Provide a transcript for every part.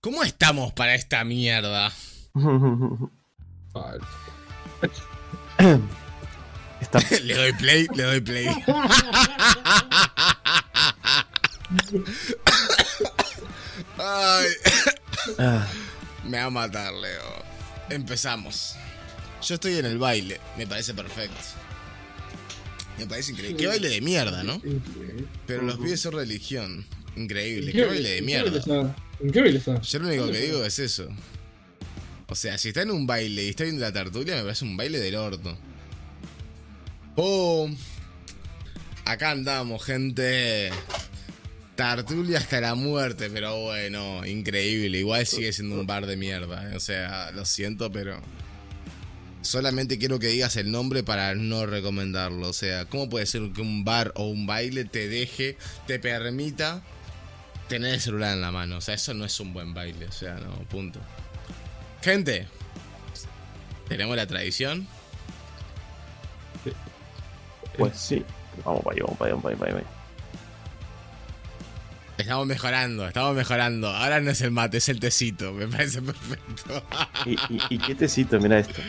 ¿Cómo estamos para esta mierda? Está- le doy play, le doy play. Ay, me va a matar, Leo. Empezamos. Yo estoy en el baile, me parece perfecto. Me parece increíble. Qué baile de mierda, ¿no? Pero los pibes son religión. Increíble, qué baile de mierda. ¿En qué baile está? Yo lo único que digo es eso. O sea, si está en un baile y está viendo la tertulia, me parece un baile del orto. ¡Oh! Acá andamos, gente. Tertulia hasta la muerte, pero bueno, increíble. Igual sigue siendo un bar de mierda. eh. O sea, lo siento, pero. Solamente quiero que digas el nombre para no recomendarlo. O sea, ¿cómo puede ser que un bar o un baile te deje, te permita tener el celular en la mano. O sea, eso no es un buen baile. O sea, no, punto. Gente, tenemos la tradición. pues sí. Vamos para ahí, vamos para ahí, vamos para ahí. Estamos mejorando, estamos mejorando. Ahora no es el mate, es el tecito. Me parece perfecto. ¿Y, y, y qué tecito? Mira esto.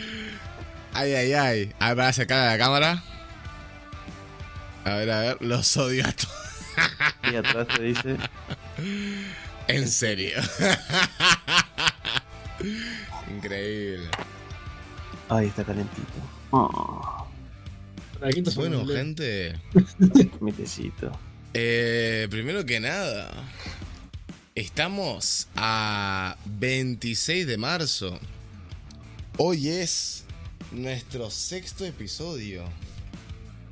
Ay, ay, ay. A ver, para acercar a la cámara. A ver, a ver, los odio a todos. Y atrás te dice. En serio. Increíble. Ay, está calentito. Ah, está Bueno, gente. mi tecito. Eh, primero que nada, estamos a 26 de marzo. Hoy es nuestro sexto episodio.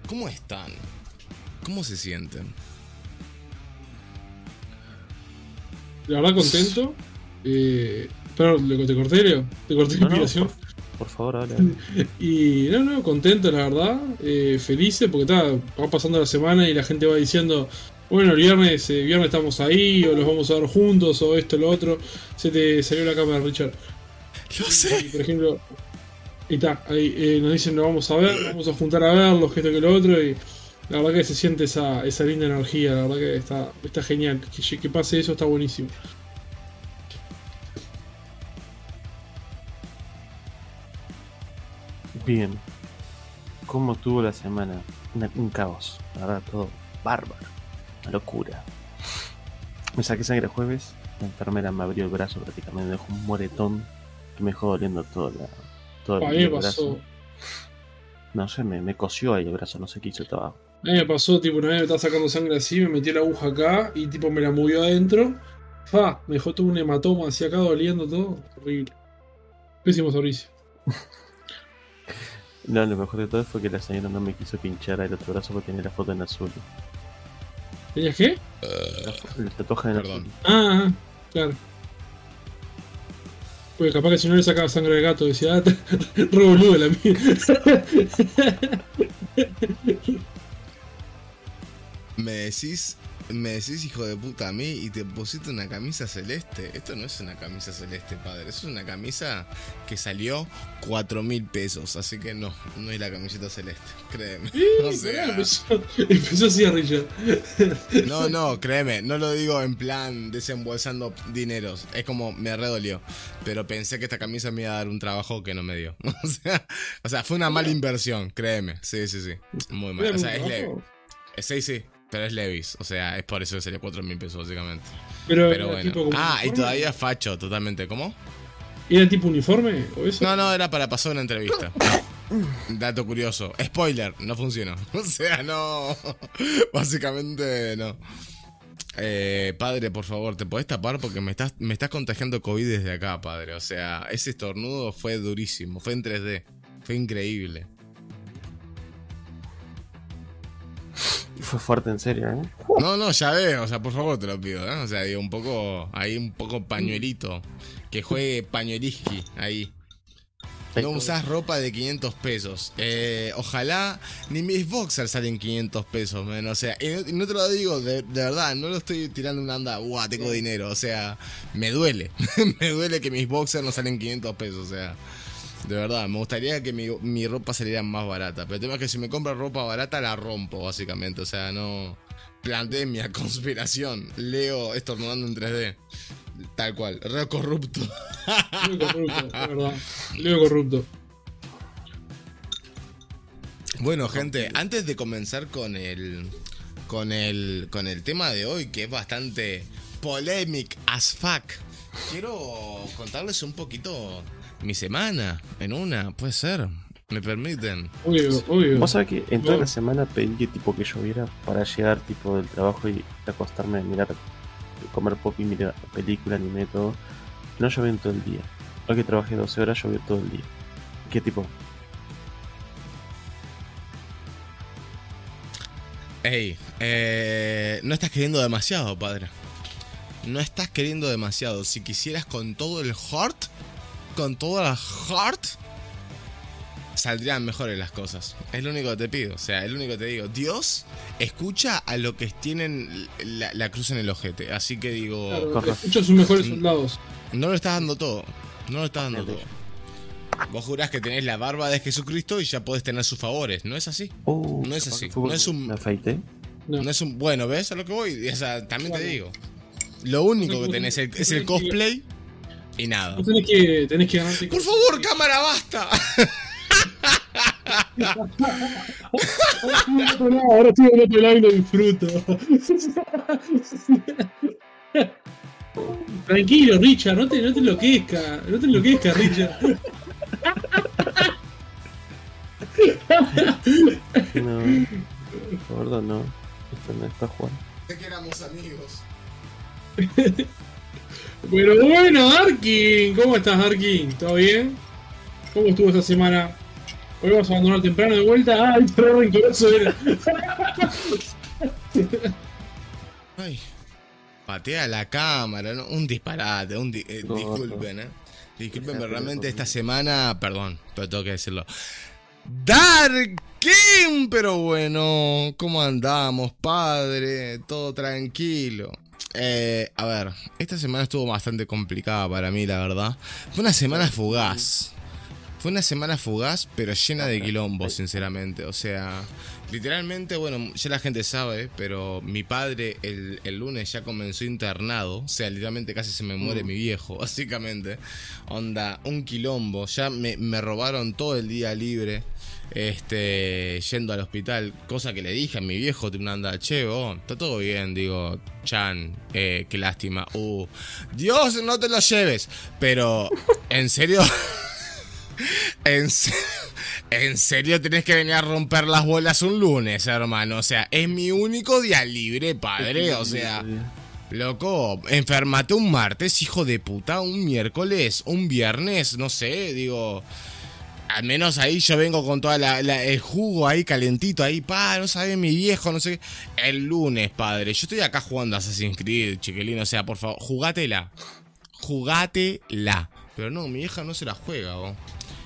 ¿Cómo están? ¿Cómo se sienten? La verdad, contento. Eh, pero ¿le- te corté, Leo. Te corté la No, no, inspiración. por, por favor, habla. Y no, no, contento, la verdad. Eh, felices porque está, va pasando la semana y la gente va diciendo. Bueno, el viernes, eh, viernes estamos ahí, o los vamos a ver juntos, o esto, lo otro. Se te salió la cámara, Richard. Lo Y, sé. por ejemplo, y está, ahí eh, nos dicen, nos vamos a ver, vamos a juntar a verlos, que esto que lo otro, y la verdad que se siente esa, esa linda energía, la verdad que está, está genial. Que, que pase eso está buenísimo. Bien. ¿Cómo tuvo la semana? Una- un caos. La verdad, todo bárbaro. Una locura. Me saqué sangre el jueves. La enfermera me abrió el brazo prácticamente. Me dejó un moretón que me dejó doliendo todo, la, todo A el, me brazo. No sé, me, me cosió ahí el brazo. No sé qué hizo. Estaba. A mí me pasó, tipo, una vez me estaba sacando sangre así, me metí la aguja acá y tipo me la movió adentro. Fa, me dejó todo un hematoma así acá doliendo todo. Horrible. Pésimo servicio. No, lo mejor de todo fue que la señora no me quiso pinchar el otro brazo porque tenía la foto en azul. ¿Tenías qué? La, fo- el tatuaje en Perdón. azul. Ah, ah, claro. Pues capaz que si no le sacaba sangre de gato, decía, ah, re boludo la mía. Me decís, me decís hijo de puta a mí y te pusiste una camisa celeste. Esto no es una camisa celeste, padre. Es una camisa que salió 4 mil pesos. Así que no, no es la camiseta celeste. Créeme. O sea, empezó, así a Richard. no, no, créeme. No lo digo en plan desembolsando dineros. Es como me redolió. Pero pensé que esta camisa me iba a dar un trabajo que no me dio. O sea, o sea fue una mala inversión, créeme. Sí, sí, sí. Muy mal. O sea, es leve. Sí, sí. Pero es Levis, o sea, es por eso que sería 4 mil pesos, básicamente. Pero, Pero era tipo bueno. como Ah, y todavía facho, totalmente. ¿Cómo? ¿Era tipo uniforme o eso? No, no, era para pasar una entrevista. Dato curioso. Spoiler, no funcionó. O sea, no. Básicamente no. Eh, padre, por favor, ¿te podés tapar? Porque me estás, me estás contagiando COVID desde acá, padre. O sea, ese estornudo fue durísimo. Fue en 3D. Fue increíble. Fue fuerte en serio, ¿eh? No, no, ya ves, o sea, por favor te lo pido, ¿eh? O sea, digo, un poco, ahí un poco pañuelito. Que juegue pañueliski ahí. No usás ropa de 500 pesos. Eh, ojalá ni mis boxers salen 500 pesos, man. O sea, y no, y no te lo digo de, de verdad, no lo estoy tirando una anda, guau, tengo dinero. O sea, me duele. me duele que mis boxers no salen 500 pesos. O sea, de verdad, me gustaría que mi, mi ropa saliera más barata. Pero el tema es que si me compro ropa barata, la rompo, básicamente. O sea, no. Planteé mi conspiración. Leo estornudando en 3D. Tal cual, re corrupto. Leo corrupto, la verdad. Leo corrupto. Bueno, gente, antes de comenzar con el con el con el tema de hoy que es bastante polemic as fuck, quiero contarles un poquito mi semana en una, puede ser. ¿Me permiten? Obvio, obvio. Vos sabés que en toda No. la semana pedí que tipo que lloviera para llegar tipo del trabajo y acostarme a mirar, comer pop y mirar película, anime, todo. No llovió en todo el día. Hoy que trabajé 12 horas llovió todo el día. ¿Qué tipo? Ey, eh, no estás queriendo demasiado, padre. No estás queriendo demasiado. Si quisieras con todo el heart, con toda la heart, saldrían mejores las cosas. Es lo único que te pido. O sea, es lo único que te digo. Dios escucha a lo que tienen la, la cruz en el ojete. Así que digo, Claro, escucho a sus mejores soldados. no lo estás dando todo. No lo estás dando todo. Vos jurás que tenés la barba de Jesucristo y ya podés tener sus favores. ¿No es así? Uh, No es así, no es un- Me afeité. No. No es un. Bueno, ¿ves a lo que voy? O sea, también te digo. Lo único que tenés es- el cosplay y nada. Vos tenés que, tenés que ganarte. Por favor, cámara, basta. No, ahora estoy en otro lado y lo disfruto. Tranquilo, Richard, no te, no te enloquezca. No te enloquezca, Richard. No, gordo, no. Esto no está jugando. Sé que éramos amigos. Pero bueno, Arkin, ¿cómo estás, Arkin? ¿Todo bien? ¿Cómo estuvo esta semana? Hoy vas a abandonar temprano de vuelta. ¡Ay, qué re rencoroso era! Ay. Patea la cámara, ¿no? Un disparate, un di- eh, No, disculpen, ¿eh? Disculpen, realmente esta semana, perdón, pero tengo que decirlo. Darkin, pero bueno, ¿cómo andamos, padre? Todo tranquilo. Eh, a ver, esta semana estuvo bastante complicada para mí, la verdad. Fue una semana fugaz. Fue una semana fugaz, pero llena de quilombo, sinceramente. O sea, literalmente, bueno, ya la gente sabe, pero mi padre el, el lunes ya comenzó internado. O sea, literalmente casi se me muere Mm. mi viejo, básicamente. Onda, un quilombo. Ya me, me robaron todo el día libre. Este, yendo al hospital, cosa que le dije a mi viejo, tipo, anda, che, oh, está todo bien, digo, Chan, eh, qué lástima, uh, Dios, no te lo lleves, pero, en serio, en, en serio tenés que venir a romper las bolas un lunes, hermano. O sea, es mi único día libre, padre. O sea, loco, enfermate un martes, hijo de puta, un miércoles, un viernes, no sé, digo. Al menos ahí yo vengo con toda la, la- el jugo ahí calentito, ahí, pa, no sabe mi viejo, no sé qué. El lunes, padre. Yo estoy acá jugando Assassin's Creed, chiquilín, o sea, por favor, jugátela. Jugátela. Pero no, mi vieja no se la juega, vos.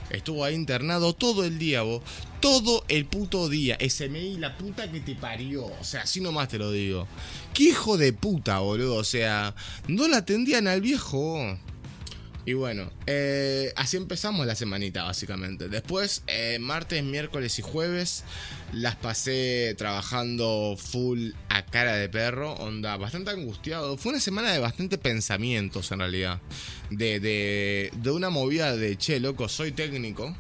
Estuvo ahí internado todo el día, vos. Todo el puto día. SMI, la puta que te parió. O sea, así nomás te lo digo. Qué hijo de puta, boludo. O sea, no la atendían al viejo. Y bueno, eh, así empezamos la semanita básicamente. Después, eh, martes, miércoles y jueves las pasé trabajando full a cara de perro, onda bastante angustiado. Fue una semana de bastante pensamientos en realidad. De, de, de una movida de, che, loco, soy técnico,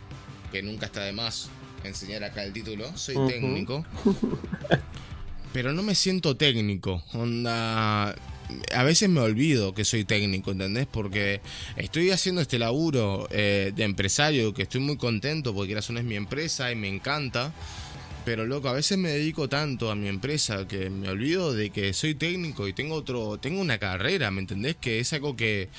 que nunca está de más enseñar acá el título, soy técnico. Pero no me siento técnico, onda... A veces me olvido que soy técnico, ¿entendés? Porque estoy haciendo este laburo eh, de empresario, que estoy muy contento porque razón es mi empresa y me encanta. Pero loco, a veces me dedico tanto a mi empresa que me olvido de que soy técnico y tengo otro, tengo una carrera, ¿me entendés? Que es algo que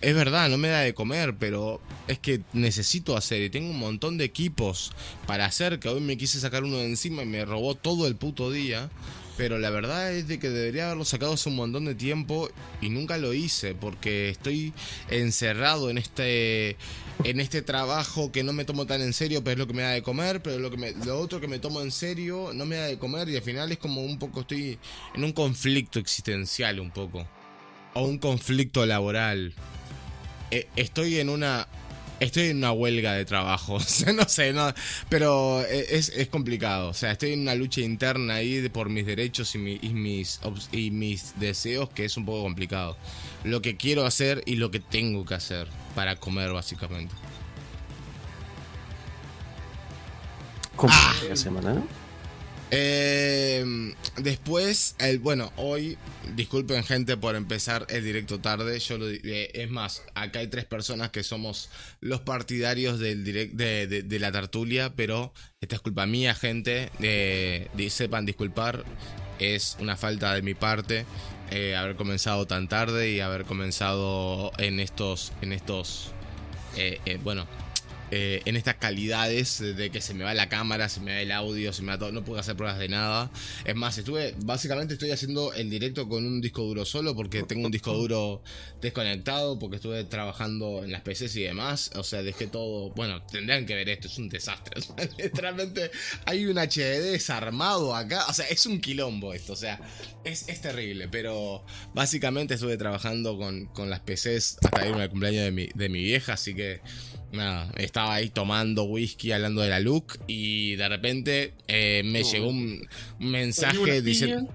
es verdad, no me da de comer, pero es que necesito hacer y tengo un montón de equipos para hacer que hoy me quise sacar uno de encima y me robó todo el puto día. Pero la verdad es de que debería haberlo sacado hace un montón de tiempo y nunca lo hice porque estoy encerrado en este en este trabajo que no me tomo tan en serio, pero es lo que me da de comer, pero lo que me, lo otro que me tomo en serio no me da de comer y al final es como un poco estoy en un conflicto existencial un poco o un conflicto laboral. Eh, estoy en una Estoy en una huelga de trabajo, o sea, no sé, no, pero es, es complicado. O sea, estoy en una lucha interna ahí por mis derechos y, mi- y mis, y mis deseos que es un poco complicado. Lo que quiero hacer y lo que tengo que hacer para comer, básicamente. ¿Cómo Ah. semana? Eh, después, el, bueno, hoy, disculpen gente por empezar el directo tarde. Yo lo, eh, es más, acá hay tres personas que somos los partidarios del de, la tertulia, pero esta es culpa mía, gente. Eh, sepan disculpar, es una falta de mi parte eh, haber comenzado tan tarde y haber comenzado en estos, en estos, bueno, eh, en estas calidades de que se me va la cámara, se me va el audio, se me va todo, no puedo hacer pruebas de nada. Es más, estuve, básicamente estoy haciendo el directo con un disco duro solo porque tengo un disco duro desconectado, porque estuve trabajando en las PCs y demás. O sea, dejé todo, bueno, tendrían que ver esto, es un desastre. Literalmente hay un HD desarmado acá, o sea, es un quilombo esto, o sea, es, es terrible, pero básicamente estuve trabajando con, con las PCs hasta irme al cumpleaños de mi, de mi vieja, así que nada, estaba ahí tomando whisky, hablando de la look y de repente eh, me llegó un, mensaje diciendo...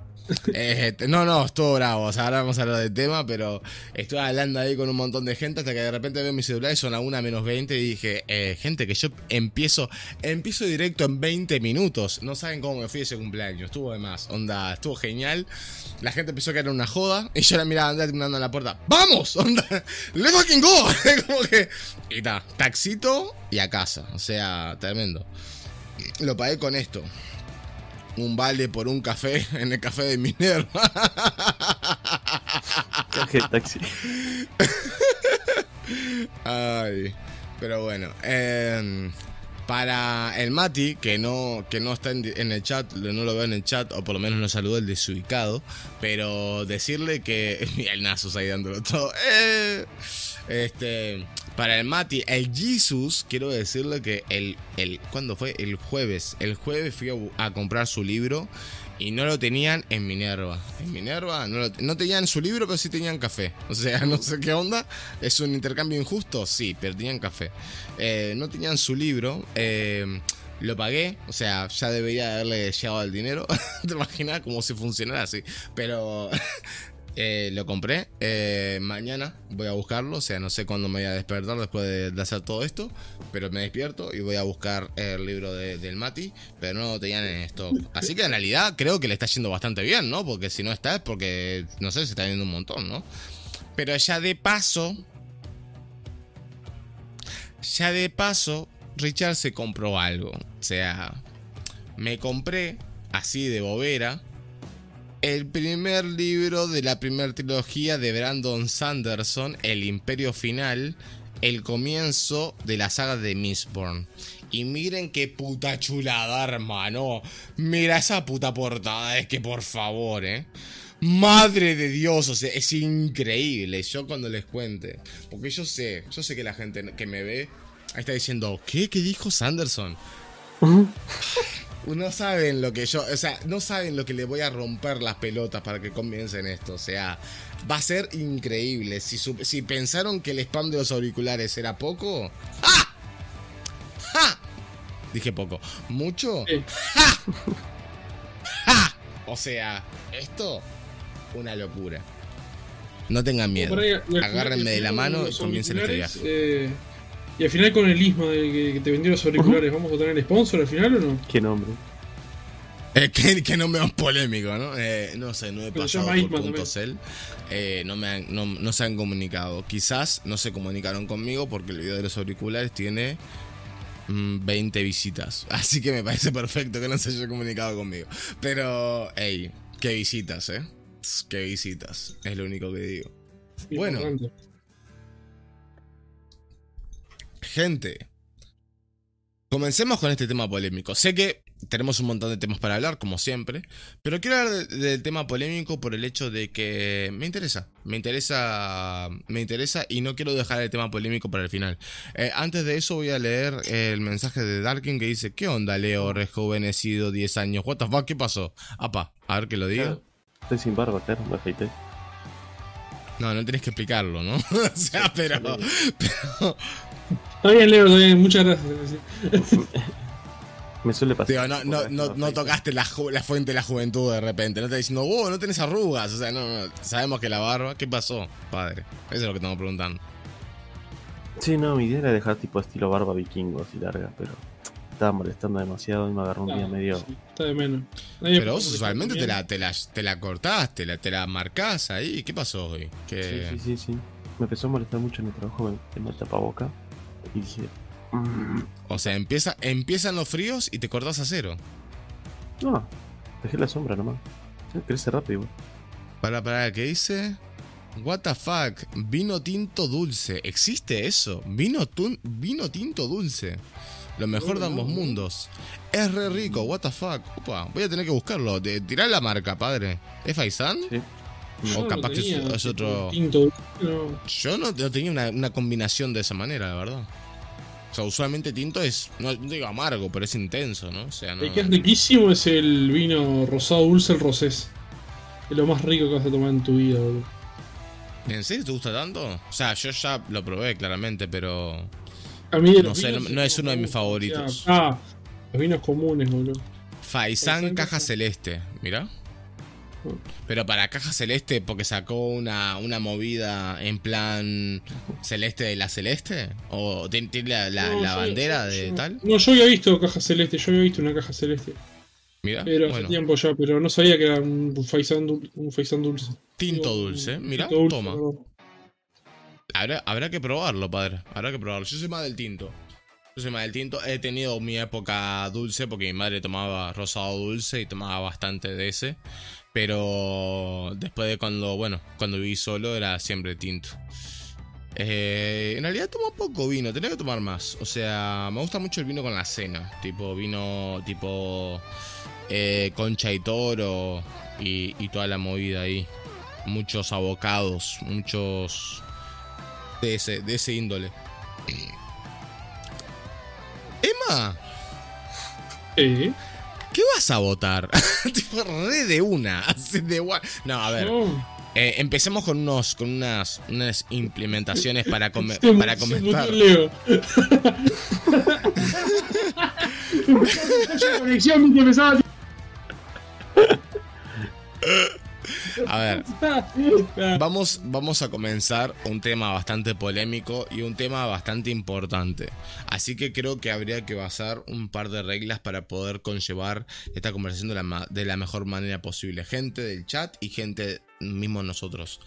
este, no, no, estuvo bravo. Ahora vamos a hablar del tema, pero estuve hablando ahí con un montón de gente hasta que de repente veo mi celular y son a una menos 20 y dije, eh, gente, que yo empiezo, empiezo directo en 20 minutos. No saben cómo me fui ese cumpleaños. Estuvo de más. Onda, estuvo genial. La gente pensó que era una joda y yo la miraba andar terminando en la puerta. ¡Vamos! Onda, ¡Let's fucking go! Como que. Y ta, taxito y a casa. O sea, tremendo. Lo pagué con esto. Un vale por un café en el café de Minerva. Taxi. Ay, pero bueno. em, para el Mati, que no, que no está en, en el chat, no lo veo en el chat, o por lo menos no saludó el desubicado, pero decirle que. Mira el Nasus ahí dándolo todo. Eh, este. Para el Mati, el Jesus, quiero decirle que el, el. ¿Cuándo fue? El jueves. El jueves fui a, comprar su libro. Y no lo tenían en Minerva. En Minerva no, no tenían su libro, pero sí tenían café. O sea, no sé qué onda. ¿Es un intercambio injusto? Sí, pero tenían café. Eh, no tenían su libro. eh, lo pagué. O sea, ya debería haberle llegado el dinero. ¿Te imaginas cómo se funcionara así? Pero eh, lo compré. eh, mañana voy a buscarlo. O sea, no sé cuándo me voy a despertar después de, hacer todo esto. Pero me despierto y voy a buscar el libro de- del Mati. Pero no lo tenían en stock. Así que en realidad creo que le está yendo bastante bien, ¿no? Porque si no está es porque, no sé, se está viendo un montón, ¿no? Pero ya de paso. Ya de paso, Richard se compró algo. O sea, me compré, así de bobera, el primer libro de la primera trilogía de Brandon Sanderson, El Imperio Final, el comienzo de la saga de Mistborn. Y miren qué puta chulada, hermano. Mira esa puta portada, es que por favor, eh. Madre de Dios, o sea, es increíble. Yo cuando les cuente, porque yo sé, yo sé que la gente que me ve ahí está diciendo, ¿qué? ¿Qué dijo Sanderson? No saben lo que yo, o sea, no saben lo que le voy a romper las pelotas para que comiencen esto. O sea, va a ser increíble. Si, pensaron que el spam de los auriculares era poco, ¡ja! ¡Ja! Dije poco. ¿Mucho? Sí. ¡Ja! O sea, esto, una locura. No tengan miedo. Agárrenme de la mano y comiencen este viaje. eh, y al final con el Isma de que, te vendió los auriculares, ¿vamos a tener sponsor al final o no? ¿Qué nombre? Eh, que, que no me es polémico, ¿no? Eh, no sé, no he Pero pasado por Isma punto cel. Eh, no, me han, no, no se han comunicado. Quizás no se comunicaron conmigo porque el video de los auriculares tiene mm, 20 visitas. Así que me parece perfecto que no se haya comunicado conmigo. Pero, hey, qué visitas, ¿eh? Qué visitas. Es lo único que digo. Bueno. Gente, comencemos con este tema polémico. Sé que tenemos un montón de temas para hablar, como siempre, pero quiero hablar de- del tema polémico por el hecho de que me interesa, me interesa, me interesa y no quiero dejar el tema polémico para el final. Eh, antes de eso voy a leer el mensaje de Darkin que dice, ¿qué onda Leo, rejuvenecido 10 años? What the fuck, ¿qué pasó? Apa, a ver que lo diga. Estoy sin barba, claro, me afeité. No, no tenés que explicarlo, ¿no? o sea, pero, pero, Está bien, Leo, está bien, muchas gracias. Me suele pasar. Digo, no, no, no, no tocaste la, fuente de la juventud de repente. No te diciendo, oh, no tenés arrugas. O sea, no, no. Sabemos que la barba. ¿Qué pasó, padre? Eso es lo que estamos preguntando. Sí, no, mi idea era dejar tipo estilo barba vikingo, así larga, pero estaba molestando demasiado y me agarró un día Ah, medio. sí, está de menos. Nadie Pero vos usualmente te la, te, la, te la cortaste, la, te la marcás ahí. ¿Qué pasó hoy? Sí, sí, sí, sí. Me empezó a molestar mucho en el trabajo el tema del tapaboca. Y dije, "Mm, O sea, empieza, empiezan los fríos y te cortás a cero. no, dejé la sombra nomás. Crece rápido. igual. Para, para, ¿qué dice? What the fuck? Vino tinto dulce. ¿Existe eso? Vino, tun- vino tinto dulce. Lo mejor de ambos mundos. Es re rico, what the fuck. Opa, voy a tener que buscarlo. Tirá la marca, padre. ¿Es Faisán? Sí. Yo O no capaz que es- otro- Tinto, no. Yo no, no tenía una, una combinación de esa manera, la verdad. O sea, usualmente tinto es, no, digo amargo, pero es intenso, ¿no? O sea. El que es riquísimo es el vino rosado dulce, el rosés. Es lo más rico que vas a tomar en tu vida, boludo. ¿En serio te gusta tanto? O sea, yo ya lo probé claramente, pero... A mí No sé, no- es uno de mis favoritos. Ah, los vinos comunes, boludo. Faisán Caja- Celeste, mira. Pero para Caja Celeste, porque sacó una, una movida en plan celeste de la celeste? ¿O tiene tiene la, la- No, la yo- bandera yo- de tal? No, yo había visto caja celeste, yo había visto una caja celeste. Mira, Pero hace bueno, tiempo ya, pero no sabía que era un faisán, un faisán dulce. tinto Digo, dulce, un mira, tinto dulce, toma. Habrá, habrá que probarlo, padre. Habrá que probarlo. Yo soy más del tinto. Yo soy más del tinto. He tenido mi época dulce porque mi madre tomaba rosado dulce y tomaba bastante de ese. Pero después de cuando, bueno, cuando viví solo era siempre tinto. Eh, en realidad tomo poco vino, tenía que tomar más. O sea, me gusta mucho el vino con la cena. Tipo vino tipo eh, concha y toro y, toda la movida ahí. Muchos abocados, muchos de ese, de ese índole. Emma, Eh, ¿qué vas a votar? tipo, re de una. así de No, a ver. no. eh, empecemos con unos, con unas, unas implementaciones para, come- Se mu- para comentar. Leo. Conexión, A ver, Vamos, vamos a comenzar un tema bastante polémico y un tema bastante importante. Así que creo que habría que basar un par de reglas para poder conllevar esta conversación de la, de la mejor manera posible. Gente del chat y gente mismo nosotros.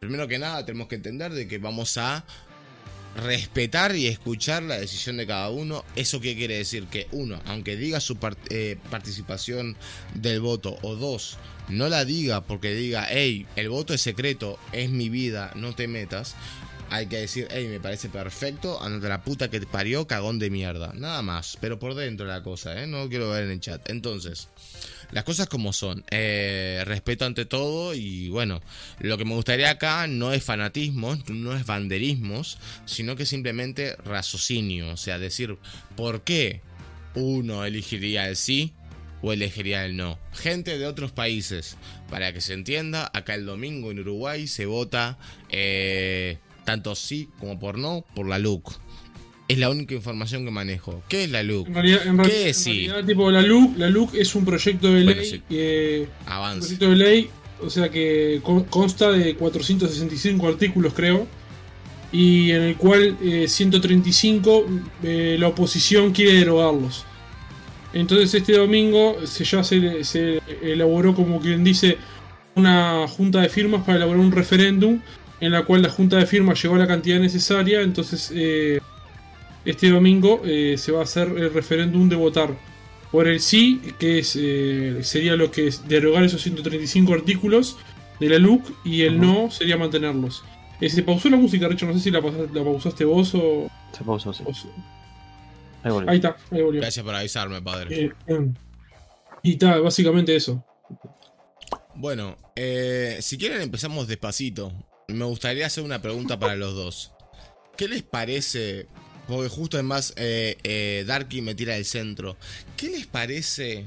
Primero que nada tenemos que entender de que vamos a respetar y escuchar la decisión de cada uno. ¿Eso qué quiere decir? Que uno, aunque diga su eh, participación del voto, o dos, no la diga porque diga, hey, el voto es secreto, es mi vida, no te metas. Hay que decir, hey, me parece perfecto, andate la puta que te parió, cagón de mierda. Nada más, pero por dentro la cosa, ¿eh? No quiero ver en el chat. Entonces, las cosas como son. Eh, respeto ante todo y bueno, lo que me gustaría acá no es fanatismo, no es banderismos, sino que simplemente raciocinio. O sea, decir, ¿por qué uno elegiría el sí o elegiría el no? Gente de otros países, para que se entienda, acá el domingo en Uruguay se vota eh, tanto sí como por no por la LUC. Es la única información que manejo. ¿Qué es la LUC? En realidad, en ¿Qué en sí? realidad, tipo, la LUC, la LUC es un proyecto de Bueno, ley sí. que un Avance. proyecto de ley, o sea que con- consta de 465 artículos, creo, y en el cual eh, 135 eh, la oposición quiere derogarlos. Entonces este domingo se ya se, se elaboró como quien dice una junta de firmas para elaborar un referéndum en la cual la junta de firmas llegó a la cantidad necesaria, entonces eh, este domingo eh, se va a hacer el referéndum de votar por el sí, que es, eh, sería lo que es derogar esos 135 artículos de la LUC, y el no sería mantenerlos. Eh, se pausó la música, Richo, no sé si la, pausa- la pausaste vos o... Se pausó, sí. o- Ahí volvió. ahí está, ahí volvió. Gracias por avisarme, padre. Eh, eh, y está, básicamente eso. Bueno, eh, si quieren empezamos despacito. Me gustaría hacer una pregunta para los dos. ¿Qué les parece? Porque justo además eh, eh, Darky me tira del centro. ¿Qué les parece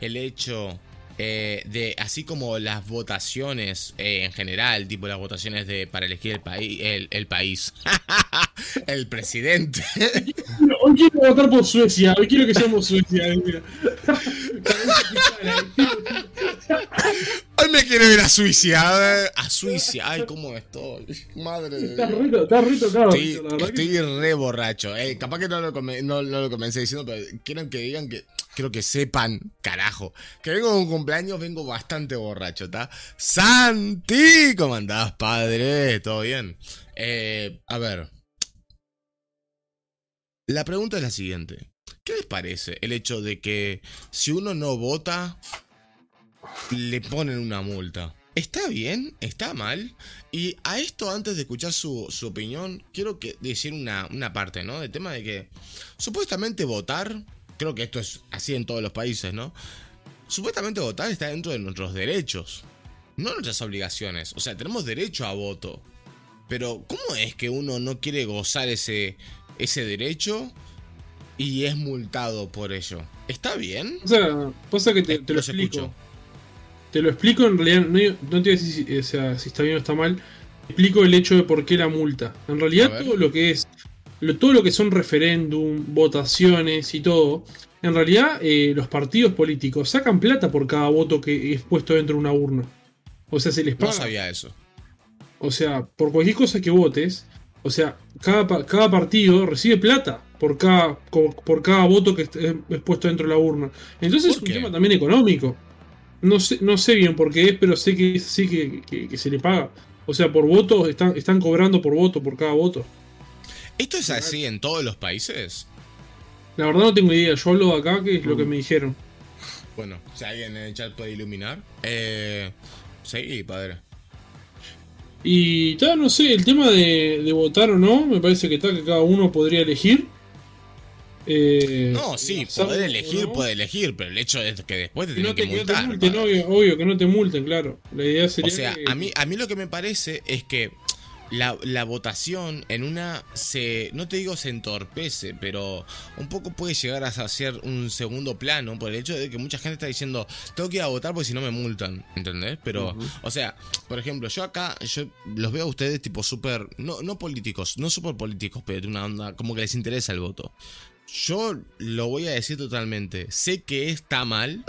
el hecho eh, de así como las votaciones eh, en general, tipo las votaciones de para elegir el país, el, el país, el presidente. Hoy quiero votar por Suecia, hoy quiero que seamos Suecia. mira. Hoy me quiero ir a Suiza, eh, a Suiza, ay cómo estoy, madre de Está Dios. re, está re tocado. Estoy, estoy re borracho. Eh, capaz que no lo, no, no lo comencé diciendo, pero quiero que digan que. Quiero que sepan, carajo, que vengo de un cumpleaños, vengo bastante borracho, ¿está? Santi, ¿cómo andás, padre? ¿Todo bien? Eh, a ver. La pregunta es la siguiente. ¿Qué les parece el hecho de que si uno no vota, le ponen una multa? ¿Está bien? ¿Está mal? Y a esto, antes de escuchar su, su opinión, quiero decir una, una parte, ¿no? Del tema de que supuestamente votar, creo que esto es así en todos los países, ¿no? Supuestamente votar está dentro de nuestros derechos, no nuestras obligaciones. O sea, tenemos derecho a voto. Pero, ¿cómo es que uno no quiere gozar ese, ese derecho y es multado por ello? ¿Está bien? O sea, pasa que te, te lo explico. escucho. Te lo explico en realidad, no, no te voy a decir si, o sea, si está bien o está mal. Te explico el hecho de por qué la multa. En realidad, todo lo que es. Lo- todo lo que son referéndum, votaciones y todo. En realidad, eh, los partidos políticos sacan plata por cada voto que es puesto dentro de una urna. O sea, se les No paga. sabía eso. O sea, por cualquier cosa que votes, o sea, cada, pa- cada partido recibe plata por cada, co- por cada voto que es, es puesto dentro de la urna. Entonces es ¿Por un qué? tema también económico. No sé, no sé bien por qué es, pero sé que así que, que- que se le paga. O sea, por voto, están, están cobrando por voto, por cada voto. ¿Esto es así en todos los países? La verdad no tengo idea, yo hablo acá, que es lo que Mm. me dijeron. Bueno, si alguien en el chat puede iluminar. Eh, sí, padre. Y tal, no sé, el tema de, de votar o no, me parece que tal que cada uno podría elegir. Eh, No, sí, poder elegir, no. puede elegir, pero el hecho es que después te Que no tienen te, que que no te multar. multen, obvio, obvio, que no te multen, claro. La idea sería O sea, que- a mí, a mí lo que me parece es que la, la votación en una se. No te digo se entorpece, pero un poco puede llegar a ser un segundo plano por el hecho de que mucha gente está diciendo, tengo que ir a votar porque si no me multan, ¿entendés? Pero, o sea, por ejemplo, yo acá, yo los veo a ustedes tipo súper. No, no políticos, no súper políticos, pero de una onda como que les interesa el voto. Yo lo voy a decir totalmente. Sé que está mal.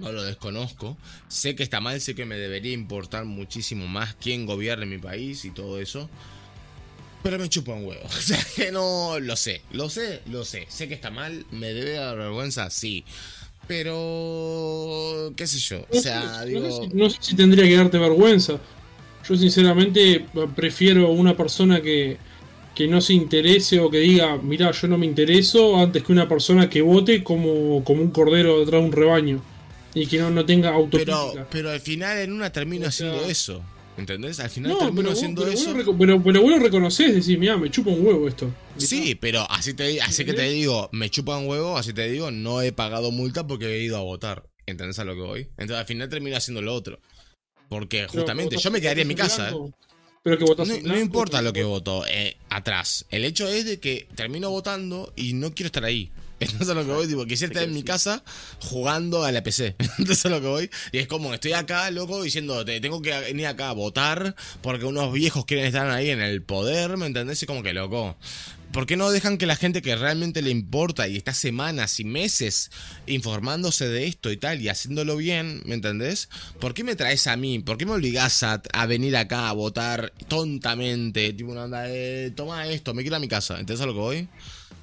No lo desconozco. Sé que está mal. Sé que me debería importar muchísimo más quién gobierne mi país y todo eso. Pero me chupa un huevo. O sea que no lo sé. Lo sé, lo sé. Sé que está mal. Me debe dar vergüenza, sí. Pero. qué sé yo. O No sea, sé, digo. no, sé si, no sé si tendría que darte vergüenza. Yo sinceramente prefiero una persona que, que no se interese o que diga, mira, yo no me intereso, antes que una persona que vote como, como un cordero detrás de un rebaño. Y que no, no tenga autocrítica. pero al final en una termino O sea- haciendo eso. ¿Entendés? Al final No, termino pero vos, haciendo pero, vos eso. reco- pero, pero vos lo reconocés, decís, mira, me chupa un huevo esto. Sí, pero así, te, así que te digo, me chupa un huevo, así te digo, no he pagado multa porque he ido a votar. ¿Entendés a lo que voy? Entonces al final termino haciendo lo otro. Porque justamente yo me quedaría en mi casa, ¿eh? Pero que votás No, no importa lo que vos- voto eh, atrás. El hecho es de que termino votando y no quiero estar ahí. Entonces a lo que voy, tipo, quisiera estar en mi casa jugando a la PC. Entonces a lo que voy. Y es como, estoy acá, loco, diciendo, te tengo que venir acá a votar porque unos viejos quieren estar ahí en el poder, ¿me entendés? Y como que loco. ¿Por qué no dejan que la gente que realmente le importa y está semanas y meses informándose de esto y tal y haciéndolo bien, ¿me entendés? ¿Por qué me traes a mí? ¿Por qué me obligás a, a venir acá a votar tontamente? Tipo una onda de, toma esto, me quiero a mi casa. ¿Entendés a lo que voy?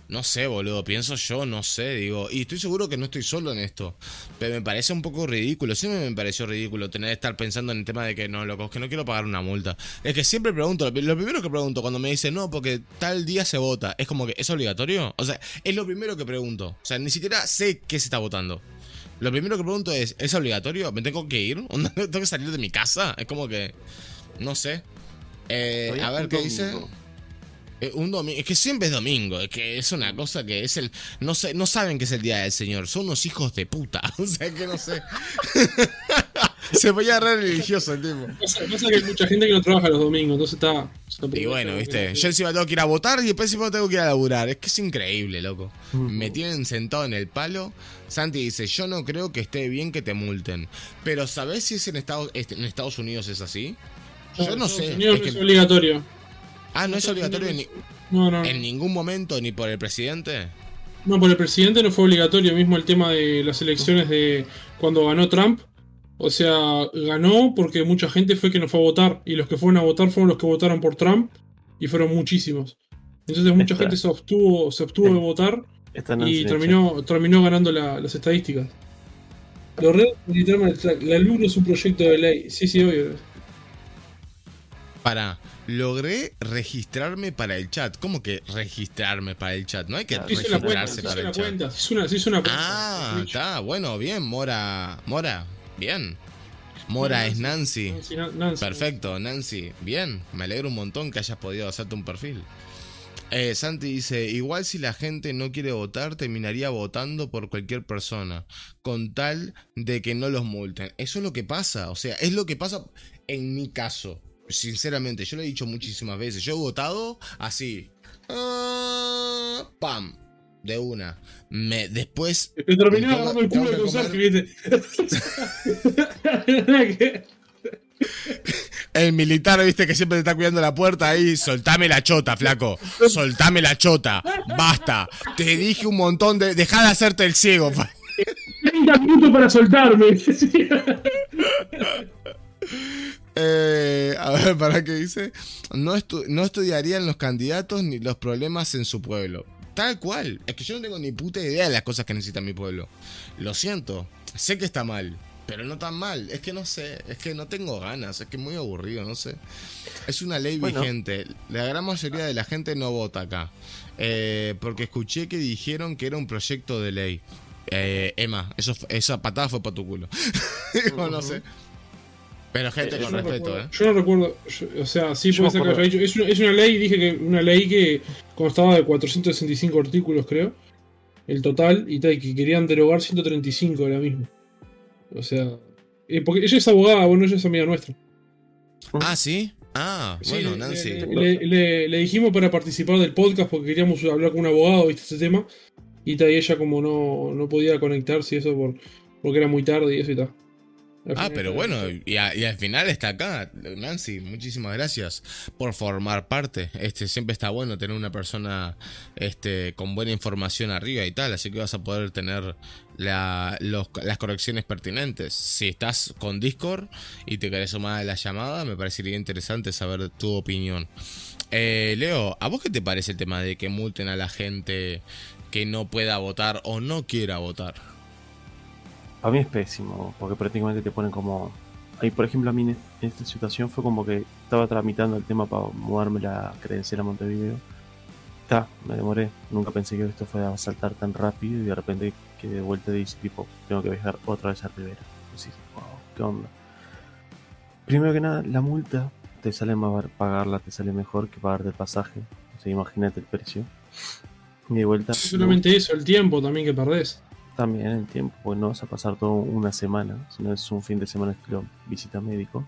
No sé, boludo, pienso yo, no sé, digo, y estoy seguro que no estoy solo en esto, pero me parece un poco ridículo, siempre me pareció ridículo tener que estar pensando en el tema de que no, loco, es que no quiero pagar una multa. Es que siempre pregunto, lo primero que pregunto cuando me dicen, no, porque tal día se vota, es como que, ¿es obligatorio? O sea, es lo primero que pregunto, o sea, ni siquiera sé qué se está votando. Lo primero que pregunto es, ¿es obligatorio? ¿Me tengo que ir? ¿Tengo que salir de mi casa? Es como que, no sé. Eh, a ver, ¿qué dice? Eh, un domingo, es que siempre es domingo, es que es una cosa que es el. No sé, no saben que es el día del Señor, son unos hijos de puta. O sea que no sé. Se ponía re religioso el tipo. Pasa, pasa que hay mucha gente que no trabaja los domingos, entonces está. está Y bueno, viste, yo encima tengo que ir a votar y después encima tengo que ir a laburar. Es que es increíble, loco. Me tienen sentado en el palo. Santi dice, yo no creo que esté bien que te multen. Pero ¿sabés si es en Estados, este, en Estados Unidos es así? Yo no sé. Unidos es que- es obligatorio. Ah, no es obligatorio en, ni- No, no. en ningún momento ni por el presidente. No, por el presidente no fue obligatorio. Mismo el tema de las elecciones de cuando ganó Trump. O sea, ganó porque mucha gente fue que no fue a votar. Y los que fueron a votar fueron los que votaron por Trump. Y fueron muchísimos. Entonces mucha Esta- gente se abstuvo, se abstuvo de Sí. votar y terminó, terminó ganando la- las estadísticas. El track. La LUN es un proyecto de ley. Sí, sí, obvio. Para, logré registrarme para el chat. ¿Cómo que registrarme para el chat? No hay que Claro, cuenta, registrarse para el chat. cuenta. Se hizo una, se hizo una cuenta. Ah, está, bueno, bien, Mora. Mora, bien. Mora es Nancy. Nancy, Nancy. Perfecto, Nancy. Bien, me alegro un montón que hayas podido hacerte un perfil. Eh, Santi dice, igual si la gente no quiere votar, terminaría votando por cualquier persona, con tal de que no los multen. Eso es lo que pasa, o sea, es lo que pasa en mi caso. Sinceramente, yo lo he dicho muchísimas veces. Yo he votado así. ah, pam. De una. Me, después Te terminé agarrando el culo Kozarski, comer. ¿viste? El militar, viste, que siempre te está cuidando la puerta ahí. Soltame la chota, flaco. Soltame la chota. Basta. Te dije un montón de. Deja de hacerte el ciego. fa- 30 minutos para soltarme. Eh, a ver, ¿para qué dice? No, estu- no estudiarían los candidatos ni los problemas en su pueblo. Tal cual. Es que yo no tengo ni puta idea de las cosas que necesita mi pueblo. Lo siento. Sé que está mal. Pero no tan mal. Es que no sé. Es que no tengo ganas. Es que es muy aburrido, no sé. Es una ley Bueno. vigente. La gran mayoría de la gente no vota acá. Eh, porque escuché que dijeron que era un proyecto de ley. Eh, Emma, eso, esa patada fue para tu culo. no sé. Pero gente Eh, con yo, no respeto, recuerdo, ¿eh? yo no recuerdo, yo- o sea, sí Yo puede ser que haya dicho. Es una, es una ley, dije que una ley que constaba de 465 artículos, creo, el total, y tal, y que querían derogar 135 de la misma. O sea, eh, porque ella es abogada, bueno, ella es amiga nuestra. Ah, ¿sí? Ah, Sí, bueno, Nancy. Le, le- le- le dijimos para participar del podcast porque queríamos hablar con un abogado, viste, ese tema. Y tal, y ella como no, no podía conectarse y eso por, porque era muy tarde y eso y tal. Ah, pero bueno, y, a- y al final está acá, Nancy, muchísimas gracias por formar parte. Este, siempre está bueno tener una persona este, con buena información arriba y tal, así que vas a poder tener la- los- las correcciones pertinentes. Si estás con Discord y te querés sumar a la llamada, me parecería interesante saber tu opinión. Eh, Leo, ¿a vos qué te parece el tema de que multen a la gente que no pueda votar o no quiera votar? Para mí es pésimo, porque prácticamente te ponen como... Ahí, por ejemplo, a mí en est- en esta situación fue como que estaba tramitando el tema para mudarme la credencial a Montevideo. Está, me demoré. Nunca pensé que esto fuera a saltar tan rápido y de repente que de vuelta dice, tipo, tengo que viajar otra vez a Rivera. Así, wow, ¿qué onda? Primero que nada, la multa te sale más pagarla, te sale mejor que pagarte el pasaje. O sea, imagínate el precio. Y de vuelta... Solamente eso, el tiempo también que perdés. También el tiempo, pues no vas a pasar toda una semana, sino es un fin de semana estilo visita médico.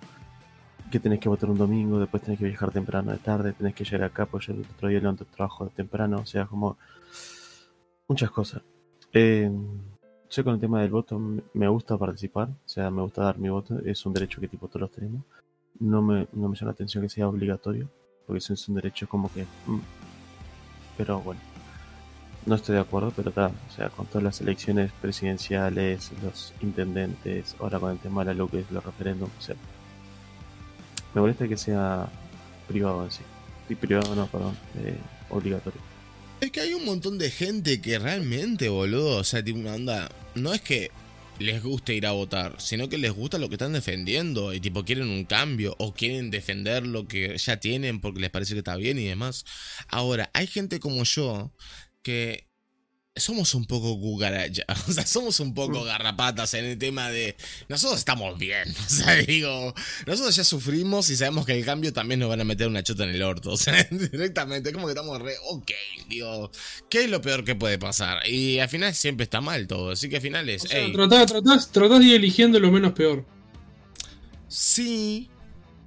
Que tenés que votar un domingo, después tenés que viajar temprano de tarde, tenés que llegar acá, pues yo el otro día levanto trabajo temprano, o sea, como muchas cosas. Eh, yo con el tema del voto me- gusta participar, o sea, me gusta dar mi voto, es un derecho que tipo todos tenemos. No me, no me llama la atención que sea obligatorio, porque eso es un derecho como que... mm. Pero bueno, no estoy de acuerdo, pero está, o sea, con todas las elecciones presidenciales, los intendentes, ahora con el tema de la los referéndums, o sea, me molesta que sea privado en sí. Y privado no, perdón, eh, obligatorio. Es que hay un montón de gente que realmente, boludo, o sea, tipo una onda, no es que les guste ir a votar, sino que les gusta lo que están defendiendo y tipo quieren un cambio o quieren defender lo que ya tienen porque les parece que está bien y demás. Ahora, hay gente como yo que somos un poco cucaracha, o sea, somos un poco garrapatas en el tema de nosotros estamos bien, o sea, digo, nosotros ya sufrimos y sabemos que el cambio también nos van a meter una chota en el orto, o sea, directamente, como que estamos re, ok, digo, ¿qué es lo peor que puede pasar? Y al final siempre está mal todo, así que al final es, O sea, ey, tratás, tratás, tratás de ir eligiendo lo menos peor. Sí.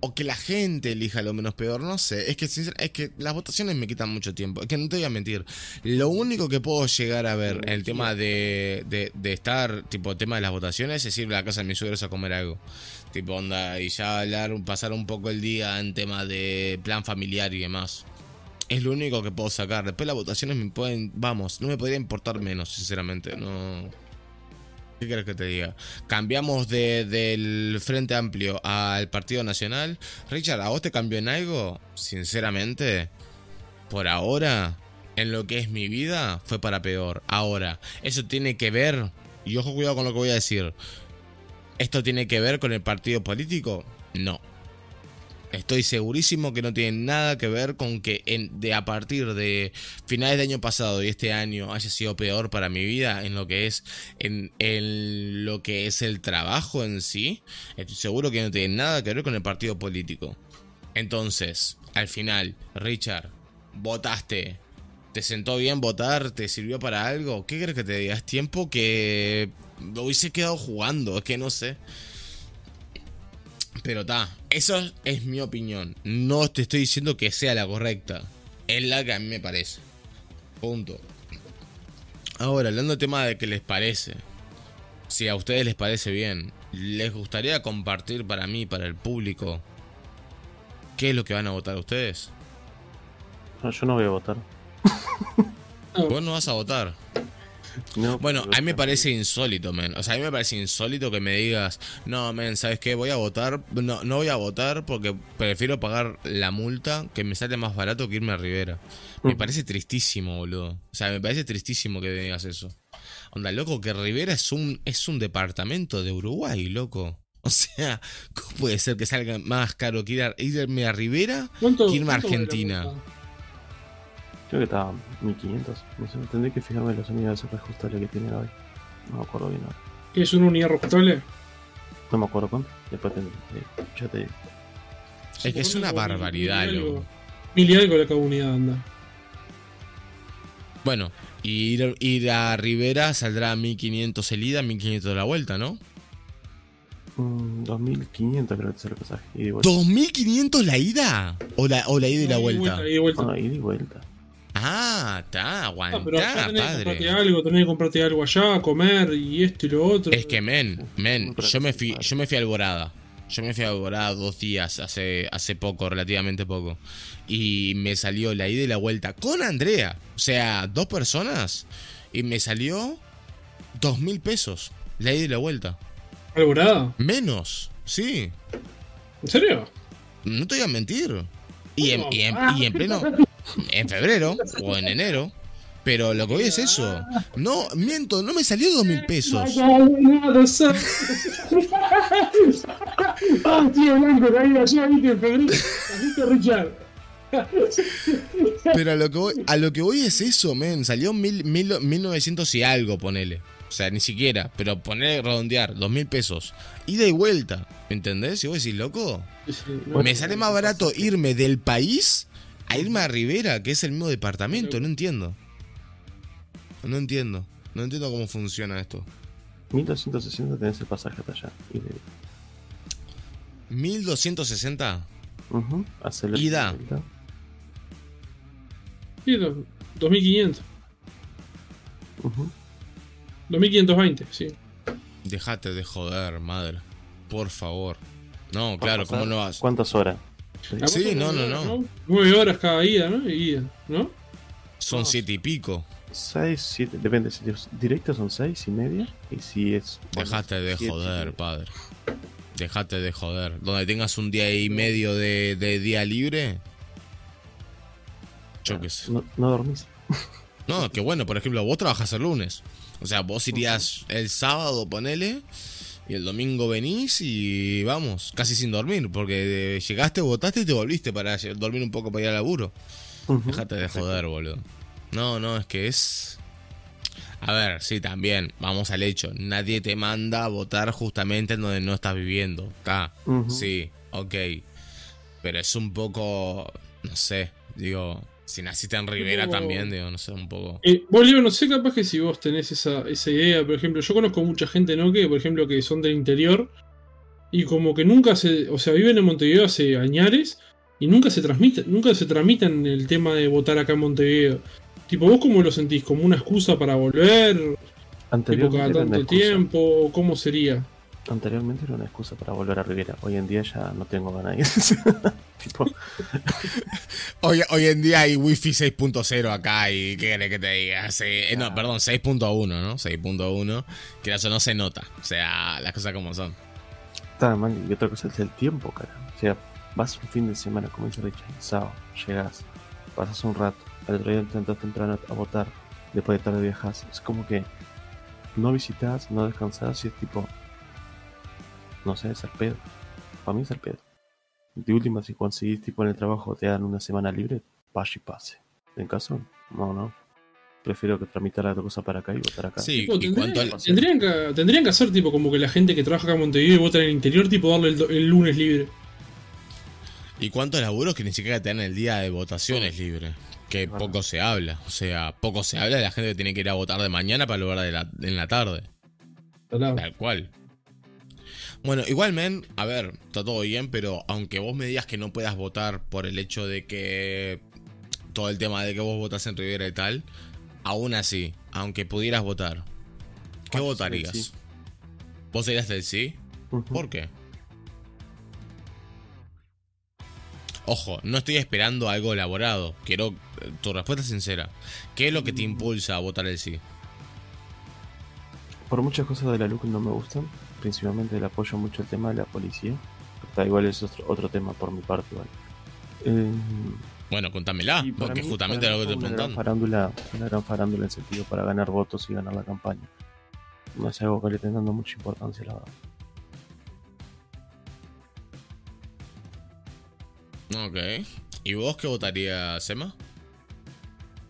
O que la gente elija lo menos peor, no sé. Es que, es que las votaciones me quitan mucho tiempo. Es que no te voy a mentir. Lo único que puedo llegar a ver en el tema de, de, estar, tipo, tema de las votaciones, es ir a la casa de mis suegros a comer algo. Tipo, onda, y ya hablar, pasar un poco el día en tema de plan familiar y demás. Es lo único que puedo sacar. Después las votaciones me pueden, vamos, no me podría importar menos, sinceramente. No. ¿Qué quieres que te diga? Cambiamos del Frente Amplio al Partido Nacional. Richard, ¿a vos te cambió en algo? Sinceramente, por ahora, en lo que es mi vida, fue para peor. Ahora, eso tiene que ver, y ojo cuidado con lo que voy a decir, ¿esto tiene que ver con el partido político? No. Estoy segurísimo que no tiene nada que ver con que de a partir de finales del año pasado y este año haya sido peor para mi vida en lo que es en, lo que es el trabajo en sí. Estoy seguro que no tiene nada que ver con el partido político. Entonces, al final, Richard, votaste. ¿Te sentó bien votar? ¿Te sirvió para algo? ¿Qué crees que te digas? Tiempo que lo hubiese quedado jugando, es que no sé. Pero ta, eso es mi opinión. No te estoy diciendo que sea la correcta. Es la que a mí me parece. Punto. Ahora, hablando del tema de que les parece. Si a ustedes les parece bien, ¿les gustaría compartir para mí, para el público, qué es lo que van a votar ustedes? No, yo no voy a votar. Vos no vas a votar bueno, a mí me parece insólito, men. O sea, a mí me parece insólito que me digas, no, men, ¿sabes qué? Voy a votar. No, no voy a votar porque prefiero pagar la multa que me sale más barato que irme a Rivera. Me parece tristísimo, boludo. O sea, me parece tristísimo que digas eso. Onda, loco, que Rivera es un, es un departamento de Uruguay, loco. O sea, ¿cómo puede ser que salga más caro que irme a Rivera que irme a Argentina? Creo que estaba 1500. No sé, tendré que fijarme en las unidades reajustables que tiene hoy. No me acuerdo bien ahora. ¿Qué es una unidad reajustable? No me acuerdo cuánto. Después tendré. ya te digo. Es que es una barbaridad, loco. Mil y algo la cada unidad anda. Bueno, ir, ir a Rivera saldrá 1500 el ida, 1500 la vuelta, ¿no? 2500 mm, creo que es el pasaje. ¿2500 la ida? ¿O la, o la ida y la vuelta? Ida y vuelta. Ah, ida y vuelta. Ah, está, aguanta, ah, pero tenés Que comprarte algo, tenés que comprarte algo allá, comer y esto y lo otro. Es que, men, men, yo me fui, yo me fui a Alborada. Yo me fui a Alborada dos días, hace, hace poco, relativamente poco. Y me salió la ida y la vuelta con Andrea. O sea, dos personas. Y me salió dos mil pesos. La ida y la vuelta. ¿Alborada? Menos, sí. ¿En serio? No te voy a mentir. Y en, y y en pleno en febrero o en enero. Pero lo que voy es eso. No, miento, no me salió dos mil pesos. Pero a lo que voy, a lo que voy es eso, men. Salió mil, mil, mil novecientos y algo, ponele. O sea, ni siquiera. Pero poner, redondear, dos mil pesos. Ida y vuelta. ¿Me entendés? Y vos decís, loco. Me sale más barato irme del país a irme a Rivera, que es el mismo departamento, no entiendo. No entiendo. No entiendo cómo funciona esto. 1260 tenés el pasaje hasta allá. ¿1260? Uh ¿Ida? Sí, 2500. 2520, sí. Dejate de joder, madre. Por favor. No, claro, ¿cómo no vas? ¿Cuántas horas? Sí, no, no, no. Nueve horas cada ida, ¿no? ida, ¿no? Son siete y pico. Seis, siete, depende. Si es directo son seis y media. Y si es. Dejate de joder, padre. Dejate de joder. Donde tengas un día y medio de, día libre. Yo qué sé. No, no dormís. No, que bueno, por ejemplo, vos trabajas el lunes. O sea, vos irías el sábado, ponele. Y el domingo venís y vamos, casi sin dormir, porque llegaste, votaste y te volviste para dormir un poco para ir al laburo. Déjate de joder, boludo. No, no, es que es... A ver, sí, también, vamos al hecho. Nadie te manda a votar justamente en donde no estás viviendo. Está, sí, ok. Pero es un poco, no sé, digo, si naciste en Rivera también, digo, no sé, un poco. Eh, Bolívar, no sé, capaz que si vos tenés esa, esa idea, por ejemplo, yo conozco mucha gente, ¿no? Que, por ejemplo, que son del interior y como que nunca se, o sea, viven en Montevideo hace añares y nunca se transmite, nunca se tramitan el tema de votar acá en Montevideo. Tipo, ¿vos cómo lo sentís? ¿Como una excusa para volver? Tipo, cada tanto tiempo, ¿cómo sería? Anteriormente era una excusa para volver a Rivera. Hoy en día ya no tengo ganas de ir. tipo, Hoy, hoy en día hay Wi-Fi 6.0 acá y ¿qué querés que te diga? Sí, eh, no, perdón, 6.1, ¿no? 6.1, que eso no se nota. O sea, las cosas como son. está mal. Y otra cosa es el tiempo, cara. O sea, vas un fin de semana, como dice Richard, sábado, llegas, pasas un rato, al otro día intentas temprano a votar, después de tarde viajas. Es como que no visitas, no descansas y es tipo, no sé, es el pedo. Para mí es el pedo. De última, si conseguís tipo en el trabajo te dan una semana libre, pase y pase. En caso, no, no. Prefiero que tramitar la cosa para acá y votar acá. Sí, Tipo, tendrían, cuanto al- tendrían que, tendrían que hacer tipo como que la gente que trabaja acá en Montevideo y vota en el interior, tipo darle el, lunes libre. Y cuántos laburos que ni siquiera te dan el día de votaciones libre. Que Bueno. poco se habla. O sea, poco se habla de la gente que tiene que ir a votar de mañana para lograr de la, en la tarde. Tal cual. Bueno, igual, men, a ver, está todo bien, pero aunque vos me digas que no puedas votar por el hecho de que todo el tema de que vos votas en Rivera y tal, aún así, aunque pudieras votar, ¿qué votarías? sí. ¿Vos serías del sí? ¿Por qué? Ojo, no estoy esperando algo elaborado. Quiero eh, tu respuesta sincera. ¿Qué es lo que te impulsa a votar el sí? Por muchas cosas de la LUC no me gustan, principalmente el apoyo mucho al tema de la policía. Está igual es otro, otro tema por mi parte, igual. Eh, Bueno, contámela, porque mí- justamente lo que te estoy una gran preguntando. farándula, una gran farándula en sentido para ganar votos y ganar la campaña. No es algo que le estén dando mucha importancia, la verdad. Ok. ¿Y vos qué votarías, Emma?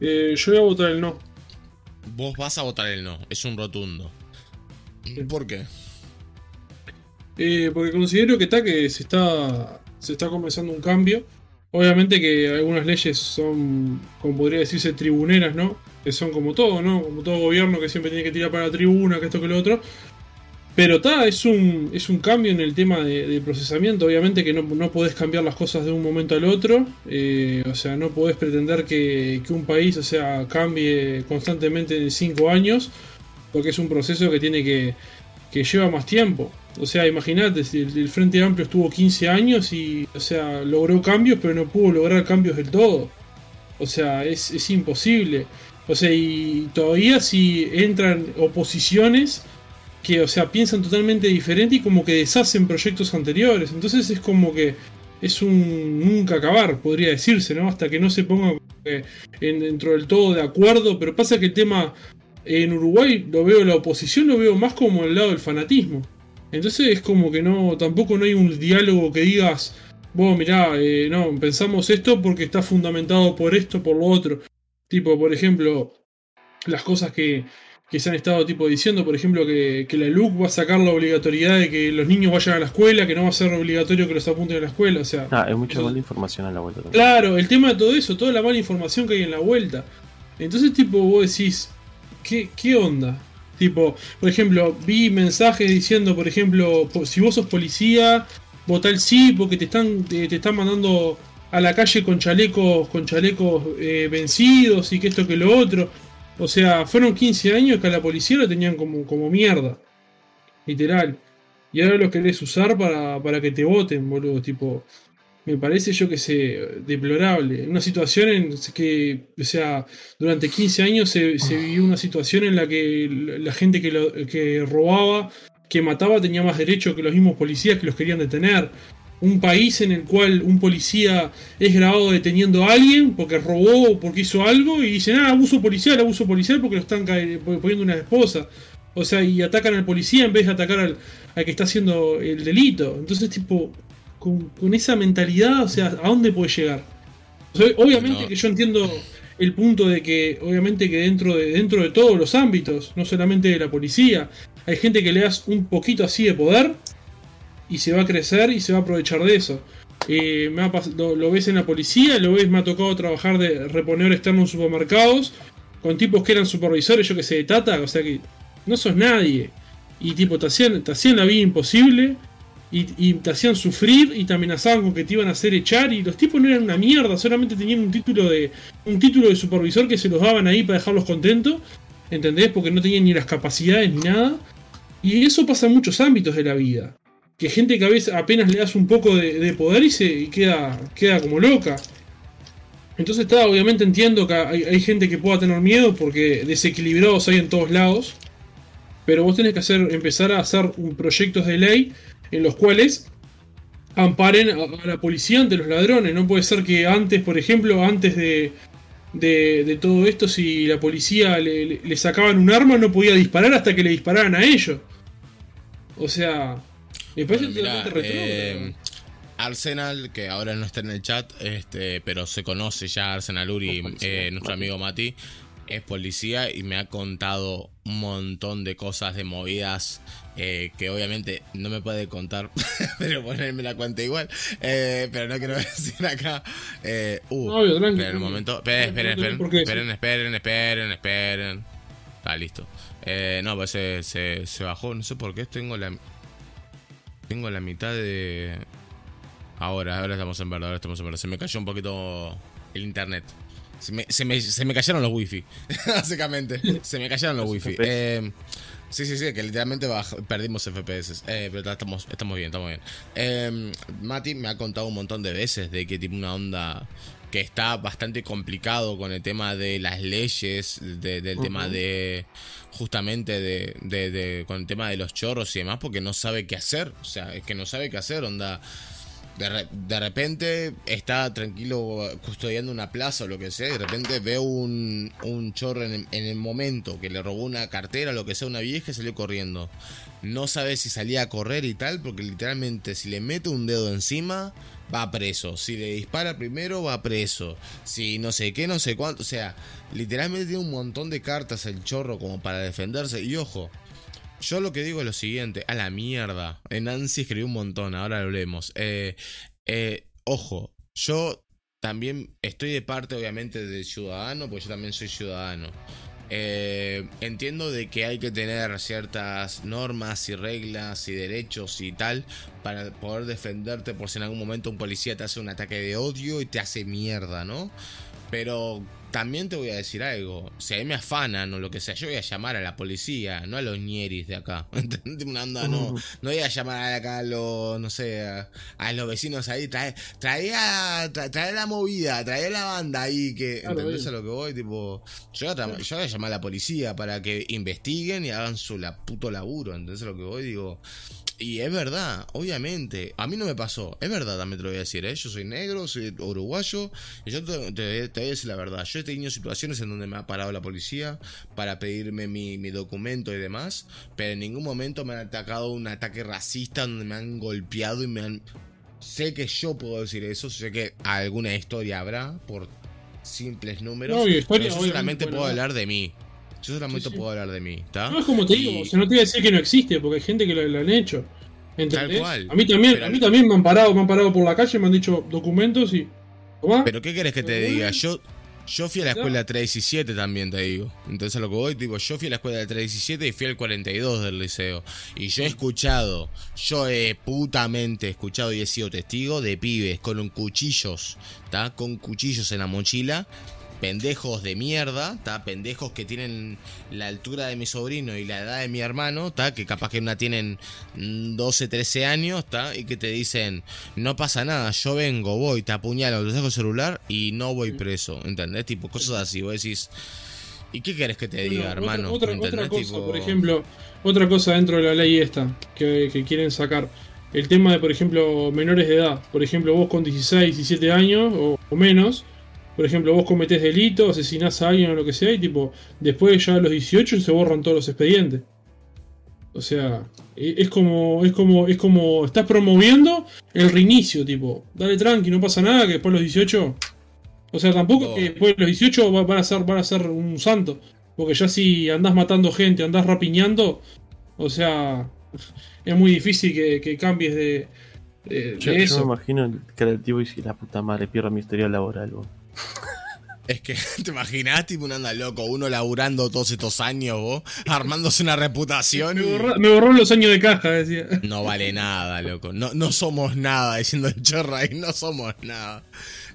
Eh, yo voy a votar el no. Vos vas a votar el no, es un rotundo. ¿Por qué? Eh, porque considero que está que se está se está comenzando un cambio. Obviamente que algunas leyes son, como podría decirse, tribuneras, ¿no? Que son como todo, ¿no? Como todo gobierno que siempre tiene que tirar para la tribuna, que esto que lo otro. Pero está, es un, es un cambio en el tema de, procesamiento. Obviamente que no, no podés cambiar las cosas de un momento al otro. Eh, o sea, no podés pretender que, que un país, o sea, cambie constantemente en cinco años. Porque es un proceso que tiene que, que lleva más tiempo. O sea, imagínate, el, el Frente Amplio estuvo 15 años y, o sea, logró cambios, pero no pudo lograr cambios del todo. O sea, es, es imposible. O sea, y todavía si entran oposiciones que, o sea, piensan totalmente diferente y como que deshacen proyectos anteriores. Entonces es como que es un nunca acabar, podría decirse, ¿no? Hasta que no se ponga en- dentro del todo de acuerdo. Pero pasa que el tema en Uruguay lo veo, la oposición lo veo más como el lado del fanatismo. Entonces es como que no, tampoco no hay un diálogo que digas, vos mirá, eh, no, pensamos esto porque está fundamentado por esto, por lo otro. Tipo, por ejemplo, las cosas que, que se han estado tipo diciendo, por ejemplo, que, que la LUC va a sacar la obligatoriedad de que los niños vayan a la escuela, que no va a ser obligatorio que los apunten a la escuela, o sea... Ah, hay mucha Eso- mala información a la vuelta también. Claro, el tema de todo eso, toda la mala información que hay en la vuelta. Entonces, tipo, vos decís, ¿qué, qué onda? Tipo, por ejemplo, vi mensajes diciendo, por ejemplo, si vos sos policía, votá el sí porque te están, te, están mandando a la calle con chalecos, con chalecos eh, vencidos y que esto que lo otro. O sea, fueron 15 años que a la policía lo tenían como, como mierda. Literal. Y ahora los querés usar para, para que te voten, boludo. Tipo, me parece yo que sé, deplorable. Una situación en que, o sea, durante 15 años se, se vivió una situación en la que la gente que, lo- que robaba, que mataba, tenía más derecho que los mismos policías que los querían detener. Un país en el cual un policía es grabado deteniendo a alguien porque robó o porque hizo algo y dicen, ah, abuso policial, abuso policial porque lo están poniendo una esposa. O sea, y atacan al policía en vez de atacar al, al que está haciendo el delito. Entonces, tipo, con, con esa mentalidad, o sea, ¿a dónde puede llegar? O sea, obviamente No. que yo entiendo el punto de que, obviamente que dentro de, dentro de todos los ámbitos, no solamente de la policía, hay gente que le das un poquito así de poder y se va a crecer y se va a aprovechar de eso. Eh, me ha pas- lo, lo ves en la policía, lo ves, me ha tocado trabajar de reponedor externo en supermercados, con tipos que eran supervisores, yo que sé, de Tata, o sea que no sos nadie. Y tipo, te hacían, te hacían la vida imposible y, te hacían sufrir y te amenazaban con que te iban a hacer echar y los tipos no eran una mierda, solamente tenían un título de un título de supervisor que se los daban ahí para dejarlos contentos, ¿entendés? Porque no tenían ni las capacidades ni nada. Y eso pasa en muchos ámbitos de la vida. Que gente que a veces apenas le das un poco de, de poder y se queda, queda como loca. Entonces está, obviamente entiendo que hay, gente que pueda tener miedo porque desequilibrados hay en todos lados. Pero vos tenés que hacer, empezar a hacer proyectos de ley en los cuales amparen a, a la policía ante los ladrones. No puede ser que antes, por ejemplo, antes de, de, de todo esto, si la policía le, le- le sacaban un arma, no podía disparar hasta que le dispararan a ellos. O sea, me parece Bueno, mirá, totalmente eh, retrógrado. Arsenal, que ahora no está en el chat, este, pero se conoce ya Arsenal Uri, eh, nuestro amigo Mati, es policía y me ha contado un montón de cosas, de movidas, eh, que obviamente no me puede contar, pero ponerme la cuenta igual, eh, pero no quiero decir acá. Eh, uh, No, obvio, tranqui, esperen un momento, esperen, esperen, esperen, esperen, esperen, esperen, esperen. Está listo. Eh, no, pues se, se, se bajó, no sé por qué, tengo la... Tengo la mitad de... Ahora, ahora estamos en verde, ahora estamos en verde. Se me cayó un poquito el internet. Se me, se me, se me cayeron los wifi, básicamente. Se me cayeron los wifi. Eh, sí, sí, sí, que literalmente baj- perdimos FPS. Eh, pero ta- estamos, estamos bien, estamos bien. Eh, Mati me ha contado un montón de veces de que tiene una onda que está bastante complicado con el tema de las leyes, de- del tema de justamente de, de- de- con el tema de los chorros y demás, porque no sabe qué hacer. O sea, es que no sabe qué hacer, onda. De, de repente está tranquilo custodiando una plaza o lo que sea, y de repente ve un, un chorro en en el momento que le robó una cartera, lo que sea, una vieja y salió corriendo. No sabe si salía a correr y tal, porque literalmente si le mete un dedo encima, va preso. Si le dispara primero, va preso. Si no sé qué, no sé cuánto. O sea, literalmente tiene un montón de cartas el chorro como para defenderse. Y ojo, yo lo que digo es lo siguiente, a la mierda. En Nancy escribió un montón, ahora lo leemos. Eh, eh, ojo, yo también estoy de parte, obviamente, del ciudadano, porque yo también soy ciudadano. Eh, entiendo de que hay que tener ciertas normas y reglas y derechos y tal para poder defenderte por si en algún momento un policía te hace un ataque de odio y te hace mierda, ¿no? Pero también te voy a decir algo. Si a mí me afanan o lo que sea, yo voy a llamar a la policía, no a los ñeris de acá. ¿Entendés? Una onda, no, no voy a llamar acá a los, no sé, a, a los vecinos ahí. Trae, trae, a- tra- trae la movida, trae la banda ahí. que Claro, ¿Entendés bien. a lo que voy? Tipo, yo voy, a tra- yo voy a llamar a la policía para que investiguen y hagan su la puto laburo. ¿Entendés a lo que voy? Digo, y es verdad, obviamente. A mí no me pasó. Es verdad, también te lo voy a decir, ¿eh? Yo soy negro, soy uruguayo. Y yo te, te- te voy a decir la verdad. Yo he tenido situaciones en donde me ha parado la policía para pedirme mi, mi documento y demás. Pero en ningún momento me han atacado un ataque racista donde me han golpeado y me han. Sé que yo puedo decir eso. Sé que alguna historia habrá por simples números. No, pero yo solamente puedo hablar de mí. Yo solamente Sí, sí. puedo hablar de mí, ¿está? No es como te digo, o sea, no te voy a decir que no existe, porque hay gente que lo, lo han hecho. ¿Entendés? cual. A mí también, Pero- a mí también me han parado, me han parado por la calle, me han dicho documentos y. Pero ¿qué querés que te diga? Yo, yo fui a la escuela 317 también, te digo. Entonces a lo que voy, digo, yo fui a la escuela de 317 y fui al 42 del liceo. Y yo he escuchado, yo he putamente escuchado y he sido testigo de pibes con cuchillos, ¿está? Con cuchillos en la mochila. Pendejos de mierda, ¿tá? Pendejos que tienen la altura de mi sobrino y la edad de mi hermano, ¿tá? Que capaz que una tienen mm, 12, 13 años, ¿tá? Y que te dicen, no pasa nada, yo vengo, voy, te apuñalo, te saco el celular y no voy preso, ¿entendés? Tipo, cosas así, vos decís, ¿y qué querés que te Bueno, diga, otra- hermano? Otra, cosa, Tipo, por ejemplo, otra cosa dentro de la ley esta que, que quieren sacar. El tema de, por ejemplo, menores de edad. Por ejemplo, vos con 16, 17 años o, o menos, por ejemplo, vos cometés delito, asesinás a alguien o lo que sea, y tipo, después ya a los 18 se borran todos los expedientes. O sea, e- es como, es como, es como, estás promoviendo el reinicio, tipo, dale tranqui, no pasa nada, que después de los 18. O sea, tampoco que después de los 18 va- van a ser, van a ser un santo. Porque ya si andás matando gente, andás rapiñando, o sea, es muy difícil que, que cambies de, de- Yo, de yo eso. me imagino el creativo y si la puta madre pierdo mi historial laboral. vos. Es que, ¿te imaginás, tipo, un anda loco? Uno laburando todos estos años, vos, armándose una reputación. Me borró, me borró los años de caja, decía. No vale nada, loco. No, no somos nada, diciendo el chorra y no somos nada.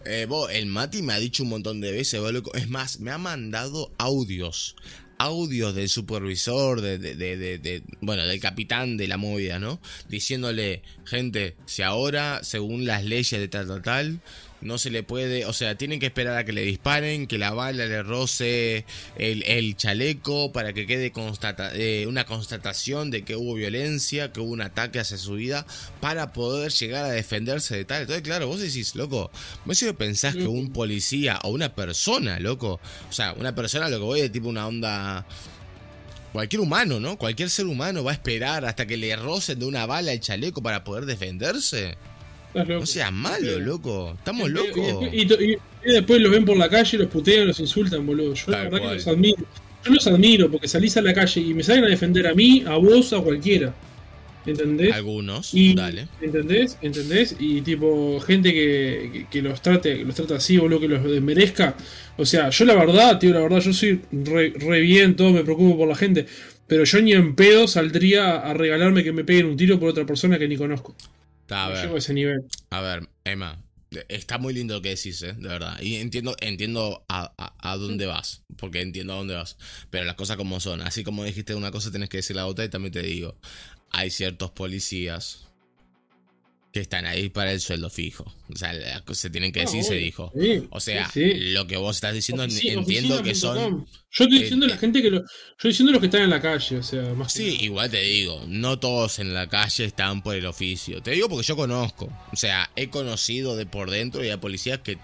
Eh, vos, el Mati me ha dicho un montón de veces, vos, loco. Es más, me ha mandado audios. Audios del supervisor, de, de- de- de- de- bueno, del capitán de la movida, ¿no? Diciéndole, gente, si ahora, según las leyes de tal, tal, tal, no se le puede, o sea, tienen que esperar a que le disparen, que la bala le roce el, el chaleco para que quede constata- eh, una constatación de que hubo violencia, que hubo un ataque hacia su vida, para poder llegar a defenderse de tal. Entonces, claro, vos decís, loco, vos si pensás que un policía o una persona, loco, o sea, una persona lo que voy de tipo una onda... Cualquier humano, ¿no? Cualquier ser humano va a esperar hasta que le rocen de una bala el chaleco para poder defenderse. No seas malo, loco. Estamos Y- locos. Y, y- y- y después los ven por la calle, los putean, los insultan, boludo. Yo la verdad que los admiro. Yo los admiro porque salís a la calle y me salen a defender a mí, a vos, a cualquiera. ¿Entendés? Algunos, Y, dale. ¿Entendés? ¿Entendés? Y tipo, gente que, que- que los trate, que los trata así, boludo, que los desmerezca. O sea, yo la verdad, tío, la verdad, yo soy re, re bien, todo, me preocupo por la gente. Pero yo ni en pedo saldría a regalarme que me peguen un tiro por otra persona que ni conozco. A ver. Llego a ese nivel. A ver, Emma, está muy lindo lo que decís, ¿eh? de verdad. Y entiendo, entiendo a, a- a dónde vas, porque entiendo a dónde vas. Pero las cosas como son, así como dijiste una cosa, tenés que decir la otra y también te digo, hay ciertos policías que están ahí para el sueldo fijo. O sea, las cosas se tienen que decir, Ah, se obvio. dijo. Sí, O sea, sí, sí. lo que vos estás diciendo entiendo que son... Yo estoy diciendo eh, la gente que lo. Yo estoy diciendo los que están en la calle, o sea, más que Sí, igual te digo, no todos en la calle están por el oficio. Te digo porque yo conozco. O sea, he conocido de por dentro y hay policías que,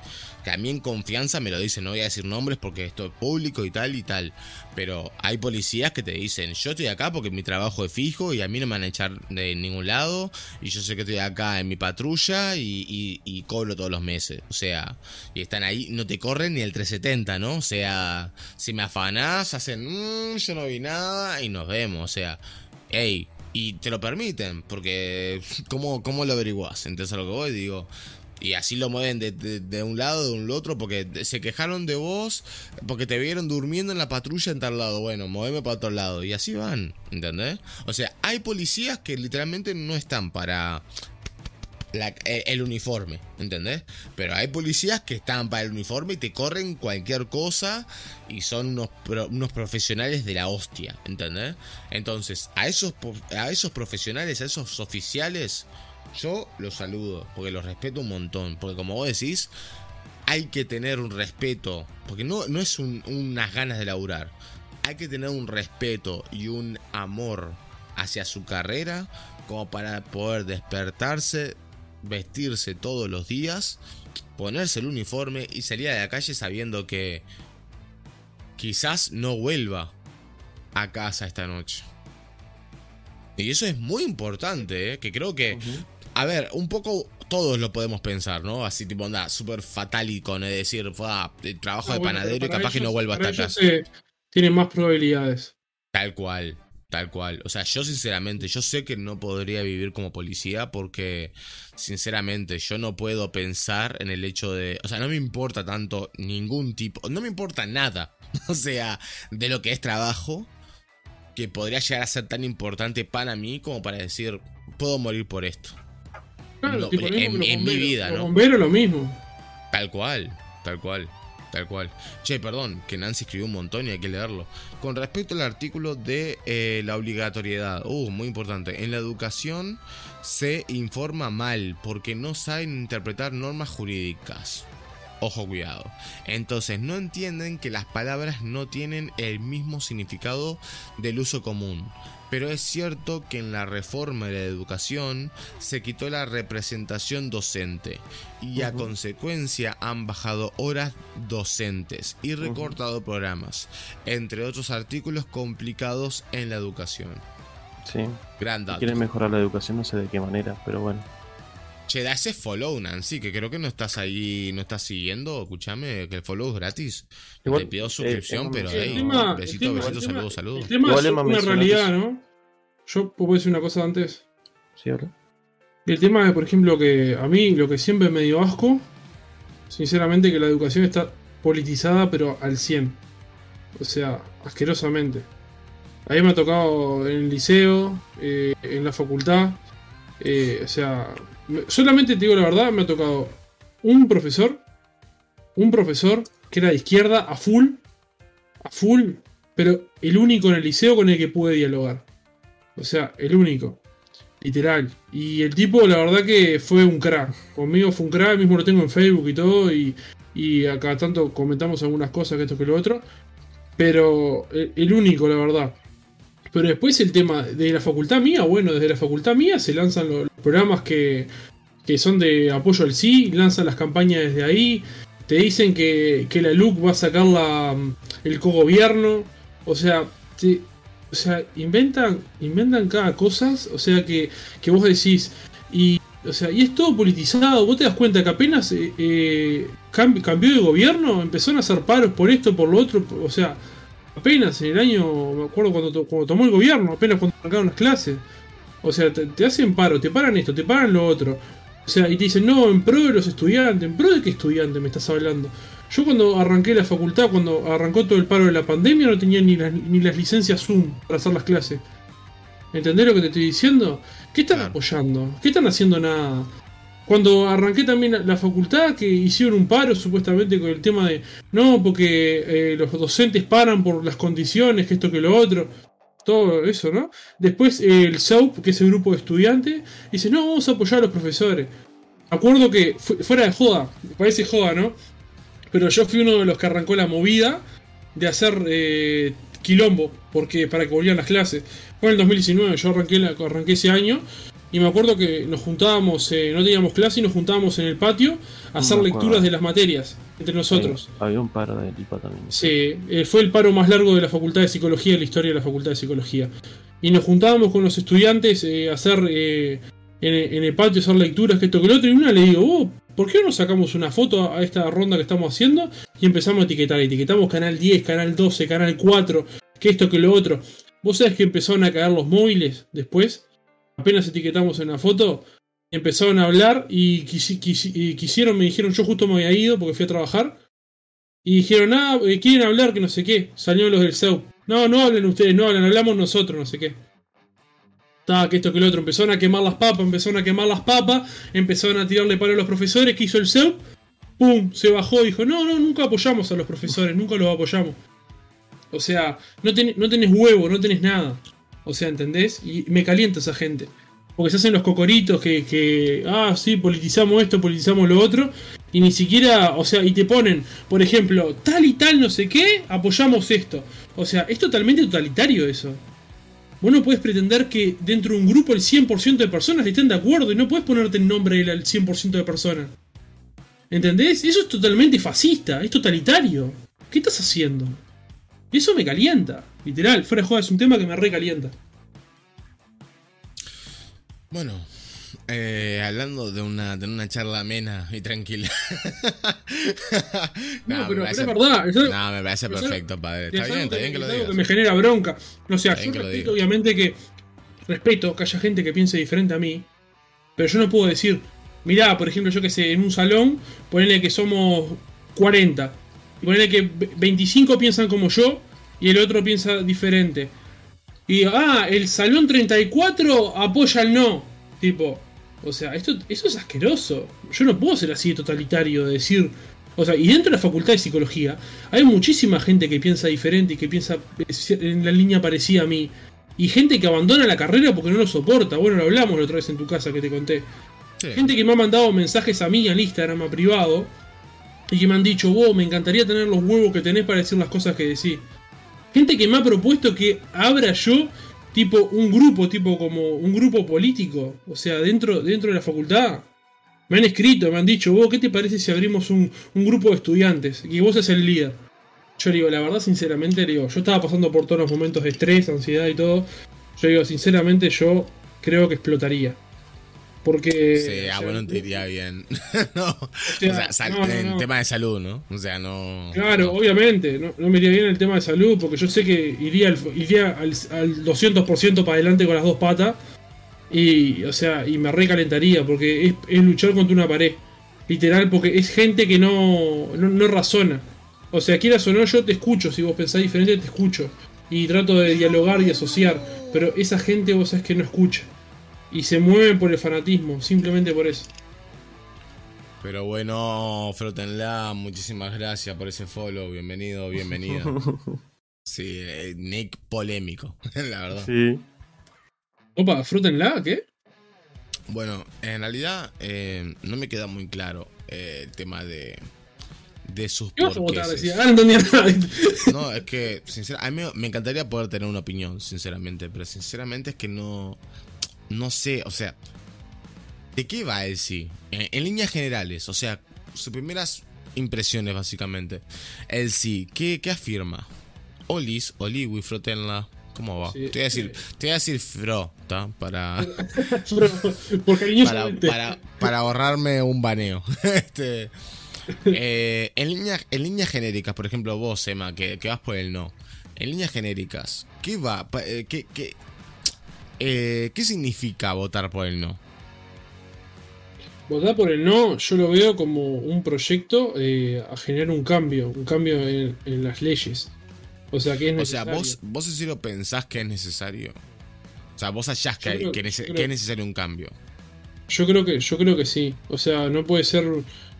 a en confianza me lo dicen. No voy a decir nombres porque esto es público y tal y tal. Pero hay policías que te dicen, yo estoy acá porque mi trabajo es fijo y a mí no me van a echar de ningún lado. Y yo sé que estoy acá en mi patrulla y, y- y cobro todos los meses. O sea, y están ahí, no te corren ni el 370, ¿no? O sea, si me afanás, hacen, "Mm, yo no vi nada y nos vemos. O sea, hey, y te lo permiten, porque ¿cómo, cómo lo averiguás? Entonces a lo que voy, digo. Y así lo mueven de, de- de un lado, de un otro, porque se quejaron de vos, porque te vieron durmiendo en la patrulla en tal lado. Bueno, moveme para otro lado. Y así van, ¿entendés? O sea, hay policías que literalmente no están para eh, el uniforme, ¿entendés? Pero hay policías que están para el uniforme y te corren cualquier cosa y son unos, pro- unos profesionales de la hostia, ¿entendés? Entonces, a esos, a esos profesionales, a esos oficiales, yo los saludo, porque los respeto un montón, porque como vos decís, hay que tener un respeto, porque no, no es un- unas ganas de laburar, hay que tener un respeto y un amor hacia su carrera como para poder despertarse, vestirse todos los días, ponerse el uniforme y salir a la calle sabiendo que quizás no vuelva a casa esta noche. Y eso es muy importante, ¿eh? que creo que, a ver, un poco todos lo podemos pensar, ¿no? Así tipo, anda, súper fatálico, ¿no? Es decir, trabajo Ah, de bueno, panadero y capaz que no vuelvo hasta acá. eh, tienen más probabilidades. Tal cual, tal cual. O sea, yo sinceramente, yo sé que no podría vivir como policía porque, sinceramente, yo no puedo pensar en el hecho de... O sea, no me importa tanto ningún tipo... No me importa nada. O sea, de lo que es trabajo, que podría llegar a ser tan importante para mí como para decir, puedo morir por esto. Claro, No, tipo, en- que los en mi vida, ¿no? bomberos lo mismo. Tal cual, tal cual, tal cual. Che, perdón, que Nancy escribió un montón y hay que leerlo. Con respecto al artículo de eh, la obligatoriedad, uh, muy importante. En la educación se informa mal porque no saben interpretar normas jurídicas. Ojo, cuidado. Entonces no entienden que las palabras no tienen el mismo significado del uso común. Pero es cierto que en la reforma de la educación se quitó la representación docente y a consecuencia han bajado horas docentes y recortado programas, entre otros artículos complicados en la educación. Sí. Gran dato. Quieren mejorar la educación, no sé de qué manera, pero bueno. Che, da ese follow, Nancy, que creo que no estás ahí, no estás siguiendo. Escúchame, que el follow es gratis. Igual, Te pido eh, suscripción, eh, pero sí, hey, besito, besito, el tema- saludos, saludos. El tema es una realidad, ¿no? Yo puedo decir una cosa antes. Sí, hola. El tema es, por ejemplo, que a mí lo que siempre me dio asco, sinceramente, que la educación está politizada, pero al 100. O sea, asquerosamente. A mí me ha tocado en el liceo, eh, en la facultad. eh, o sea, solamente te digo la verdad, me ha tocado un profesor, un profesor que era de izquierda a full, a full, pero el único en el liceo con el que pude dialogar. O sea, el único. Literal. Y el tipo, la verdad que fue un crack. Conmigo fue un crack, mismo lo tengo en Facebook y todo. Y, y acá tanto comentamos algunas cosas que esto que lo otro. Pero el, el único, la verdad. Pero después el tema de la facultad mía, bueno, desde la facultad mía se lanzan los, programas que, que son de apoyo al sí, lanzan las campañas desde ahí. Te dicen que, que la LUC va a sacar la, el cogobierno. O sea, te- o sea, inventan, inventan cada cosa, o sea, que, que vos decís, y, o sea, y es todo politizado, vos te das cuenta que apenas eh, eh, cambi- cambió de gobierno, empezaron a hacer paros por esto, por lo otro, o sea, apenas en el año, me acuerdo cuando, cuando tomó el gobierno, apenas cuando arrancaron las clases, o sea, te, te hacen paro, te paran esto, te paran lo otro, o sea, y te dicen, no, en pro de los estudiantes, en pro de qué estudiante me estás hablando. Yo cuando arranqué la facultad, cuando arrancó todo el paro de la pandemia, no tenía ni las, ni las licencias Zoom para hacer las clases. ¿Entendés lo que te estoy diciendo? ¿Qué están apoyando? ¿Qué están haciendo nada? Cuando arranqué también la, facultad, que hicieron un paro supuestamente con el tema de, no, porque eh, los docentes paran por las condiciones, que esto que lo otro, todo eso, ¿no? Después eh, el SAUP, que es el grupo de estudiantes, dice, no, vamos a apoyar a los profesores. Acuerdo que, fu- fuera de joda, parece joda, ¿no? Pero yo fui uno de los que arrancó la movida de hacer eh, quilombo, porque para que volvieran las clases. Fue en el 2019, yo arranqué, la- arranqué ese año. Y me acuerdo que nos juntábamos, eh, no teníamos clase y nos juntábamos en el patio a hacer lecturas de las materias entre nosotros. Había, había un paro de tipo también. Sí, eh, fue el paro más largo de la Facultad de Psicología, de la historia de la Facultad de Psicología. Y nos juntábamos con los estudiantes eh, a hacer en, en el patio, hacer lecturas, que esto que lo otro. Y una le digo, "Oh, ¿por qué no sacamos una foto a esta ronda que estamos haciendo? Y empezamos a etiquetar. Etiquetamos canal 10, canal 12, canal 4, que esto que lo otro. Vos sabés que empezaron a caer los móviles después. Apenas etiquetamos en la foto, empezaron a hablar y, quisi- quisi- y quisieron, me dijeron, yo justo me había ido porque fui a trabajar. Y dijeron, ah, eh, quieren hablar, que no sé qué. Salieron los del SEU. No, no hablen ustedes, no hablan, hablamos nosotros, no sé qué. Estaba que esto que el otro. Empezaron a quemar las papas, empezaron a quemar las papas, empezaron a tirarle palo a los profesores. ¿Qué hizo el SEU? ¡Pum! Se bajó, dijo, no, no, nunca apoyamos a los profesores, nunca los apoyamos. O sea, no, ten- no tenés huevo, no tenés nada. O sea, ¿entendés? Y me calienta esa gente. Porque se hacen los cocoritos que, que, ah, sí, politizamos esto, politizamos lo otro. Y ni siquiera, o sea, y te ponen, por ejemplo, tal y tal no sé qué, apoyamos esto. O sea, es totalmente totalitario eso. Vos no puedes pretender que dentro de un grupo el 100% de personas estén de acuerdo y no puedes ponerte el nombre del al 100% de personas. ¿Entendés? Eso es totalmente fascista, es totalitario. ¿Qué estás haciendo? Eso me calienta. Literal, fuera de joda, es un tema que me recalienta. Bueno, eh, hablando de una, de una charla amena y tranquila. No, pero, parece- es verdad. No, me parece perfecto, padre. es Está bien, está bien que lo digas. que me genera bronca. O sea, Está yo respeto, obviamente, que. Respeto que haya gente que piense diferente a mí. Pero yo no puedo decir. Mirá, por ejemplo, yo que sé, en un salón, ponerle que somos 40. Y ponerle que ve- 25 piensan como yo y el otro piensa diferente. Y ah, el salón 34 apoya el no. Tipo, o sea, esto, eso es asqueroso. Yo no puedo ser así de totalitario, de decir. O sea, y dentro de la facultad de psicología hay muchísima gente que piensa diferente y que piensa eh, en la línea parecida a mí. Y gente que abandona la carrera porque no lo soporta. Bueno, lo hablamos la otra vez en tu casa que te conté. Sí. Gente que me ha mandado mensajes a mí al Instagram a privado y que me han dicho, wow, me encantaría tener los huevos que tenés para decir las cosas que decís. Gente que me ha propuesto que abra yo, tipo, un grupo, tipo como un grupo político. O sea, dentro, dentro de la facultad. Me han escrito, me han dicho, vos, ¿qué te parece si abrimos un, grupo de estudiantes? Y vos sos el líder. Yo digo, la verdad, sinceramente, digo, yo estaba pasando por todos los momentos de estrés, ansiedad y todo. Yo digo, sinceramente, yo creo que explotaría. Porque. Sí, o ah, sea, bueno, te iría bien. no, o sea, sea, no, no, en no. tema de salud, ¿no? O sea, no. Claro, obviamente, no, no me iría bien el tema de salud, porque yo sé que iría al, iría al, al 200% para adelante con las dos patas, y, o sea, y me recalentaría, porque es, es luchar contra una pared, literal, porque es gente que no, no, no razona, O sea, quieras o no, yo te escucho. Si vos pensás diferente, te escucho. Y trato de dialogar y asociar. Pero esa gente vos sabés que no escucha. Y se mueven por el fanatismo, simplemente por eso. Pero bueno, Frotenla, muchísimas gracias por ese follow. Bienvenido, bienvenido. Sí, eh, Nick polémico, la verdad. Sí. Opa, Frutenla, ¿qué? Bueno, en realidad eh, no me queda muy claro eh, el tema de, de sus ¿Qué vas a votar? porqueses. Decía, ah, no. No, es que, sinceramente, a mí me encantaría poder tener una opinión, sinceramente, pero sinceramente es que no, no sé, o sea, ¿de qué va el sí? En, en líneas generales, o sea, sus primeras impresiones, básicamente. El sí, ¿qué, qué afirma? Olis, Oliwi, Frotenla, ¿cómo va? Sí, te, voy a decir, eh. te voy a decir Fro, ¿tá? Para, para, cariñosamente. para, para ahorrarme un baneo. este, eh, en, líneas, en líneas genéricas, por ejemplo, vos, Emma, que, que vas por el no. En líneas genéricas, ¿qué va? eh, ¿Qué, qué, eh, ¿qué significa votar por el no? Votar por el no, yo lo veo como un proyecto eh, a generar un cambio, un cambio en, en las leyes. O sea, que es O sea, necesario. vos, vos en serio pensás que es necesario. O sea, vos hallás que, creo- que, creo- es necesario un cambio. Yo creo que, yo creo que sí. O sea, no puede ser,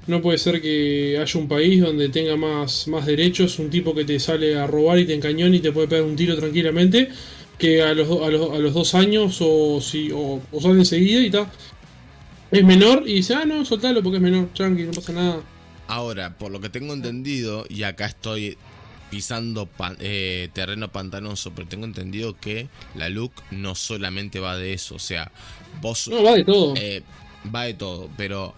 no puede ser que haya un país donde tenga más, más derechos, un tipo que te sale a robar y te encañona y te puede pegar un tiro tranquilamente, que a los, a los, a los dos años o si o, o sale enseguida y está. Es menor y dice, ah no, soltalo porque es menor, tranqui, no pasa nada. Ahora, por lo que tengo entendido, y acá estoy pisando pan- eh, terreno pantanoso, pero tengo entendido que la look no solamente va de eso. O sea, vos No, va de todo. eh, va de todo, pero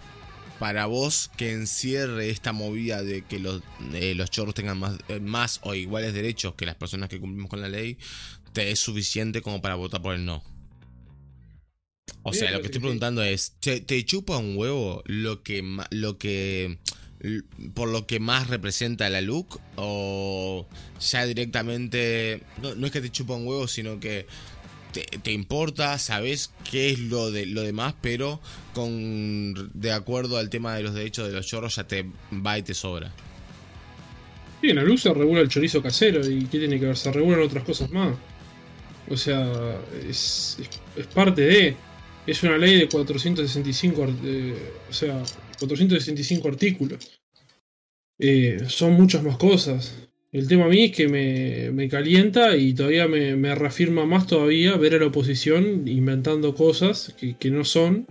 para vos que encierre esta movida de que los, eh, los chorros tengan más, más o iguales derechos que las personas que cumplimos con la ley, te es suficiente como para votar por el no. O sea, lo que estoy preguntando es, ¿te, te chupa un huevo lo que lo que por lo que más representa la look o ya directamente no, no es que te chupa un huevo, sino que te, te importa, sabes qué es lo de lo demás, pero con de acuerdo al tema de los derechos de los chorros ya te va y te sobra. Sí, en la luz se regula el chorizo casero y ¿qué tiene que ver? Se regulan otras cosas más. O sea, es, es, es parte de... Es una ley de 465, art- eh, o sea, 465 artículos. Eh, son muchas más cosas. El tema a mí es que me, me calienta y todavía me, me reafirma más todavía ver a la oposición inventando cosas que, que no son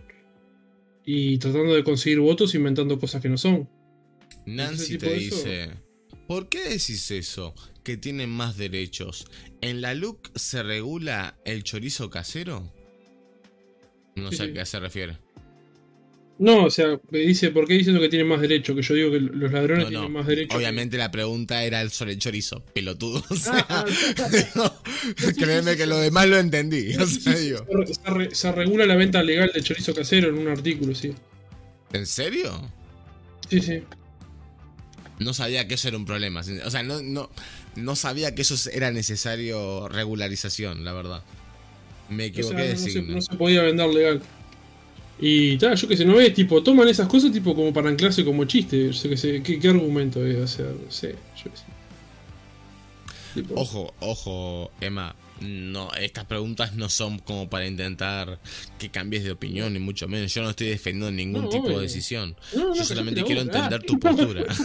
y tratando de conseguir votos inventando cosas que no son. Nancy te eso? dice, ¿por qué decís eso? Que tienen más derechos. ¿En la look se regula el chorizo casero? No Sí, sé a qué se refiere. No, o sea, me dice, ¿por qué diciendo que tiene más derecho? Que yo digo que los ladrones No, tienen más derecho. Obviamente la pregunta era sobre el chorizo, pelotudo. O sea, Ah, no, créeme que lo demás lo entendí. O Sí, sea, sí, digo, se, se re- se regula la venta legal de chorizo casero en un artículo, sí. ¿En serio? Sí, sí. No sabía que eso era un problema. O sea, no, no, no sabía que eso era necesario regularización, la verdad. Me O equivoqué sea, de no, se, signo. no se podía vender legal. Y tal, yo que sé, no ves, tipo, toman esas cosas tipo como para anclarse como chiste. Yo que sé, ¿qué, qué argumento es? O sea, no sé, yo qué sé. Tipo, Ojo, ojo, Emma. No, estas preguntas no son como para intentar que cambies de opinión, ni mucho menos. Yo no estoy defendiendo ningún No, tipo obvio. de decisión. no, no, Yo solamente quiero entender tu postura.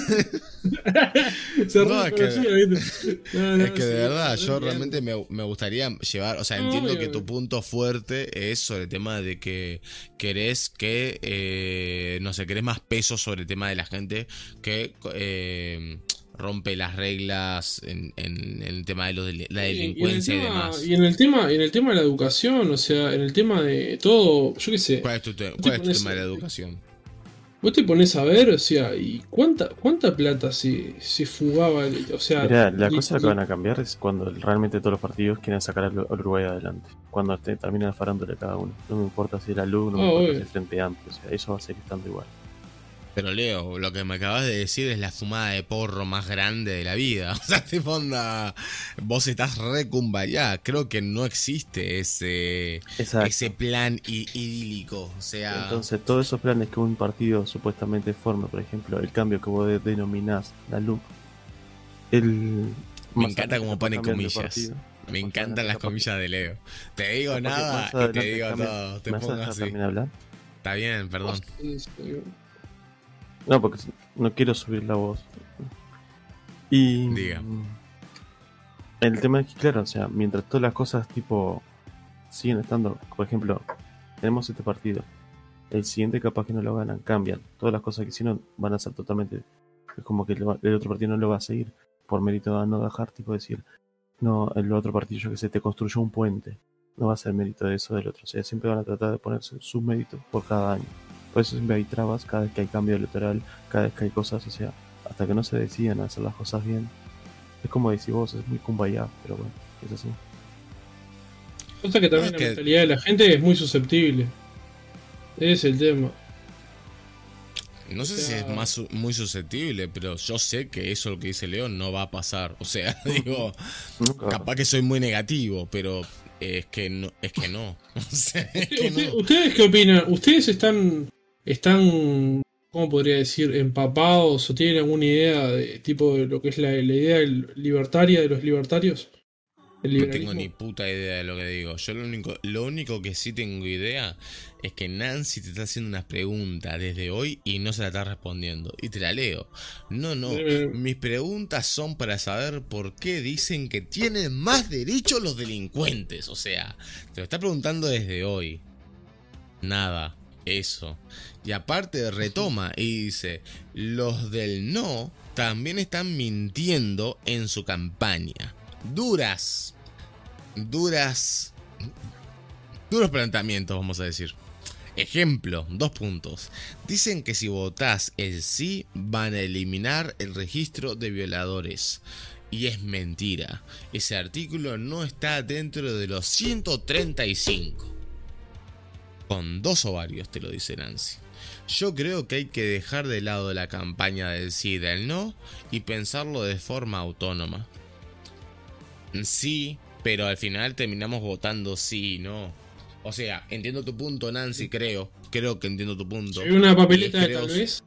No, es que- de verdad, yo realmente me, me gustaría llevar, o sea, entiendo que tu punto fuerte es sobre el tema de que querés que, eh, no sé, querés más peso sobre el tema de la gente que eh, rompe las reglas en, en- en el tema de lo de la delincuencia y, y, en el tema, demás. y en el tema, y en el tema de la educación, o sea, en el tema de todo, yo qué sé, ¿Cuál es tu, te- te cuál es tu tema de la educación? vos te pones a ver, o sea, y cuánta, cuánta plata se, se fugaba, o sea, Mirá, la y- cosa y- que van a cambiar es cuando realmente todos los partidos quieren sacar al Uruguay adelante. Cuando te, termina la farándula cada uno. No me importa si es la luz, no me Ah, importa si es Frente Amplio. O sea, eso va a seguir estando igual. Pero Leo, lo que me acabas de decir es la fumada de porro más grande de la vida. O sea, tipo onda, vos estás re cumbayá. Creo que no existe ese, Exacto. ese plan idílico. O sea, Entonces, todos esos planes que un partido supuestamente forma, por ejemplo, el cambio que vos de- denominás la LUC, El, Me encanta cómo pone comillas. Me encantan las comillas de Leo. Te digo nada y te digo todo. Te ¿Me vas a pongo dejar así. hablar? Está bien, perdón. No, porque no quiero subir la voz. Y. Diga. El tema es que, claro, o sea, mientras todas las cosas tipo siguen estando, por ejemplo, tenemos este partido, el siguiente capaz que no lo ganan, cambian, todas las cosas que hicieron van a ser totalmente, es como que el, otro partido no lo va a seguir por mérito de no dejar, tipo decir, no, el otro partido que sé, te construyó un puente, no va a ser mérito de eso del otro, o sea, siempre van a tratar de ponerse su mérito por cada año. Por eso siempre hay trabas cada vez que hay cambio electoral, cada vez que hay cosas, o sea, hasta que no se decidan a hacer las cosas bien. Es como decís vos, es muy kumbaya, pero bueno, es así. Cosa que también No, es la que- mentalidad de la gente es muy susceptible. Ese es el tema. No sé si es más muy susceptible, pero yo sé que eso lo que dice Leo no va a pasar. O sea, digo, Nunca capaz que soy muy negativo, pero es que no, es que no. O sea, es que Usted- no. ¿Ustedes qué opinan? ¿Ustedes están, están, cómo podría decir, empapados o tienen alguna idea de tipo de lo que es la, la idea libertaria de los libertarios? No tengo ni puta idea de lo que digo. Yo lo único, lo único que sí tengo idea es que Nancy te está haciendo una pregunta desde hoy y no se la está respondiendo. Y te la leo. No, no. Eh. Mis preguntas son para saber por qué dicen que tienen más derechos los delincuentes. O sea, te lo está preguntando desde hoy. Nada. Eso. Y aparte retoma y dice, los del no también están mintiendo en su campaña. Duras. Duras. Duros planteamientos, vamos a decir. Ejemplo, dos puntos. Dicen que si votás el sí van a eliminar el registro de violadores. Y es mentira. Ese artículo no está dentro de los 135. Con dos ovarios, te lo dice Nancy. Yo creo que hay que dejar de lado la campaña del sí y del no y pensarlo de forma autónoma. Sí, pero al final terminamos votando sí y no. O sea, entiendo tu punto, Nancy, creo. Creo que entiendo tu punto. Hay una papeleta Y de creo- tal vez.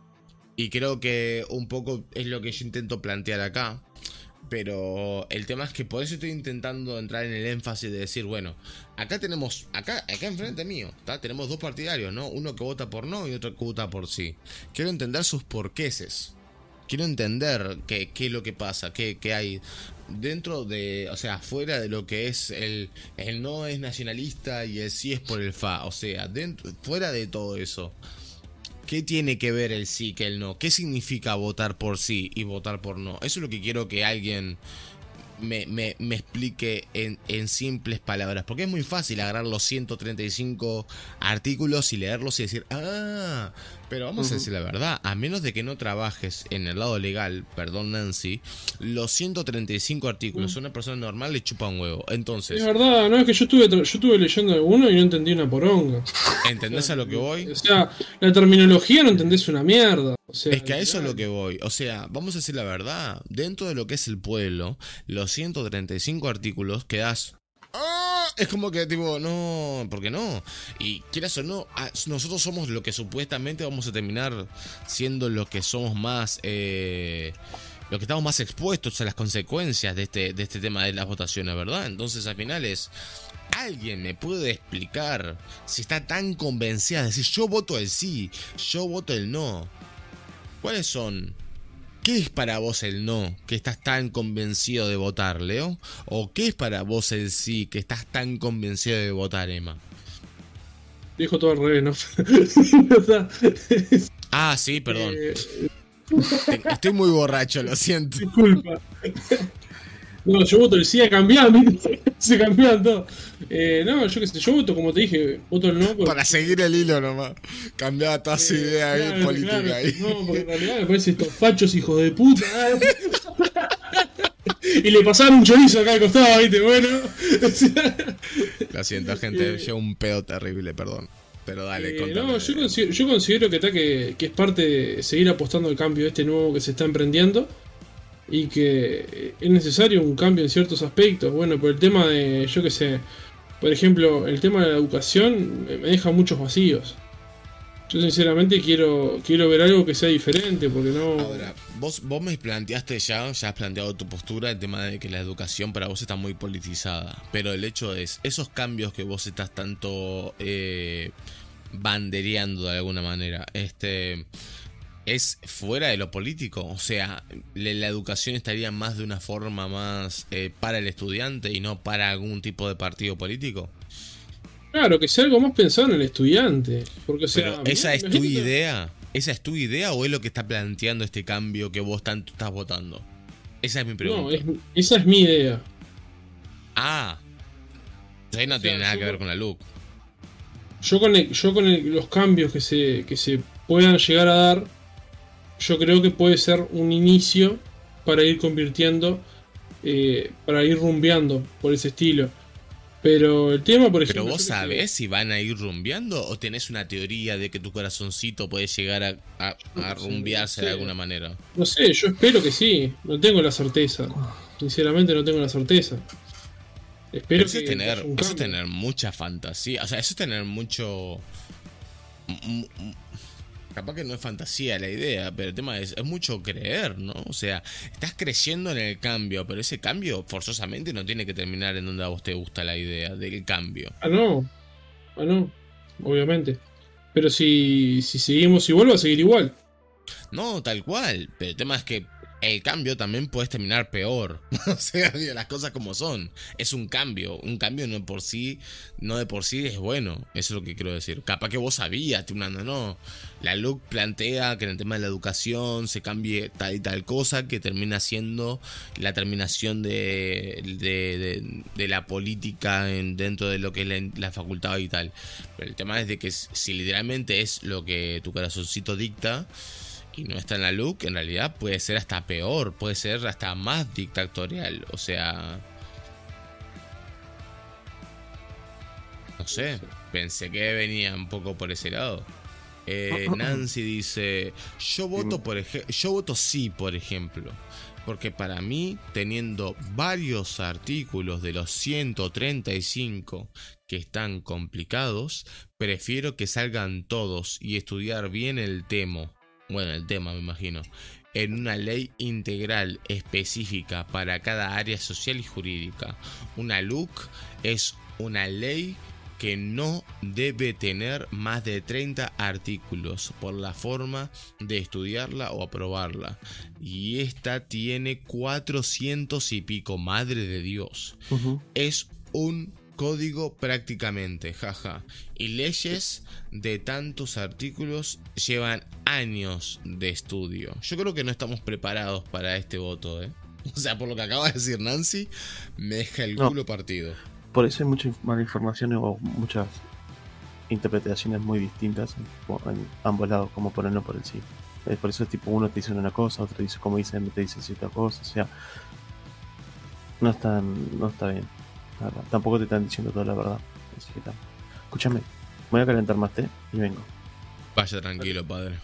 Y creo que un poco es lo que yo intento plantear acá. Pero el tema es que por eso estoy intentando entrar en el énfasis de decir, bueno, acá tenemos, acá, acá enfrente mío, tenemos dos partidarios, ¿no? Uno que vota por no y otro que vota por sí. Quiero entender sus porqueses. Quiero entender qué, qué es lo que pasa, qué, qué hay dentro de, o sea, fuera de lo que es el, el no es nacionalista y el sí es por el fa. O sea, dentro, fuera de todo eso. ¿Qué tiene que ver el sí que el no? ¿Qué significa votar por sí y votar por no? Eso es lo que quiero que alguien me, explique en, en simples palabras. Porque es muy fácil agarrar los 135 artículos y leerlos y decir, ah, pero vamos a decir la verdad, a menos de que no trabajes en el lado legal, perdón Nancy, los 135 artículos a una persona normal le chupa un huevo. Es Entonces, verdad, no es que yo estuve, yo estuve leyendo alguno y no entendí una poronga. ¿entendés a lo que voy? O sea, la terminología no entendés una mierda. O sea, Es que a eso es lo que voy. O sea, vamos a decir la verdad. Dentro de lo que es el pueblo, los 135 artículos que das. ¡Ah! Es como que, tipo, no, ¿por qué no? Y quieras o no, nosotros somos lo que supuestamente vamos a terminar siendo los que somos más. Eh, los que estamos más expuestos a las consecuencias de este, de este tema de las votaciones, ¿verdad? Entonces, al final es. ¿Alguien me puede explicar si está tan convencida de decir yo voto el sí, yo voto el no? ¿Cuáles son? ¿Qué es para vos el no que estás tan convencido de votar, Leo? ¿O qué es para vos el sí que estás tan convencido de votar, Emma? Dijo todo al revés, ¿no? Ah, sí, perdón. eh, Estoy muy borracho, lo siento. disculpa. No, yo voto el sí a cambiar, se cambian todo. Eh, no, yo qué sé, yo voto como te dije, voto el no. porque- Para seguir el hilo nomás. Cambiaba toda su Eh, idea ahí política claro, ahí. No, porque en realidad me parece estos fachos hijos de puta. y le pasaron un chorizo acá al costado, ¿viste? Bueno. Lo siento, gente. Eh, Llevo un pedo terrible, perdón. Pero dale, eh, no, yo considero, yo considero que, está que, que es parte de seguir apostando al cambio este nuevo que se está emprendiendo y que es necesario un cambio en ciertos aspectos. Bueno, por el tema de, yo qué sé, por ejemplo, el tema de la educación me deja muchos vacíos. Yo sinceramente quiero quiero ver algo que sea diferente, porque no... Ahora, vos, vos me planteaste ya, ya has planteado tu postura, el tema de que la educación para vos está muy politizada. Pero el hecho es, esos cambios que vos estás tanto eh, bandereando de alguna manera, este es fuera de lo político. O sea, la educación estaría más de una forma más eh, para el estudiante y no para algún tipo de partido político. Claro, que sea algo más pensado en el estudiante. Porque, o sea, Pero esa es tu idea. ¿Esa es tu idea o es lo que está planteando este cambio que vos tanto estás votando? Esa es mi pregunta. No, es- esa es mi idea. Ah. Ahí no O sea, tiene nada yo que ver con la look. Yo con, el- yo con el- los cambios que se, que se puedan llegar a dar, yo creo que puede ser un inicio para ir convirtiendo, eh, para ir rumbeando por ese estilo. Pero el tema, por ejemplo... Pero vos sabés si van a ir rumbeando o tenés una teoría de que tu corazoncito puede llegar a, a- a No sé, rumbearse de alguna manera. No sé, yo espero que sí. No tengo la certeza. Sinceramente no tengo la certeza. Espero eso que es tener, eso es tener mucha fantasía. O sea, eso es tener mucho. Capaz que no es fantasía la idea, pero el tema es, es mucho creer, ¿no? O sea, estás creciendo en el cambio, pero ese cambio forzosamente no tiene que terminar en donde a vos te gusta la idea del cambio. Ah, no. Ah, no. Obviamente. Pero si, si seguimos igual, va a seguir igual. No, tal cual. Pero el tema es que el cambio también puede terminar peor. o sea, las cosas como son. Es un cambio. Un cambio no por sí, no de por sí es bueno. Eso es lo que quiero decir. Capaz que vos sabías, no, no. La LUC plantea que en el tema de la educación se cambie tal y tal cosa que termina siendo la terminación de la política en- dentro de lo que es la, la facultad y tal. Pero el tema es de que si literalmente es lo que tu corazoncito dicta y no está en la look, en realidad puede ser hasta peor, puede ser hasta más dictatorial. O sea. No sé, pensé que venía un poco por ese lado. Eh, Nancy dice: Yo voto por yo voto sí, por ejemplo. Porque para mí, teniendo varios artículos de los 135 que están complicados, prefiero que salgan todos y estudiar bien el tema. Bueno, el tema me imagino. En una ley integral específica para cada área social y jurídica. Una LUC es una ley que no debe tener más de 30 artículos por la forma de estudiarla o aprobarla. Y esta tiene 400 y pico, madre de Dios. Es un código prácticamente, jaja. Y leyes de tantos artículos llevan años de estudio. Yo creo que no estamos preparados para este voto, ¿eh? O sea, por lo que acaba de decir Nancy, me deja el No. culo partido. Por eso hay mucha mala información o muchas interpretaciones muy distintas en, ambos lados, como por el no por el sí. Por eso tipo uno te dice una cosa, otro dice como dice, te dice cierta cosa, o sea, no está, no está bien. La verdad. Tampoco te están diciendo toda la verdad. Así que tal. Escúchame, voy a calentar más té y vengo. Vaya tranquilo, padre.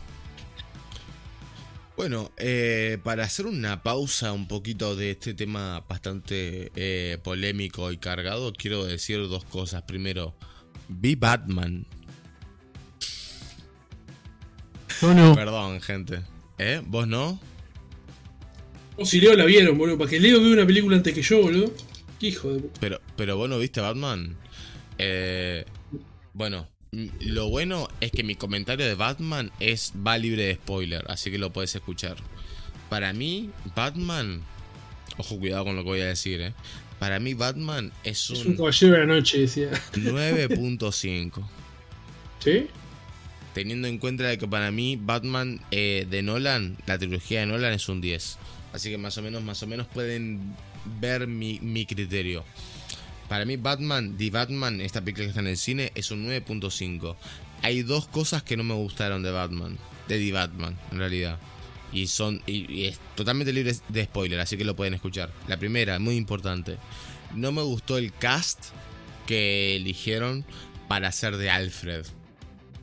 Bueno, eh, para hacer una pausa un poquito de este tema bastante eh, polémico y cargado, quiero decir dos cosas. Primero, vi Batman. No, no. Perdón, gente. ¿Eh? ¿Vos no? O si Leo la vieron, boludo. Para que Leo vea una película antes que yo, boludo. Qué hijo de puta. Pero, pero vos no viste Batman. Eh, bueno, lo bueno es que mi comentario de Batman es va libre de spoiler, así que lo puedes escuchar. Para mí, Batman. Ojo, cuidado con lo que voy a decir, eh. Para mí, Batman es Es un un caballero de la noche, decía. 9.5. ¿Sí? Teniendo en cuenta que para mí Batman eh, de Nolan, la trilogía de Nolan es un 10. Así que más o menos, más o menos pueden ver mi, criterio. Para mí Batman, The Batman, esta película que está en el cine, es un 9.5. Hay dos cosas que no me gustaron de Batman, de The Batman, en realidad. Y son y, y es totalmente libre de spoiler, así que lo pueden escuchar. La primera, muy importante. No me gustó el cast que eligieron para hacer de Alfred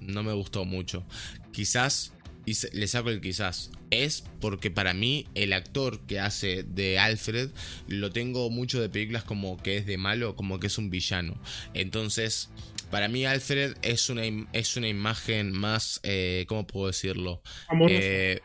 no me gustó mucho. Quizás, y se- le saco el quizás, es porque para mí el actor que hace de Alfred lo tengo mucho de películas como que es de malo, como que es un villano. Entonces, Para mí Alfred es una, es una imagen más, eh, ¿cómo puedo decirlo? Amorosa. Eh,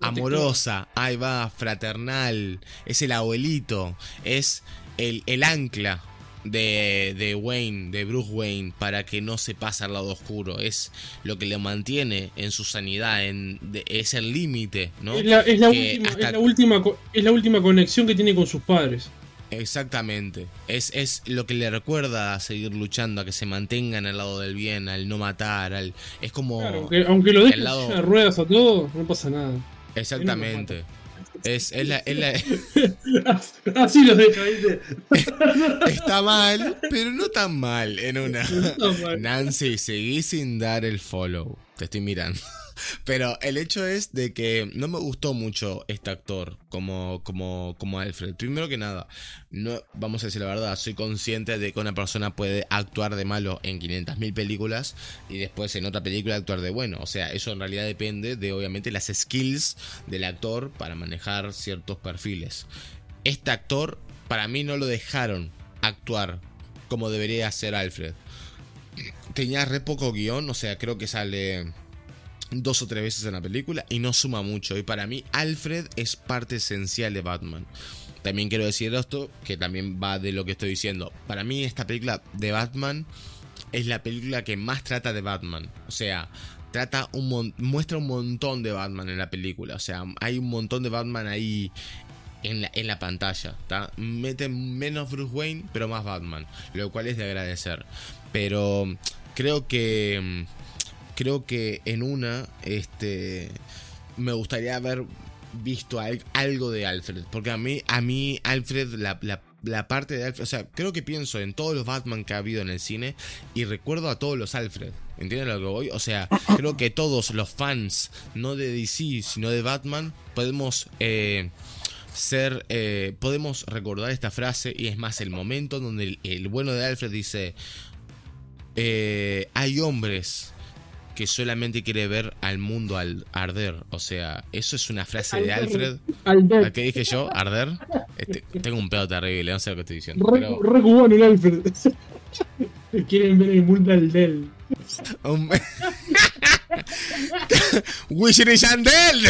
amorosa, ahí va, fraternal, es el abuelito, es el, el ancla de, de, Wayne, de Bruce Wayne, para que no se pase al lado oscuro. Es lo que le mantiene en su sanidad, en, es el límite, ¿no? Es la, es, la última, es, la última, es la última conexión que tiene con sus padres. Exactamente. Es, es lo que le recuerda a seguir luchando, a que se mantengan al lado del bien, al no matar, al. Es como. Claro, aunque, aunque, lo dejen lado... ruedas a todo, no pasa nada. Exactamente. Es, es, la, es la... Así lo deja, ¿viste? Está mal, pero no tan mal en una. Nancy, seguí sin dar el follow. Te estoy mirando. Pero el hecho es de que no me gustó mucho este actor como, como, como Alfred. Primero que nada, no, vamos a decir la verdad, soy consciente de que una persona puede actuar de malo en 500.000 películas y después en otra película actuar de bueno. O sea, eso en realidad depende de obviamente las skills del actor para manejar ciertos perfiles. Este actor, para mí no lo dejaron actuar como debería ser Alfred. Tenía re poco guion, o sea, creo que sale dos o tres veces en la película y no suma mucho. Y para mí Alfred es parte esencial de Batman. También quiero decir esto, que también va de lo que estoy diciendo. Para mí esta película de Batman es la película que más trata de Batman. O sea, trata un muestra un montón de Batman en la película. O sea, hay un montón de Batman ahí en la, en la pantalla. Mete menos Bruce Wayne, pero más Batman. Lo cual es de agradecer. Pero creo que creo que en una, este, me gustaría haber visto algo de Alfred. Porque a mí, a mí Alfred, la, parte de Alfred, o sea, creo que pienso en todos los Batman que ha habido en el cine y recuerdo a todos los Alfred. ¿Entienden lo que voy? O sea, creo que todos los fans, no de DC, sino de Batman, podemos... Eh, ser, eh, podemos recordar esta frase y es más el momento donde el, bueno de Alfred dice, eh, hay hombres que solamente quiere ver al mundo al arder. O sea, eso es una frase de Alfred. ¿A qué dije yo? ¿Arder? Este, tengo un pedo terrible, no sé lo que estoy diciendo. Re, pero... cubano el Alfred. Quieren ver el mundo al del. Wishing is Yandel.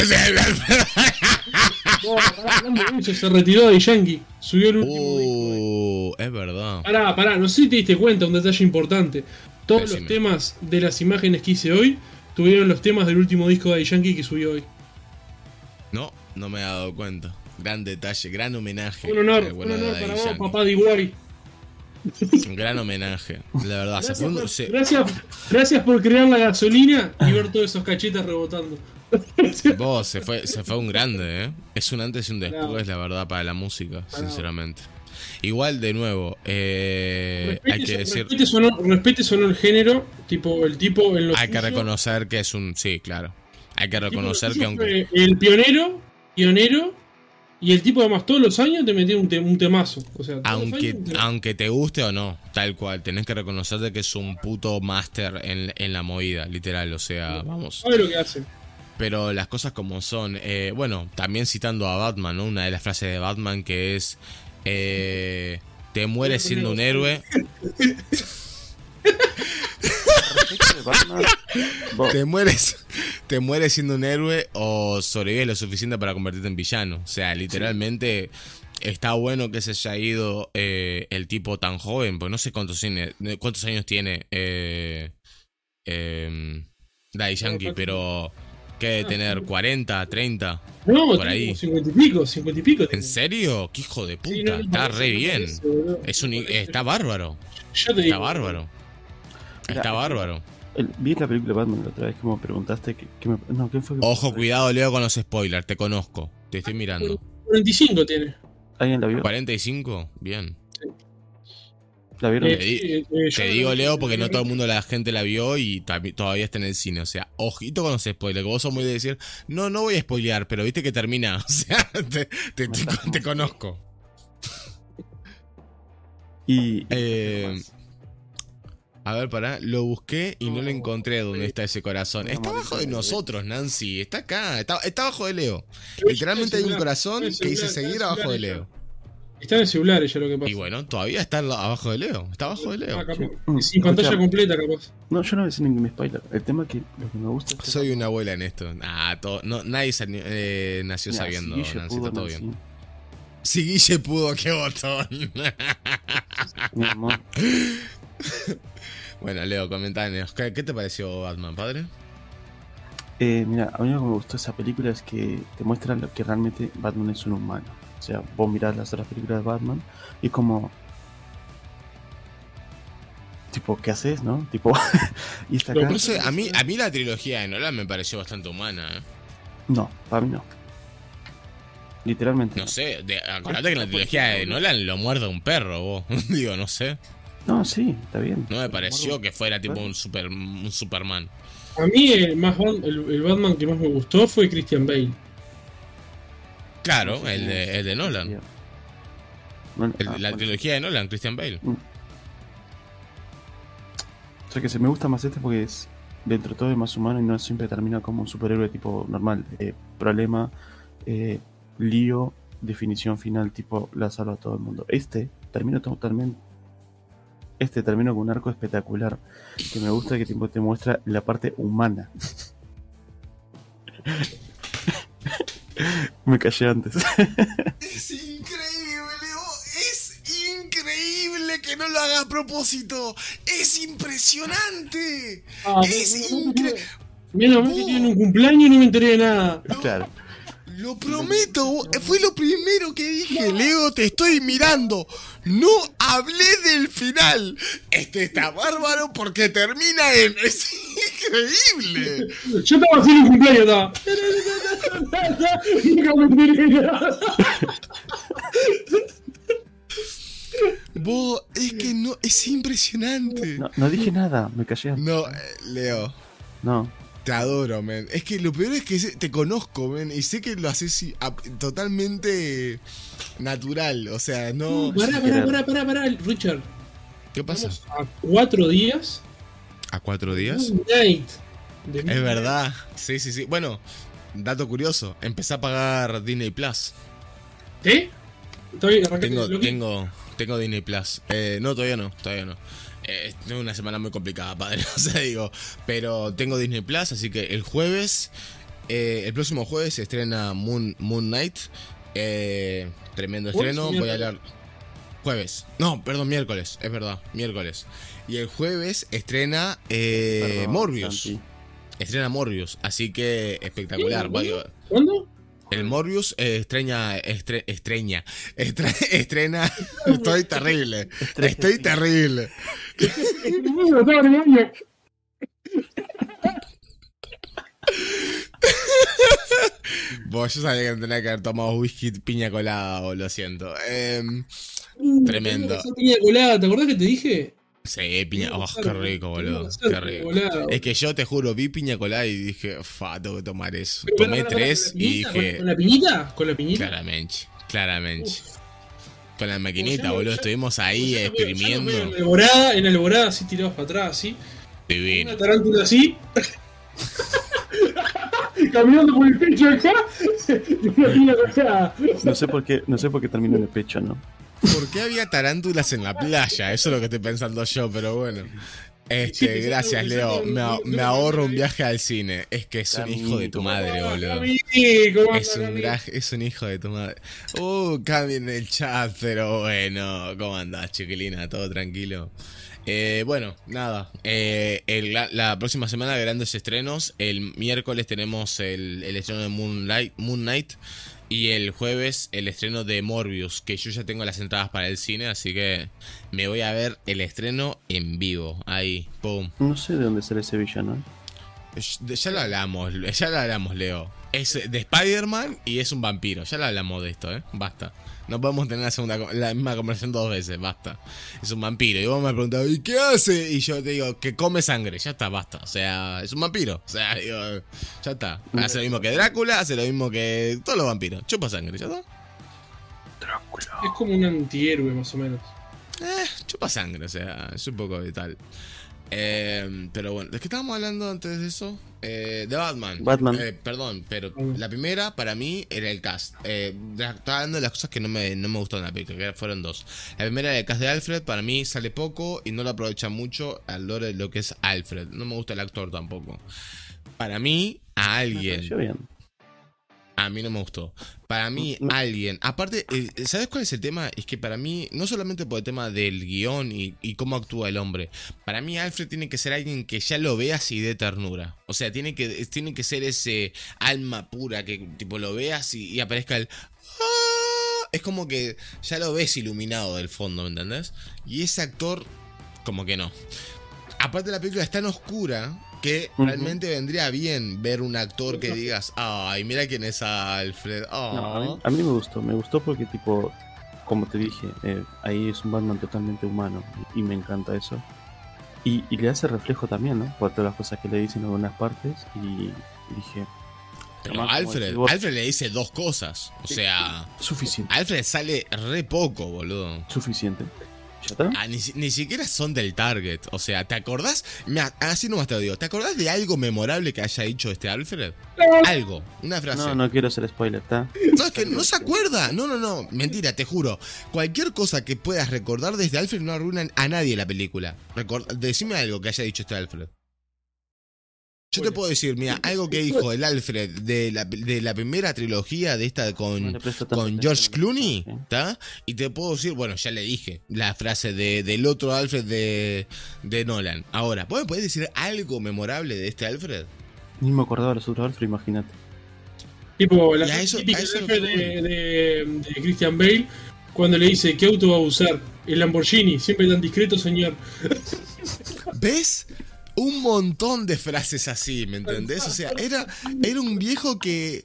Se retiró de Yankee. Subió el último uh, Es verdad. Pará, pará, no sé si te diste cuenta, un detalle importante. Todos los temas de las imágenes que hice hoy tuvieron los temas del último disco de Yankee que subió hoy. No, no me he dado cuenta. Gran detalle, gran homenaje. Un honor, un honor para vos, papá de Iguari. Un gran homenaje, la verdad. Gracias, gracias, por crear la gasolina y ver todos esos cachetas rebotando. Vos, se fue, se fue un grande, ¿eh? Es un antes y un después, la verdad, para la música, sinceramente. Igual, de nuevo, eh, hay que decir. Respete solo, el género, tipo el tipo en Hay que reconocer que es un. Sí, claro. Hay que reconocer que aunque. El pionero, pionero, y el tipo además todos los años te metía un, un temazo. O sea, aunque, aunque te guste o no, tal cual, tenés que reconocer de que es un puto máster en, en, la movida, literal. O sea, vamos. Sabe lo que hace. Pero las cosas como son. Eh, bueno, también citando a Batman, ¿no? Una de las frases de Batman que es. Eh, te mueres siendo un héroe. te mueres te mueres siendo un héroe o sobrevives lo suficiente para convertirte en villano o sea literalmente está bueno que se haya ido eh, el tipo tan joven pues no sé cuántos tiene cuántos años tiene eh, eh, Yankee pero ¿Qué debe tener? ¿40, 30? No, por ahí. 50 y pico, 50 y pico. ¿En serio? ¡Qué hijo de puta! está re bien. es un, está bárbaro. está bárbaro. Está bárbaro. vi la película Batman la otra vez como preguntaste que, no, ¿quién fue Ojo, cuidado, Leo con los spoilers, te conozco. Te estoy mirando. 45 tiene. ¿Alguien la vio? ¿45? Bien. ¿La vieron? te, eh, eh, digo, Leo, porque no todo el mundo, la gente la vio y todavía está en el cine. O sea, ojito con los spoilers. Que vos sos muy de decir, no, no voy a spoilear, pero viste que termina. O sea, te, conozco. Y. Eh, a ver, pará, lo busqué y no lo encontré donde está ese corazón. Está abajo de nosotros, Nancy. Está acá, está, está abajo de Leo. Literalmente hay un corazón que dice seguir abajo de Leo. Está en el celular ella lo que pasa. Y bueno, todavía está abajo de Leo. Está abajo de Leo. Ah. Sí. Sin pantalla completa, capaz. No, yo no voy a decir ningún spoiler. El tema que lo que me gusta es que- Soy una abuela en esto. Ah, todo, no, nadie eh, nació sabiendo, si Nancy, pudo, está todo Nancy, bien. Si Guille pudo, qué botón. Mi amor. bueno, Leo, comentanos. ¿Qué, qué te pareció Batman, padre? Eh, mira, a mí lo que me gustó esa película es que te muestra lo que realmente Batman es un humano. O sea, vos mirás las otras películas de Batman y es como. Tipo, ¿qué haces, no? Tipo. y esta Pero acá. A mí, a mí la trilogía de Nolan me pareció bastante humana, ¿eh? No, para mí no. Literalmente. No sé, de, acordate que en la trilogía de Nolan lo muerde un perro, vos. Digo, no sé. No, sí, está bien. No me pareció que fuera tipo un, super, un Superman. A mí el, más el, el Batman que más me gustó fue Christian Bale. Claro, el de, el de Nolan. No, El- ah, la bueno. trilogía de Nolan, Christian Bale. O sea que se me gusta más este porque es dentro de todo es más humano y no siempre termina como un superhéroe tipo normal. Eh, problema, eh, lío, definición final, tipo la salva a todo el mundo. Este termina totalmente. Este termina con un arco espectacular que me gusta que tipo, te muestra la parte humana. me callé antes. Es increíble, Leo. Es increíble que no lo haga a propósito. Es impresionante. Ah, Es menos mal que incre- tuve- Menos mal que tienen un cumpleaños y no me enteré de nada. claro. Lo prometo, fue lo primero que dije, Leo, te estoy mirando. No hablé del final. Este está bárbaro porque termina en... Es increíble. Yo estaba haciendo un cumpleaños, nada. Vos, es que no, es impresionante. No, no dije nada, me callé. No, eh, Leo, No. Te adoro, men. Es que lo peor es que te conozco, men, y sé que lo haces totalmente natural. O sea, no... Pará, pará, pará, pará, pará, Richard. ¿Qué pasa? A cuatro días. ¿A cuatro días? Es verdad. Sí, sí, sí. Bueno, dato curioso. Empecé a pagar Disney Plus. ¿Eh? Tengo, tengo, tengo Disney Plus. Eh, no, todavía no, todavía no. Eh, es una semana muy complicada, padre. O sea, digo. Pero tengo Disney Plus, así que el jueves. eh, el próximo jueves se estrena Moon, Moon Knight. Eh, tremendo ¿Jueves estreno. Voy a hablar. Jueves. No, perdón, miércoles. Es verdad, miércoles. Y el jueves estrena eh, Perdón, Morbius. Santi. Estrena Morbius. Así que espectacular. ¿Cuándo? El Morbius eh, estreña, estre- estreña, estre- estrena, estoy terrible, estoy terrible. Vos, yo sabía que tenía que haber tomado whisky piña colada, o lo siento. Em, Uh, Tremendo. piña colada, ¿te acordás que te dije? Sí, piña, oh, qué rico, boludo, qué rico. Es que yo te juro, vi piña colada y dije, fa, tengo que tomar eso. Pero, Tomé tres ¿con la y piñita? dije, ¿Con la piñita? ¿Con la piñita? claramente, claramente. Con la maquinita, Ya boludo, ya- estuvimos ahí Ya En exprimiendo. la alborada, en la alborada, así tirados para atrás, así. Divino. Una tarántula así. Caminando por el pecho acá. Y una piña colada. No sé por qué, no sé por qué terminó en el pecho, ¿no? ¿Por qué había tarántulas en la playa? Eso es lo que estoy pensando yo, pero bueno. Este, gracias, Leo. Me, ahorro un viaje al cine. Es que es un hijo de tu ¿cómo madre, boludo. Cami, ¿cómo Es un, es un hijo de tu madre. Uh, Cami en el chat, pero bueno. ¿Cómo andás, chiquilina? ¿Todo tranquilo? Eh, bueno, nada. Eh, el- la, la próxima semana grandes estrenos. El miércoles tenemos el, el estreno de Moonlight, Moon Knight. Y el jueves el estreno de Morbius. Que yo ya tengo las entradas para el cine. Así que me voy a ver el estreno en vivo. Ahí, pum. No sé de dónde sale ese villano. Ya lo hablamos, ya lo hablamos, Leo. Es de Spider-Man y es un vampiro. Ya lo hablamos de esto, ¿eh? Basta. No podemos tener la, segunda, la misma conversación dos veces, basta. Es un vampiro. Y vos me preguntás, ¿y qué hace? Y yo te digo, que come sangre. Ya está, basta. O sea, es un vampiro. O sea, digo, ya está. Hace lo mismo que Drácula, hace lo mismo que todos los vampiros. Chupa sangre, ¿ya está? Drácula. Es como un antihéroe, más o menos. Eh, chupa sangre, o sea, es un poco de tal. Eh, pero bueno, ¿de qué estábamos hablando antes de eso? Eh, de Batman. Batman. Eh, perdón, pero la primera para mí era el cast. Eh, estaba hablando de las cosas que no me, no me gustaron de la película, que fueron dos. La primera era el cast de Alfred, para mí sale poco y no lo aprovecha mucho al lore de lo que es Alfred. No me gusta el actor tampoco. Para mí, a alguien. A mí no me gustó. Para mí, No. alguien. Aparte, eh, ¿sabes cuál es el tema? Es que para mí, no solamente por el tema del guion y, y cómo actúa el hombre. Para mí, Alfred tiene que ser alguien que ya lo veas y dé ternura. O sea, tiene que, tiene que ser ese alma pura que tipo lo veas y, y aparezca el. "Ah". Es como que ya lo ves iluminado del fondo, ¿me entendés? Y ese actor, como que no. Aparte, la película es tan oscura que realmente vendría bien ver un actor que digas, ay, mira quién es Alfred. Oh. No, a, mí, a mí me gustó, me gustó porque tipo, como te dije, eh, ahí es un Batman totalmente humano y, me encanta eso. Y, y le hace reflejo también, ¿no? Por todas las cosas que le dicen en algunas partes y dije, Pero Alfred, Alfred le dice dos cosas. O sea, suficiente, Alfred sale re poco, boludo. suficiente. ¿Ya está? Ah, ni, ni siquiera son del target. O sea, ¿te acordás? Mira, así nomás te lo digo. ¿Te acordás de algo memorable que haya dicho este Alfred? Algo, una frase. No, no quiero hacer spoiler, ¿está? No, es que no se acuerda. No, no, no. Mentira, te juro. Cualquier cosa que puedas recordar desde Alfred no arruina a nadie la película. Record- Decime algo que haya dicho este Alfred. Yo te puedo decir, mira, algo que dijo el Alfred de la, de la primera trilogía de esta con, con George Clooney. ¿está? Y te puedo decir, bueno, ya le dije la frase de, del otro Alfred de, de Nolan. Ahora, ¿vos me podés decir algo memorable de este Alfred? Ni me acordaba de los otros Alfred, imagínate. Tipo, la eso- típica a eso de Christian Bale cuando le dice qué auto va a usar. El Lamborghini, siempre tan discreto, señor. ¿Ves? Un montón de frases así, ¿me entendés? O sea, era, era un viejo que,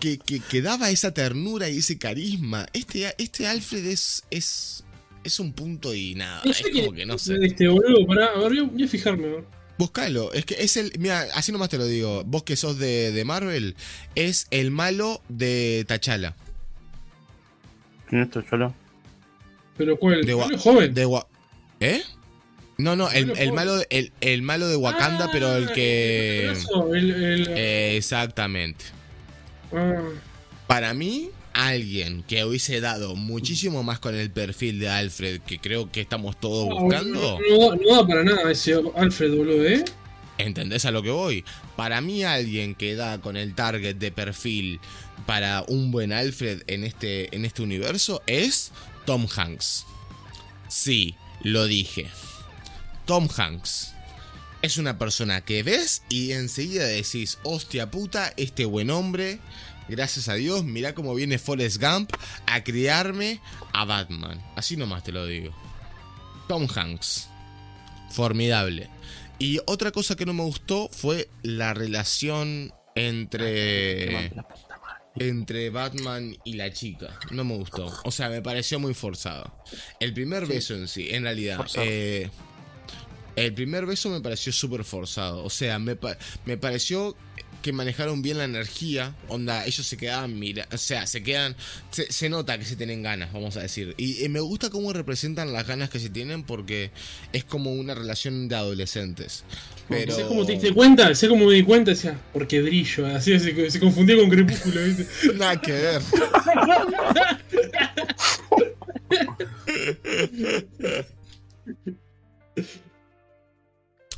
que, que, que daba esa ternura y ese carisma. Este, este Alfred es, es, es un punto y nada. Es como que no sé. Este boludo, pará, a ver, voy a- fijarme. a ver. Buscalo, es que es el. Mira, así nomás te lo digo. Vos que sos de, de Marvel, es el malo de T'Challa. ¿Quién es Cholo? Pero cuál, De, ¿Cuál es joven. de ¿Eh? No, no, el, Malo el joven. malo, el, el malo de Wakanda, Ah, pero el que. el- Eh, exactamente. ah, Para mí, alguien que hubiese dado muchísimo más con el perfil de Alfred, que creo que estamos todos no, buscando. No, no da- no da para nada ese Alfred, boludo, ¿eh? ¿Entendés a lo que voy? Para mí alguien que da con el target de perfil para un buen Alfred en este, en este universo es Tom Hanks. Sí, lo dije. Tom Hanks. Es una persona que ves y enseguida decís, hostia puta, este buen hombre, gracias a Dios, mirá cómo viene Forrest Gump a criarme a Batman. Así nomás te lo digo. Tom Hanks. Formidable. Y otra cosa que no me gustó fue la relación entre entre Batman y la chica. No me gustó. O sea, me pareció muy forzado. El primer beso en sí, en realidad. Eh, el primer beso me pareció súper forzado. O sea, me, pa- me pareció que manejaron bien la energía. Onda, ellos se quedaban mira, o sea, se quedan. Se, se nota que se tienen ganas, vamos a decir. Y, me gusta cómo representan las ganas que se tienen porque es como una relación de adolescentes. Pero. ¿Sabes cómo te diste cuenta? ¿Sabes cómo me di cuenta? Decía, porque brillo. Así se, se confundía con Crepúsculo, ¿viste? Nada que ver.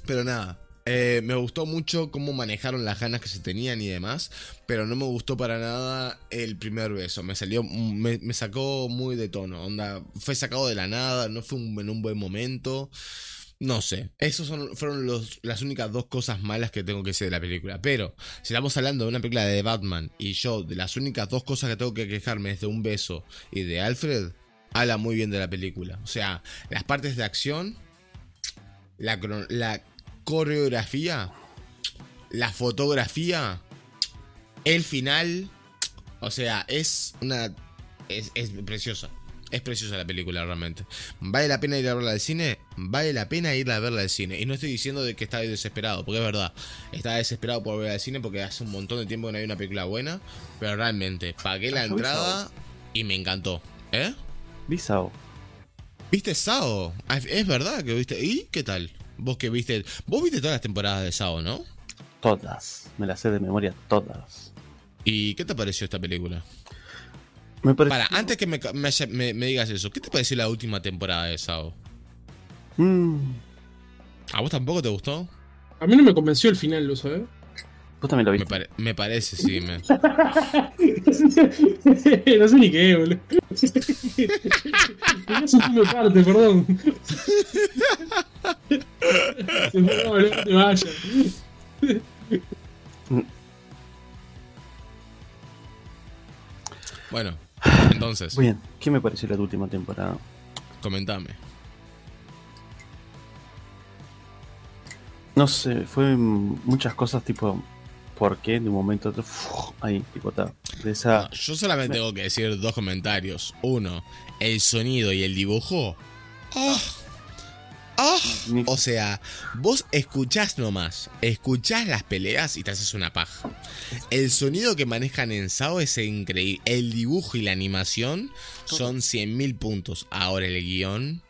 Pero nada, eh, me gustó mucho cómo manejaron las ganas que se tenían y demás, pero no me gustó para nada el primer beso. Me salió, me, me sacó muy de tono. Onda, fue sacado de la nada, no fue en un buen momento. No sé, esas fueron las únicas dos cosas malas que tengo que decir de la película. Pero, si estamos hablando de una película de Batman y yo, de las únicas dos cosas que tengo que quejarme es de un beso y de Alfred, habla muy bien de la película. O sea, las partes de acción, la, la coreografía, la fotografía, el final, o sea, es una... Es, es preciosa. Es preciosa la película realmente. ¿Vale la pena ir a verla al cine? Vale la pena ir a verla al cine. Y no estoy diciendo de que estaba desesperado, porque es verdad. Estaba desesperado por ver al cine porque hace un montón de tiempo que no hay una película buena. Pero realmente, pagué la Ah, entrada y me encantó. ¿Eh? Vi Sao. ¿Viste Sao? Ah, Es verdad que viste. ¿Y qué tal? Vos que viste. Vos viste todas las temporadas de Sao, ¿no? Todas. Me las sé de memoria todas. ¿Y qué te pareció esta película? Me pareció... Para, antes que me, me haya- me- me digas eso, ¿qué te pareció la última temporada de Sao? Mm, ¿A vos tampoco te gustó? A mí no me convenció el final, ¿lo sabes? Vos también lo Me, viste. pare- me parece, sí. me- no sé ni qué, boludo. Es me parte, perdón. No, no te vayas. Bueno, entonces, Bien, ¿qué me pareció la última temporada? comentame. No sé, fue muchas cosas tipo, ¿por qué? De un momento a otro, ¡fuf! ahí, tipo, ta, de esa... No, yo solamente tengo que decir dos comentarios. Uno, el sonido y el dibujo. ¡Ah! Ni- O sea, vos escuchás nomás, escuchás las peleas y te haces una paja. El sonido que manejan en SAO es increíble. El dibujo y la animación son 100.000 puntos. Ahora el guion.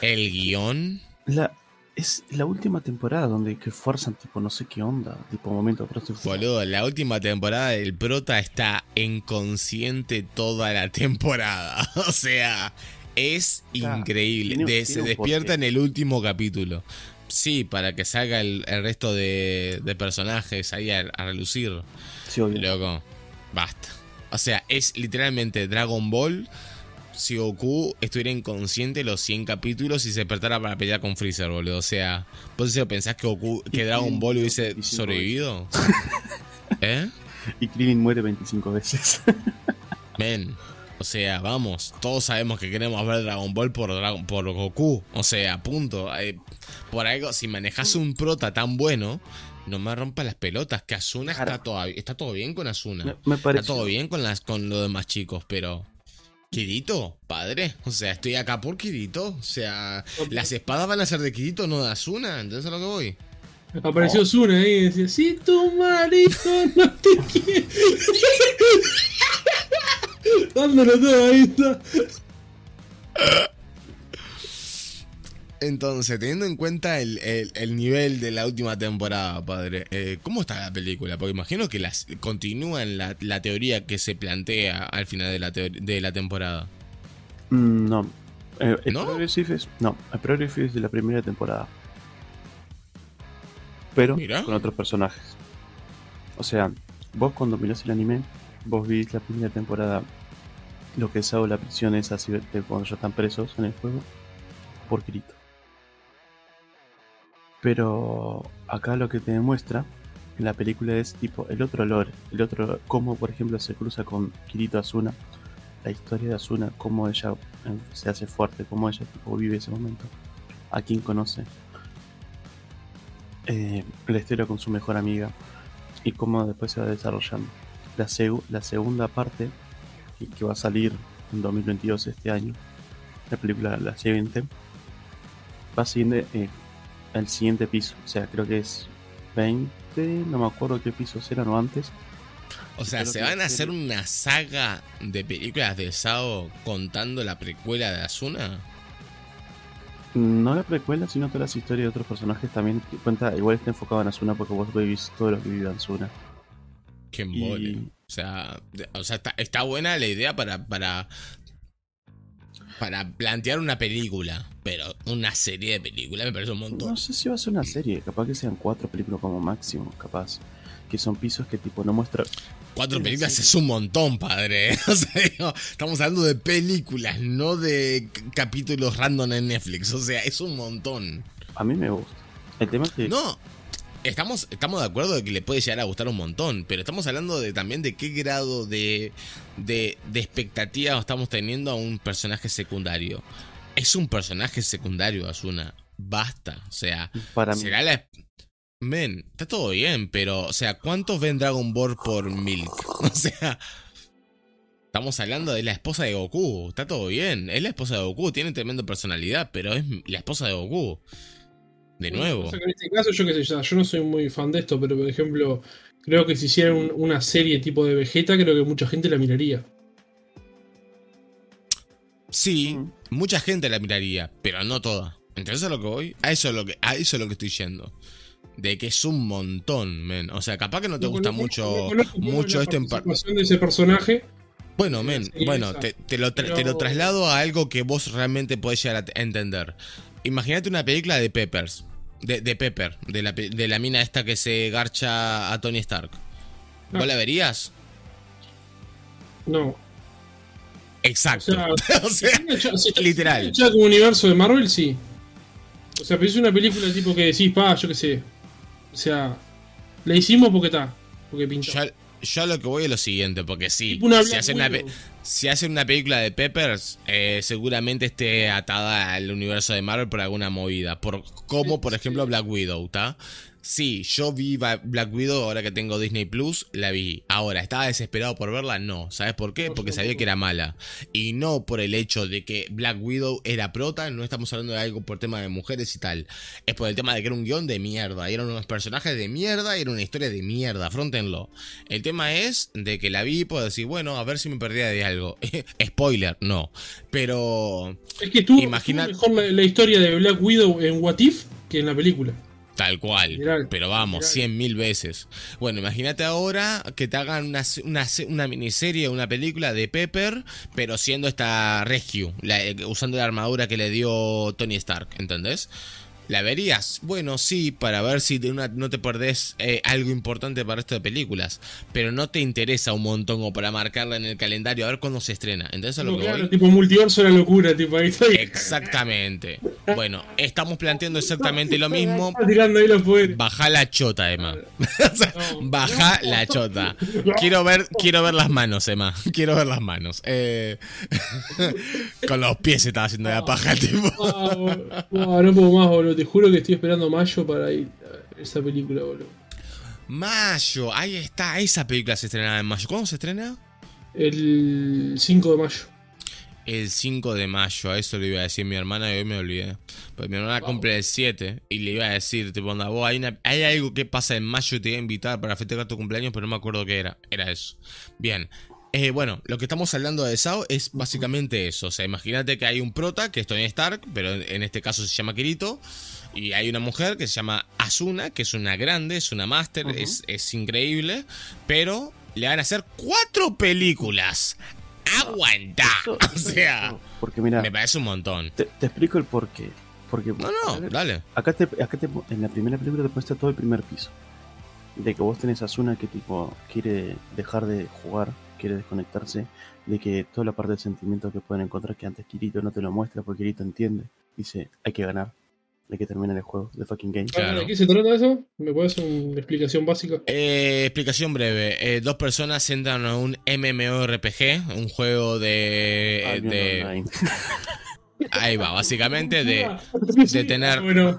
El guion. La, es la última temporada donde que fuerzan, tipo, no sé qué onda, tipo, momento, Boludo, la última temporada del prota está inconsciente toda la temporada. O sea, es increíble. tiene- De- tiene se despierta en el último capítulo. Sí, para que salga el, el resto de, de personajes ahí a, a relucir. Sí, obvio. Loco, basta. O sea, es literalmente Dragon Ball. Si Goku estuviera inconsciente los 100 capítulos y se despertara para pelear con Freezer, boludo. O sea, ¿vos serio pensás que Goku, que Dragon Ball hubiese 25 sobrevivido? ¿Eh? Y Krillin muere 25 veces. Men. O sea, vamos, todos sabemos que queremos ver Dragon Ball por, Dragon- por Goku. O sea, punto. Eh, por algo, si manejas un prota tan bueno, no me rompa las pelotas. Que Asuna Claro. está, toda- está todo bien con Asuna. me, me Está todo bien con las con los demás chicos, pero. Kirito, padre. O sea, estoy acá por Kirito. O sea, las espadas van a ser de Kirito, no de Asuna. Entonces a lo que voy. Apareció Zuna ahí y decía, si tu marido no te quiere. Dándolo todo ahí está. Entonces, teniendo en cuenta el, el- el nivel de la última temporada, padre, eh, ¿cómo está la película? Porque imagino que las continúan la, la teoría que se plantea al final de la, de la temporada. Mm, no. Eh, el ¿No? Progressive es... No, el Progressive es de la primera temporada. Pero Mira. con otros personajes. O sea, vos cuando mirás el anime, vos viste la primera temporada, lo que es la prisión es así cuando ya están presos en el juego, por Kirito. Pero acá lo que te demuestra en la película es tipo el otro lore, el otro cómo por ejemplo se cruza con Kirito Asuna, la historia de Asuna, cómo ella eh, se hace fuerte, cómo ella vive ese momento, a quién conoce, eh, la historia con su mejor amiga y cómo después se va desarrollando. La, segu- la segunda parte, que, que va a salir en 2022 este año, la película la siguiente, va siguiendo eh, el siguiente piso, o sea, creo que es 20, no me acuerdo qué pisos eran o antes. O sea, ¿se van a hacer una saga de películas de Sao contando la precuela de Asuna? No la precuela, sino todas las historias de otros personajes también. Cuenta, igual está enfocado en Asuna porque vos vivís todo lo que vive Asuna. Qué Y- embole. O sea, o sea está, está buena la idea para, para, para plantear una película. Pero una serie de películas me parece un montón. No sé si va a ser una serie, capaz que sean cuatro películas como máximo, capaz. Que son pisos que tipo no muestra. Cuatro películas es un montón, padre. O sea, digo, estamos hablando de películas, no de capítulos random en Netflix. O sea, es un montón. A mí me gusta. El tema es que. No, estamos, estamos de acuerdo de que le puede llegar a gustar un montón, pero estamos hablando de también de qué grado de, de, de expectativa estamos teniendo a un personaje secundario. Es un personaje secundario, Asuna. Basta. O sea, para mí. será la... Men, está todo bien, pero, o sea, ¿cuántos ven Dragon Ball por Milk? O sea, estamos hablando de la esposa de Goku. Está todo bien, es la esposa de Goku, tiene tremenda personalidad, pero es la esposa de Goku. De nuevo. O sea, que en este caso, yo qué sé, ya, yo no soy muy fan de esto, pero por ejemplo, creo que si hicieran un- una serie tipo de Vegeta, creo que mucha gente la miraría. Sí, Mm. mucha gente la miraría, pero no toda. ¿Entendés a lo que voy? A eso es lo que, a eso es lo que estoy yendo. De que es un montón, men. O sea, capaz que no te No gusta conozco- mucho, no mucho es este la en par- participación de ese personaje. Bueno, men, bueno, te, te lo te lo traslado a algo que vos realmente podés llegar a entender. Imagínate una película de Peppers. De, de Pepper, de la, de la mina esta que se garcha a Tony Stark. ¿Vos Ah. la verías? No. Exacto. O sea, O sea, Si está- si está- literal. si hecha como universo de Marvel, sí. O sea, pero es una película tipo que decís, pa, yo qué sé. O sea, la hicimos porque está. Porque pintó. yo, lo que voy es lo siguiente, porque sí, Tipo una si hacen una, si hacen una película de Peppers, eh, seguramente esté atada al universo de Marvel por alguna movida. Por, como, por ejemplo. Black Widow, ¿está? Sí, yo vi Black Widow ahora que tengo Disney Plus, la vi. Ahora, ¿estaba desesperado por verla? No. ¿Sabes por qué? Porque sabía que era mala. Y no por el hecho de que Black Widow era prota, no estamos hablando de algo por tema de mujeres y tal. Es por el tema de que era un guion de mierda. y Eran unos personajes de mierda y era una historia de mierda. Afrontenlo. El tema es de que la vi y puedo decir, bueno, a ver si me perdía de algo. Spoiler, no. Pero Es que tú Imagina- mejor la, la historia de Black Widow en What If que en la película. Tal cual. Pero vamos, cien mil veces. Bueno, imagínate ahora que te hagan una, una, una miniserie, una película de Pepper, pero siendo esta Rescue, la- eh, usando la armadura que le dio Tony Stark, ¿entendés? ¿La verías? Bueno, sí, para ver si de una- no te perdés eh, algo importante para esto de películas. Pero no te interesa un montón o para marcarla en el calendario a ver cuándo se estrena. ¿Entendés a lo No, que claro, voy? tipo multiverso de la locura, tipo ahí está. Exactamente. Bueno, estamos planteando exactamente lo mismo. Está tirando ahí los poderes. Baja la chota, Emma. Baja la chota. Quiero ver, quiero ver las manos, Emma. Quiero ver las manos. Eh, con los pies se estaba haciendo la paja el tipo. No puedo más, boludo. Te juro que estoy esperando mayo para ir a esa película, boludo. Mayo, ahí está. Esa película se estrenaba en mayo. ¿Cuándo se estrena? El 5 de mayo. El 5 de mayo, a eso le iba a decir mi hermana y hoy me olvidé. Pues mi hermana cumple el 7 y le iba a decir, tipo, onda, vos, hay, una- hay algo que pasa en mayo y te iba a invitar para festejar tu cumpleaños, pero no me acuerdo qué era. Era eso. Bien. Eh, bueno, lo que estamos hablando de Sao es básicamente eso. O sea, imagínate que hay un prota que es Tony Stark, pero en este caso se llama Kirito. Y hay una mujer que se llama Asuna, que es una grande, es una máster, es, es increíble. Pero le van a hacer cuatro películas. ¡Aguanta! Eso- O sea, porque mira, me parece un montón. te, te explico el porqué. Porque No, no, ver, dale. acá te, acá te, en la primera película te muestra todo el primer piso. De que vos tenés a Asuna que tipo quiere dejar de jugar, quiere desconectarse, de que toda la parte del sentimiento que pueden encontrar que antes Kirito no te lo muestra porque Kirito entiende. Dice, hay que ganar, hay que terminar el juego, de fucking game. Claro. ¿De qué se trata eso? ¿Me puedes hacer una explicación básica? Eh, explicación breve. Eh, dos personas entran a un MMORPG, un juego de... De Online. ahí va, básicamente de, Sí, tener- Bueno,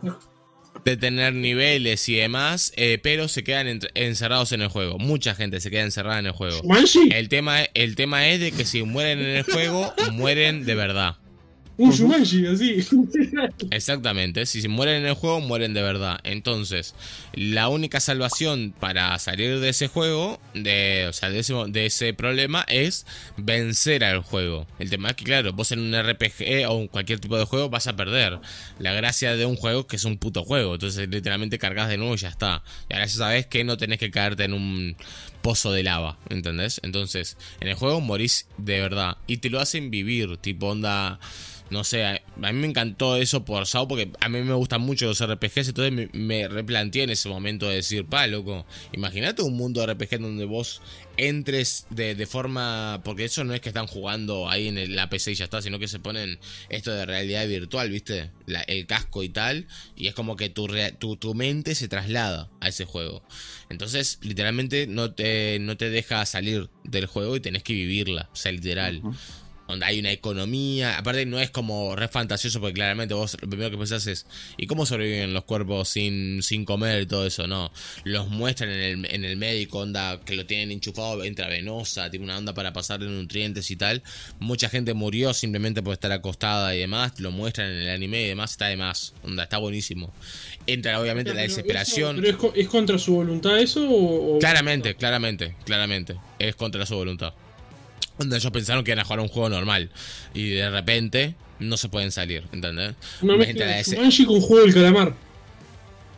de tener niveles y demás, eh, pero se quedan encerrados en el juego. Mucha gente se queda encerrada en el juego. El tema, el tema es de que si mueren en el juego, mueren de verdad. Un Shumanji, así. Exactamente, si se mueren en el juego, mueren de verdad. Entonces, la única salvación para salir de ese juego, de, o sea, de ese, de ese problema, es vencer al juego. El tema es que, claro, vos en un RPG o en cualquier tipo de juego vas a perder. La gracia de un juego es que es un puto juego. Entonces, literalmente cargas de nuevo y ya está. Y ahora ya sabes que no tenés que caerte en un pozo de lava, ¿entendés? Entonces, en el juego morís de verdad. Y te lo hacen vivir, tipo onda... No sé, a, mí me encantó eso por Sao porque a mí me gustan mucho los RPGs, entonces me, me replanteé en ese momento de decir, pa, loco, imagínate un mundo de RPG donde vos entres de, de forma... Porque eso no es que están jugando ahí en el- la PC y ya está, sino que se ponen esto de realidad virtual, ¿viste? La- el casco y tal, y es como que tu, tu, tu mente se traslada a ese juego. Entonces, literalmente no te, no te deja salir del juego y tenés que vivirla, o sea, literal. Donde hay una economía. Aparte, no es como re fantasioso, porque claramente vos lo primero que pensás es: ¿y cómo sobreviven los cuerpos sin, sin comer y todo eso? No. Los muestran en el, en el médico, onda que lo tienen enchufado intravenosa, tiene una onda para pasarle nutrientes y tal. Mucha gente murió simplemente por estar acostada y demás. Lo muestran en el anime y demás, está de más. Onda, está buenísimo. Entra obviamente la desesperación. eso- ¿Pero es, co- es contra su voluntad eso o.? o- Claramente, claramente, claramente. Es contra su voluntad. Donde ellos pensaron que iban a jugar un juego normal. Y de repente no se pueden salir, ¿entendés? Una Entra mezcla la de des- Jumanji con juego del calamar.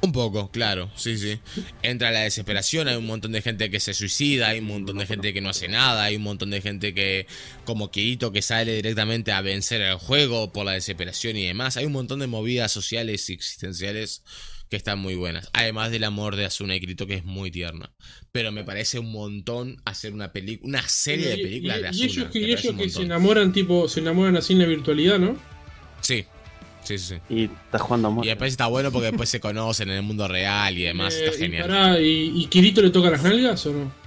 Un poco, claro, sí, sí. Entra la desesperación, hay un montón de gente que se suicida, hay un montón de gente que no hace nada, hay un montón de gente que, como Kirito, que sale directamente a vencer el juego por la desesperación y demás. Hay un montón de movidas sociales y existenciales que están muy buenas. Además del amor de Asuna y Kirito, que es muy tierna. Pero me parece un montón hacer una película, una serie de Y- películas y, de y Asuna. ellos que, y ellos que se enamoran, tipo, se enamoran así en la virtualidad, ¿no? Sí, sí, sí. sí. Y está jugando a Y después está bueno porque después se conocen en el mundo real y demás, Eh, está y genial. pará, ¿y, y Kirito le toca las nalgas o no?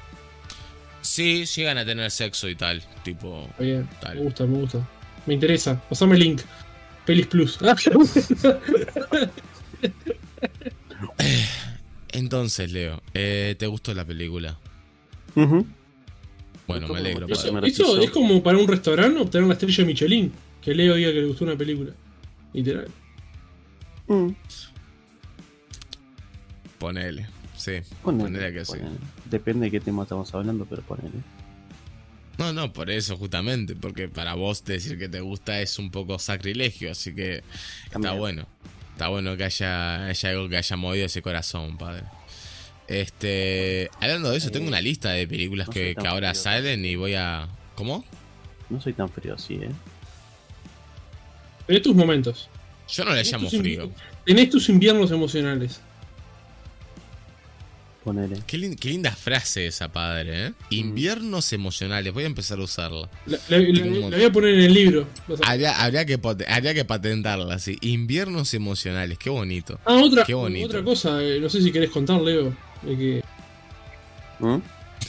Sí, llegan a tener sexo y tal, tipo... Bien, me gusta, me gusta. Me interesa. Pasame el link. Pelis Plus. Entonces, Leo, eh, ¿te gustó la película? Bueno, me alegro. eso, es como para un restaurante obtener la estrella Michelin. Que Leo diga que le gustó una película. Literal. Mm. Ponele, sí. Ponele, Ponele que sí. ponele. Depende de qué tema estamos hablando, pero ponele. No, no, por eso justamente, porque para vos decir que te gusta es un poco sacrilegio, así que está bueno. Está bueno que haya, haya algo que haya movido ese corazón, padre. Este, hablando de eso, tengo una lista de películas no que, soy tan que ahora frío. salen y voy a... ¿Cómo? No soy tan frío así, ¿eh? Tenés tus momentos. Yo no le Tenés llamo frío. Tenés tus inviernos emocionales. Ponele. Qué, lin- qué linda frase esa, padre, ¿eh? Inviernos emocionales, voy a empezar a usarla. La, la- la- la voy a poner en el libro. Habría, habría que, habría que patentarla, sí. Inviernos emocionales, qué bonito. Ah, otra, Qué bonito. otra cosa. eh, no sé si querés contar, Leo. De que ¿Mm?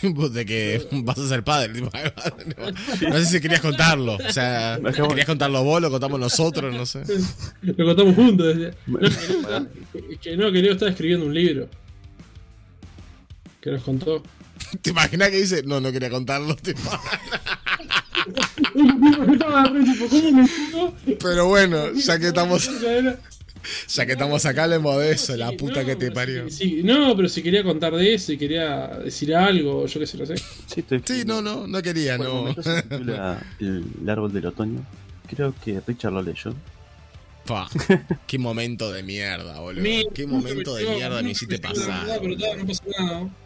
de que vas a ser padre. no sé si querías contarlo. O sea, querías contarlo vos, lo contamos nosotros, no sé. lo contamos juntos. decía. No, que no, que Leo estaba escribiendo un libro. Que nos contó. ¿Te imaginas que dice? No, no quería contarlo. tipo. Pero bueno, ya que estamos, ya que estamos acá, de eso, la Sí, puta no, que te parió. no, pero si quería contar de eso y quería decir algo, yo qué sé, no sé. Sí, estoy no, no, no quería, no. el árbol del otoño. Creo que Richard lo leyó. Pa, qué momento de mierda, boludo. Mi- Qué momento de no, mierda no, me hiciste pasar.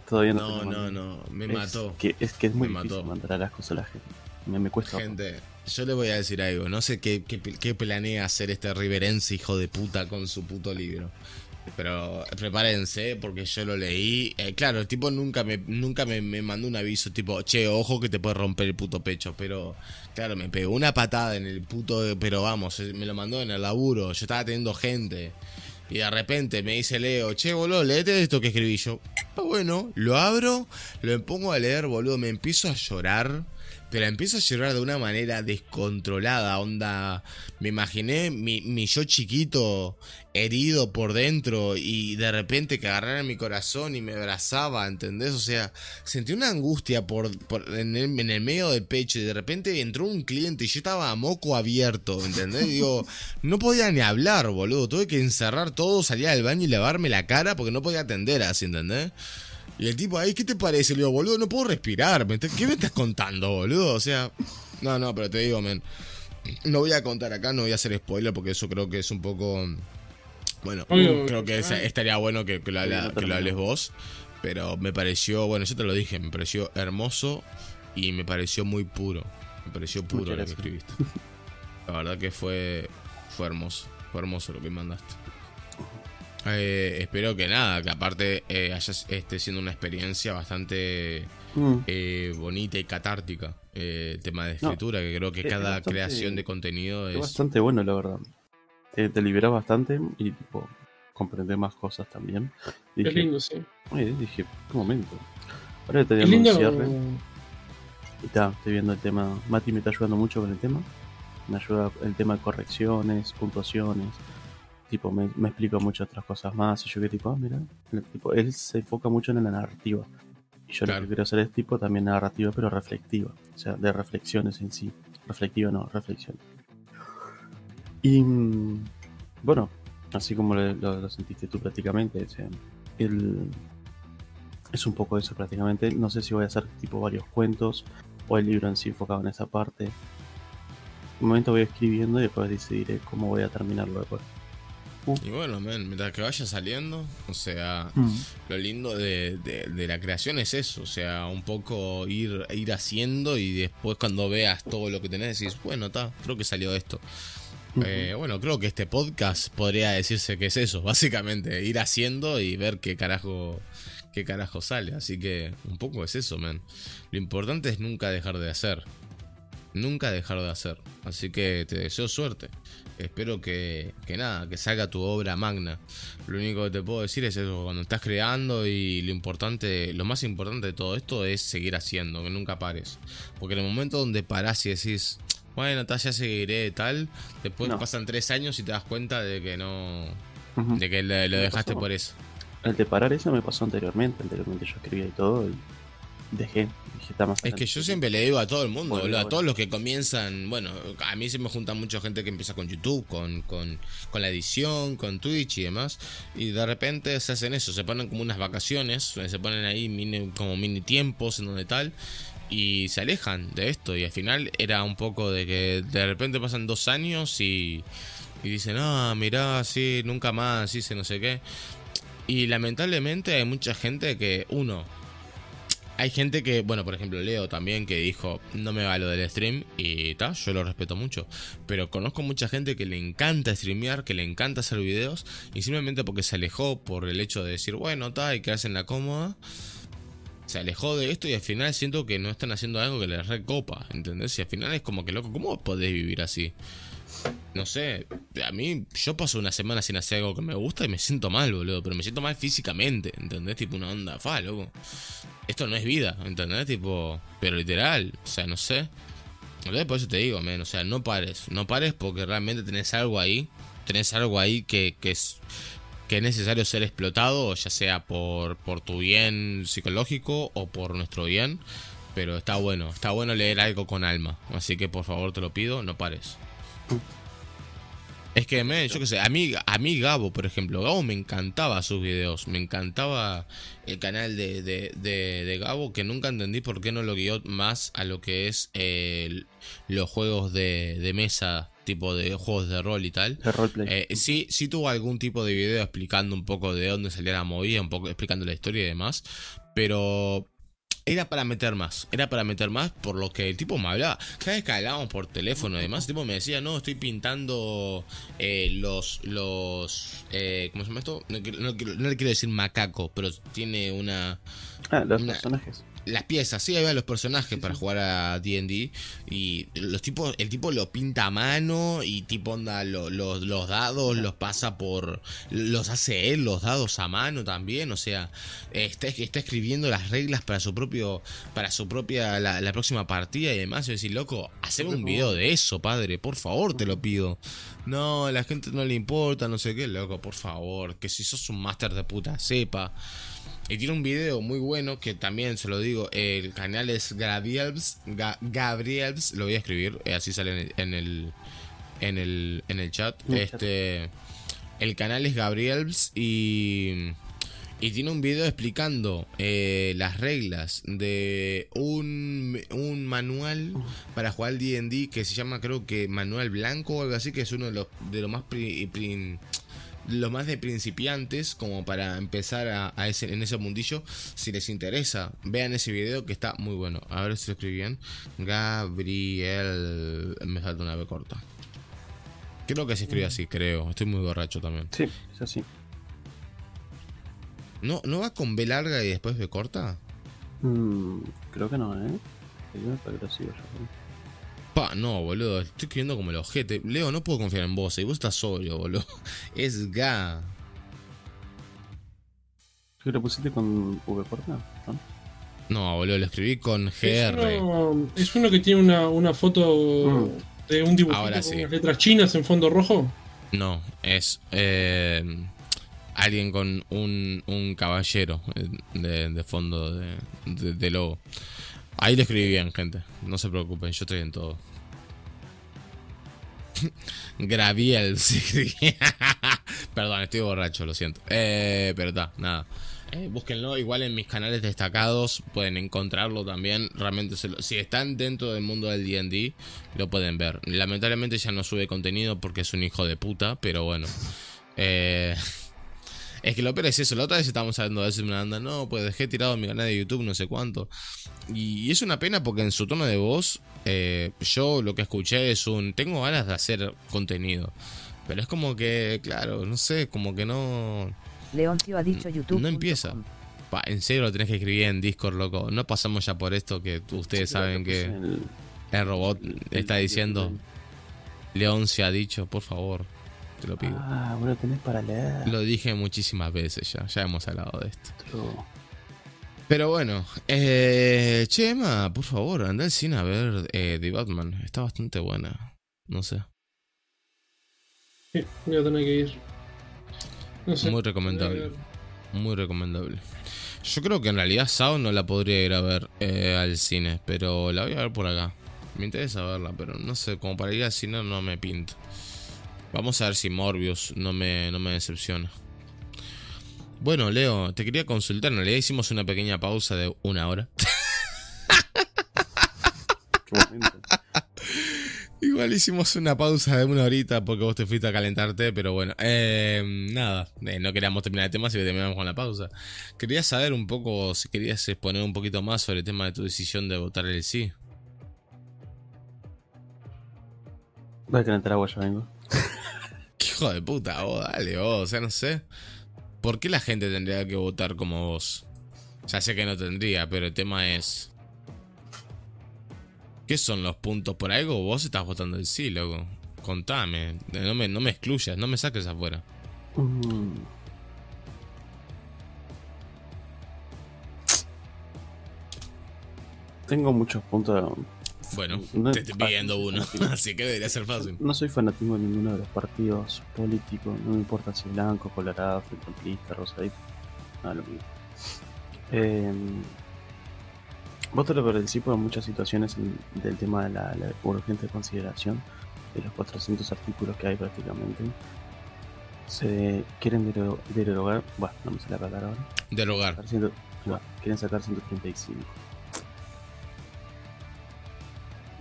Todavía no. No, no, me Es mató. Que, es que es muy Me difícil mató. mandar las cosas a la gente. Me, me cuesta. Gente, yo le voy a decir algo. No sé qué, qué, qué planea hacer este riverense hijo de puta con su puto libro. Pero prepárense porque yo lo leí. Eh, claro, el tipo nunca me nunca me, me mandó un aviso tipo, che, ojo que te puede romper el puto pecho. Pero, claro, me pegó una patada en el puto... Pero vamos, me lo mandó en el laburo. Yo estaba teniendo gente. Y de repente me dice Leo, che, boludo, léete esto que escribí yo. Ah, bueno, lo abro, lo pongo a leer, boludo, me empiezo a llorar. Pero empiezo a llorar de una manera descontrolada, onda. Me imaginé mi, mi yo chiquito herido por dentro y de repente que agarrara mi corazón y me abrazaba, ¿entendés? O sea, sentí una angustia por, por- en, el, en el medio del pecho y de repente entró un cliente y yo estaba a moco abierto, ¿entendés? Digo, no podía ni hablar, boludo. Tuve que encerrar todo, salir al baño y lavarme la cara porque no podía atender así, ¿entendés? Y el tipo ahí, ¿qué te parece? Le digo, boludo, no puedo respirar. ¿me ent- ¿Qué me estás contando, boludo? O sea, no, no, pero te digo, men. No voy a contar acá, no voy a hacer spoiler porque eso creo que es un poco. Bueno, Obvio, creo que es- estaría bueno que, que lo, habla- Sí, no que lo hables vos. Pero me pareció, bueno, yo te lo dije, me pareció hermoso y me pareció muy puro. Me pareció puro lo que escribiste. La verdad que fue, fue hermoso. Fue hermoso lo que mandaste. Eh, espero que nada, que aparte eh, hayas, esté siendo una experiencia bastante Mm. eh, bonita y catártica. eh, el tema de No, escritura, que creo que es cada bastante- creación de contenido Es es. bastante bueno, la verdad. Te, te libera bastante y tipo, comprender más cosas también. Qué Dije, lindo, sí. oye, dije, qué momento. Ahora te Es voy a lindo. cierre. Y ta, estoy viendo el tema. Mati me está ayudando mucho con el tema. Me ayuda el tema de correcciones, puntuaciones. Tipo, me, me explica muchas otras cosas más. Y yo que tipo, ah, mira. el tipo, él se enfoca mucho en la narrativa. Y yo Claro. lo que quiero hacer es tipo también narrativa, pero reflectiva. O sea, de reflexiones en sí. Reflectiva no, reflexión. Y mm, bueno, así como lo, lo- lo sentiste tú prácticamente, o sea, el, es un poco eso prácticamente. No sé si voy a hacer tipo varios cuentos o el libro en sí enfocado en esa parte. Un momento voy escribiendo y después decidiré cómo voy a terminarlo después. Y bueno, men, mientras que vaya saliendo, o sea, Mm. lo lindo de, de- de la creación es eso, o sea, un poco ir, ir haciendo y después cuando veas todo lo que tenés decís, bueno, está, creo que salió esto. Eh, bueno, creo que este podcast podría decirse que es eso, básicamente, ir haciendo y ver qué carajo, qué carajo sale. Así que un poco es eso, man. Lo importante es nunca dejar de hacer. Nunca dejar de hacer. Así que te deseo suerte. Espero que, que nada, que salga tu obra magna. Lo único que te puedo decir es eso, cuando estás creando y lo importante, lo más importante de todo esto es seguir haciendo, que nunca pares. Porque en el momento donde parás y decís, bueno, tal, ya seguiré tal, después No. pasan tres años y te das cuenta de que no, de que lo, dejaste pasó. por eso. El de parar eso me pasó anteriormente. Anteriormente yo escribía y todo y dejé. Más Es que adelante". yo siempre le digo a todo el mundo, Bueno, boludo, a todos los que comienzan, bueno, a mí se me junta mucha gente que empieza con YouTube, con, con, con la edición, con Twitch y demás, y de repente se hacen eso, se ponen como unas vacaciones, se ponen ahí mini- como mini tiempos en donde tal, y se alejan de esto, y al final era un poco de que de repente pasan dos años y, y dicen, ah, mirá, sí, nunca más, se no sé qué. Y lamentablemente hay mucha gente que, uno, hay gente que, bueno, por ejemplo, Leo también, que dijo, no me va lo del stream, y tal, yo lo respeto mucho. Pero conozco mucha gente que le encanta streamear, que le encanta hacer videos, y simplemente porque se alejó por el hecho de decir, bueno, tal, y quedarse en la cómoda, se alejó de esto y al final siento que no están haciendo algo que les recopa, ¿entendés? Y al final es como que, loco, ¿cómo podés vivir así? No sé, a mí yo paso una semana sin hacer algo que me gusta y me siento mal, boludo, pero me siento mal físicamente, ¿entendés? Tipo una onda, fa, loco. Esto no es vida, ¿entendés? Tipo, pero literal, o sea, no sé. Entonces, por eso te digo, men, o sea, no pares, no pares porque realmente tenés algo ahí, tenés algo ahí que, que es que es necesario ser explotado, ya sea por, por tu bien psicológico o por nuestro bien, pero está bueno, está bueno leer algo con alma, así que por favor te lo pido, no pares. Es que, me, yo qué sé, a mí, a mí Gabo, por ejemplo, Gabo me encantaba sus videos, me encantaba el canal de, de, de, de Gabo, que nunca entendí por qué no lo guió más a lo que es eh, los juegos de, de mesa, tipo de juegos de rol y tal. De roleplay. Eh, sí, sí tuvo algún tipo de video explicando un poco de dónde salía la movida, un poco explicando la historia y demás, pero era para meter más, era para meter más por lo que el tipo me hablaba. Cada vez que hablábamos por teléfono y demás, el tipo me decía, no, estoy pintando eh, los, los, eh, ¿cómo se llama esto? No, no le quiero decir macaco, pero tiene una, ah, los una- personajes. Las piezas, sí, va los personajes para jugar a D&D y los tipos, el tipo lo pinta a mano y tipo onda lo- lo- los dados los pasa por, los hace él los dados a mano también, o sea, está, está escribiendo las reglas para su propio, para su propia la, la próxima partida y demás. Y yo decir, loco, haceme un video de eso, padre, por favor, te lo pido. No, a la gente no le importa, no sé qué, loco, por favor, que si sos un máster de puta, sepa. Y tiene un video muy bueno que también se lo digo. El canal es Gabriels. Ga- Gabriels, lo voy a escribir, eh, así sale en el, en el, en el chat. En el chat. Este, el canal es Gabriels y, y tiene un video explicando eh, las reglas de un, un manual para jugar al D&D que se llama creo que Manual Blanco o algo así, que es uno de los, de los más pri- lo más de principiantes como para empezar a, a ese, en ese mundillo si les interesa. Vean ese video que está muy bueno. A ver si lo escribí bien. Gabriel me falta una B corta. Creo que se escribe así creo. Estoy muy borracho también. Sí, es así. no no va con B larga y después B corta Mm, creo que no, ¿eh? Primero para Pa, no, boludo, estoy escribiendo como el ojete. Leo, no puedo confiar en vos, y vos estás solo, boludo. Es Ga. ¿Tú que lo pusiste con V corta? ¿No? No, boludo, lo escribí con Es GR. uno, es uno que tiene una, una foto de un dibujito Ahora con sí. unas letras chinas en fondo rojo. No, es eh, alguien con un, un caballero eh, de, de fondo de, de, de logo. Ahí lo escribí bien, gente. No se preocupen, yo estoy en todo. Graviel, sí. Perdón, estoy borracho, lo siento. Eh, pero está, nada. Eh, búsquenlo, igual en mis canales destacados pueden encontrarlo también. Realmente, si están dentro del mundo del DD, lo pueden ver. Lamentablemente ya no sube contenido porque es un hijo de puta, pero bueno. Eh, es que lo peor es eso. La otra vez estábamos hablando de eso y me anda, no, pues dejé tirado mi canal de YouTube, no sé cuánto. Y, es una pena porque en su tono de voz, eh, yo lo que escuché es un, tengo ganas de hacer contenido. Pero es como que, claro, no sé, como que no... Leoncio ha dicho YouTube. No empieza. en serio lo tenés que escribir en Discord, loco. No pasamos ya por esto que ustedes saben que el, robot está diciendo. León se ha dicho, por favor. Te lo pido. Ah, bueno, tenés para leer. Lo dije muchísimas veces ya. Ya hemos hablado de esto. Pero bueno, eh, Chema, por favor, anda al cine a ver eh, The Batman. Está bastante buena. No sé. Sí, voy a tener que ir. Muy recomendable. Muy recomendable. Yo creo que en realidad Sao no la podría ir a ver eh, al cine, pero la voy a ver por acá. Me interesa verla, pero no sé, como para ir al cine no me pinta. Vamos a ver si Morbius no me, no me decepciona. Bueno, Leo, te quería consultar. En realidad hicimos una pequeña pausa de una hora. Igual hicimos una pausa de una horita porque vos te fuiste a calentarte, pero bueno, eh, nada, eh, no queríamos terminar el tema, así que terminamos con la pausa. Quería saber un poco, si querías exponer un poquito más sobre el tema de tu decisión de votar el sí. Voy a calentar agua, ya vengo. Hijo de puta, vos, dale, vos, o sea, no sé. ¿Por qué la gente tendría que votar como vos? Ya sé que no tendría, pero el tema es... ¿Qué son los puntos por algo? Vos estás votando el sí, loco. Contame. No me, no me excluyas, no me saques afuera. Tengo muchos puntos. Bueno, te estoy pidiendo uno, así que debería ser fácil. No soy fanático de ninguno de los partidos políticos, no me importa si blanco, colorado, frente rosadito, nada lo mismo. Eh, Voto por el sí por muchas situaciones del tema de la, urgente consideración de los 400 artículos que hay prácticamente. Se quieren derogar, bueno, no me sé la palabra ahora. Derogar. quieren sacar 135.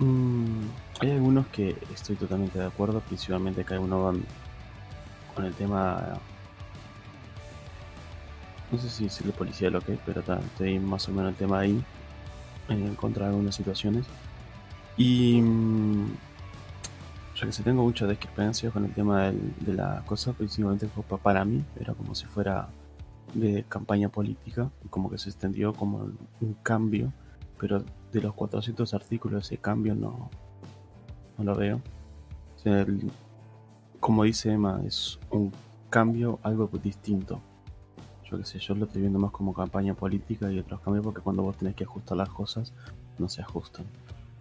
Mm, hay algunos que estoy totalmente de acuerdo, principalmente que algunos van con el tema no sé si es el policía lo que pero estoy más o menos el tema ahí en contra de algunas situaciones. Y mm, ya que se tengo mucha discrepancia con el tema de la cosa, principalmente fue para mí, era como si fuera de campaña política, como que se extendió como un cambio, pero de los 400 artículos ese cambio no, no lo veo. como dice Emma, es un cambio algo distinto yo qué sé, yo lo estoy viendo más como campaña política y otros cambios porque cuando vos tenés que ajustar las cosas, no se ajustan.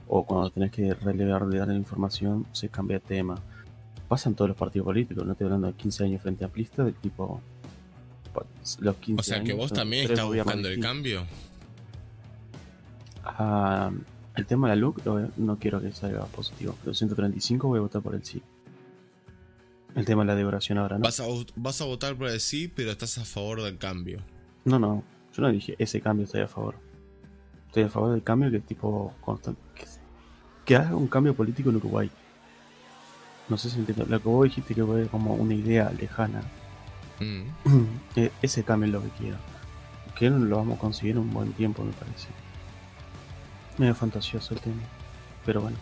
O cuando tenés que relevar de dar la información, se cambia de tema. Pasan todos los partidos políticos, no estoy hablando de 15 años frente a plista, de tipo. Los 15 o sea que vos también estás buscando el cambio. Ah, el tema de la look no quiero que salga positivo, pero 135 voy a votar por el sí. El tema de la decoración ahora, ¿no? Vas a, vas a votar por el sí, pero estás a favor del cambio. No, no. Yo no dije ese cambio estoy a favor. Estoy a favor del cambio que tipo constante. Que, haga un cambio político en Uruguay. No sé si entiendo. Lo que vos dijiste que fue como una idea lejana. Mm. E, ese cambio es lo que quiero. Que lo vamos a conseguir en un buen tiempo, me parece. Medio fantasioso el tema. Pero bueno.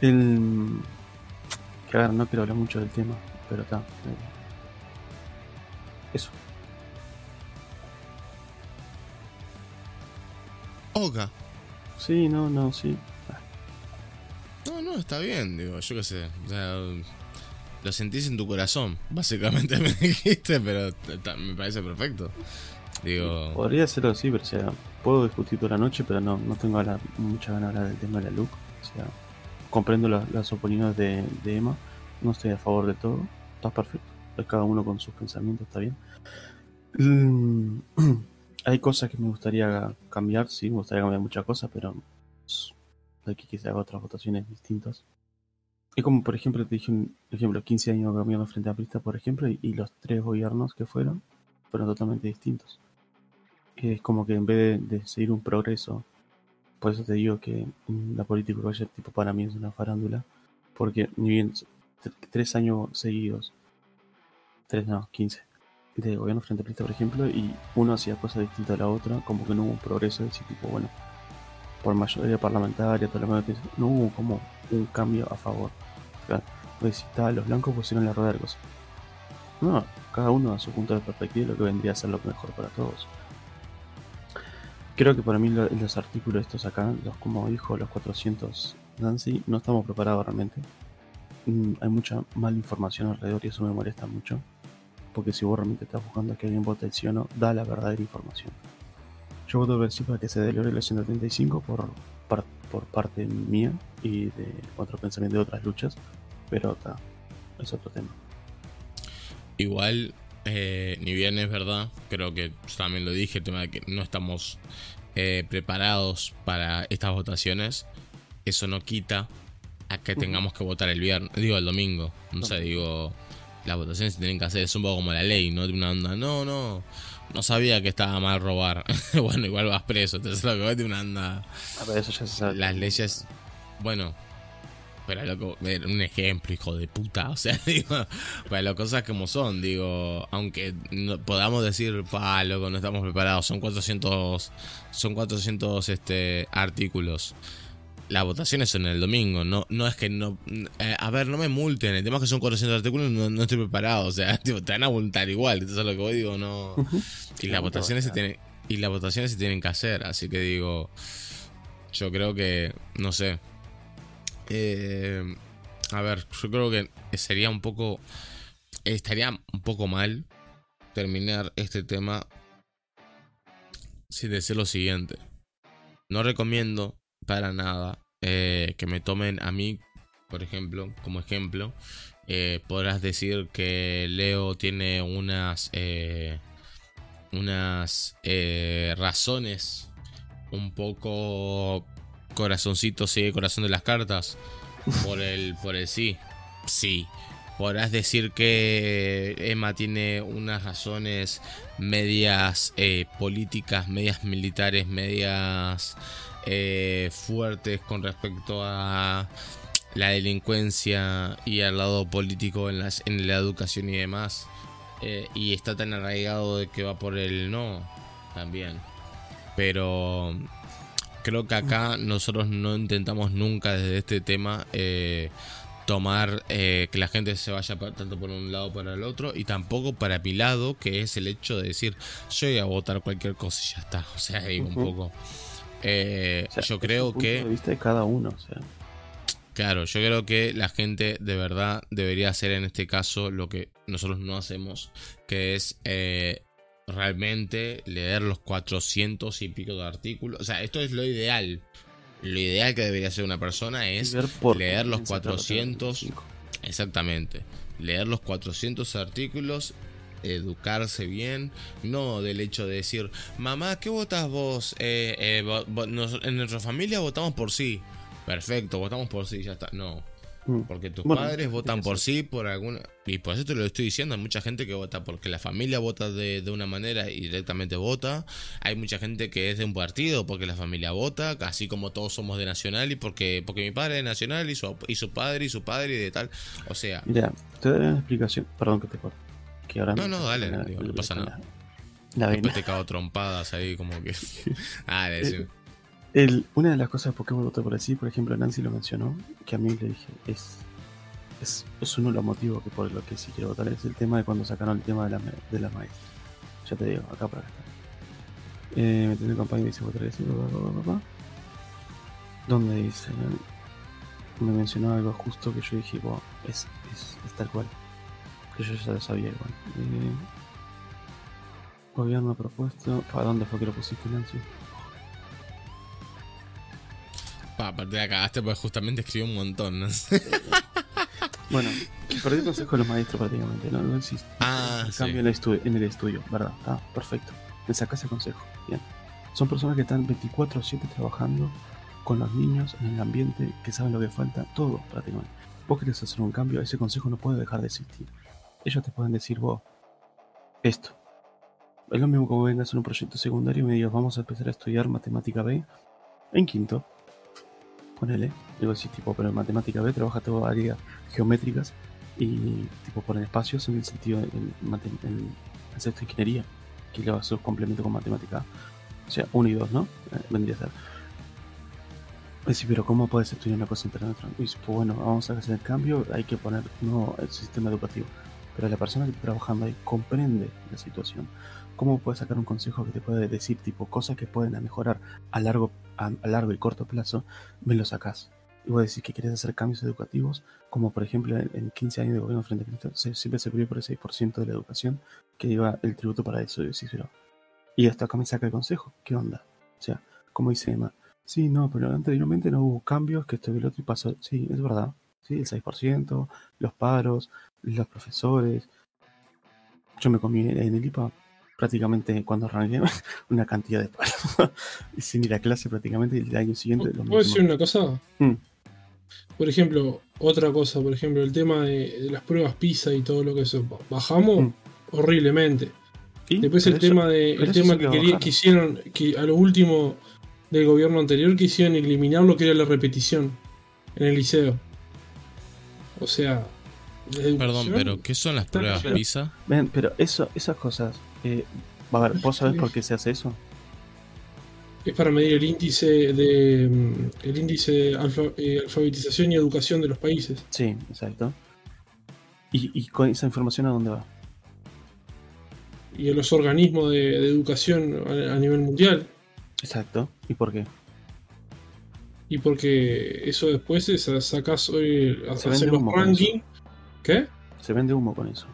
El que ver, no quiero hablar mucho del tema, pero está. Eh, eso. Oga. Sí, no, no, sí. No, no, está bien, digo, yo qué sé. O sea, lo sentís en tu corazón, básicamente me dijiste, pero me parece perfecto. Digo... Podría serlo así, pero o sea, puedo discutir toda la noche, pero no, no tengo mucha ganas de hablar del tema de la look. O sea, comprendo las opiniones de, Emma. No estoy a favor de todo. Está perfecto. Cada uno con sus pensamientos está bien. Mm, hay cosas que me gustaría cambiar. Sí, me gustaría cambiar muchas cosas, pero de aquí que se haga otras votaciones distintas. Es como, por ejemplo, te dije un ejemplo, 15 años gobierno frente a Prista, por ejemplo, y, los tres gobiernos que fueron fueron totalmente distintos. Es como que en vez de, seguir un progreso, por eso te digo que mm, la política uruguaya tipo para mí es una farándula, porque ni bien tres años seguidos, tres no, quince, de gobierno frente a por ejemplo, y uno hacía cosas distintas a la otra, como que no hubo un progreso, de decir tipo, bueno, por mayoría parlamentaria, todo lo demás, no hubo como un cambio a favor. O sea, decís, "Ta, los blancos pusieron la rueda de cosas. No, cada uno a su punto de perspectiva lo que vendría a ser lo mejor para todos. Creo que para mí lo- los artículos estos acá, los como dijo, los 400 Nancy, no estamos preparados realmente. Mm, hay mucha mala información alrededor y eso me molesta mucho. Porque si vos realmente estás buscando que alguien vote sí o no, da la verdadera información. Yo voto por sí para que se delore la 135 por, par- por parte mía y de otro pensamiento de otras luchas. Pero está, es otro tema. Igual, eh, ni bien es verdad, creo que también lo dije, el tema de que no estamos eh, preparados para estas votaciones, eso no quita a que tengamos que votar el viernes, digo el domingo, no sé, digo, las votaciones se tienen que hacer, es un poco como la ley, ¿no? De una onda, no, no, no sabía que estaba mal robar, bueno, igual vas preso, entonces lo que voy de una onda A ver, eso ya se sabe. las leyes. Bueno, pero loco, un ejemplo, hijo de puta. O sea, digo, para las cosas como son, digo, aunque no, podamos decir, pa, loco, no estamos preparados, son 400, son 400 este, artículos. Las votaciones son el domingo, no, no es que no. eh, a ver, no me multen, el tema es que son 400 artículos, no, no estoy preparado, o sea, tipo, te van a multar igual, entonces lo que voy digo, no. Y las votaciones se tienen y las votaciones se tienen que hacer, así que digo, yo creo que no sé. Eh, a ver, yo creo que sería un poco estaría un poco mal terminar este tema sin decir lo siguiente. No recomiendo para nada eh, que me tomen a mí, por ejemplo, como ejemplo. Eh, podrás decir que Leo tiene unas unas razones un poco corazoncito sigue corazón de las cartas por el por el sí. Sí. Podrás decir que Emma tiene unas razones medias eh, políticas medias militares medias eh, fuertes con respecto a la delincuencia y al lado político en, las, en la educación y demás. Eh, y está tan arraigado de que va por el no también. Pero creo que acá nosotros no intentamos nunca desde este tema eh, tomar eh, que la gente se vaya tanto por un lado para el otro y tampoco para mi lado, que es el hecho de decir yo voy a votar cualquier cosa y ya está. O sea, digo un poco. Eh, O sea, yo creo punto que... de vista de cada uno, o sea. Claro, yo creo que la gente de verdad debería hacer en este caso lo que nosotros no hacemos, que es eh, realmente leer los 400 y pico de artículos. O sea, esto es lo ideal. Lo ideal que debería hacer una persona es leer los quieren sacar la 400. 35. Exactamente. Leer los 400 artículos, educarse bien, no del hecho de decir, mamá, ¿qué votas vos? Eh, eh, vo- vo- nos- en nuestra familia votamos por sí. Perfecto, votamos por sí, ya está. No. Porque tus Bueno, padres votan por sí por alguna... Y por eso te lo estoy diciendo, hay mucha gente que vota porque la familia vota de, de una manera y directamente vota. Hay mucha gente que es de un partido porque la familia vota, así como todos somos de Nacional y porque, porque mi padre es Nacional y su, y su padre y su padre y de tal. O sea, Mira, te doy una explicación. Perdón que te corte. Que ahora No, no, dale, la- digo, no pasa la- nada. Después te cago trompadas ahí como que... Ah, Eh, decime. El- una de las cosas por qué voté por así, por ejemplo, Nancy lo mencionó, que a mí le dije, es, es, uno de los motivos que por lo que sí quiero votar, es el tema de cuando sacaron el tema de la, de la maestra. Ya te digo, acá para acá. Eh, me tiene campaña y dice votar bla, bla. donde dice, me mencionó algo justo que yo dije, wow, es, es, es tal cual. Que yo ya lo sabía igual. Eh, gobierno propuesto, ¿para dónde fue que lo pusiste, Nancy? Pa, aparte de cagaste porque justamente escribió un montón. ¿no? Bueno, perdí el consejo de los maestros prácticamente, no, no existe. Ah, En sí. cambio en el, estudio, en el estudio, ¿verdad? Ah, perfecto. Me sacas ese consejo. Bien. Son personas que están 24-7 trabajando con los niños en el ambiente, que saben lo que falta, todo prácticamente. Vos querés hacer un cambio, ese consejo no puede dejar de existir. Ellos te pueden decir vos esto. Es lo mismo como vengas en un proyecto secundario y me digas, vamos a empezar a estudiar matemática B en quinto. Ponele. Digo así, tipo, pero en matemática B trabaja todo áreas geométricas y tipo poner espacios en el sentido en, mate- en el sexto de ingeniería, que le va a ser complemento con matemática. O sea, uno y dos, ¿no? Eh, vendría a ser. Sí, pero ¿cómo puedes estudiar una cosa otra? Y pues bueno, vamos a hacer el cambio, hay que poner no el sistema educativo. Pero la persona que está trabajando ahí comprende la situación. ¿Cómo puedes sacar un consejo que te puede decir, tipo, cosas que pueden mejorar a largo, a, largo y corto plazo? Me lo sacás. Y vos decís que querés hacer cambios educativos, como por ejemplo en, en 15 años de gobierno frente a Cristo, siempre se cubrió por el 6% de la educación que iba el tributo para eso. Y decís. Y hasta acá me saca el consejo. ¿Qué onda? O sea, como dice Emma, sí, no, pero anteriormente no hubo cambios, que esto y el otro y pasó. Sí, es verdad. Sí, el 6%, los paros, los profesores. Yo me comí en el IPA prácticamente cuando arranqué una cantidad de paros. y sin ir a clase prácticamente y el año siguiente lo ¿Puedo decir mismo. una cosa? Mm. Por ejemplo, otra cosa, por ejemplo, el tema de, de las pruebas PISA y todo lo que eso. Bajamos Mm. horriblemente. Después pero el eso- tema de el tema que, quería- que hicieron, que a lo último del gobierno anterior quisieron eliminar lo que era la repetición en el liceo. O sea, Perdón, pero ¿qué son las pruebas pero- PISA? Ven, pero eso, esas cosas. Eh, a ver, ¿vos sabés por qué se hace eso? es para medir el índice de mm, el índice de eh, alfabetización y educación de los países. Sí, exacto. ¿Y, y con esa información a dónde va? y a los organismos de, de educación a, a nivel mundial. Exacto. ¿Y por qué? Y porque eso después es, sacas hoy, hacer los rankings. ¿Qué? Se vende humo con eso.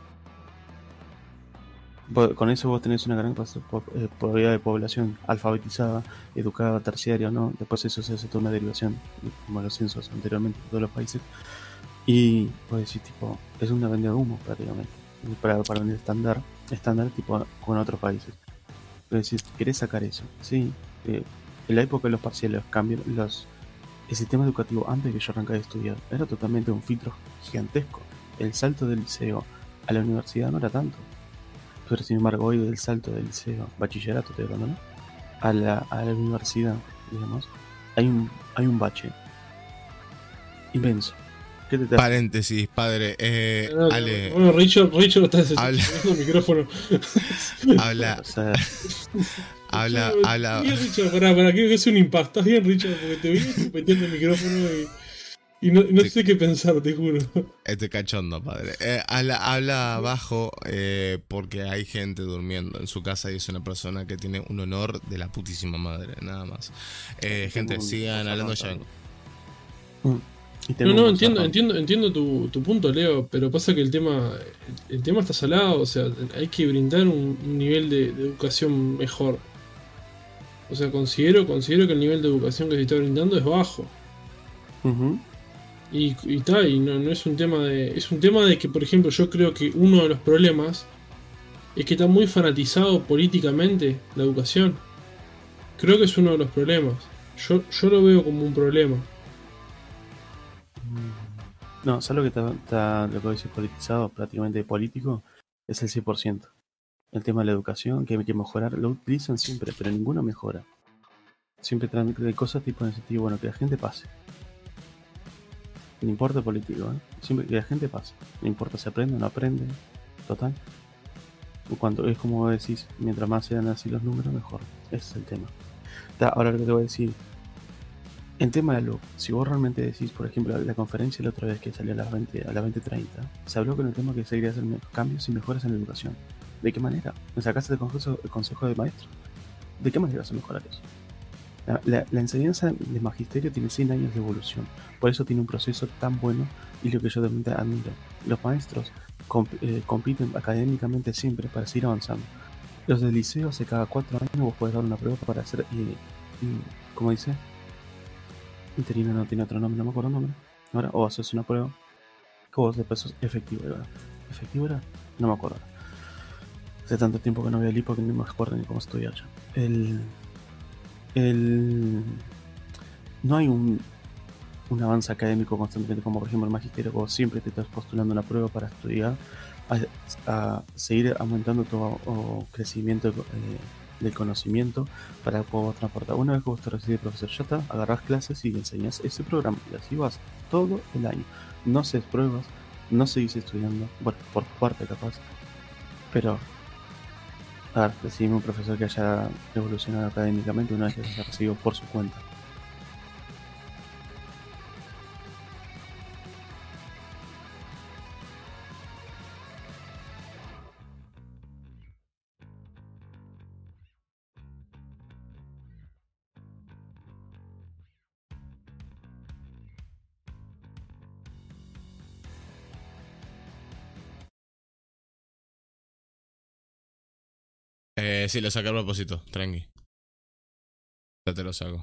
Con eso vos tenés una gran eh, probabilidad de población alfabetizada, educada, terciaria no. Después eso se hace toda una derivación, como los censos anteriormente en todos los países. Y vos decís, tipo, es una venta de humo prácticamente. Para, para un estándar, estándar tipo con otros países. Pero decís, ¿querés sacar eso? Sí. eh, en la época de los parciales, los cambios, los, el sistema educativo antes de que yo arrancara a estudiar era totalmente un filtro gigantesco. El salto del liceo a la universidad no era tanto. Pero sin embargo, hoy del salto del liceo, bachillerato, estoy hablando, ¿no? A la, a la universidad, digamos, hay un, hay un bache inmenso. ¿Qué te Paréntesis, padre. Eh, No, no, Ale, Bueno, Richard, Richard está Habla. el micrófono. habla, O sea, habla, Richard, habla. Bien, Richard, pará, pará, quiero que sea un impacto. Estás bien, Richard, porque te vi metiendo el micrófono y, y no, no Sí. sé qué pensar, te juro. Este cachondo, padre. Eh, habla, habla bajo eh, porque hay gente durmiendo en su casa y es una persona que tiene un honor de la putísima madre, nada más. Eh, gente, un sigan hablando, ya mm, No, no, entiendo, entiendo, entiendo tu, tu punto, Leo, pero pasa que el tema, el tema está salado, o sea, hay que brindar un, un nivel de, de educación mejor. O sea, considero, considero que el nivel de educación que se está brindando es bajo. Ujú. Y, y tal, y no, no es un tema de. Es un tema de que, por ejemplo, yo creo que uno de los problemas es que está muy fanatizado políticamente la educación. Creo que es uno de los problemas. Yo, yo lo veo como un problema. No, ¿sabes que está, está- lo que dice politizado, prácticamente político? Es el 100%. El tema de la educación, que hay que mejorar, lo utilizan siempre, pero ninguno mejora. Siempre traen cosas tipo en el sentido, bueno, que la gente pase. No importa político, ¿eh? Siempre que la gente pase. No importa si aprende o no aprende. Total. Cuando es como decís, mientras más sean así los números, mejor. Ese es el tema. Ta, Ahora lo que te voy a decir, en tema de lo, si vos realmente decís, por ejemplo, la conferencia la otra vez que salió a las 20, a las 20.30, se habló con el tema que se quería hacer cambios y mejoras en la educación. ¿De qué manera? ¿Me sacaste el consejo, el consejo de maestro? ¿De qué manera vas a mejorar eso? La, enseñanza de magisterio tiene 100 años de evolución, por eso tiene un proceso tan bueno y lo que yo realmente admiro. Los maestros eh, compiten académicamente siempre para seguir avanzando. Los del liceo hace cada 4 años vos podés dar una prueba para hacer, eh, mm, ¿cómo dice? Interino no tiene otro nombre, no me acuerdo el nombre. Ahora, o haces una prueba. Que vos después sos efectivo, ¿verdad? ¿Efectivo era? No me acuerdo. Hace tanto tiempo que no veo el hipo que no me acuerdo ni cómo estudiar ya. El. El. No hay un. Avance académico constantemente, como por ejemplo el magisterio, vos siempre te estás postulando una prueba para estudiar, a, seguir aumentando tu crecimiento eh, del conocimiento para poder transportar. Una vez que vos te recibes profesor, ya está, clases y enseñas ese programa. Y así vas todo el año. No haces pruebas, no seguís estudiando, bueno, por tu parte capaz. Pero, decime un profesor que haya evolucionado académicamente una vez que se recibido por su cuenta. Eh, sí, lo saqué a propósito, tranqui. Ya te lo saco.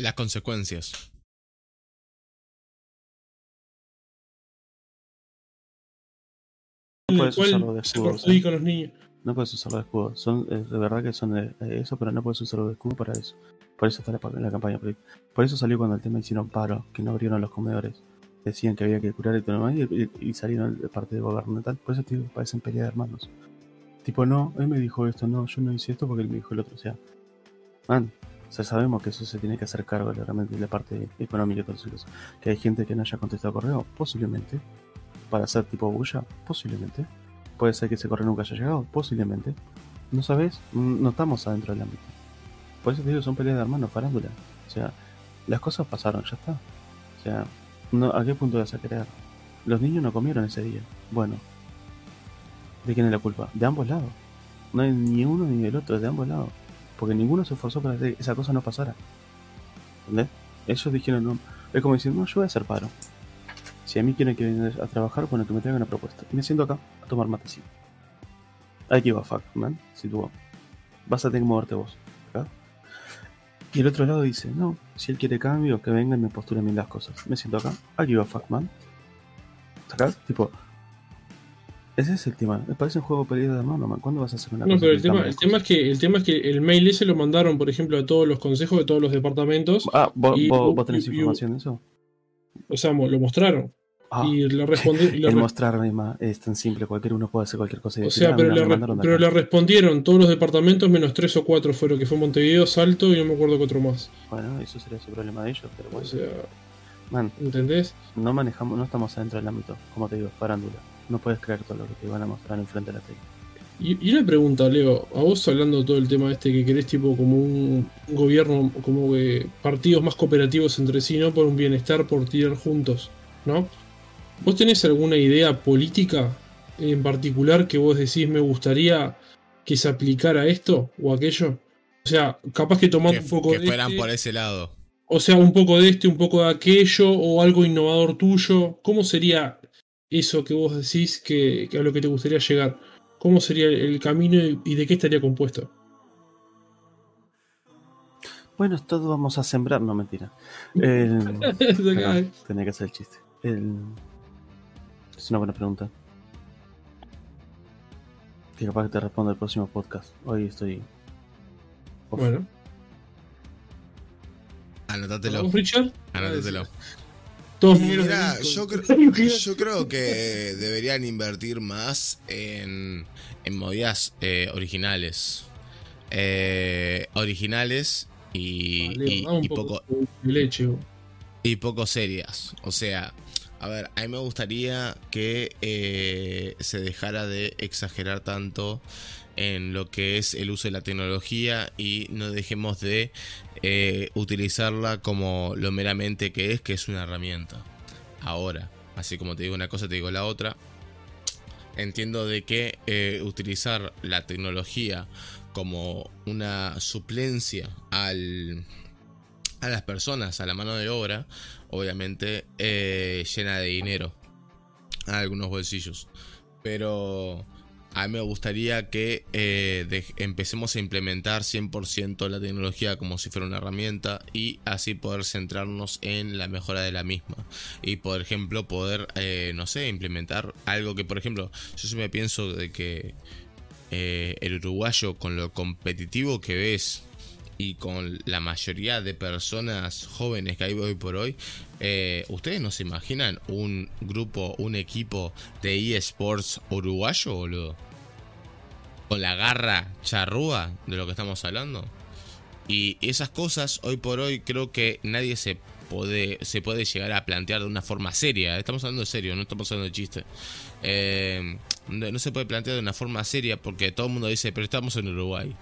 Las consecuencias. No puedes usarlo de escudo. los niños. No puedes usarlo de escudo. Son, eh, de verdad que son de, de eso, pero no puedes usarlo de escudo para eso. Por eso está la, la campaña. Por eso salió cuando el tema hicieron paro, que no abrieron los comedores. Decían que había que curar y todo lo demás, y, y- y salieron de parte de gubernamental. Por eso, tío, parecen pelea de hermanos. Tipo, no, él me dijo esto, no, yo no hice esto porque él me dijo el otro. O sea, man, o sea, sabemos que eso se tiene que hacer cargo realmente de la parte económica y todo eso. Que hay gente que no haya contestado correo, posiblemente. Para hacer tipo bulla, posiblemente. Puede ser que ese correo nunca haya llegado, posiblemente. No sabes, Mm, no estamos adentro del ámbito. Por eso te digo, son peleas de hermanos, farándula. O sea, las cosas pasaron, ya está. O sea, no, ¿a qué punto vas a creer? Los niños no comieron ese día. Bueno, ¿de quién es la culpa? De ambos lados. No hay ni uno ni del otro, es de ambos lados. Porque ninguno se esforzó para que esa cosa no pasara. ¿Entendés? Ellos dijeron, no. Es como diciendo, no, yo voy a hacer paro. Si a mí quieren que venga a trabajar, bueno, que me traigan una propuesta. Y me siento acá a tomar matecito. I give a fuck, man. Si tú vas a tener que moverte vos. ¿acá? Y el otro lado dice, no, si él quiere cambio, que venga y me postulen bien las cosas. Me siento acá, I give a fuck, man. ¿Acá? Tipo, ese es el tema. Me parece un juego perdido de mano, man. ¿Cuándo vas a hacer una No, cosa pero que el tema, el tema es que el tema es que el mail ese lo mandaron, por ejemplo, a todos los consejos de todos los departamentos. Ah, ¿vos, y- vos- vos tenés y- información de eso? O sea, lo mostraron. Ah, y le le el re- mostrarme es tan simple, cualquier uno puede hacer cualquier cosa. y o sea, "Ah, pero, le, pero acá". le respondieron todos los departamentos menos tres o cuatro fueron, que fue Montevideo, Salto y no me acuerdo qué otro más. Bueno, eso sería su problema de ellos, pero O bueno. sea, Man, ¿entendés? no manejamos, no estamos adentro del ámbito, como te digo, farándula. No puedes creer todo lo que te van a mostrar enfrente de la tele. Y, y una pregunta, Leo, a vos hablando todo el tema este que querés tipo como un, un gobierno, como que partidos más cooperativos entre sí, ¿no? Por un bienestar, por tirar juntos, ¿no? ¿Vos tenés alguna idea política en particular que vos decís me gustaría que se aplicara esto o aquello? O sea, capaz que tomando Que, un poco que de fueran este, por ese lado. o sea, un poco de este, un poco de aquello, o algo innovador tuyo. ¿Cómo sería eso que vos decís que, que a lo que te gustaría llegar? ¿Cómo sería el, camino y, y de qué estaría compuesto? Bueno, todos vamos a sembrar, no mentira. El- tenía que hacer el chiste. El- Es una buena pregunta. Que capaz que te responda el próximo podcast. Hoy estoy Bueno. Anótatelo. Anótatelo. Todos mira, yo, creo, yo creo que deberían invertir más en, en movidas eh, originales. Eh, originales y, y- poco poco, leche. y poco serias. O sea, a ver, a mí me gustaría que eh, se dejara de exagerar tanto en lo que es el uso de la tecnología y no dejemos de eh, utilizarla como lo meramente que es, que es una herramienta. Ahora, así como te digo una cosa, te digo la otra. Entiendo de que eh, utilizar la tecnología como una suplencia al, a las personas, a la mano de obra, obviamente eh, llena de dinero a algunos bolsillos. Pero a mí me gustaría que eh, empecemos a implementar 100% la tecnología como si fuera una herramienta y así poder centrarnos en la mejora de la misma. Y por ejemplo poder, eh, no sé, implementar algo que, por ejemplo, yo siempre pienso de que eh, el uruguayo con lo competitivo que ves y con la mayoría de personas jóvenes que hay hoy por hoy, eh, ¿ustedes no se imaginan un grupo, un equipo de eSports uruguayo, boludo? Con la garra charrúa de lo que estamos hablando. Y esas cosas, hoy por hoy, creo que nadie se puede, se puede llegar a plantear de una forma seria. Estamos hablando de serio, no estamos hablando de chiste. Eh, no, no se puede plantear de una forma seria porque todo el mundo dice, pero estamos en Uruguay.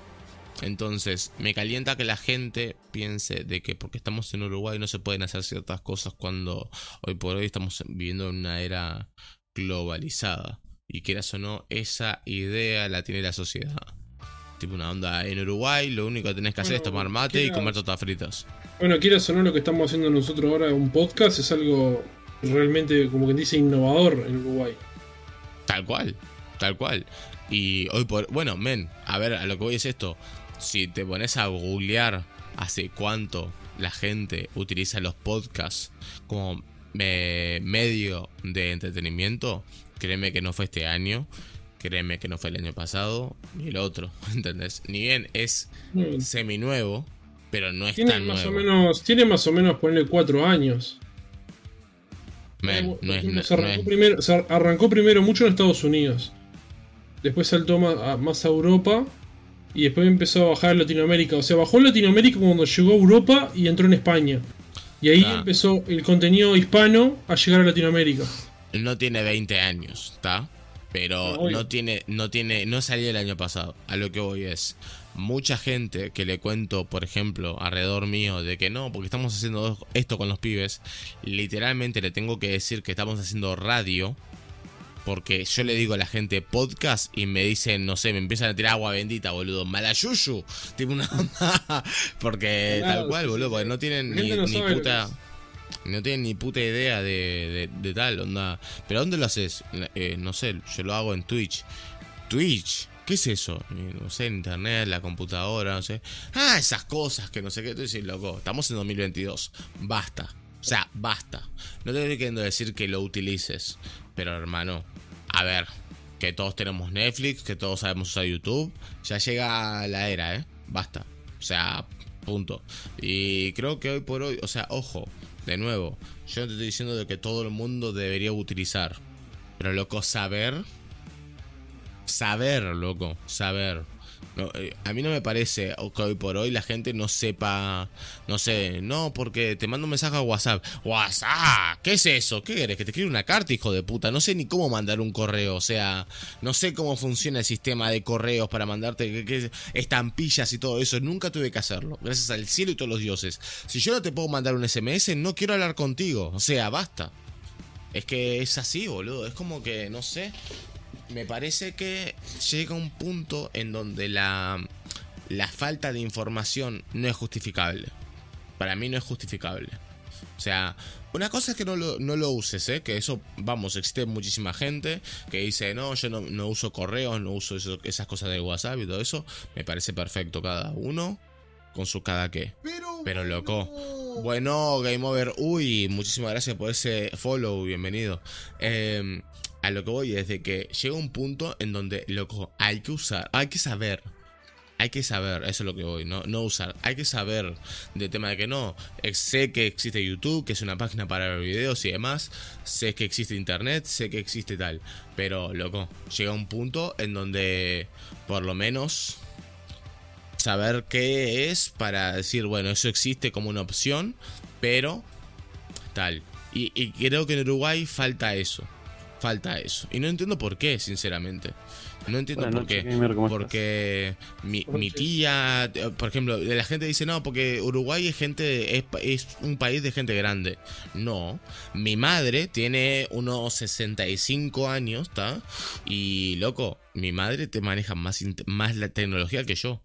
Entonces, me calienta que la gente piense de que porque estamos en Uruguay no se pueden hacer ciertas cosas cuando hoy por hoy estamos viviendo en una era globalizada. Y quieras o no, esa idea la tiene la sociedad. Tipo una onda en Uruguay, lo único que tenés que hacer es tomar mate y comer tortas fritas. Bueno, quieras o no, lo que estamos haciendo nosotros ahora, un podcast, es algo realmente, como quien dice, innovador en Uruguay. Tal cual, tal cual. Y hoy por. Bueno, men, a ver, a lo que voy es esto. Si te pones a googlear hace cuánto la gente utiliza los podcasts como eh, medio de entretenimiento, créeme que no fue este año. Créeme que no fue el año pasado, ni el otro, ¿entendés? Ni bien es Mm. semi nuevo, pero no es Tiene tan más, o nuevo. menos, tiene más o menos, ponerle cuatro años. No es, no- se, no arrancó es- primero, se arrancó primero mucho en Estados Unidos. Después saltó más a, más a Europa. Y después empezó a bajar en Latinoamérica. O sea, bajó en Latinoamérica cuando llegó a Europa y entró en España. Y ahí Ah. empezó el contenido hispano a llegar a Latinoamérica. no tiene 20 años, ¿está? Pero obvio. no tiene, no tiene, no salió el año pasado. A lo que voy es, mucha gente que le cuento, por ejemplo, alrededor mío, de que no, porque estamos haciendo esto con los pibes, literalmente le tengo que decir que estamos haciendo radio. Porque yo le digo a la gente podcast y me dicen, no sé, me empiezan a tirar agua bendita, boludo. Malayuyu. Tipo una onda. Porque Claro, tal cual, sí, boludo. Porque no tienen ni, no puta. No tienen ni puta idea de, de- de tal, onda. ¿Pero dónde lo haces? Eh, no sé, yo lo hago en Twitch. ¿Twitch? ¿Qué es eso? Eh, No sé, internet, la computadora, no sé. Ah, esas cosas que no sé qué. Tú dices, loco, estamos en 2022. Basta. O sea, basta. No te estoy queriendo decir que lo utilices. Pero hermano, a ver. Que todos tenemos Netflix, que todos sabemos usar YouTube. Ya llega la era, ¿eh? Basta. O sea, punto. Y creo que hoy por hoy, o sea, ojo, de nuevo, yo no te estoy diciendo de que todo el mundo debería utilizar. Pero loco, saber. Saber, loco, saber. Eh, a mí no me parece que hoy por hoy la gente no sepa, no sé, no, porque te mando un mensaje a WhatsApp. WhatsApp, ¿qué es eso? ¿Qué querés? Que te escriba una carta, hijo de puta. No sé ni cómo mandar un correo, o sea, no sé cómo funciona el sistema de correos para mandarte que- estampillas y todo eso. Nunca tuve que hacerlo, gracias al cielo y todos los dioses. Si yo no te puedo mandar un SMS, no quiero hablar contigo, o sea, basta. Es que es así, boludo. Es como que, no sé. Me parece que llega un punto en donde la, la falta de información no es justificable. Para mí no es justificable. O sea, una cosa es que no lo, no lo uses, ¿eh? Que eso, vamos, existe muchísima gente que dice, no, yo no, no uso correos, no uso eso- esas cosas de WhatsApp y todo eso. Me parece perfecto cada uno con su cada qué. Pero loco. Bueno, Game Over. Uy, muchísimas gracias por ese follow. Bienvenido. Eh, a lo que voy es de que llega un punto en donde, loco, hay que usar, hay que saber hay que saber, eso es lo que voy, no, no usar, hay que saber del tema de que no, eh, sé que existe YouTube, que es una página para ver videos y demás, sé que existe internet, sé que existe tal, pero loco, llega un punto en donde por lo menos saber qué es para decir, bueno, eso existe como una opción, pero tal. Y, y creo que en Uruguay falta eso, falta eso. Y no entiendo por qué, sinceramente. No entiendo por qué. noches, gamer, ¿cómo Porque mi, mi tía, eh, por ejemplo, la gente dice, no, porque Uruguay es gente, es, es un país de gente grande. No, mi madre tiene unos 65 años, ¿está? Y loco, mi madre te maneja más, más la tecnología que yo.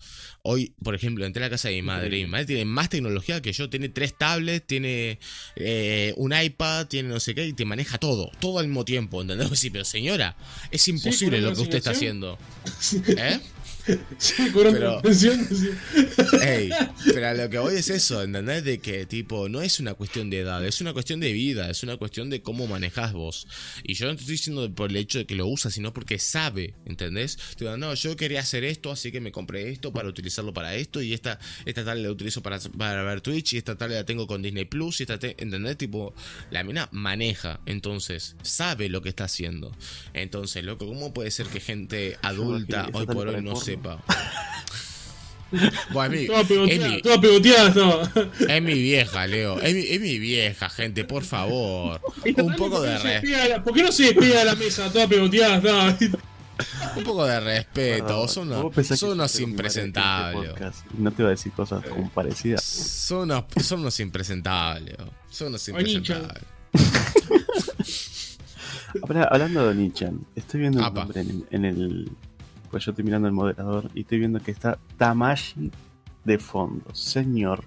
Hoy, por ejemplo, entré a la casa de mi madre y mi madre tiene más tecnología que yo. Tiene tres tablets, tiene eh, un iPad, tiene no sé qué, y te maneja todo, todo al mismo tiempo. ¿Entendés? Sí, pero señora, es imposible lo que usted está haciendo. ¿Eh? Sí, Pero- la pensión, sí. Ey, pero a lo que voy es eso, ¿entendés? De que, tipo, no es una cuestión de edad, es una cuestión de vida, es una cuestión de cómo manejás vos. Y yo no te estoy diciendo por el hecho de que lo usa, sino porque sabe, ¿entendés? Te digo, no, yo quería hacer esto, así que me compré esto para utilizarlo para esto, y esta, esta tal la utilizo para, para ver Twitch, y esta tal la tengo con Disney Plus, y esta, te- ¿entendés? Tipo, la mina maneja, entonces, sabe lo que está haciendo. Entonces, loco, ¿cómo puede ser que gente adulta hoy por hoy no porno. Sepa? Bueno, es mi, toda pegoteada estaba. es mi vieja, Leo. Es mi, es mi vieja, gente, por favor. Un poco ¿por qué de no se re- despega de la- ¿Por qué no se despega de la mesa? Toda pegoteada estaba. un poco de respeto. Son unos, son impresentables. podcast No te voy a decir cosas como parecidas. Son unos, son unos impresentables. Son unos impresentables. Habla- hablando de Nichan, estoy viendo Apa. nombre en, en el. Pues yo estoy mirando el moderador y estoy viendo que está Tamashi de fondo. Señor.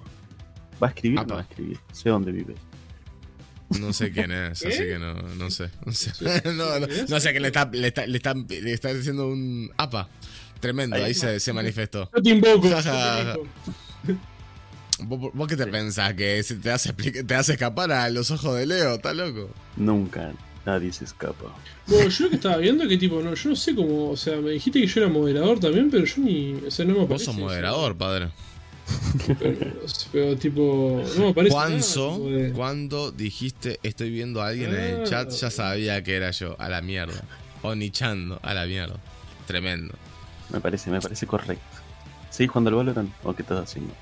¿Va a escribir Apa. no va a escribir? Sé dónde vive. No sé quién es, ¿Qué? así que no, no sé. No sé, no, no, no sé a quién le está, le, está, le, está, le está diciendo un APA. Tremendo, Ahí se, se manifestó. Yo te invoco. ¿Vos, vos qué te pensás? ¿Que se te hace, te hace escapar a los ojos de Leo? ¿Estás loco? Nunca nadie se escapa. Bueno, yo lo que estaba viendo que tipo, no, yo no sé cómo, o sea, me dijiste que yo era moderador también, pero yo ni, o sea, no me Vos aparece. sos eso. moderador, padre. Pero, pero, tipo, no me aparece nada, Juanzo, tipo de- cuando dijiste estoy viendo a alguien en el chat, ya sabía que era yo, a la mierda. O nichando, a la mierda. Tremendo. Me parece, me parece correcto. ¿Seguís jugando al Valorant o qué estás haciendo?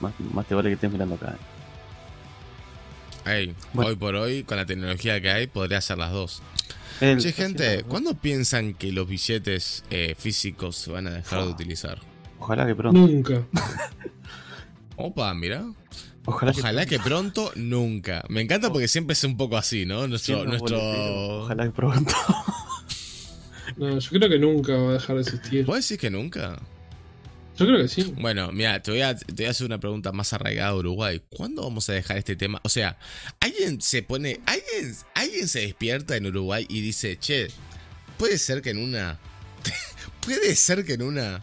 Más, más te vale que estés mirando acá. Bueno. hoy por hoy, con la tecnología que hay, podría hacer las dos. El- Che, gente. ¿cuándo piensan que los billetes eh, físicos se van a dejar de utilizar? Ojalá que pronto. Nunca. Opa, mira. Ojalá, que Ojalá que pronto, nunca. Me encanta porque siempre es un poco así, ¿no? Nuestro, nuestro... boletero. Ojalá que pronto. No, yo creo que nunca va a dejar de existir. ¿Vos decís que nunca? Yo creo que sí. Bueno, mira, te voy, a, te voy a hacer una pregunta más arraigada a Uruguay. ¿Cuándo vamos a dejar este tema? O sea, alguien se pone, alguien, alguien se despierta en Uruguay y dice, che, puede ser que en una, puede ser que en una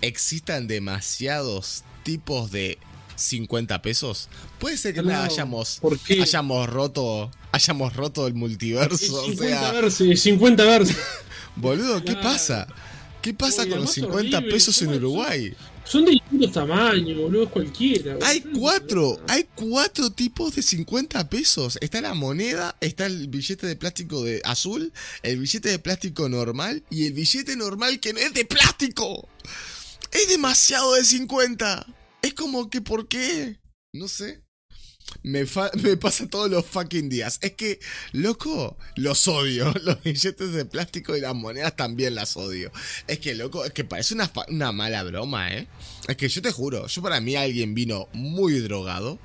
existan demasiados tipos de 50 pesos. Puede ser que No, hayamos, ¿Por qué? hayamos roto, hayamos roto el Es multiverso. O 50 sea, versos, es 50 versos. boludo, ¿qué Claro. pasa? ¿Qué pasa Uy, con los además 50 horrible, pesos en. Uruguay? Son de distintos tamaños, boludo, es cualquiera. Hay cuatro, hay cuatro tipos de 50 pesos. Está la moneda, está el billete de plástico de azul, el billete de plástico normal y el billete normal que no es de plástico. Es demasiado de 50. Es como que, ¿por qué? No sé. Me, fa- me pasa todos los fucking días. Es que, loco, los odio. Los billetes de plástico y las monedas también las odio. Es que, loco, es que parece una, una mala broma, ¿eh? Es que yo te juro, yo para mí alguien vino muy drogado.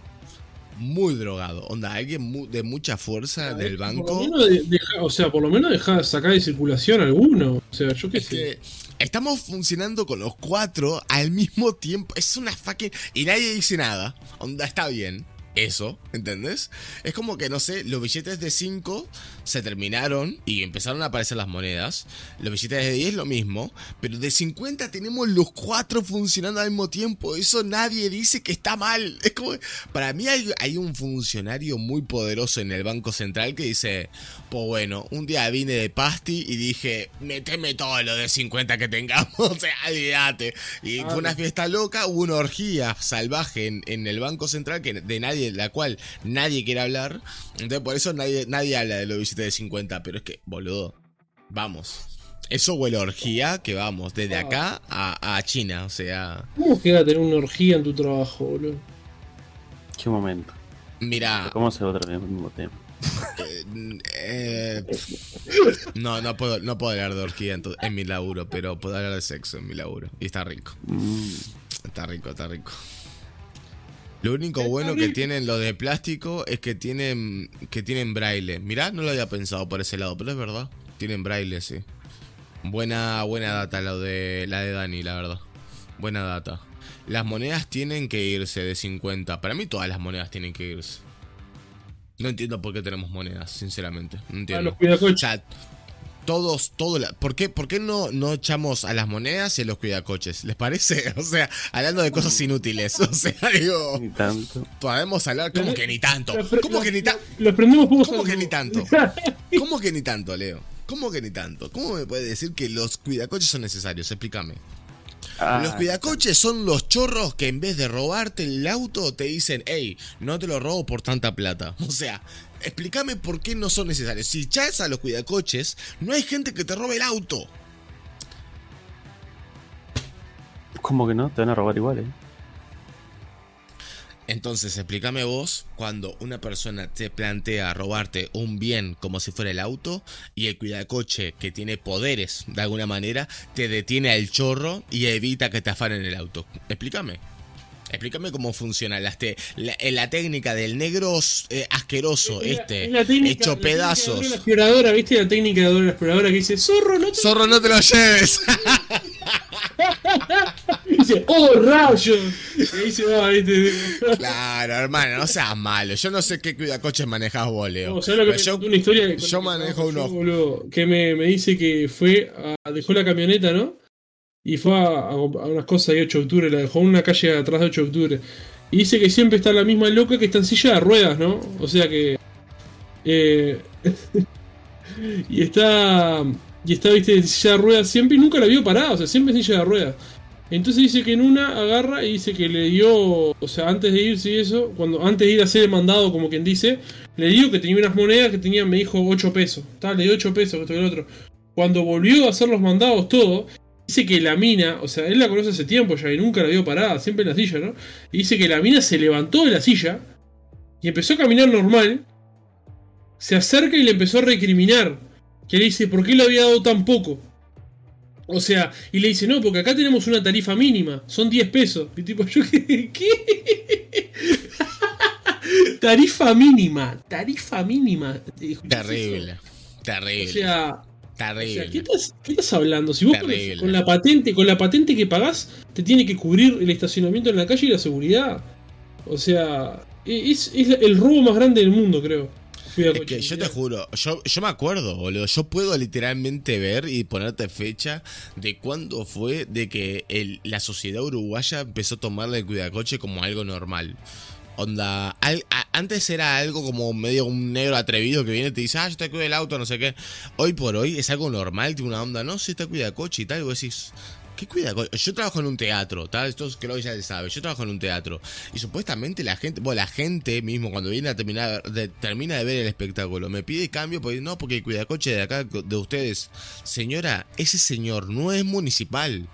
Muy drogado. Onda, alguien mu- de mucha fuerza del Por banco. de- deja- o sea, por lo menos deja de sacar de circulación alguno. O sea, yo qué Es sé. que estamos funcionando con los cuatro al mismo tiempo. Es una fucking. Y nadie dice nada. Onda, está bien. Eso, ¿entendés? Es como que, no sé, los billetes de 5 se terminaron y empezaron a aparecer las monedas. Los billetes de 10 lo mismo, pero de 50 tenemos los cuatro funcionando al mismo tiempo. Eso nadie dice que está mal. Es como, para mí hay, hay un funcionario muy poderoso en el Banco Central que dice, pues bueno, un día vine de Pasti y dije, meteme todo lo de 50 que tengamos, o sea, olvídate. Y fue una fiesta loca, hubo una orgía salvaje en, en el Banco Central que de nadie, la cual nadie quiere hablar. Entonces por eso nadie, nadie habla de los billetes de 50, pero es que, boludo, vamos. Eso huele a orgía que vamos, desde acá a, a China, o sea... ¿Cómo queda tener una orgía en tu trabajo, boludo? Qué momento. Mira, ¿Cómo se va a tratar el mismo tema? eh, eh, no, no puedo, no puedo hablar de orgía en, tu- en mi laburo, pero puedo hablar de sexo en mi laburo. Y está rico. Mm, Está rico, está rico. Lo único bueno que tienen los de plástico es que tienen que tienen braille. Mirá, no lo había pensado por ese lado, pero es verdad. Tienen braille, sí. Buena buena data lo de la de Dani, la verdad. Buena data. Las monedas tienen que irse de 50. Para mí todas las monedas tienen que irse. No entiendo por qué tenemos monedas, sinceramente. No Ah, entiendo. los. O sea, todos, todo la- ¿por qué, por qué no, no echamos a las monedas y a los cuidacoches? ¿Les parece? O sea, hablando de cosas inútiles. O sea, digo, ni tanto. podemos hablar como que ni tanto. ¿Cómo que ni tanto? Lo poco. ¿Cómo que ni tanto? ¿Cómo que ni tanto, Leo? ¿Cómo que ni tanto? ¿Cómo me puede decir que los cuidacoches son necesarios? Explícame. Ah, Los cuidacoches son los chorros que en vez de robarte el auto te dicen, hey, no te lo robo por tanta plata. O sea, explícame por qué no son necesarios. Si echas a los cuidacoches, no hay gente que te robe el auto. ¿Cómo que no? Te van a robar igual, ¿eh? Entonces, explícame vos cuando una persona te plantea robarte un bien como si fuera el auto y el cuidacoche que tiene poderes de alguna manera te detiene al chorro y evita que te afanen el auto. Explícame. Explícame cómo funciona la, este- la, la técnica del negro eh, asqueroso la- este, es la técnica- hecho la técnica de pedazos. la exploradora, ¿viste? La técnica de la exploradora que dice, zorro, no te... Zorro, no te lo lleves. Dice, ¡oh, rayos! Y se va, ¿viste? claro, hermano, no seas malo. Yo no sé qué cuidacoches manejás vos, Leo. No, ¿sabes lo que Pero me yo- una historia? yo manejo boludo, Que me, me dice que fue a, dejó la camioneta, ¿no? Y fue a, a- unas cosas de 8 de octubre, la dejó en una calle atrás de 8 de octubre. Y dice que siempre está la misma loca que está en silla de ruedas, ¿no? O sea que. eh, y está. Y está, viste, en silla de ruedas siempre y nunca la vio parada, o sea, siempre en silla de ruedas. Entonces dice que en una agarra y dice que le dio, o sea, antes de irse y eso, cuando antes de ir a hacer el mandado, como quien dice, le dio que tenía unas monedas que tenían, me dijo 8 pesos. Tal, le dio 8 pesos, esto y el otro. Cuando volvió a hacer los mandados, todo, dice que la mina, o sea, él la conoce hace tiempo ya y nunca la vio parada, siempre en la silla, ¿no? Y dice que la mina se levantó de la silla y empezó a caminar normal. Se acerca y le empezó a recriminar. Que le dice, ¿por qué le había dado tan poco? O sea, y le dice, no, porque acá tenemos una tarifa mínima, son 10 pesos. Y tipo, yo, ¿qué? ¿Qué? tarifa mínima, tarifa mínima. Terrible. Terrible. O sea, o terrible. sea, ¿qué, estás, qué estás hablando? Si vos Terrible. con, la patente, con la patente que pagás, te tiene que cubrir el estacionamiento en la calle y la seguridad. O sea, e, es, es el robo más grande del mundo, creo. Cuida Es coche, que yo te juro, yo, yo me acuerdo, boludo. Yo puedo literalmente ver y ponerte fecha de cuándo fue de que el- la sociedad uruguaya empezó a tomarle el cuidacoche como algo normal. Onda, antes era algo como medio un negro atrevido que viene y te dice, ah, yo te cuido el auto, no sé qué. Hoy por hoy es algo normal, tiene una onda, no, si te cuida coche y tal, y vos decís, ¿qué cuida? Yo trabajo en un teatro, tal, esto creo que ya se sabe, yo trabajo en un teatro. Y supuestamente la gente, bueno, la gente mismo cuando viene a terminar, de, termina de ver el espectáculo, me pide cambio porque no, porque el cuidacoche de acá, de ustedes, señora, ese señor no es municipal.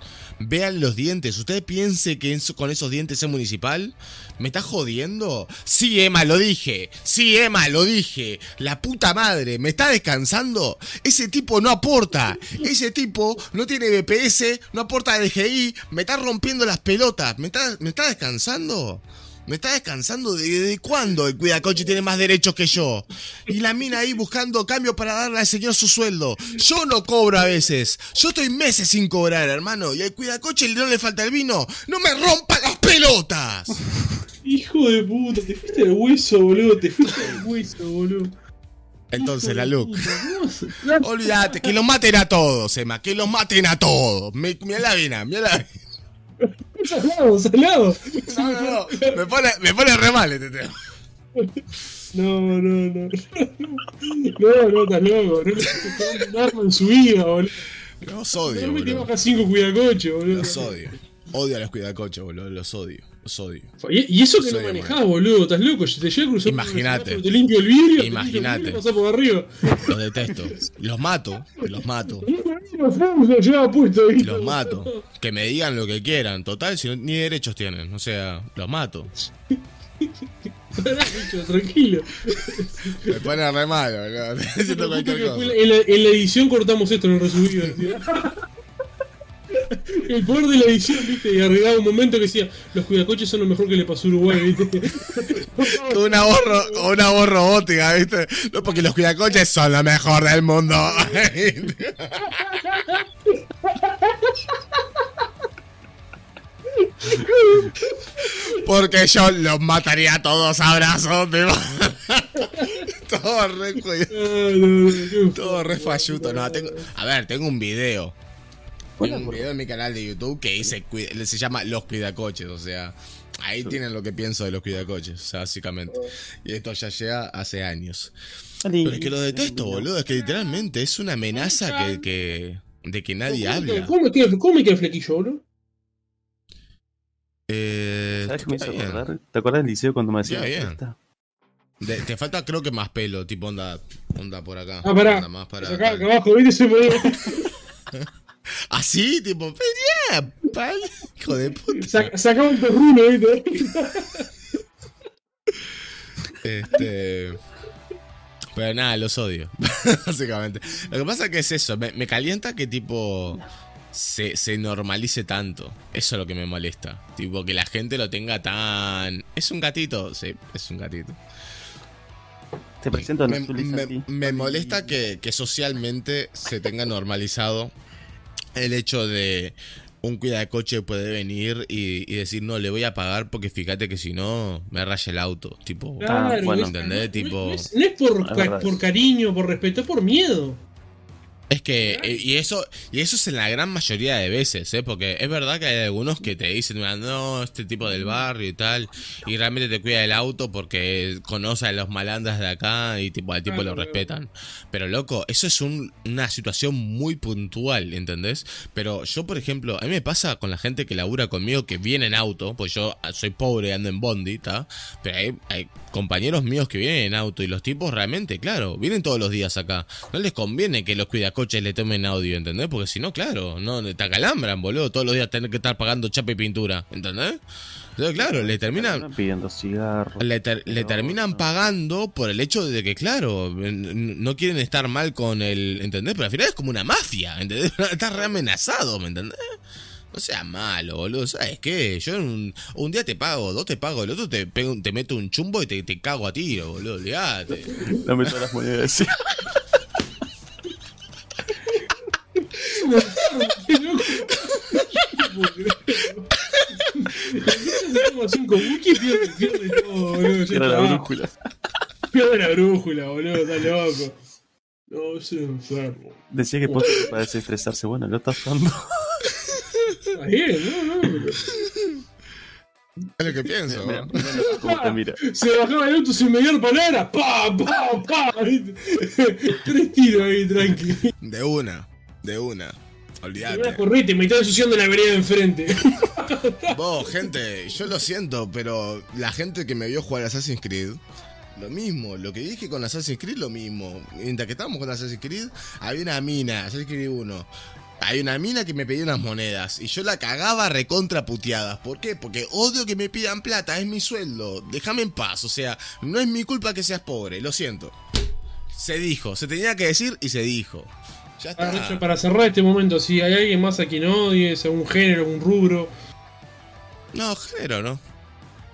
Vean los dientes, ¿usted piense que con esos dientes es municipal? ¿Me está jodiendo? Sí, Emma, lo dije. Sí, Emma, lo dije. La puta madre, ¿me está descansando? Ese tipo no aporta. Ese tipo no tiene BPS, no aporta DGI. Me está rompiendo las pelotas. ¿Me está, me está descansando? ¿Me está descansando? ¿Desde cuándo el cuidacoche tiene más derechos que yo? Y la mina ahí buscando cambio para darle al señor su sueldo. Yo no cobro a veces. Yo estoy meses sin cobrar, hermano. Y al cuidacoche no le falta el vino. ¡No me rompa las pelotas! Hijo de puta, te fuiste al hueso, boludo. Te fuiste al hueso, boludo. Entonces, la Luke. Olvídate, que los maten a todos, Emma, que los maten a todos. Mira la vena, mira la vena. Salado, salado. No, no, no. Me pone, me pone re mal este tema. No, no, no. No, no, estás loco. No un arma en su vida, boludo. Los odio, No me te boludo. baja 5 cuidacoches, boludo. Los odio. Odio a los cuidacoches, boludo. Los odio. Los odio. Y, y eso que Soy no manejás, boludo, estás loco. Si te llega a cruzar te limpio el vidrio, te por arriba. Los detesto. Los mato. Los mato. Los lo mato. Que me digan lo que quieran. Total, si no- ni derechos tienen. O sea, los mato. Tranquilo. Me pone re mal, boludo. Estoy haciendo cualquier cosa. En la, en la edición cortamos esto en el resumido. El poder de la edición, viste, y agregaba un momento que decía, los cuidacoches son lo mejor que le pasó a Uruguay, viste. Con una voz, ro- con una voz robótica, ¿viste? No, porque los cuidacoches son lo mejor del mundo. Porque yo los mataría a todos a abrazos. tipo. Todo re, qué todo re falluto. No, tengo, a ver, tengo un video. Tengo un video en mi canal de YouTube que dice, se llama Los Cuidacoches, o sea, ahí tienen lo que pienso de los cuidacoches, o sea, básicamente. Y esto ya llega hace años. Pero es que lo detesto, boludo, es que literalmente es una amenaza que, que de que nadie ¿Cómo habla. ¿Cómo queda, cómo me queda el flequillo, boludo? Eh, ¿Sabes qué me hizo acordar? ¿Te acuerdas del liceo cuando me fiesta? De- te falta creo que más pelo, tipo onda, onda por acá. Ah, pará. Onda más para Acá, acá. acá abajo, viste, se me Así, tipo, venía, pal, hijo de puta. Sac- Sacaba un perruno, viste. Este. Pero nada, los odio. Básicamente. Lo que pasa que es eso. Me, me calienta que tipo. Se, se normalice tanto. Eso es lo que me molesta. Tipo, que la gente lo tenga tan. ¿Es un gatito? Sí, es un gatito. Te presento a Me, me- me molesta que, que socialmente se tenga normalizado el hecho de un cuidacoche puede venir y, y decir, no, le voy a pagar porque fíjate que si no, me raya el auto. Tipo, Claro, bueno. es- ¿Entendés? no- Tipo- No es, no es por, Es por cariño, por respeto, es por miedo. Es que, eh, y eso, y eso es en la gran mayoría de veces, ¿eh? Porque es verdad que hay algunos que te dicen, "Ah, no, este tipo del barrio y tal, y realmente te cuida el auto porque conoce a los malandras de acá y tipo al tipo lo respetan. Pero loco, eso es un- una situación muy puntual, ¿entendés? Pero yo, por ejemplo, a mí me pasa con la gente que labura conmigo que viene en auto, pues yo soy pobre, ando en bondi, ¿está? Pero hay, hay compañeros míos que vienen en auto y los tipos realmente, claro, vienen todos los días acá. No les conviene que los cuidacoches le tomen audio, ¿entendés? Porque si no, claro, no te acalambran, boludo, todos los días tener que estar pagando chapa y pintura, ¿entendés? Entonces, claro, le terminan... Pidiendo cigarros. Le, ter- le terminan pagando por el hecho de que, claro, no quieren estar mal con el. ¿Entendés? Pero al final es como una mafia, ¿entendés? Estás re amenazado, ¿me entendés? No seas malo, boludo. ¿Sabes qué? Yo un, un día te pago, dos te pago, el otro te, pego, te meto un chumbo y te, te cago a tiro, boludo. Olvídate. Dame todas las monedas. wiki, pierde, pierde todo, boludo. ya Era la brújula. Pierde la brújula, boludo, está loco. No, es enfermo. Decía que post para desestresarse. Bueno, lo está usando. Está bien, no, no. pero- Es lo que pienso. Mira, ¿no? mira cómo te mira. Se bajaba el auto sin mediar palabras. ¡Pa, pa. Tres tiros ahí, tranqui. De una, de una. Olvídate. correte, me está ensuciando la vereda de enfrente. Vos, gente, yo lo siento, pero la gente que me vio jugar Assassin's Creed, lo mismo, lo que dije con Assassin's Creed, lo mismo. Mientras que estábamos con Assassin's Creed, había una mina, Assassin's Creed 1. Hay una mina que me pedía unas monedas y yo la cagaba recontra puteadas. ¿Por qué? Porque odio que me pidan plata, es mi sueldo. Déjame en paz, o sea, no es mi culpa que seas pobre, lo siento. Se dijo, se tenía que decir y se dijo. Ya Ah, para cerrar este momento, si hay alguien más a quien odies, algún género, algún rubro. No, género, ¿no?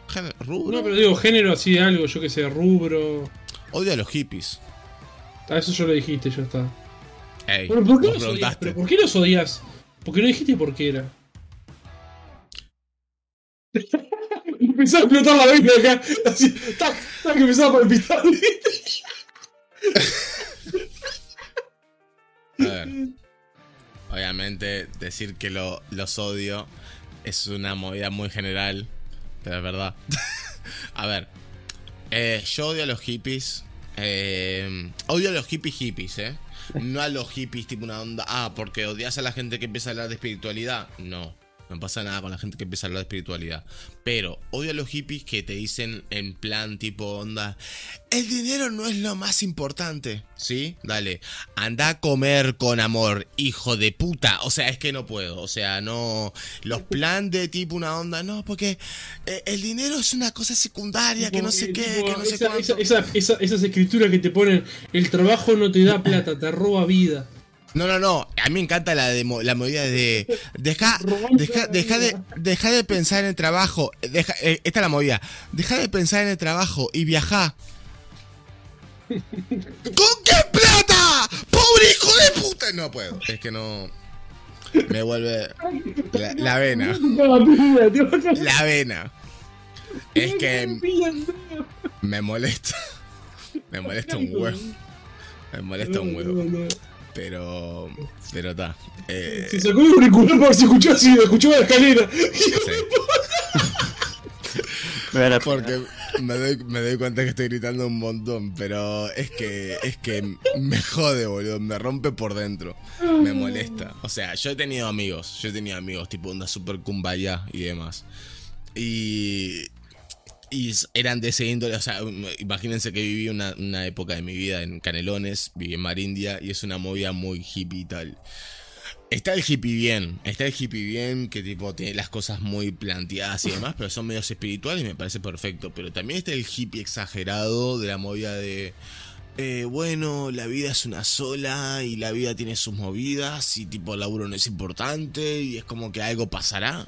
Género, rubro. No, pero digo género así de algo, yo que sé, rubro. Odio a los hippies. A eso ya lo dijiste, ya está. Ey, Bueno, ¿por qué los odias? ¿Pero ¿Por qué los odias? Porque no dijiste por qué era. empezaba a explotar la vena acá. Así, tac, tac, que empezaba a palpitar. A ver. Obviamente, decir que lo, los odio es una movida muy general, pero es verdad. a ver, eh, yo odio a los hippies. eh, odio a los hippies hippies, ¿eh? No a los hippies tipo una onda. Ah, porque odias a la gente que empieza a hablar de espiritualidad. No. No pasa nada con la gente que empieza a hablar de espiritualidad. Pero odio a los hippies que te dicen en plan tipo onda. El dinero no es lo más importante. ¿Sí? Dale. Anda a comer con amor, hijo de puta. O sea, es que no puedo. O sea, no. Los plan de tipo una onda. No, porque eh, el dinero es una cosa secundaria, que no sé qué, que no sé esa, cuánto. esa- esa- esa- esas escrituras que te ponen, el trabajo no te da plata, te roba vida. No, no, no. A mí me encanta la, de, la movida de. Deja, deja, deja, de, deja de pensar en el trabajo. Deja, eh, esta es la movida. Deja de pensar en el trabajo y viaja. ¿Con qué plata? ¡Pobre hijo de puta! No puedo. Es que no. Me vuelve. La, la vena. La vena. Es que me molesta. Me molesta un huevo. Me molesta un huevo. Pero. Pero está. Eh, Se sacó el auricular para ver si escuchaba, si escuchaba la escalera. sí. Me da la Porque me doy, me doy cuenta que estoy gritando un montón, pero es que, es que me jode, boludo, me rompe por dentro, me molesta. O sea, yo he tenido amigos, yo he tenido amigos tipo onda super kumbaya y demás. Y, y eran de ese índole, o sea, um, imagínense que viví una, una época de mi vida en Canelones, viví en Marindia y es una movida muy hippie y tal. Está el hippie bien, está el hippie bien que tipo tiene las cosas muy planteadas y demás, pero son medios espirituales y me parece perfecto. Pero también está el hippie exagerado de la movida de, eh, bueno, la vida es una sola y la vida tiene sus movidas y tipo el laburo no es importante y es como que algo pasará.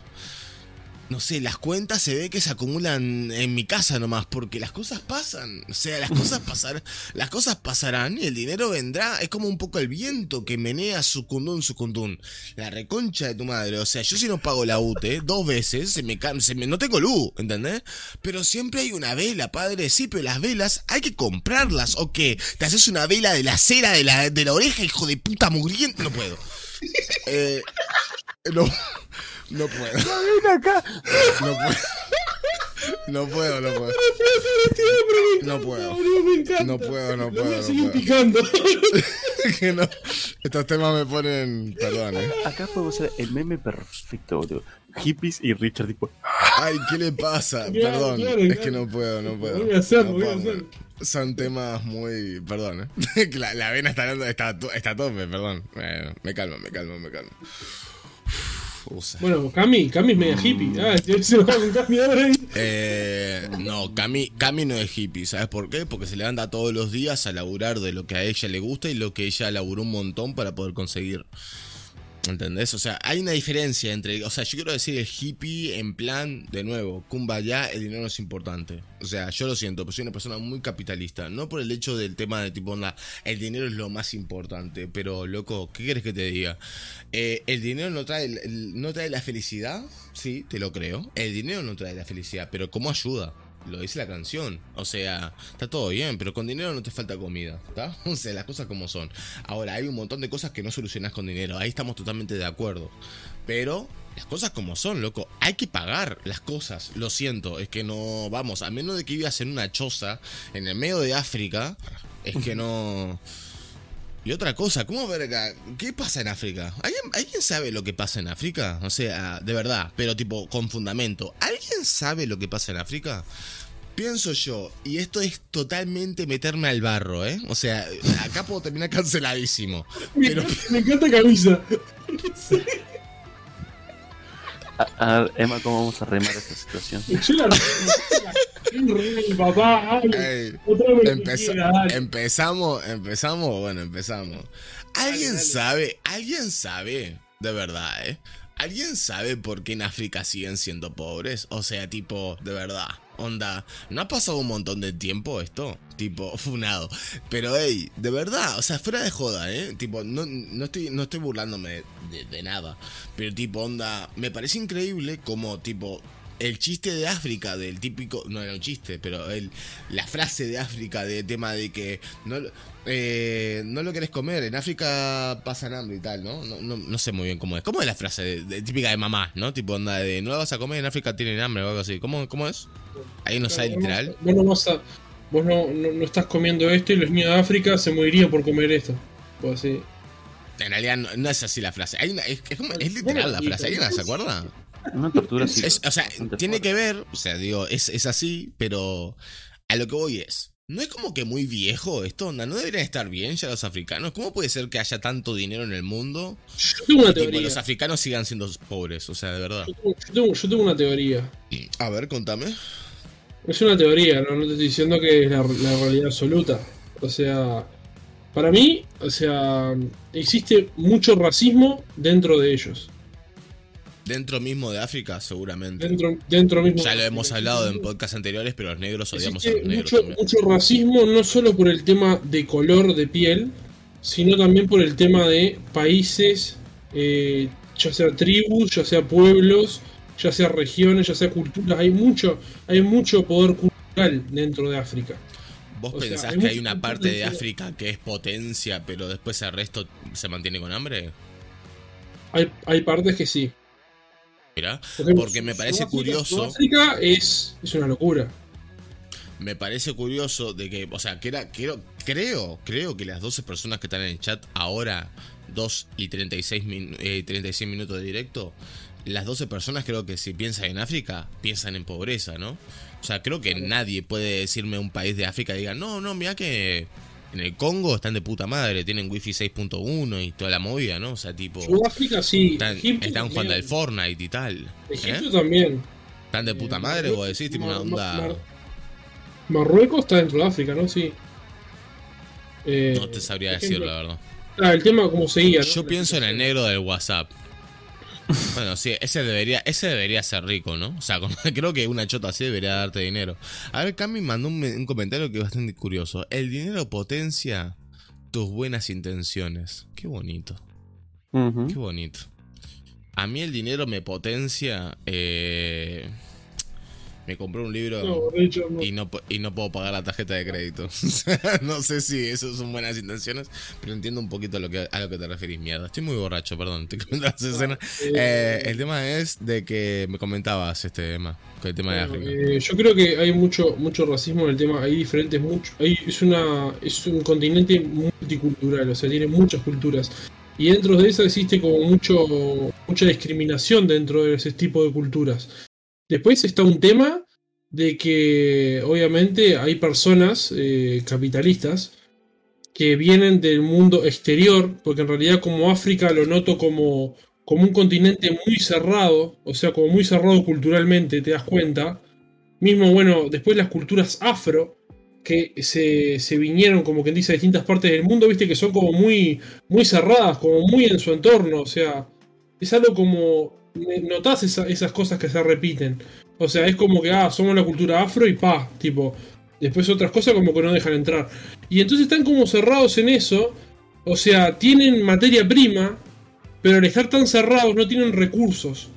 No sé, las cuentas se ve que se acumulan en mi casa nomás, porque las cosas pasan. O sea, las cosas pasar, las cosas pasarán y el dinero vendrá. Es como un poco el viento que menea su cundún, su cundún. La reconcha de tu madre. O sea, yo si no pago la UTE dos veces, se me, se me no tengo luz, ¿entendés? Pero siempre hay una vela, padre. Sí, pero las velas hay que comprarlas. ¿O qué? ¿Te haces una vela de la cera de la, de la oreja, hijo de puta mugriente? No puedo. Eh, no, no puedo. ven acá. No puedo. No puedo, no puedo. No puedo. No puedo, no puedo, no puedo. picando. Que no. Estos temas me ponen. Perdón, eh. Acá podemos hacer el meme perfecto, boludo. Hippies y Richard, tipo. Ay, ¿qué le pasa? Claro, Perdón. claro, Es que no puedo, no puedo. Voy a hacerlo, No voy a puedo, hacerlo. Son temas muy. Perdón, eh. La, la vena está, dando- está, está a tope, perdón. Bueno, me calmo, me calmo, me calmo. Usa. Bueno, Cami, Cami es media hippie. Ah, se va con Cami ahora ahí. Eh, no, Cami, Cami no es hippie, ¿sabes por qué? Porque se levanta todos los días a laburar de lo que a ella le gusta y lo que ella laburó un montón para poder conseguir. ¿Entendés? O sea, hay una diferencia entre. O sea, yo quiero decir el hippie en plan, de nuevo, kumbaya, el dinero no es importante. O sea, yo lo siento, pero soy una persona muy capitalista. No por el hecho del tema de tipo, onda, el dinero es lo más importante. Pero, loco, ¿qué quieres que te diga? Eh, el dinero no trae, no trae la felicidad, sí, te lo creo. El dinero no trae la felicidad, pero ¿cómo ayuda? Lo dice la canción. O sea, está todo bien, pero con dinero no te falta comida, ¿está? O sea, las cosas como son. Ahora, hay un montón de cosas que no solucionas con dinero. Ahí estamos totalmente de acuerdo. Pero las cosas como son, loco. Hay que pagar las cosas. Lo siento, es que no. Vamos, a menos de que vivas en una choza en el medio de África, es que no. Y otra cosa, ¿cómo verga? ¿Qué pasa en África? ¿Alguien, ¿Alguien sabe lo que pasa en África? O sea, de verdad, pero tipo con fundamento. ¿Alguien sabe lo que pasa en África? Pienso yo, y esto es totalmente meterme al barro, ¿eh? O sea, acá puedo terminar canceladísimo. Pero Me encanta camisa. A, a ver, Emma, ¿cómo vamos a remar esta situación? Yo la papá, empezamos, empezamos, bueno, empezamos. ¿Alguien dale. sabe, alguien sabe, de verdad, eh? ¿Alguien sabe por qué en África siguen siendo pobres? O sea, tipo, de verdad, onda, ¿no ha pasado un montón de tiempo esto? Tipo, funado. Pero, hey, de verdad, o sea, fuera de joda, ¿eh? Tipo, no, no, estoy, no estoy burlándome de, nada. Pero, tipo, onda, me parece increíble como, tipo, el chiste de África, del típico, no era un chiste, pero el, la frase de África de tema de que no, eh, no lo querés comer, en África pasan hambre y tal, ¿no? No, no, no sé muy bien cómo es. ¿Cómo es la frase de- de- típica de mamá, ¿no? Tipo onda de no la vas a comer, en África tienen hambre o algo así. ¿Cómo, cómo es? Ahí no sale literal. Vos no vas a. Vos no, no, estás comiendo esto y los niños de África se morirían por comer esto. O así. En realidad no, es así la frase. Hay una- es, es como- es literal la frase, ¿alguien se acuerda? Una tortura sí. Es- o sea, tiene fuerte. que ver, o sea, digo, es, es así, pero a lo que voy es, ¿no es como que muy viejo esto, onda? ¿No deberían estar bien ya los africanos? ¿Cómo puede ser que haya tanto dinero en el mundo Yo tengo una y tipo, teoría. los africanos sigan siendo pobres? O sea, de verdad. Yo tengo, yo tengo- yo tengo una teoría. A ver, contame. Es una teoría, no, no te estoy diciendo que es la, la realidad absoluta. O sea, para mí, o sea, existe mucho racismo dentro de ellos. Dentro mismo de África, seguramente. Dentro, dentro mismo. Ya lo hemos hablado en podcasts anteriores, pero los negros odiamos a los negros mucho, mucho racismo, no solo por el tema de color de piel, sino también por el tema de países, eh, ya sea tribus, ya sea pueblos, ya sea regiones, ya sea culturas. Hay mucho, hay mucho poder cultural dentro de África. ¿Vos o sea, pensás hay que hay una parte de África que es potencia, pero después el resto se mantiene con hambre? Hay, hay partes que sí. Mira, Porque me parece curioso. Sudáfrica es, es una locura. Me parece curioso de que, o sea, que era, creo, creo, creo que las 12 personas que están en el chat ahora, 2 y 36, min- eh, 36 minutos de directo, las 12 personas creo que si piensan en África, piensan en pobreza, ¿no? O sea, creo que nadie puede decirme un país de África y diga, no, no, mira que en el Congo están de puta madre, tienen wifi 6.1 y toda la movida, ¿no? O sea, tipo, Sudáfrica sí. están, están jugando al. Fortnite y tal. Egipto ¿eh? también. Están de puta madre, vos decís, tipo una onda... Mar- Marruecos está dentro de África, ¿no? Sí. Eh, No te sabría por decir, ejemplo, la verdad. Ah, el tema como seguía. ¿no? Yo pienso en el negro del WhatsApp. Bueno, sí, ese debería, ese debería ser rico, ¿no? O sea, con- creo que una chota así debería darte dinero. A ver, Cami mandó un, me- un comentario que es bastante curioso. El dinero potencia tus buenas intenciones. Qué bonito, qué bonito. A mí el dinero me potencia. Eh, me compré un libro No, Richard, no. y no, y no puedo pagar la tarjeta de crédito. no sé si eso son buenas intenciones, pero entiendo un poquito a lo que, a lo que te referís. Mierda, estoy muy borracho, perdón. Te comento las escenas. Eh, el tema es de que me comentabas este tema, con el tema de África. eh, yo creo que hay mucho mucho racismo en el tema. Hay diferentes mucho. Hay, es una es un continente multicultural, o sea, tiene muchas culturas. Y dentro de eso existe como mucho mucha discriminación dentro de ese tipo de culturas. Después está un tema de que obviamente hay personas eh, capitalistas que vienen del mundo exterior, porque en realidad como África lo noto como, como un continente muy cerrado, o sea, como muy cerrado culturalmente, te das cuenta. Mismo, bueno, después las culturas afro, que se, se vinieron, como quien dice, a distintas partes del mundo, viste, que son como muy, muy cerradas, como muy en su entorno, o sea, es algo como, notás esa- esas cosas que se repiten. O sea, es como que, ah, somos la cultura afro y pa, tipo, después otras cosas como que no dejan entrar. Y entonces están como cerrados en eso, o sea, tienen materia prima, pero al estar tan cerrados no tienen recursos.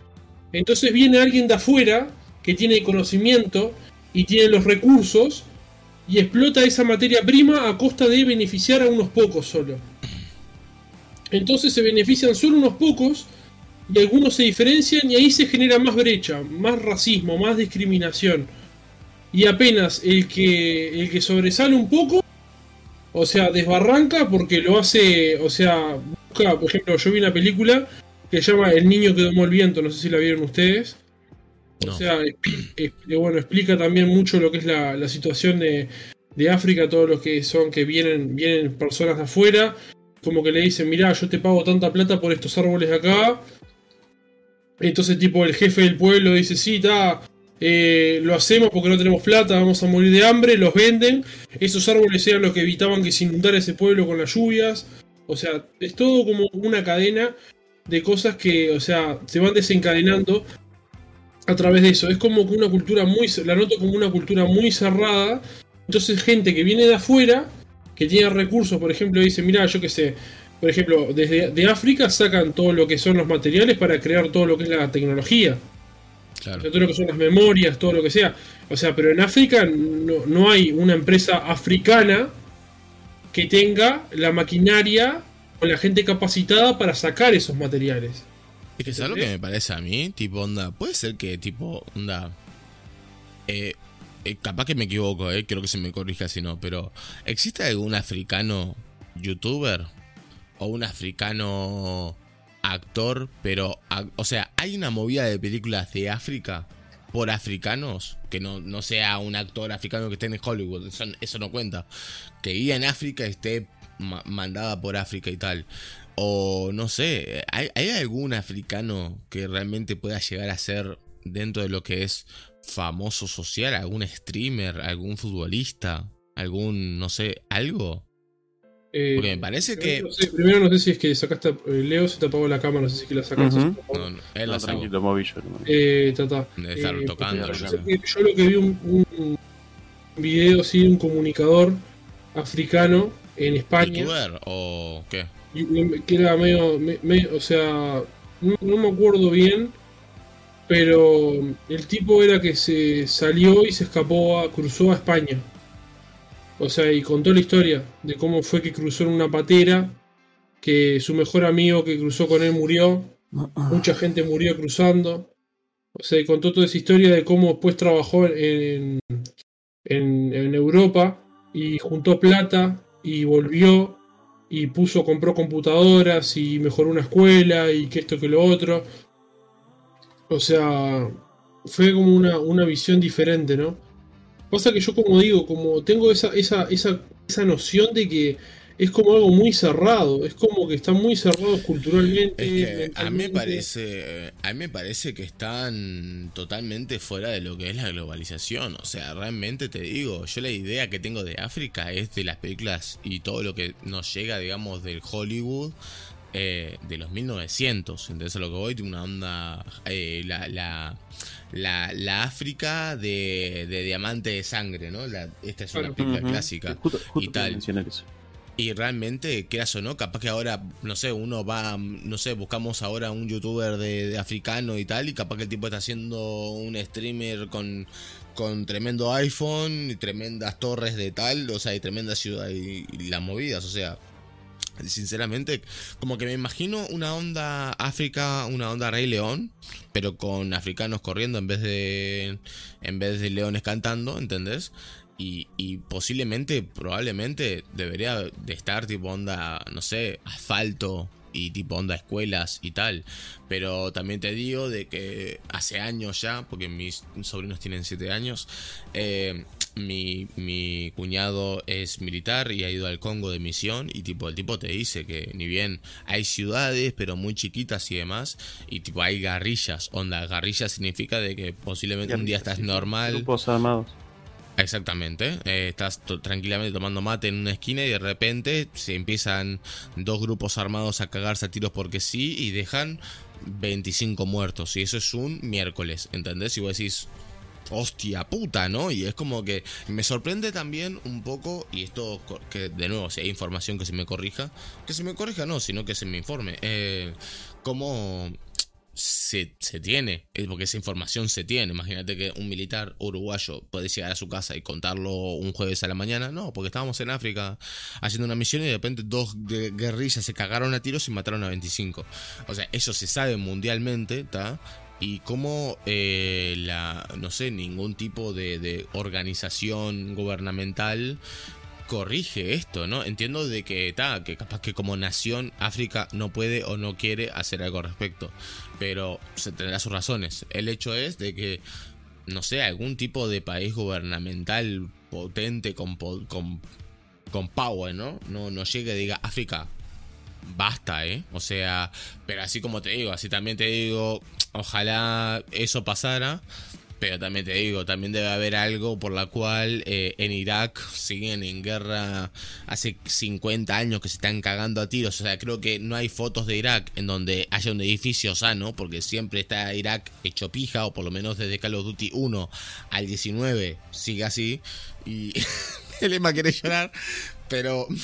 Entonces viene alguien de afuera que tiene conocimiento y tiene los recursos y explota esa materia prima a costa de beneficiar a unos pocos solo. Entonces se benefician solo unos pocos y algunos se diferencian y ahí se genera más brecha, más racismo, más discriminación. Y apenas el que, el que sobresale un poco, o sea, desbarranca porque lo hace, o sea, busca, por ejemplo, yo vi una película que se llama El niño que domó el viento, no sé si la vieron ustedes. No. O sea, bueno, explica también mucho lo que es la, la situación de, de África, todos los que son, que vienen, vienen personas de afuera, como que le dicen, mirá, yo te pago tanta plata por estos árboles de acá. Entonces, tipo, el jefe del pueblo dice, sí, está, lo hacemos porque no tenemos plata, vamos a morir de hambre, los venden. Esos árboles eran los que evitaban que se inundara ese pueblo con las lluvias. O sea, es todo como una cadena de cosas que, o sea, se van desencadenando a través de eso. Es como una cultura muy, la noto como una cultura muy cerrada. Entonces gente que viene de afuera, que tiene recursos, por ejemplo, dice, mira, yo qué sé, por ejemplo, desde de África sacan todo lo que son los materiales para crear todo lo que es la tecnología. O sea, todo lo que son las memorias, todo lo que sea. O sea, pero en África no, no hay una empresa africana que tenga la maquinaria con la gente capacitada para sacar esos materiales. Es que es algo que me parece a mí, tipo, onda, puede ser que, tipo, onda, eh, eh, capaz que me equivoco, eh, quiero que se me corrija si no, pero ¿existe algún africano youtuber? O un africano actor, pero, o sea, ¿hay una movida de películas de África por africanos? Que no, no sea un actor africano que esté en Hollywood, eso, no cuenta. Que viva en África esté ma- mandada por África y tal. O no sé, ¿hay, hay algún africano que realmente pueda llegar a ser dentro de lo que es famoso social? ¿Algún streamer? ¿Algún futbolista? ¿Algún, no sé, algo? Eh, Porque me parece que... no sé, primero no sé si es que sacaste. eh, Leo se te apagó la cámara, no sé si es que la sacaste. No, no, él la sacó. tranquilo. Eh, tata. De estar Eh, tocando. yo lo que vi un, un video así de un comunicador africano en España. ¿Youtuber o qué? que era medio, me- me- o sea, no, no me acuerdo bien, pero el tipo era que se salió y se escapó, a, cruzó a España. O sea, y contó la historia de cómo fue que cruzó en una patera, que su mejor amigo que cruzó con él murió, mucha gente murió cruzando. O sea, y contó toda esa historia de cómo después trabajó en, en, en Europa y juntó plata y volvió y puso, compró computadoras y mejoró una escuela y que esto que lo otro. O sea, fue como una, una visión diferente, ¿no? Pasa que yo como digo, como tengo esa, esa, esa, esa noción de que es como algo muy cerrado, es como que están muy cerrados culturalmente. Es que a mí me parece, a mí me parece que están totalmente fuera de lo que es la globalización. O sea, realmente te digo, yo la idea que tengo de África es de las películas y todo lo que nos llega, digamos, del Hollywood eh, de los 1900. Entonces a lo que voy, tiene una onda, eh, la, la, la, la África de, de diamante de sangre, ¿no? La- esta es una película Ujú. clásica. Justo, justo y tal. eso. Y realmente, quieras o no, capaz que ahora, no sé, uno va, no sé, buscamos ahora un youtuber de, de africano y tal, y capaz que el tipo está haciendo un streamer con, con tremendo iPhone y tremendas torres de tal, o sea, y tremenda ciudad y, y las movidas, o sea. Sinceramente, como que me imagino una onda África, una onda Rey León, pero con africanos corriendo en vez de en vez de leones cantando, ¿entendés? Y, y posiblemente, probablemente, debería de estar tipo onda, no sé, asfalto y tipo onda escuelas y tal. Pero también te digo de que hace años ya, porque mis sobrinos tienen 7 años, eh, mi, mi cuñado es militar y ha ido al Congo de misión y tipo el tipo te dice que ni bien hay ciudades pero muy chiquitas y demás y tipo hay garrillas, onda, garrillas significa de que posiblemente un día estás normal Grupos armados. Exactamente, eh, estás tranquilamente tomando mate en una esquina y de repente se empiezan dos grupos armados a cagarse a tiros porque sí y dejan 25 muertos. Y eso es un miércoles, ¿entendés? Y vos decís, hostia puta, ¿no? Y es como que me sorprende también un poco, y esto que de nuevo, si hay información que se me corrija, que se me corrija no, sino que se me informe, eh, cómo se, se tiene, es porque esa información se tiene. Imagínate que un militar uruguayo puede llegar a su casa y contarlo un jueves a la mañana. No, porque estábamos en África haciendo una misión y de repente dos guerrillas se cagaron a tiros y mataron a 25. O sea, eso se sabe mundialmente, ¿está? Y cómo eh, la, no sé, ningún tipo de, organización gubernamental corrige esto, ¿no? Entiendo de que ta, que capaz que como nación África no puede o no quiere hacer algo al respecto, pero se tendrá sus razones. El hecho es de que no sé, algún tipo de país gubernamental potente con con, con power, ¿no? No no llegue y diga África basta, ¿eh? O sea, pero así como te digo, así también te digo, ojalá eso pasara, pero también te digo, también debe haber algo por la cual eh, en Irak siguen en guerra hace 50 años que se están cagando a tiros. O sea, creo que no hay fotos de Irak en donde haya un edificio sano, porque siempre está Irak hecho pija, o por lo menos desde Call of Duty 1 al 19 sigue así. Y el Emma quiere llorar, pero...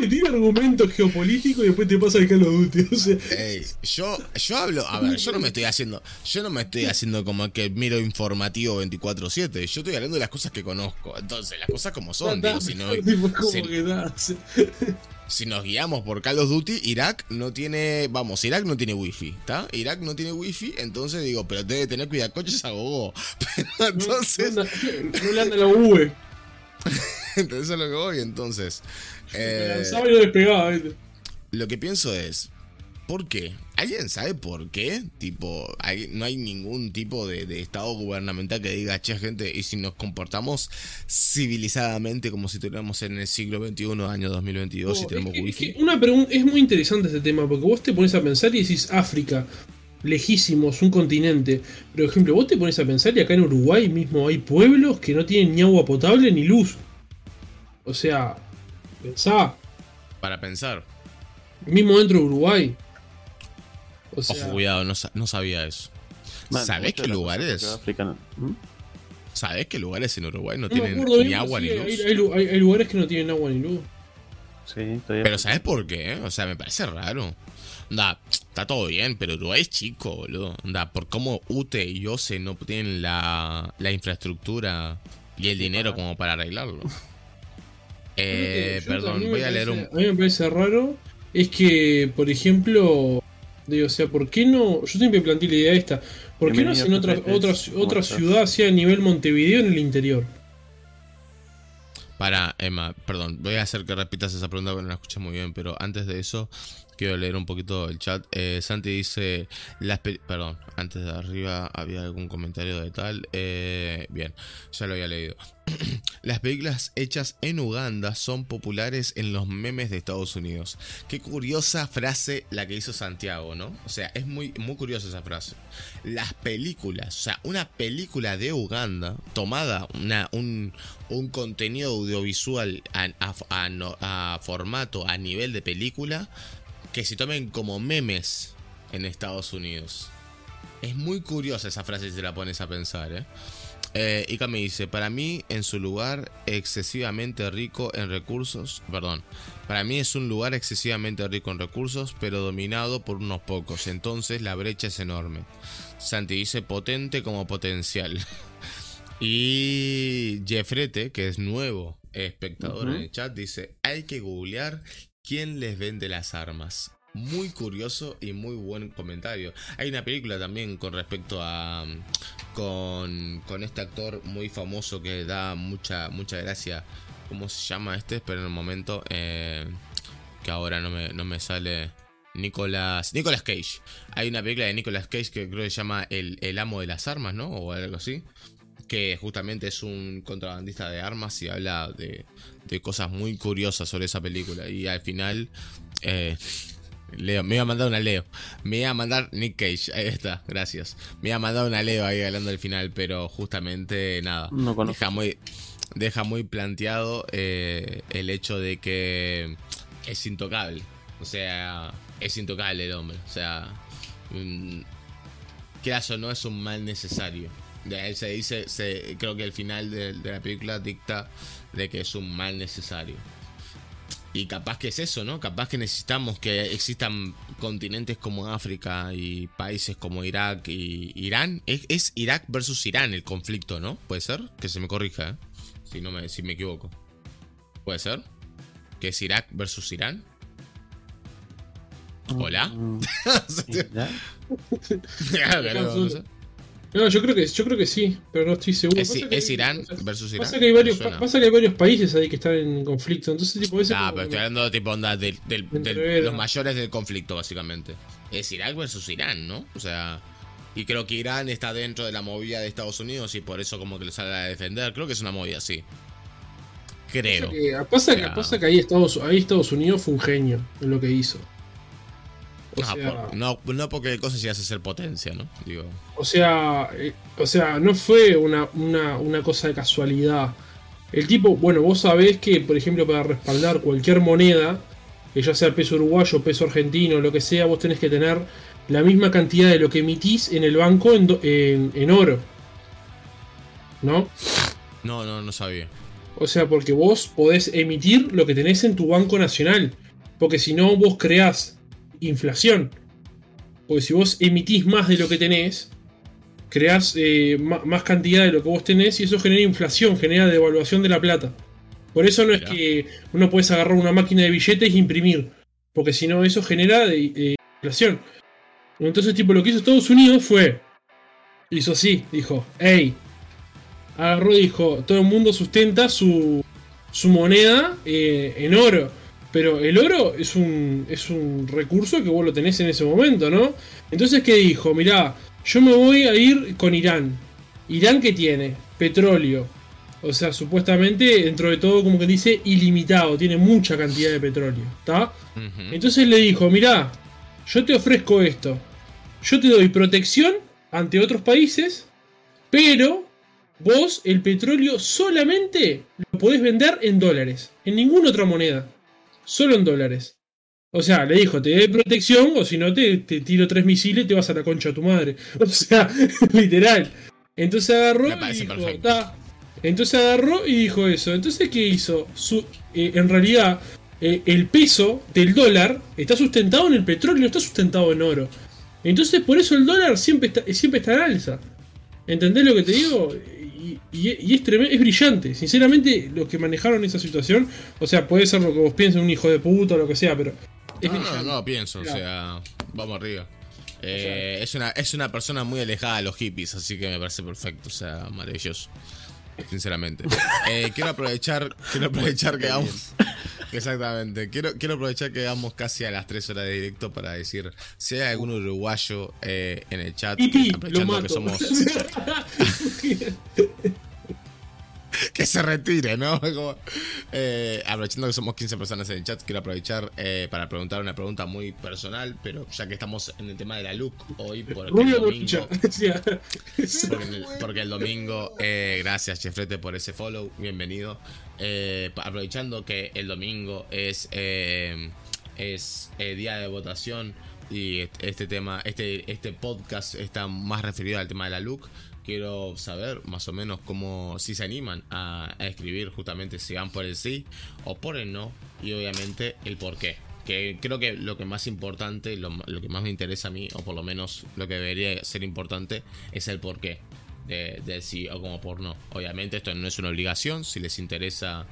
te tira argumentos geopolíticos y después te pasa el Call of Duty. O sea, Ey, yo, yo hablo, a ver, yo no me estoy haciendo, yo no me estoy haciendo como que miro informativo 24-7, yo estoy hablando de las cosas que conozco, entonces las cosas como son, digo, si, no, si- nos guiamos por Call of Duty, Irak no tiene, vamos, Irak no tiene wifi, ¿está? Irak no tiene wifi, entonces digo, pero debe tener cuidacoches a gogo, pero entonces, no le anda la UE. entonces es lo que voy, entonces, eh, y ¿viste? Lo que pienso es, ¿por qué? ¿Alguien sabe por qué? Tipo, hay- no hay ningún tipo de, de estado gubernamental que diga, che, gente, y si nos comportamos civilizadamente como si estuviéramos en el siglo XXI, año 2022, y No, tenemos es que- es que una pregunta es muy interesante este tema porque vos te pones a pensar y decís África, lejísimos, un continente. Pero, por ejemplo, vos te pones a pensar y acá en Uruguay mismo hay pueblos que no tienen ni agua potable ni luz. O sea, pensá, Para pensar. mismo dentro de Uruguay. O sea, Ojo, cuidado, no, sa- no sabía eso. Man, ¿Sabés qué lugares? ¿Mm? ¿Sabés qué lugares en Uruguay no, no tienen acuerdo ni agua sí, ni luz? hay, hay lu- hay- hay lugares que no tienen agua ni luz. Sí, todavía. Pero ¿sabes por qué? O sea, me parece raro. Onda, está todo bien, pero Uruguay es chico, boludo. Onda, por cómo UTE y OCE no tienen la, la infraestructura y el dinero como para arreglarlo. Eh, Yo- perdón, voy a leer parece- un... A mí me parece raro es que, por ejemplo, digo, o sea, ¿por qué no? Yo siempre planteé la idea esta. ¿Por qué no hacen otra, otra, ¿cómo otra ciudad hacia nivel Montevideo en el interior? Para, Emma, perdón, voy a hacer que repitas esa pregunta porque no la escuché muy bien, pero antes de eso quiero leer un poquito el chat. Eh, Santi dice, las pe- perdón, antes de arriba había algún comentario de tal. Eh, bien, ya lo había leído. Las películas hechas en Uganda son populares en los memes de Estados Unidos. Qué curiosa frase la que hizo Santiago, ¿no? O sea, es muy, muy curiosa esa frase. Las películas, o sea, una película de Uganda tomada, una, un, un contenido audiovisual a, a formato, a nivel de película, que se tomen como memes en Estados Unidos. Es muy curiosa esa frase si te la pones a pensar, ¿eh? Eh, Ika me dice, para mí en su lugar excesivamente rico en recursos, perdón, para mí es un lugar excesivamente rico en recursos, pero dominado por unos pocos, entonces la brecha es enorme. Santi dice potente como potencial. y Jeffrete, que es nuevo espectador en el chat, dice, hay que googlear quién les vende las armas. Muy curioso y muy buen comentario. Hay una película también con respecto a con, con este actor muy famoso que da mucha mucha gracia. ¿Cómo se llama este? Espera un momento. eh, que ahora no me, no me sale. Nicolas. Nicolas Cage. Hay una película de Nicolas Cage que creo que se llama El, el amo de las armas, ¿no? O algo así. Que justamente es un contrabandista de armas y habla de, de cosas muy curiosas sobre esa película. Y al final. eh, Leo, me iba a mandar una Leo. Me iba a mandar Nick Cage. Ahí está, gracias. Me iba a mandar una Leo ahí hablando del final, pero justamente nada. No conozco. Deja muy, deja muy planteado eh, el hecho de que es intocable. O sea, es intocable el hombre. O sea, mm, quieras o no, es un mal necesario. De se dice, se, creo que el final de, de la película dicta de que es un mal necesario. Y capaz que es eso, ¿no? Capaz que necesitamos que existan continentes como África y países como Irak y Irán. Es, es Irak versus Irán el conflicto, ¿no? ¿Puede ser? Que se me corrija, ¿eh? Si, no me, si me equivoco. ¿Puede ser? ¿Que es Irak versus Irán? ¿Hola? Mm, no, yo creo que, yo creo que sí, pero no estoy seguro. ¿Es, Pasa es Irán o sea, versus Irán? Pasa que, hay varios, Me suena. pasa que hay varios países ahí que están en conflicto, entonces tipo ese Ah, pero estoy hablando de tipo onda Entrevero. los mayores del conflicto, básicamente. Es Irak versus Irán, ¿no? O sea. Y creo que Irán está dentro de la movida de Estados Unidos y por eso como que le sale a defender. Creo que es una movida así. Creo. Pasa que, pasa, que, Ya. pasa que ahí Estados, ahí Estados Unidos fue un genio en lo que hizo. O No, sea, por- no, no porque el cosa llegase a ser potencia, ¿no? Digo. o sea, eh, o sea, no fue una, una, una cosa de casualidad. El tipo, bueno, vos sabés que, por ejemplo, para respaldar cualquier moneda, que ya sea peso uruguayo, peso argentino, lo que sea, vos tenés que tener la misma cantidad de lo que emitís en el banco en, do- en, en oro. ¿No? No, no, no sabía. O sea, porque vos podés emitir lo que tenés en tu banco nacional. Porque si no, vos creás inflación. Porque si vos emitís más de lo que tenés, creás eh, más cantidad de lo que vos tenés y eso genera inflación, genera devaluación de la plata. Por eso no es que uno puedes agarrar una máquina de billetes e imprimir. Porque si no, eso genera de- eh, inflación. Entonces, tipo, lo que hizo Estados Unidos fue. Hizo así, dijo, hey. Agarró y dijo, todo el mundo sustenta su, su moneda eh, en oro. Pero el oro es un, es un recurso que vos lo tenés en ese momento, ¿no? Entonces, ¿qué dijo? Mirá, yo me voy a ir con Irán. ¿Irán qué tiene? Petróleo. O sea, supuestamente, dentro de todo, como que dice, ilimitado. Tiene mucha cantidad de petróleo. ¿Está? Entonces le dijo, mirá, yo te ofrezco esto. Yo te doy protección ante otros países, pero vos el petróleo solamente lo podés vender en dólares, en ninguna otra moneda, solo en dólares. O sea, le dijo, te doy protección o si no te, te tiro tres misiles y te vas a la concha de tu madre. O sea, literal. Entonces agarró Me y dijo. Entonces agarró y dijo eso. Entonces, ¿qué hizo? Su- eh, en realidad, eh, el peso del dólar está sustentado en el petróleo, está sustentado en oro. Entonces, por eso el dólar siempre está, siempre está en alza. ¿Entendés lo que te digo? Y, y- y es, tremendo, es brillante. Sinceramente, los que manejaron esa situación, o sea, puede ser lo que vos pienses, un hijo de puta o lo que sea, pero es No, no, no pienso, o sea, vamos arriba. Eh, es, una, es una persona muy alejada de los hippies, así que me parece perfecto, o sea, maravilloso. Sinceramente. Eh, quiero aprovechar, quiero aprovechar que vamos. Exactamente. Quiero, quiero aprovechar que vamos casi a las 3 horas de directo para decir si hay algún uruguayo eh, en el chat. Lo aprovechando que somos. que se retire, ¿no? Como, eh, aprovechando que somos 15 personas en el chat, quiero aprovechar eh, para preguntar una pregunta muy personal, pero ya que estamos en el tema de la look hoy, porque el domingo, porque el, porque el domingo, eh, gracias Chefrete por ese follow, bienvenido. Aprovechando que el domingo es, es día de votación y este tema, este, este podcast está más referido al tema de la look. Quiero saber más o menos cómo, si se animan a, escribir justamente si van por el sí o por el no y obviamente el por qué. Que creo que lo que más importante, lo, que más me interesa a mí, o por lo menos lo que debería ser importante, es el por qué de, del sí o como por no. Obviamente esto no es una obligación, si les interesa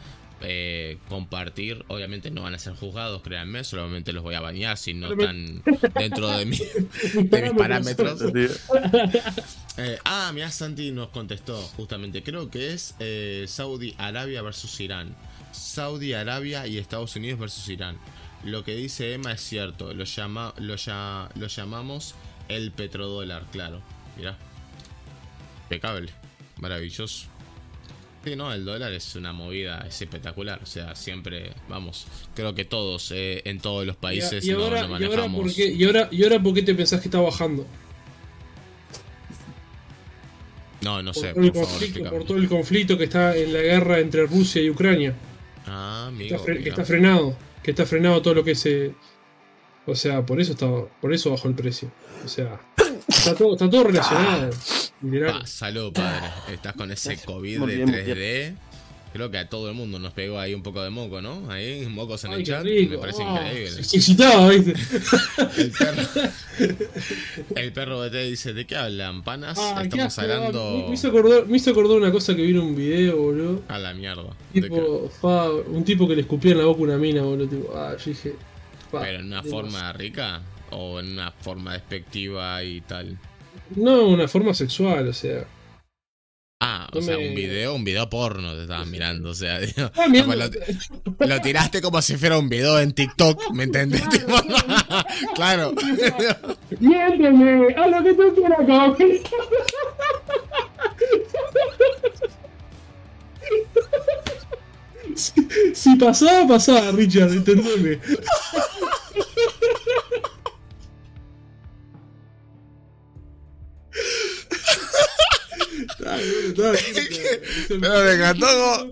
eh, compartir, obviamente no van a ser juzgados, créanme, solamente los voy a bañar si no están dentro de, mi- de mis parámetros. Eh, ah, mira, Santi nos contestó justamente. Creo que es eh, Saudi Arabia versus Irán. Saudi Arabia y Estados Unidos versus Irán. Lo que dice Emma es cierto. Lo, llama, lo, ya- lo llamamos el petrodólar, claro. Mirá. Impecable. Maravilloso. Sí, no, el dólar es una movida, es espectacular. O sea, siempre, vamos, creo que todos, eh, en todos los países, y, y no- no y, ahora manejamos. ¿por qué, y, ahora, ¿Y ahora por qué te pensás que está bajando? No, no Por, sé, todo por favor, todo el conflicto que está en la guerra entre Rusia y Ucrania. Ah, Que amigo. está, que está frenado. Que está frenado todo lo que se. O sea, por eso está, por eso bajó el precio. O sea, está todo, está todo relacionado. Pa, salud, padre. Estás con ese. COVID Muy de bien, muy 3D. Creo que a todo el mundo nos pegó ahí un poco de moco, ¿no? Ahí, mocos en Ay, el chat. rico. Me parece Ah, increíble. se excitaba, ¿viste? El perro. El perro BT dice: ¿De qué hablan? ¿Panas? Ah, Estamos asco, hablando. Me, me hizo acordar, me hizo acordar una cosa que vi en un video, boludo. A la mierda. ¿De? Tipo, fa, un tipo que le escupía en la boca una mina, boludo. Tipo, ah, yo dije. fa, ¿Pero en una forma rica? ¿O en una forma despectiva y tal? No, una forma sexual, o sea. Ah, o No sea, me- un video, un video porno te estaban mirando, o sea, digo, Ah, lo, lo tiraste como si fuera un video en TikTok, ¿me entendés? Claro. Miénteme, haz lo que tú quieras, si pasaba, pasaba, Richard, entendeme. Pero me encantó como,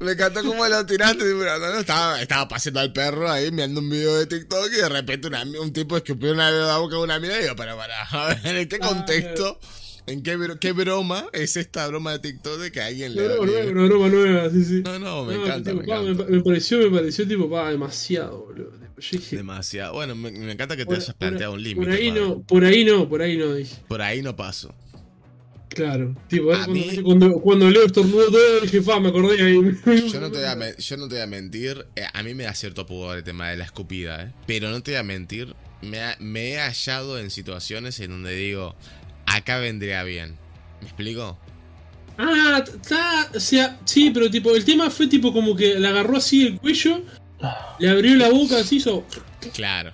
me encantó como lo tiraste, no, no, estaba, estaba paseando al perro ahí mirando un video de TikTok y de repente una- un tipo escupió una la boca de una mina y digo, pero para, a ver, ¿en qué Ah, contexto? ¿En qué, qué broma es esta broma de TikTok de que alguien le broma nueva, una broma nueva, sí, sí. No, no, me No, encanta, tipo, me pa, encanta. me pareció, me pareció tipo, pa, demasiado, boludo. Dije, Demasiado. Bueno, me, me encanta que te por, hayas por- planteado un límite. por ahí padre. no, por ahí no, por ahí no, dije. Por ahí no paso. Claro, tipo, A cuando, mí- cuando, cuando Leo estornudó todo, dije, fa, me acordé ahí. Yo no te voy a, men- yo no te voy a mentir, eh, a mí me da cierto pudor el tema de la escupida, ¿eh? Pero no te voy a mentir, me, ha- me he hallado en situaciones en donde digo, acá vendría bien. ¿Me explico? Ah, está, o sea, sí, pero tipo, el tema fue tipo como que le agarró así el cuello, le abrió la boca, así hizo. Claro.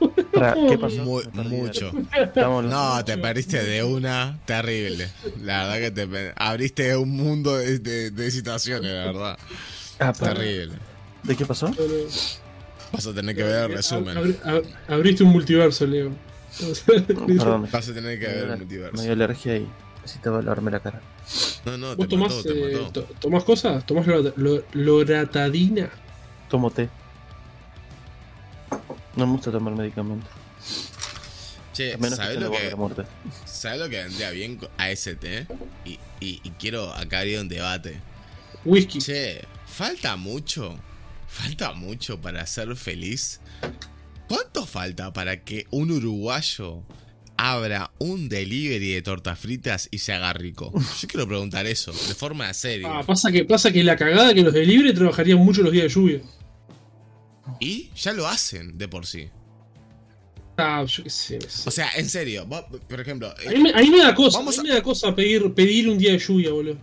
¿Qué pasó? Mu- Me mucho. No, te perdiste de una terrible. La verdad que te abriste un mundo de, de- de situaciones, la verdad. Ah. Terrible. ¿De qué pasó? Vas a tener que ver el resumen. Abri- ab- abriste un multiverso, Leo. Perdón, Vas a tener que me ver el me multiverso. dio alergia y necesitaba lavarme la cara. No, no, ¿Vos te tomás, mató, te eh, mató. to- tomás cosas? ¿Tomás lora- lo- loratadina? Tomo té. No me gusta tomar medicamentos. Che, A menos que ¿sabes lo que, la muerte. ¿sabes lo que vendría bien a ese té? Y, y- y quiero acá abrir un debate. Whisky. Che, falta mucho. Falta mucho para ser feliz. ¿Cuánto falta para que un uruguayo abra un delivery de tortas fritas y se haga rico? Yo quiero preguntar eso, de forma seria. Ah, pasa que pasa que la cagada que los de libre trabajarían mucho los días de lluvia. Y ya lo hacen de por sí. Ah, yo qué sé. no sé. O sea, en serio, vos, por ejemplo, a, mí me, a mí me da cosa, Vamos a mí me da cosa pedir, pedir un día de lluvia, boludo.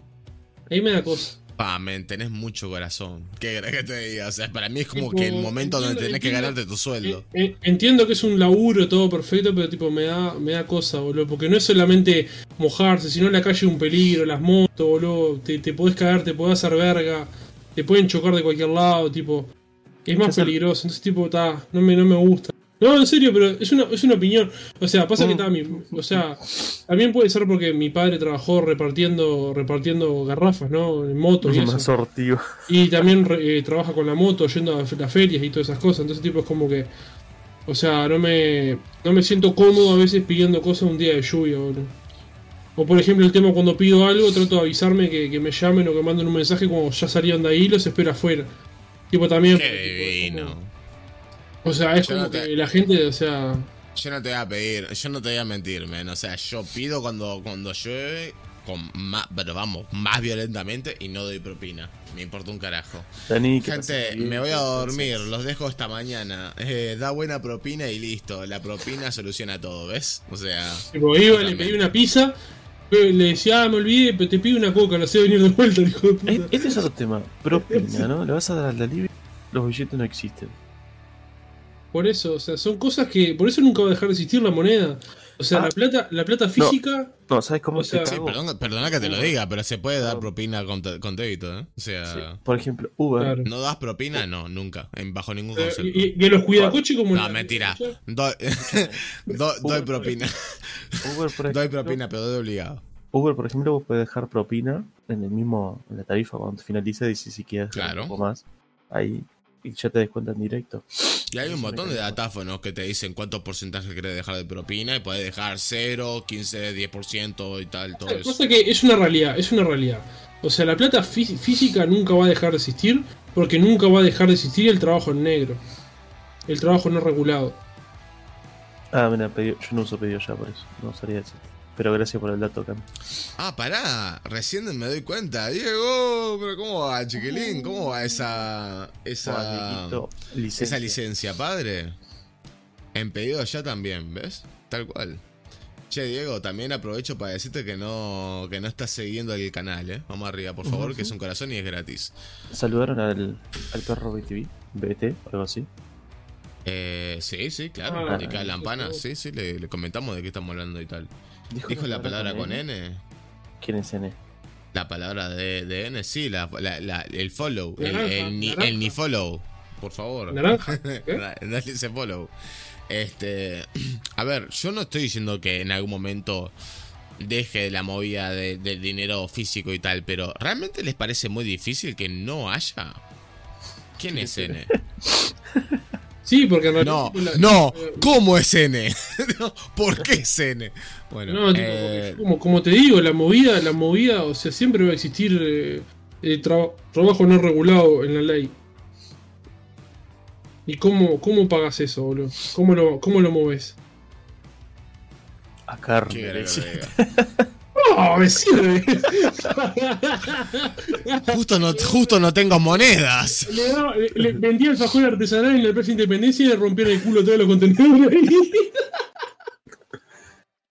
A mí me da cosa. pa, men, tenés mucho corazón. ¿Qué querés que te diga? O sea, para mí es como Tipo, que el momento donde entiendo- tenés que ganarte tu sueldo. Eh, eh, entiendo que es un laburo todo perfecto, pero tipo me da, me da cosa, boludo. Porque no es solamente mojarse, sino en la calle un peligro, las motos, boludo. Te, te podés caer, te podés hacer verga, te pueden chocar de cualquier lado, tipo. Es más Hacer- peligroso, entonces tipo, ta, no me, no me gusta. No, en serio, pero es una, es una opinión. O sea, pasa que Mm. mi. O sea, también puede ser porque mi padre trabajó repartiendo, repartiendo garrafas, ¿no? En motos y eso. Sortido. Y también eh, trabaja con la moto, yendo a las ferias y todas esas cosas. Entonces, tipo, es como que. O sea, no me, no me siento cómodo a veces pidiendo cosas un día de lluvia, boludo. O por ejemplo, el tema cuando pido algo, trato de avisarme que, que me llamen o que manden un mensaje como ya salieron de ahí, los espero afuera. Tipo, también. Qué tipo, es como- divino. o sea, es Yo como no te- que la gente, o sea. Yo no te voy a pedir, yo no te voy a mentir, men. O sea, yo pido cuando, cuando llueve, con más, pero vamos, más violentamente y no doy propina. Me importa un carajo. Gente, me voy a dormir, los dejo esta mañana. Eh, da buena propina y listo. La propina soluciona todo, ¿ves? O sea, Tipo, iba, le pedí una pizza, le decía, ah, me olvidé, pero te pido una coca, lo sé venir de vuelta, el hijo de puta. Este es otro tema. Propina, ¿no? Le vas a dar al delivery. Los billetes no existen. Por eso, o sea, son cosas que. Por eso nunca va a dejar de existir la moneda. O sea, Ah. la plata, la plata física. No, ¿sabes cómo O sea- sí, perdón- perdona que te lo diga, pero se puede dar propina con, con débito, ¿eh? O sea, Sí. Por ejemplo, Uber. Claro. no das propina, no, nunca, en, bajo ningún Eh, concepto. y, y a los cuidacoches como. No, la- mentira. Doy, do- doy propina. Uber, por Doy ejemplo, propina, pero doy obligado. Uber, por ejemplo, vos puedes dejar propina en el mismo, en la tarifa cuando finaliza y si, si quieres Claro. un poco más, ahí y ya te descuentan directo. Y hay un montón de datáfonos que te dicen cuánto porcentaje querés dejar de propina y puedes dejar 0, 15, 10% y tal, todo eso. Pasa que es una realidad, es una realidad. O sea, la plata fí- física nunca va a dejar de existir porque nunca va a dejar de existir el trabajo en negro. El trabajo no regulado. Ah, mira, pedido- yo no uso pedido ya por eso, no usaría eso. Pero gracias por el dato, Cam. Ah, pará, recién me doy cuenta. Diego, pero ¿cómo va, chiquilín? ¿Cómo va esa esa licencia. esa licencia, padre? En pedido ya también, ¿ves? Tal cual. Che, Diego, también aprovecho para decirte que no que no estás siguiendo el canal, ¿eh? Vamos arriba, por favor, que es un corazón y es gratis. ¿Saludaron al, al perro BTV? ¿BT? o Algo así. Eh, sí, sí, claro. Ah, y cada lampana, sí. sí, sí, le, le comentamos de qué estamos hablando y tal. ¿Dijo, ¿Dijo la palabra con N? N? ¿Quién es N? La palabra de, de N, sí, la, la- la- el follow, el, Naranja, el ni, naranja. el ni follow, por favor. Naranja. Dale ese follow. Este, a ver, yo no estoy diciendo que en algún momento deje la movida de- del dinero físico y tal, pero ¿realmente les parece muy difícil que no haya? ¿Quién es N? Sí, porque. No, la- no, eh, ¿cómo es N? ¿Por qué es N? Bueno, No, tipo, eh, como, como te digo, la movida, la movida, o sea, siempre va a existir eh, eh, tra- trabajo no regulado en la ley. ¿Y cómo, cómo pagas eso, boludo? ¿Cómo lo, cómo lo moves? A carne. ¡Oh, me sirve! Justo no, justo no tengo monedas. le, daba- le- le vendía el fajón artesanal en la Plaza Independencia y le rompieron el culo a todos los contenedores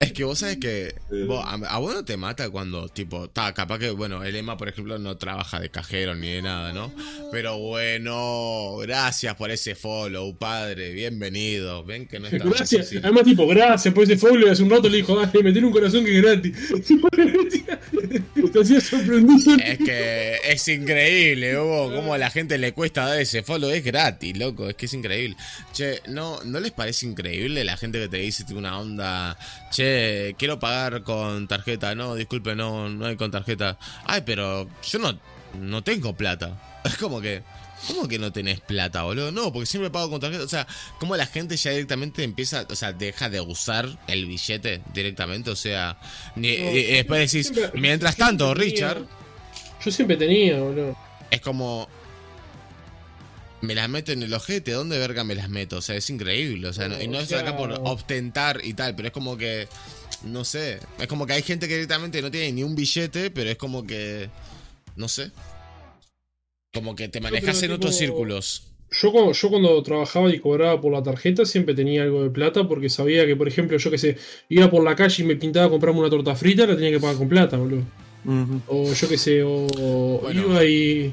Es que vos sabés que vos- a, a vos no te mata cuando, tipo, ta, capaz que, bueno, el Emma, por ejemplo, no trabaja de cajero ni de nada, ¿no? Pero bueno, gracias por ese follow, padre, bienvenido. Ven que no está Gracias. fácil. Además, tipo, gracias por ese follow. Y hace un rato le dijo, dale, meter un corazón que es gratis. Te hacía sorprendido. Es que es increíble, Hugo, cómo a la gente le cuesta dar ese follow. Es gratis, loco, es que es increíble. Che, ¿no, ¿no les parece increíble la gente que te dice una onda? Che, quiero pagar con tarjeta. No, disculpe, no, no hay con tarjeta. Ay, pero yo no, no tengo plata. Es como que... ¿Cómo que no tenés plata, boludo? No, porque siempre pago con tarjeta. O sea, como la gente ya directamente empieza, o sea, deja de usar el billete directamente. O sea, ni- No, y- después decís, siempre- mientras tanto, tenía- Richard, Yo siempre tenía, boludo. es como. Me las meto en el ojete, ¿dónde verga me las meto? O sea, es increíble. O sea, no- y no O es acá por ostentar y tal, pero es como que. No sé. Es como que hay gente que directamente no tiene ni un billete, pero es como que. No sé. Como que te manejas en otros círculos. Yo, cuando- yo cuando trabajaba y cobraba por la tarjeta siempre tenía algo de plata porque sabía que, por ejemplo, yo que sé, iba por la calle y me pintaba a comprarme una torta frita, la tenía que pagar con plata, boludo. O yo que sé, o Bueno. iba y...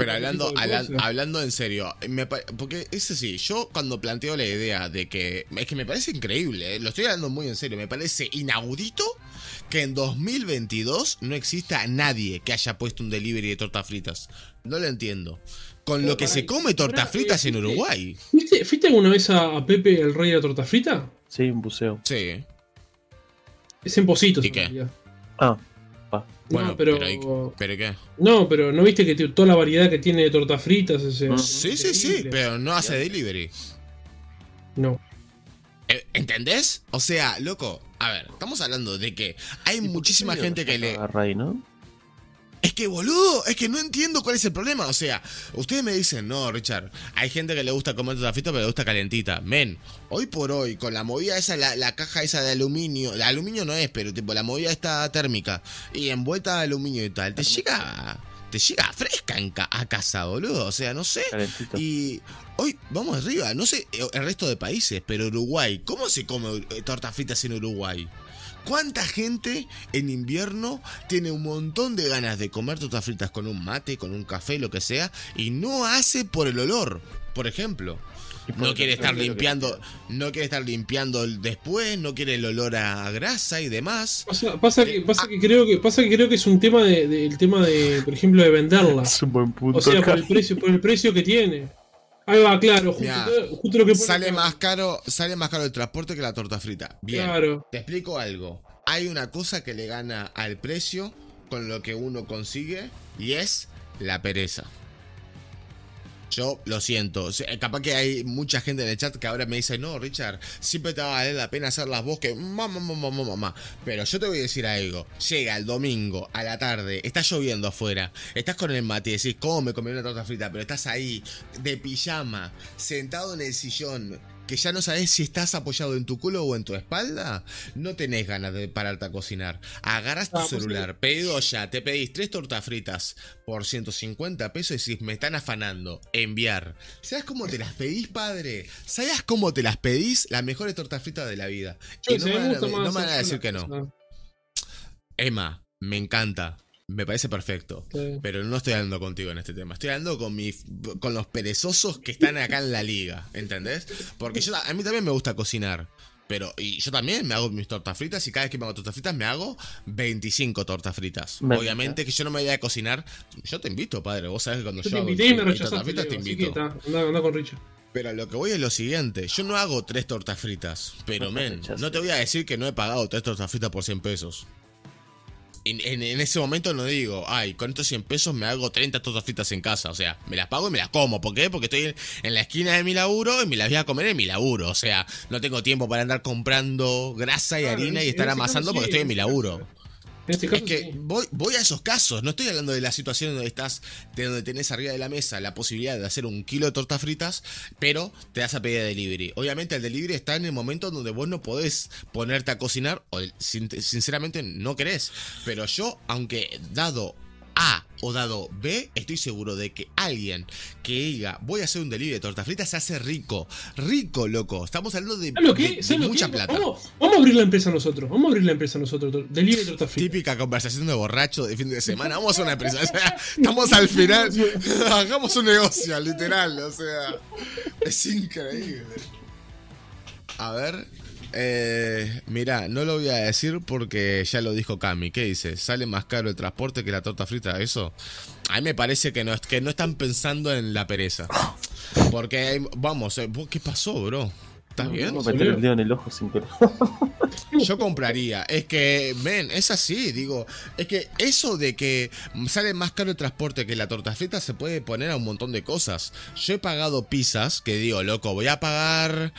Pero hablando, hablan- hablando en serio, me porque es así, yo cuando planteo la idea de que, es que me parece increíble, eh, lo estoy hablando muy en serio, me parece inaudito que en 2022 no exista nadie que haya puesto un delivery de tortas fritas. No lo entiendo. Con lo que se come tortas fritas eh, en ¿fuiste- Uruguay. ¿Fuiste, fuiste alguna vez a, a Pepe, el rey de la torta frita? Sí, un buceo. Sí. Es en Positos. ¿Y qué? Ah, Bueno, no, pero... pero, hay- ¿pero qué? No, pero ¿no viste que toda la variedad que tiene de tortas fritas? Es, Mm. es Sí, sí, sí, pero no hace delivery. No. Eh, ¿Entendés? O sea, loco, a ver, estamos hablando de que hay ¿y por qué muchísima gente que le... ahí, ¿no? Es que, boludo, es que no entiendo cuál es el problema. O sea, ustedes me dicen, no, Richard, hay gente que le gusta comer torta frita, pero le gusta calentita. Men, hoy por hoy, con la movida esa, la, la caja esa de aluminio, de aluminio no es, pero tipo la movida esta térmica y envuelta de aluminio y tal, te llega, te llega fresca en ca- a casa, boludo. O sea, no sé. Calentito. Y hoy vamos arriba, no sé eh, el resto de países, pero Uruguay, ¿cómo se come eh, tortas fritas en Uruguay? ¿Cuánta gente en invierno tiene un montón de ganas de comer tortas fritas con un mate, con un café, lo que sea, y no hace por el olor? Por ejemplo, no quiere estar limpiando, no quiere estar limpiando el después, no quiere el olor a grasa y demás. Pasa, pasa que, pasa que creo que pasa que creo que es un tema de, de- el tema de, por ejemplo, de venderla. Es un buen punto. O sea, por el precio, por el precio que tiene. Ahí va, claro, justo, Mirá, justo lo que Sale acá. más caro, sale más caro el transporte que la torta frita. Bien. Claro. Te explico algo. Hay una cosa que le gana al precio con lo que uno consigue y es la pereza. Yo lo siento. Sea, capaz que hay mucha gente en el chat que ahora me dice, no, Richard, siempre te va a valer la pena hacer las voz que mamá, mamá, mamá, mamá. Pero yo te voy a decir algo. Llega el domingo a la tarde, está lloviendo afuera, estás con el mate y decís, ¿cómo me comí una torta frita? Pero estás ahí, de pijama, sentado en el sillón, que ya no sabes si estás apoyado en tu culo o en tu espalda, no tenés ganas de pararte a cocinar. Agarras tu Ah, pues celular, pedido ya, te pedís tres tortas fritas por 150 pesos y decís, me están afanando, enviar. ¿Sabes cómo te las pedís, padre? ¿Sabes cómo te las pedís? Las mejores tortas fritas de la vida. Yo Y no me van a- no me van a decir que no. Emma, me encanta. Me parece perfecto. sí. Pero no estoy hablando contigo en este tema. Estoy hablando con mis, con los perezosos que están acá en la liga. ¿Entendés? Porque yo, a mí también me gusta cocinar. Pero, y yo también me hago mis tortas fritas y cada vez que me hago tortas fritas me hago 25 tortas fritas. Me Obviamente que yo no me voy a cocinar. Yo te invito, padre. Vos sabés que cuando Yo yo, te hago invité y me tortas fritas te invito. anda, anda con. Pero lo que voy es lo siguiente, yo no hago tres tortas fritas, pero No men, no te voy a decir que no he pagado tres tortas fritas por 100 pesos. En, en- en ese momento no digo, ay, con estos 100 pesos me hago 30 tortas fritas en casa. O sea, me las pago y me las como. ¿Por qué? Porque estoy en, en la esquina de mi laburo y me las voy a comer en mi laburo. O sea, no tengo tiempo para andar comprando grasa y Claro, harina y estar amasando porque estoy en mi laburo. Este caso, Es que sí. voy, voy a esos casos, no estoy hablando de la situación donde estás, de donde tenés arriba de la mesa la posibilidad de hacer un kilo de tortas fritas, pero te das a pedir delivery. Obviamente el delivery está en el momento donde vos no podés ponerte a cocinar, o sin- sinceramente no querés. Pero yo, aunque dado A o dado B, estoy seguro de que alguien que diga voy a hacer un delivery de tortas fritas se hace rico. Rico, loco. Estamos hablando de, ¿Sabes lo de- de ¿Sabes lo mucha que? plata. Vamos, vamos a abrir la empresa nosotros. Vamos a abrir la empresa nosotros. Delivery de tortas fritas. Típica conversación de borracho de fin de semana. Vamos a una empresa. O sea, estamos al final. Hagamos un negocio, literal. O sea, es increíble. A ver. Eh, mira, no lo voy a decir porque ya lo dijo Cami. ¿Qué dice? ¿Sale más caro el transporte que la torta frita? ¿Eso? A mí me parece que no, que no están pensando en la pereza. Porque, hay- vamos, eh, ¿vos ¿qué pasó, bro? ¿Estás bien? A meter el dedo en el ojo sin querer. Yo compraría. Es que, ven, es así, digo. Es que eso de que sale más caro el transporte que la torta frita se puede poner a un montón de cosas. Yo he pagado pizzas que digo, loco, voy a pagar.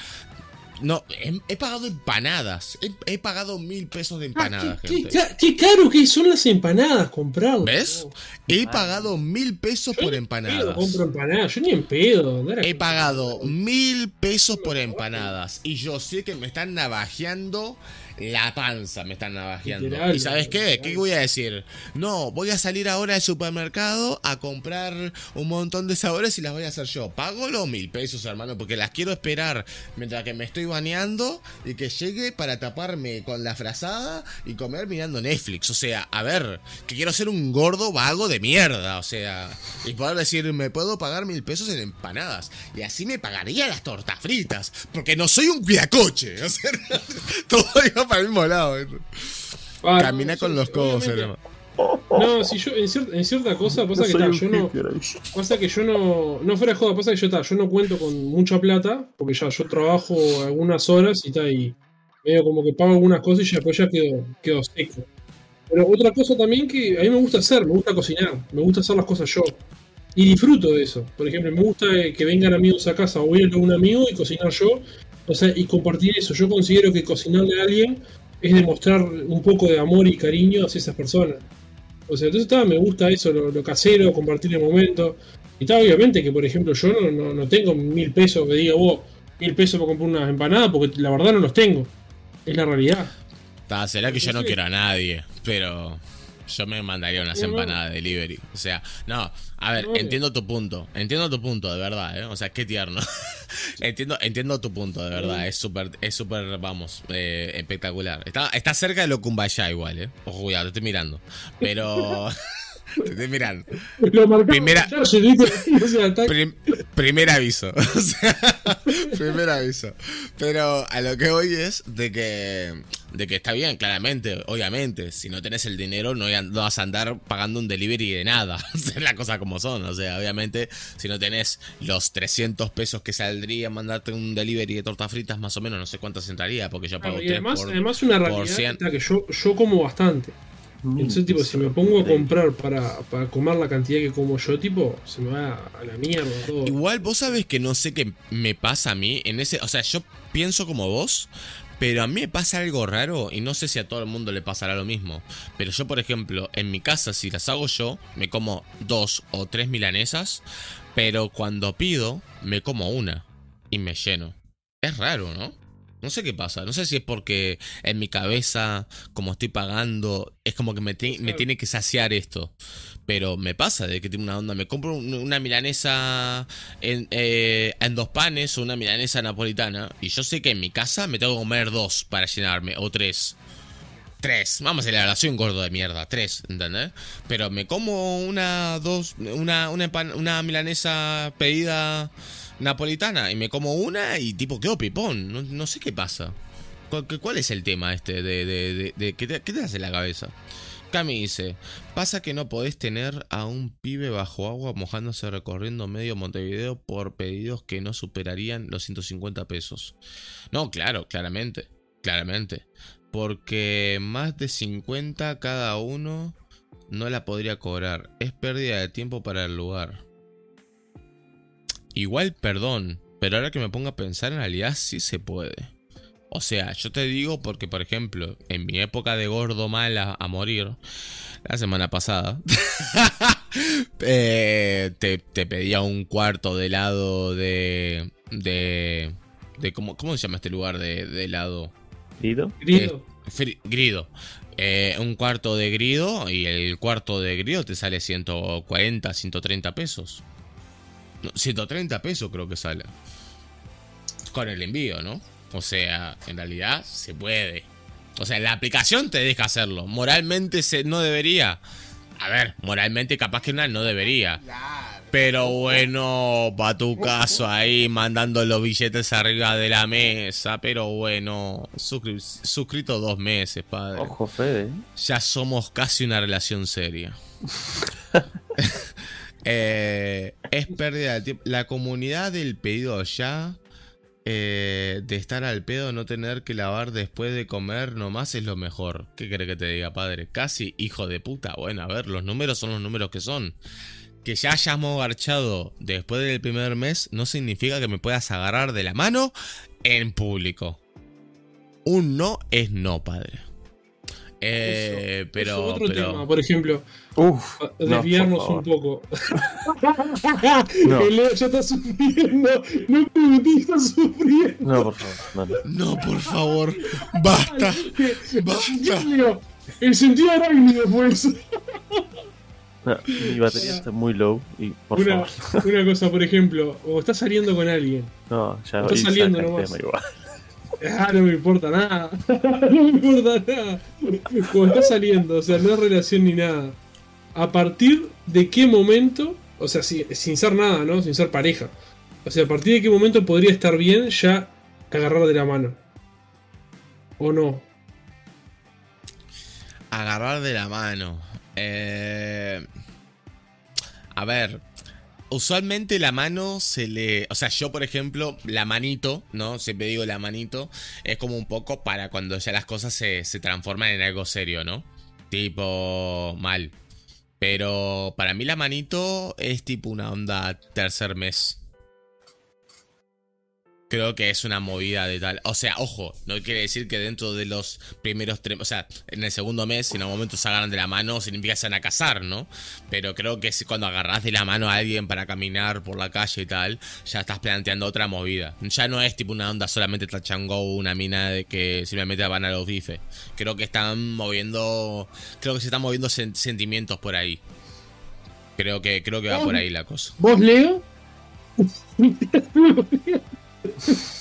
No, he, he pagado empanadas. He, he pagado mil pesos de Ah, empanadas, qué, qué gente. qué caro que son las empanadas comprarlas. ¿Ves? He pagado mil pesos Yo por empanadas. pedo compro empanadas. Yo ni en pedo. He pagado mil pesos por empanadas. Y yo sé que me están navajeando la panza. Me están navajeando. Literal, ¿Y sabes qué? literal. ¿Qué voy a decir? No, voy a salir ahora al supermercado a comprar un montón de sabores y las voy a hacer yo. Pago los mil pesos, hermano, porque las quiero esperar mientras que me estoy bañando y que llegue para taparme con la frazada y comer mirando Netflix. O sea, a ver, que quiero ser un gordo vago de mierda. O sea, y poder decir, me puedo pagar mil pesos en empanadas. Y así me pagaría las tortas fritas. Porque no soy un cuidacoche. O sea, todo iba para el mismo lado. Ah, no, Camina yo- con los codos, hermano. No, si yo en, cier- en cierta cosa pasa que ta, yo no. Pasa que yo no. No fuera de joda, pasa que yo, ta, yo no cuento con mucha plata, porque ya yo trabajo algunas horas y tal, y medio como que pago algunas cosas y ya después ya quedo, quedo seco. Pero otra cosa también que a mí me gusta hacer, me gusta cocinar, me gusta hacer las cosas yo. Y disfruto de eso. Por ejemplo, me gusta que vengan amigos a casa o ir a un amigo y cocinar yo. O sea, y compartir eso. Yo considero que cocinarle a alguien es demostrar un poco de amor y cariño hacia esas personas. O sea, entonces está, me gusta eso, lo, lo casero, compartir el momento. Y está, obviamente que, por ejemplo, yo no, no, no tengo mil pesos que diga, vos, mil pesos para comprar unas empanadas, porque la verdad no los tengo. Es la realidad. Ta, será que yo no quiero a nadie, pero yo me mandaría unas empanadas de delivery. O sea, no, a ver, entiendo tu punto, entiendo tu punto, de verdad, ¿eh? O sea, qué tierno. entiendo, entiendo tu punto, de verdad, es súper, es súper, vamos, eh, espectacular. Está, está cerca de lo Kumbaya igual, ¿eh? Ojo, cuidado, te estoy mirando. Pero... te estoy mirando. Lo marcamos Primera- Prim- primer aviso. O sea, primer aviso. Pero a lo que voy es de que, de que está bien, claramente, obviamente. Si no tenés el dinero, no, no vas a andar pagando un delivery de nada. O sea, las cosas como son. O sea, obviamente, si no tenés los 300 pesos que saldría mandarte un delivery de tortas fritas, más o menos, no sé cuántas entraría, porque yo pago Claro, y 3 además, por, además una por realidad 100. está que yo, yo como bastante. Entonces, tipo, si me pongo a comprar para, para comer la cantidad que como yo, tipo, se me va a la mierda todo. Igual vos sabés que no sé qué me pasa a mí en ese, o sea, yo pienso como vos, pero a mí me pasa algo raro y no sé si a todo el mundo le pasará lo mismo. Pero yo, por ejemplo, en mi casa si las hago yo, me como dos o tres milanesas, pero cuando pido me como una y me lleno. Es raro, ¿no? No sé qué pasa, no sé si es porque en mi cabeza, como estoy pagando, es como que me, me tiene que saciar esto. Pero me pasa de que tiene una onda. Me compro un- una milanesa en, eh, en dos panes o una milanesa napolitana. Y yo sé que en mi casa me tengo que comer dos para llenarme, o tres. Tres, vamos a la soy un gordo de mierda, tres, ¿entendés? Pero me como una, dos, una, una, una milanesa pedida napolitana y me como una y tipo quedo pipón, no, no sé qué pasa. ¿Cuál, cuál es el tema este de, de, ¿qué, te, qué te hace la cabeza? Cami dice, pasa que no podés tener a un pibe bajo agua mojándose recorriendo medio Montevideo por pedidos que no superarían los 150 pesos. No, claro, claramente, claramente. porque más de 50 cada uno no la podría cobrar. Es pérdida de tiempo para el lugar. Igual, perdón, pero ahora que me pongo a pensar, en realidad sí se puede. O sea, yo te digo porque, por ejemplo, en mi época de gordo mala a morir, la semana pasada, eh, te, te pedía un cuarto de helado de... de, de ¿cómo, ¿Cómo se llama este lugar de, de helado? ¿Grido? Grido. Grido. Eh, un cuarto de grido y el cuarto de grido te sale 140, 130 pesos. No, 130 pesos creo que sale. Con el envío, ¿no? O sea, en realidad se puede. O sea, la aplicación te deja hacerlo. Moralmente se, no debería. A ver, moralmente capaz que no, no debería. Pero bueno, para tu caso ahí mandando los billetes arriba de la mesa. Pero bueno, suscri- suscrito dos meses, padre. Ojo, Fede. Ya somos casi una relación seria. Eh, es pérdida de tiempo. La comunidad del pedido ya. eh, de estar al pedo, no tener que lavar después de comer nomás es lo mejor. ¿Qué crees que te diga, padre? Casi hijo de puta. Bueno, a ver, los números son los números que son. Que ya hayamos garchado después del primer mes no significa que me puedas agarrar de la mano en público. Un no es no, padre. Eh, Eso- pero, eso otro pero- tema, por ejemplo, Uf. no, desviarnos un poco. No. El Leo ya está sufriendo. No está sufriendo. No, por favor. No, por favor, basta. Basta. El sentido arácnido fue eso. No, Mi batería está muy low y por Una, favor. una cosa, por ejemplo, o estás saliendo con alguien. No, ya Está hoy saliendo nomás. tema igual. Ah, no me importa nada. no me importa nada. Cuando estás saliendo, o sea, no es relación ni nada. ¿A partir de qué momento? O sea, si- sin ser nada, ¿no? Sin ser pareja. O sea, ¿a partir de qué momento podría estar bien ya agarrar de la mano? ¿O no? Agarrar de la mano. Eh, a ver. Usualmente la mano se le. O sea, yo, por ejemplo, la manito, ¿no? Siempre digo la manito. Es como un poco para cuando ya las cosas se, se transforman en algo serio, ¿no? Tipo. mal. Pero para mí la manito es tipo una onda tercer mes. Creo que es una movida de tal. O sea, ojo, no quiere decir que dentro de los primeros tres. O sea, en el segundo mes, si en algún momento se agarran de la mano, significa que se van a casar, ¿no? Pero creo que si cuando agarras de la mano a alguien para caminar por la calle y tal, ya estás planteando otra movida. Ya no es tipo una onda solamente tachango una mina de que simplemente van a los bifes. Creo que están moviendo. Creo que se están moviendo sen- sentimientos por ahí. Creo que, creo que va por ahí la cosa. ¿Vos, Leo?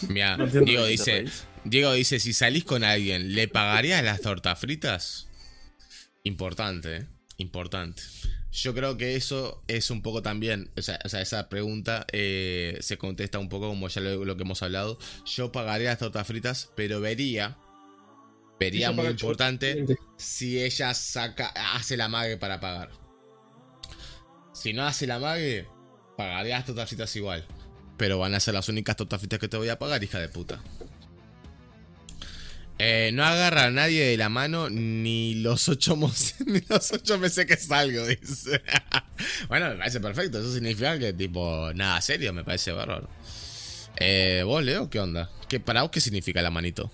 Mira, No entiendo Diego dice. Diego dice, si salís con alguien, ¿le pagarías las tortas fritas? Importante, ¿eh? Importante. Yo creo que eso es un poco también, o sea, o sea, esa pregunta eh, se contesta un poco como ya lo, lo que hemos hablado. Yo pagaría las tortas fritas, pero vería, vería muy importante si ella saca, hace la mague para pagar. Si no hace la mague, pagaría las tortas fritas igual. Pero van a ser las únicas tortas fritas que te voy a pagar, hija de puta. Eh, no agarra a nadie de la mano ni los ocho, ni los ocho meses que salgo, dice. bueno, me parece perfecto. Eso significa que, tipo, nada serio, me parece bárbaro. Eh, ¿Vos, Leo? ¿Qué onda? ¿Qué, ¿Para vos qué significa la manito?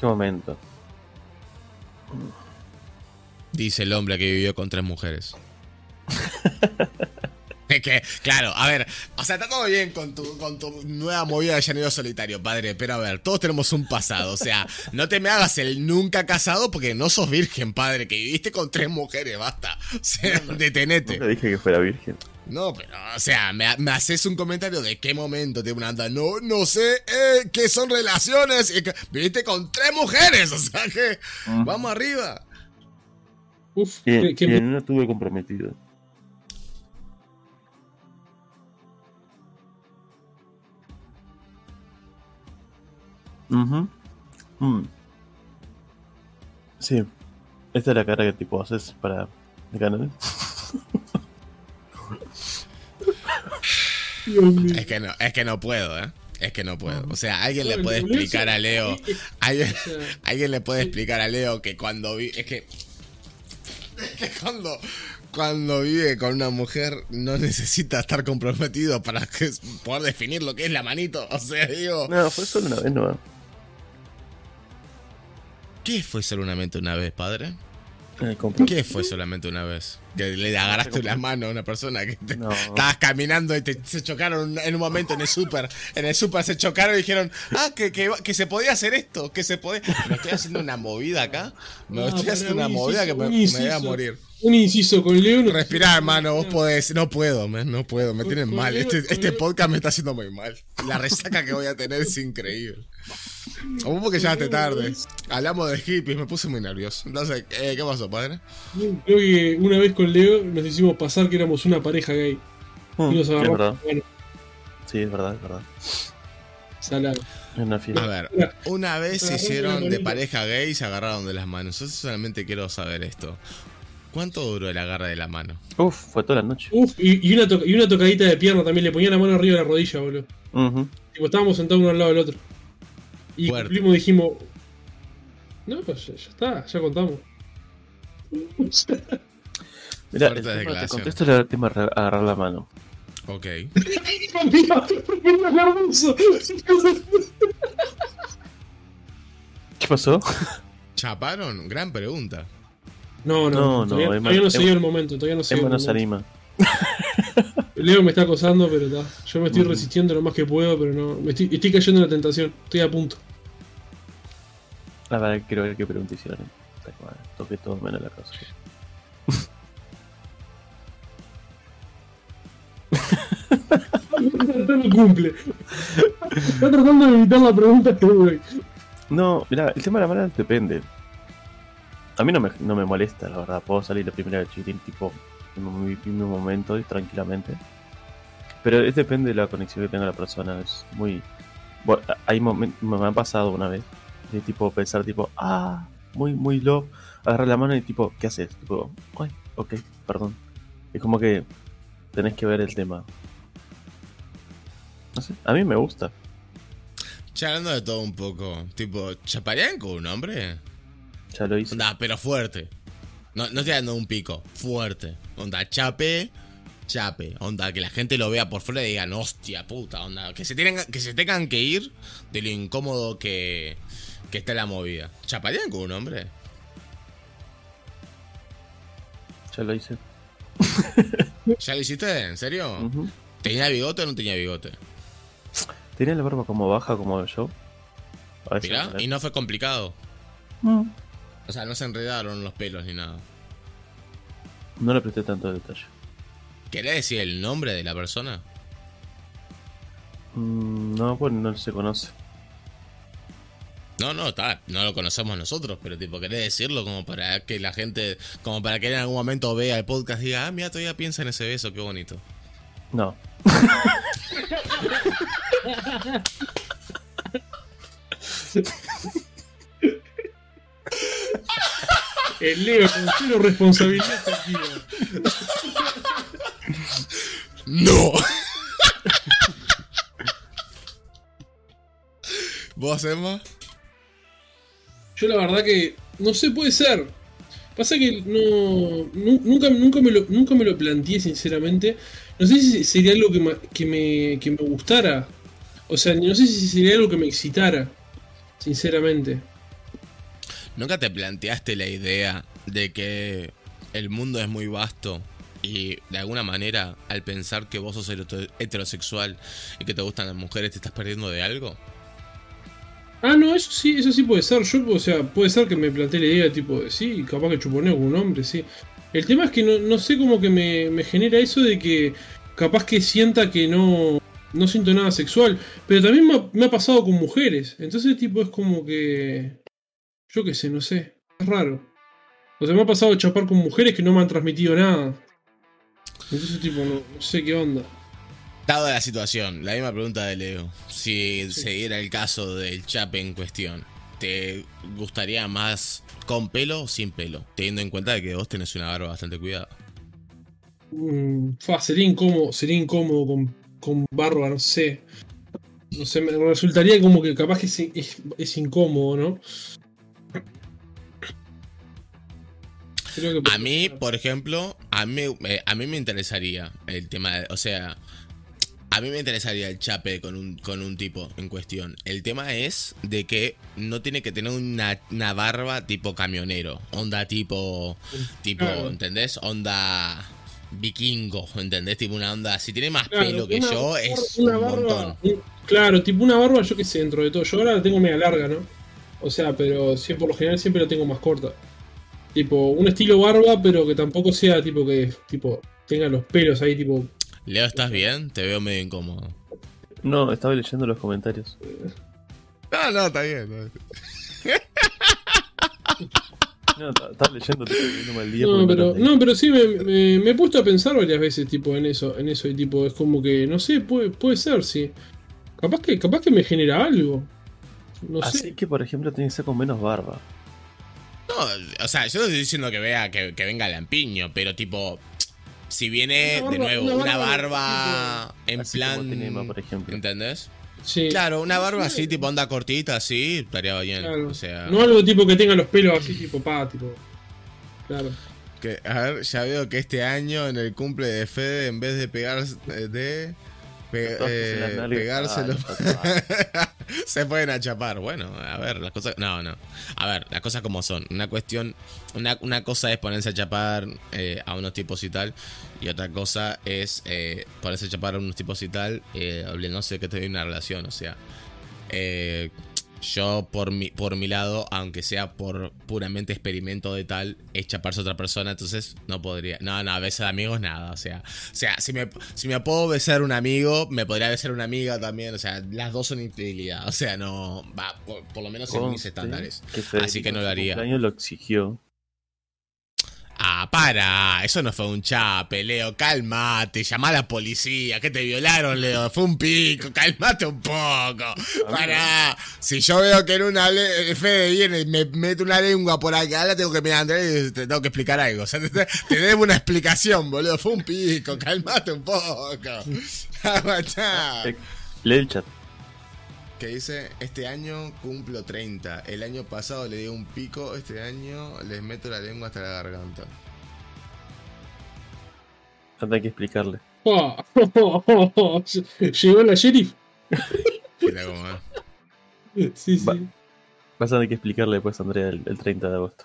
¿Qué momento? Dice el hombre que vivió con tres mujeres. Es que, claro, a ver, o sea, está todo bien con tu, con tu nueva movida de llanero solitario, padre, pero a ver, todos tenemos un pasado, o sea, no te me hagas el nunca casado porque no sos virgen, padre, que viviste con tres mujeres, basta, o sea, detenete. Nunca dije que fuera virgen. No, pero, o sea, me, me haces un comentario de qué momento te una anda, no, no sé, eh, qué son relaciones, y que viviste con tres mujeres, o sea, que, vamos arriba. Uf, Y, qué, qué y en una estuve comprometido. Ujú. Mm. Sí. Esta es la cara que tipo haces para el canal. Es que no, es que no puedo, ¿eh? Es que no puedo. O sea, alguien le puede explicar a Leo. Alguien, alguien le puede explicar a Leo que cuando vi. Es que. Es que cuando. Cuando vive con una mujer no necesita estar comprometido para que, poder definir lo que es la manito. O sea, digo. No, fue solo una vez nomás. ¿Qué fue solamente una vez, padre? Eh, ¿Qué fue solamente una vez? Que le agarraste la mano a una persona que te- No. estabas caminando y te, se chocaron en un momento en el súper. En el súper se chocaron y dijeron, ah, que, que, que se podía hacer esto, que se podía... Me estoy haciendo una movida acá. Me No, estoy haciendo un una movida inciso, que me, me voy a inciso. morir. Un inciso con Leo. no- Respirar, hermano, vos podés. No puedo, man, no puedo, me tienen Con- mal. Este, este podcast me está haciendo muy mal. La resaca que voy a tener es increíble. O porque llegaste tarde. Hablamos de hippies, me puse muy nervioso. Entonces, eh, ¿qué pasó, padre? Creo que una vez con Leo nos hicimos pasar que éramos una pareja gay. Mm, Y nos es verdad. agarramos. Bueno, Sí, es verdad, es verdad. salado. Es una. A ver, una vez se hicieron de pareja gay y se agarraron de las manos. Yo solamente quiero saber esto. ¿Cuánto duró el agarre de la mano? Uf, fue toda la noche. Uf, y, y una to- y una tocadita de pierna también. Le ponía la mano arriba de la rodilla, boludo. Ujú. Tipo, estábamos sentados uno al lado del otro. Y Fuerte. cumplimos, dijimos. No, pues ya, está, ya contamos. Mira, el tema, te contesto el tema de agarrar la mano. Ok. ¿Qué pasó? ¿Chaparon? Gran pregunta. No, no, No, no, todavía, no se dio el momento, todavía no se dio el no se anima. Leo me está acosando, pero está. Yo me estoy resistiendo lo más que puedo, pero no. Me estoy, estoy cayendo en la tentación. Estoy a punto. A ver, quiero ver qué pregunta hicieron. Toqué todo menos la cosa. No cumple. Está tratando de evitar la pregunta que voy. No, mira, el tema de la mano depende. A mí no me, no me molesta, la verdad. Puedo salir la primera vez chiquitín, tipo, en mi mismo momento y tranquilamente. Pero es depende de la conexión que tenga la persona. Es muy. Bueno, hay momen- me ha pasado una vez de tipo pensar, tipo, ah, muy, muy love. Agarrar la mano y tipo, ¿qué haces? Tipo, ay, ok, perdón. Es como que tenés que ver el tema. No sé, a mí me gusta. Ya hablando de todo un poco. Tipo, ¿chaparían con un hombre? Ya lo hice. Onda, pero fuerte. No, no estoy dando un pico. Fuerte. Onda, chape. Chape. Onda, que la gente lo vea por fuera y digan, hostia puta. Onda, que se, tienen, que se tengan que ir de lo incómodo que, que está la movida. ¿Chaparían con un hombre? Ya lo hice. ¿Ya lo hiciste? ¿En serio? ¿Tenía bigote o no tenía bigote? Tenía la barba como baja, como yo. Mirá, y no fue complicado. Mm. O sea, no se enredaron los pelos ni nada. No le presté tanto detalle. ¿Querés decir el nombre de la persona? Mm, no, pues no se conoce. No, no, está, no lo conocemos nosotros, pero tipo, querés decirlo como para que la gente, como para que en algún momento vea el podcast y diga, ah, mira, todavía piensa en ese beso, qué bonito. No. El Leo con cero responsabilidad afectiva. ¡No! ¿Vos, Emma? Yo la verdad que no sé, puede ser. Pasa que no, nu- nunca, nunca, me lo, nunca me lo planteé sinceramente. No sé si sería algo que, ma- que, me, que me gustara. O sea, no sé si sería algo que me excitara. Sinceramente. ¿Nunca te planteaste la idea de que el mundo es muy vasto y de alguna manera al pensar que vos sos hetero- heterosexual y que te gustan las mujeres te estás perdiendo de algo? Ah, no, eso sí, eso sí puede ser. Yo, o sea, puede ser que me planteé la idea tipo de sí, capaz que chuponeo con un hombre, sí. El tema es que no, no sé cómo que me, me genera eso de que capaz que sienta que no, no siento nada sexual. Pero también me ha, me ha pasado con mujeres. Entonces, tipo, es como que. Yo qué sé, no sé. Es raro. O sea, me ha pasado chapar con mujeres que no me han transmitido nada. Entonces, tipo, no, no sé qué onda. Dada la situación, la misma pregunta de Leo. Si se diera el caso del chape en cuestión, ¿te gustaría más con pelo o sin pelo? Teniendo en cuenta que vos tenés una barba bastante cuidada. Mm, fa, sería incómodo, sería incómodo con, con barba, no sé. no sé, me resultaría como que capaz que es, es- es incómodo, ¿no? Creo que A mí, por ejemplo, a mí, eh, a mí me interesaría el tema, de- o sea, a mí me interesaría el chape con un, con un tipo en cuestión. El tema es de que no tiene que tener una, una barba tipo camionero, onda tipo, tipo, Claro. ¿entendés? Onda vikingo, ¿entendés? Tipo una onda, si tiene más Claro, pelo que una- yo, es una un barba- montón. claro, tipo una barba, yo qué sé, dentro de todo. Yo ahora la tengo media larga, ¿no? O sea, pero sí, por lo general siempre la tengo más corta. Tipo, un estilo barba, pero que tampoco sea tipo que tipo tenga los pelos ahí, tipo. Leo, ¿estás bien? Te veo medio incómodo. No, estaba leyendo los comentarios. No, no, está bien. No, estaba estaba leyendo, el día. No, pero, no, pero sí me, me- me he puesto a pensar varias veces, tipo, en eso, en eso, y tipo, es como que, no sé, puede, puede ser, sí. Capaz que, capaz que me genera algo. No Así sé. que, por ejemplo, tiene que ser con menos barba. No, o sea, yo no estoy diciendo que vea que, que venga Lampiño, pero tipo, si viene de nuevo una una barba, barba en Así plan. como por ejemplo. ¿Entendés? Sí. Claro, una barba así, tipo onda cortita, así, estaría bien. Claro. O sea, No algo tipo que tenga los pelos así, tipo, pa, tipo. Claro. que, a ver, ya veo que este año en el cumple de Fede, en vez de pegar de pe- eh, pegárselo, se pueden achapar. Bueno, a ver, las cosas. No, no. A ver, las cosas como son. Una cuestión. Una, una cosa es ponerse a chapar eh, a unos tipos y tal. Y otra cosa es eh, ponerse a chapar a unos tipos y tal. Eh, no sé que te una relación. O sea. eh, yo por mi, por mi lado, aunque sea por puramente experimento de tal, es chaparse a otra persona, entonces no podría. No, no, besar amigos nada. O sea, o sea, si me, si me puedo besar un amigo, me podría besar una amiga también. O sea, las dos son infidelidad. O sea, no. Va, por, por lo menos en mis Conste estándares. que Así que no lo haría. cumpleaños lo exigió. Ah, para, eso no fue un chape, Leo, calmate, llama a la policía, que te violaron, Leo, fue un pico, calmate un poco, para, si yo veo que en una le- Fede viene y me mete una lengua por acá, la tengo que mirar y te tengo que explicar algo, o sea, te, te- debo una explicación, boludo, fue un pico, calmate un poco, Aguantá. Eh, Lee el chat. Que dice, este año cumplo 30, el año pasado le di un pico, este año les meto la lengua hasta la garganta. Falta que explicarle. Llegó la sheriff. Mira cómo es. Sí, sí. Va. Vas a tener que explicarle después, Andrea, el, el 30 de agosto.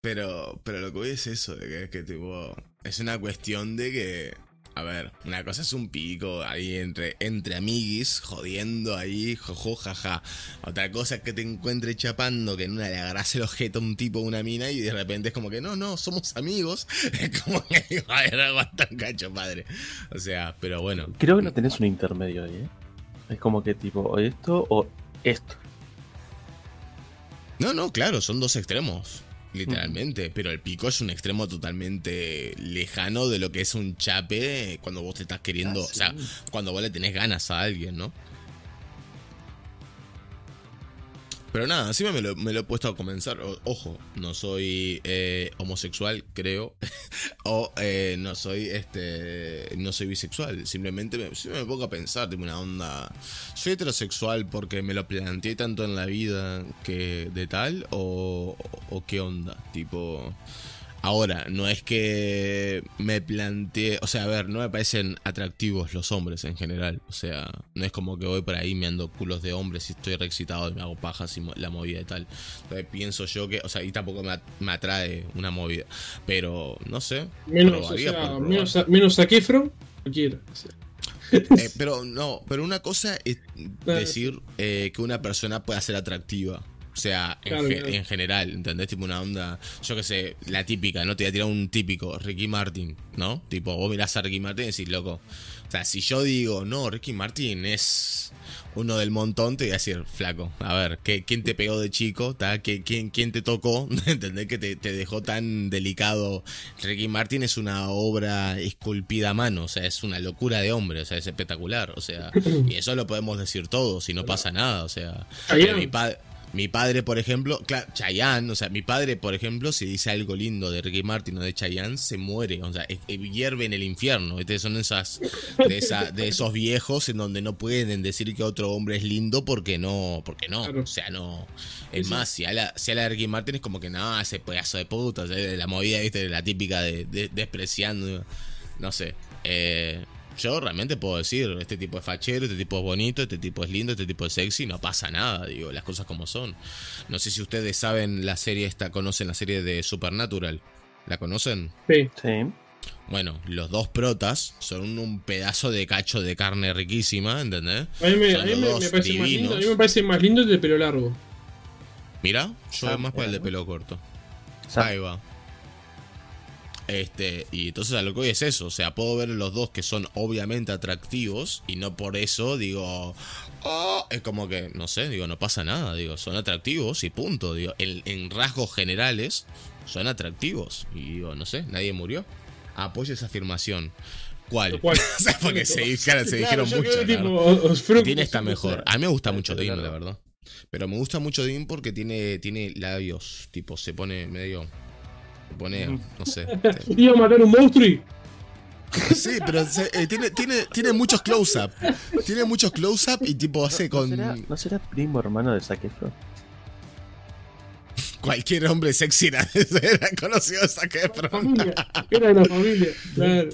Pero, pero lo que voy es eso, de que es que tipo. Es una cuestión de que. A ver, una cosa es un pico ahí entre, entre amiguis, jodiendo ahí, jojo, jaja. Otra cosa es que te encuentres chapando, que en una le agarras el objeto a un tipo una mina y de repente es como que no, no, somos amigos. Es como que digo, a ver, aguanta un cacho, padre. O sea, pero bueno. Creo que no tenés un intermedio ahí, ¿eh? Es como que tipo, o esto o esto. No, no, claro, son dos extremos. Literalmente, pero el pico es un extremo totalmente lejano de lo que es un chape cuando vos te estás queriendo, Ah, o sea, sí. cuando vos le tenés ganas a alguien, ¿no? Pero nada, encima me lo, me lo he puesto a comenzar. O- ojo, no soy eh, homosexual, creo. o eh, no soy este. No soy bisexual. Simplemente me, sí me pongo a pensar, tipo una onda. ¿Soy heterosexual porque me lo planteé tanto en la vida que de tal? ¿O, o qué onda? Tipo. Ahora, no es que me planteé, o sea, a ver, no me parecen atractivos los hombres en general, o sea, no es como que voy por ahí me ando culos de hombres y estoy re excitado y me hago pajas y la movida y tal. Entonces pienso yo que, o sea, y tampoco me, at- me atrae una movida, pero no sé. Menos, o sea, menos, a, menos a Kefro, cualquiera. O sea, Eh, pero no, pero una cosa es decir eh, que una persona pueda ser atractiva. O sea, en, ge- general, ¿entendés? Tipo una onda, yo qué sé, la típica, ¿no? Te voy a tirar un típico, Ricky Martin, ¿no? Tipo, vos mirás a Ricky Martin y decís, loco. O sea, si yo digo, no, Ricky Martin es uno del montón, te voy a decir, flaco, a ver, ¿qué, ¿quién te pegó de chico? ¿Tá? ¿Qué- quién, ¿Quién te tocó? ¿Entendés que te, te dejó tan delicado? Ricky Martin es una obra esculpida a mano, o sea, es una locura de hombre, o sea, es espectacular, o sea, y eso lo podemos decir todos y no pasa nada, o sea, mi padre... Mi padre, por ejemplo, claro, Chayanne, o sea, mi padre, por ejemplo, si dice algo lindo de Ricky Martin o de Chayanne, se muere, o sea, hierve en el infierno. Son esas de, esa, de esos viejos en donde no pueden decir que otro hombre es lindo porque no, porque no, Claro. o sea, no. Es más, si habla, si habla de Ricky Martin es como que no, ese pedazo de puta, o sea, la movida, viste, la típica de, de- despreciando, no sé. Eh, yo realmente puedo decir, este tipo es fachero, este tipo es bonito, este tipo es lindo, este tipo es sexy, no pasa nada, digo, las cosas como son. No sé si ustedes saben la serie esta, conocen la serie de Supernatural. ¿La conocen? Sí. Sí. Bueno, los dos protas son un pedazo de cacho de carne riquísima, ¿entendés? A mí me, Son a mí me- parece más lindo, divinos. a mí me parece más lindo el de pelo largo. Mira, yo Sam más para el de ¿no? pelo corto. Sam. Ahí va. Este, y entonces a lo que voy es eso, o sea, puedo ver los dos que son obviamente atractivos y no por eso digo, "Oh", es como que, no sé, digo, no pasa nada, digo, son atractivos y punto, digo, en, en rasgos generales son atractivos y digo, no sé, nadie murió. Apoyo esa afirmación. ¿Cuál? Sea, porque se, claro, se Claro, dijeron mucho. tipo, como está mejor. A mí me gusta mucho Dean, la verdad. Pero me gusta mucho Dean porque tiene, tiene labios, tipo, se pone medio. Pone, no sé. Iba a matar un monstruo y Sí, pero se- eh, tiene, tiene, tiene muchos close-up. Tiene muchos close-up y tipo hace ¿No, con será, ¿No será primo hermano de Zac Efron? cualquier hombre sexy era, era conocido que familia. Era de la familia. Claro.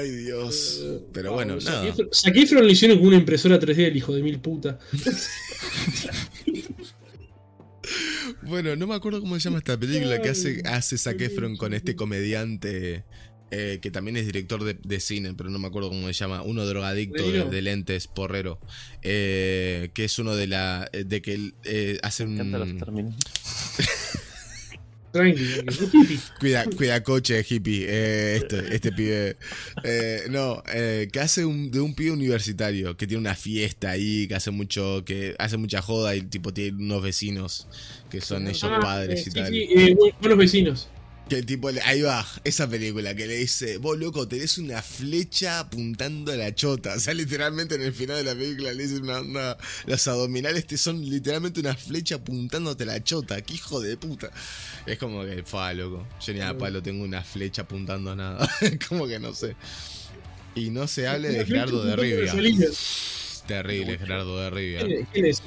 Ay, Dios. Pero bueno, Zac nada. Efron- Zac Efron lo hicieron con una impresora 3D, el hijo de mil puta. Bueno, no me acuerdo cómo se llama esta película que hace, hace Zac Efron con este comediante eh, que también es director de, de cine, pero no me acuerdo cómo se llama, uno drogadicto ¿De de, lentes, porrero, eh, que es uno de la de que eh, hace Me encantan los un términos. Tranqui, tranqui. Cuida, cuida coche hippie, eh, este, este pibe, eh, no, eh, que hace un, de un pibe universitario que tiene una fiesta ahí, que hace mucho, que hace mucha joda y tipo tiene unos vecinos que son ellos Ah, padres eh, y sí, tal. sí, eh, bu- buenos vecinos. Que el tipo, le- ahí va, esa película que le dice, vos loco, tenés una flecha apuntando a la chota. O sea, literalmente en el final de la película le dice una, una- los abdominales te son literalmente una flecha apuntándote a la chota. ¡Qué hijo de puta! Es como que, fa, loco. Yo ni a palo tengo una flecha apuntando a nada. como que no sé. Y no se hable de Gerardo de Rivia. Terrible, Gerardo de Rivia. ¿Quién es-?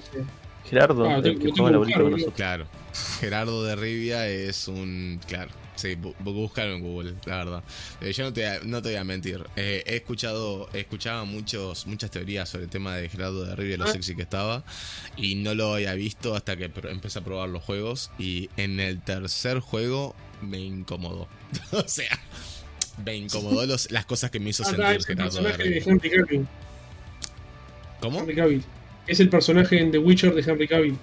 Gerardo, Ah, el que lo juega la con nosotros. Claro. Gerardo de Rivia es un. Claro. Sí, búscalo en Google, la verdad. Eh, yo no te, no te voy a mentir. Eh, he escuchado, escuchaba muchos, muchas teorías sobre el tema de Gerardo de Rivia, lo Ah. sexy que estaba. Y no lo había visto hasta que empecé a probar los juegos. Y en el tercer juego me incomodó. o sea, me incomodó los, las cosas que me hizo Ah, sentir Gerardo de de. Henry Cavill. ¿Cómo? Henry Cavill. Es el personaje en The Witcher de Henry Cavill.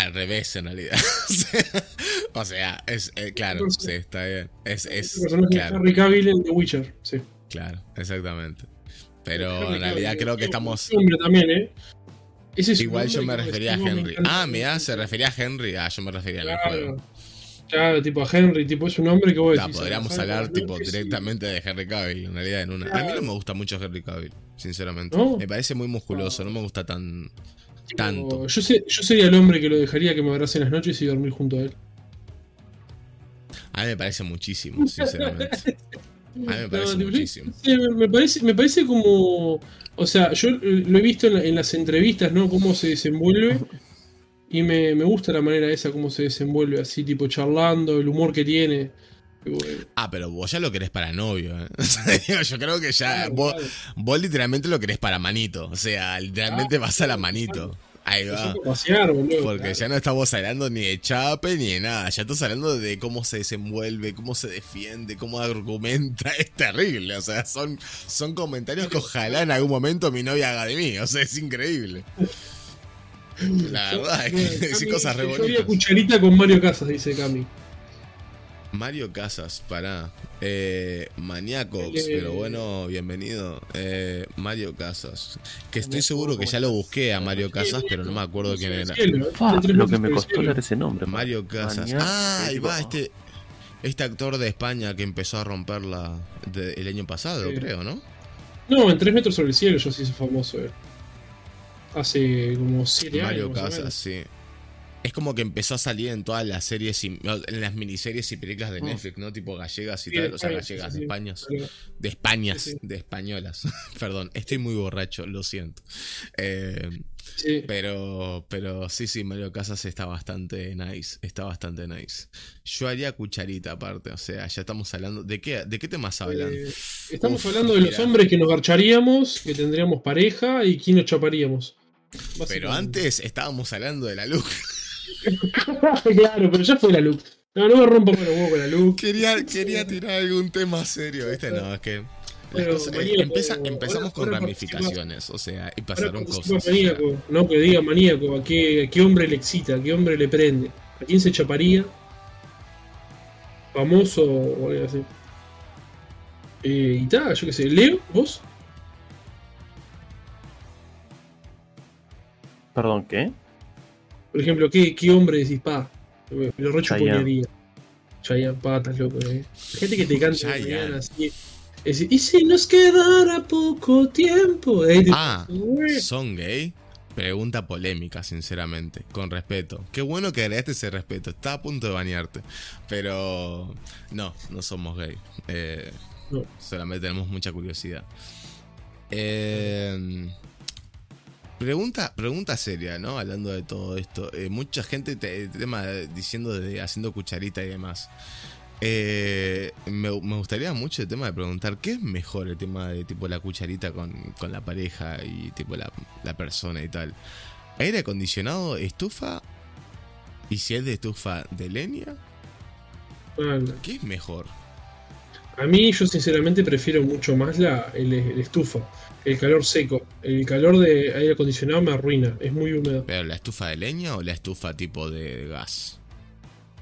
Al revés, en realidad. o sea, es eh, claro, sí, está bien. Es, Es es el personaje claro. de Henry Cavill en The Witcher. Sí. Claro, exactamente. Pero en realidad creo que es estamos. también, ¿eh? Ese es Igual yo me refería a Henry. Ah, mira, se refería a Henry. Ah, yo me refería al juego. Claro. Claro, tipo a Henry, tipo es un hombre que vos decís. podríamos hablar tipo que sí. directamente de Henry Cavill, en realidad en una. A mí no Claro. me gusta mucho Henry Cavill, sinceramente. ¿No? Me parece muy musculoso, no me gusta tan tanto. Yo, sé- yo sería el hombre que lo dejaría que me abrace en las noches y dormir junto a él. A mí me parece muchísimo, sinceramente. A mí me parece No, muchísimo. me, parece, me parece como. O sea, yo lo he visto en, la- en las entrevistas, ¿no? Cómo se desenvuelve. Y me, me gusta la manera esa, cómo se desenvuelve, así, tipo charlando, el humor que tiene. Bueno, Ah, pero vos ya lo querés para novio, ¿eh? O sea, digo, yo creo que ya. claro, Vos, claro. vos literalmente lo querés para manito. O sea, literalmente Ah, vas a la manito. Ahí va. puedo pasear, boludo. Porque ya no estamos hablando ni de chape ni de nada. Ya estamos hablando de cómo se desenvuelve, cómo se defiende, cómo argumenta. Es terrible. O sea, son, son comentarios que ojalá en algún momento mi novia haga de mí. O sea, es increíble. La verdad es que decir cosas re Yo cucharita con Mario Casas, dice Cami. Mario Casas, pará. Eh, eh, pero bueno, bienvenido. Eh, Mario Casas. Que estoy seguro que ¿cómo ya lo busqué a Mario Casas, pero no me acuerdo quién era. ¿eh? Lo que me costó leer ese nombre. Mario Casas. Ah, ahí va, este, este actor de España que empezó a romperla de- el año pasado, Sí. creo, ¿no? No, en 3 metros sobre el cielo yo sí soy famoso, eh. hace como 7 años. Mario Casas, sí. Es como que empezó a salir en todas las series, y- en las miniseries y películas de Mm. Netflix, ¿no? Tipo gallegas y Sí, de tal. O sea, gallegas, sí, de sí. España. Pero- De Españas, Sí, de españolas. Perdón, estoy muy borracho, lo siento. Eh, sí. pero, pero sí, sí, Mario Casas está bastante nice. Está bastante nice. Yo haría cucharita aparte, o sea, ya estamos hablando. ¿De qué, de qué temas hablan? Eh, estamos Uf, hablando de los hombres que nos garcharíamos, que tendríamos pareja y quién nos chaparíamos. pero antes estábamos hablando de la luz. claro, pero ya fue la look. No, no me rompo con los huevos con la look. Quería, quería tirar algún tema serio, ¿viste? No, es que. las Pero, cosas- eh, maníaco, empieza- ahora- empezamos con ramificaciones, o sea, y pasaron cosas. o sea, maníaco, no que diga maníaco, ¿a qué, a qué hombre le excita? ¿A qué hombre le prende? ¿A quién se chaparía? ¿Famoso o algo así? Eh, y tal, yo qué sé. ¿Leo? ¿Vos? Perdón, ¿qué? Por ejemplo, ¿qué, qué hombre decís, pa? Me lo rechuponearía. Chayanne, patas, loco, eh. Gente que te canta mañana así. Es- y si nos quedara poco tiempo. Te- Ah. ¿son gay? Pregunta polémica, sinceramente, con respeto. Qué bueno que agregaste ese respeto. Estaba a punto de bañarte. Pero no, no somos gay. Eh, No. Solamente tenemos mucha curiosidad. Eh, pregunta, pregunta seria, ¿no? Hablando de todo esto. Eh, mucha gente te, tema diciendo de haciendo cucharita y demás. Eh, me, me gustaría mucho el tema de preguntar qué es mejor el tema de tipo la cucharita con, con la pareja y tipo la, la persona y tal. ¿Aire acondicionado, estufa? ¿Y si es de estufa de leña? ¿Qué es mejor? A mí, yo sinceramente prefiero mucho más la, el, el estufa. El calor seco. El calor de aire acondicionado me arruina. Es muy húmedo. ¿Pero la estufa de leña o la estufa tipo de gas?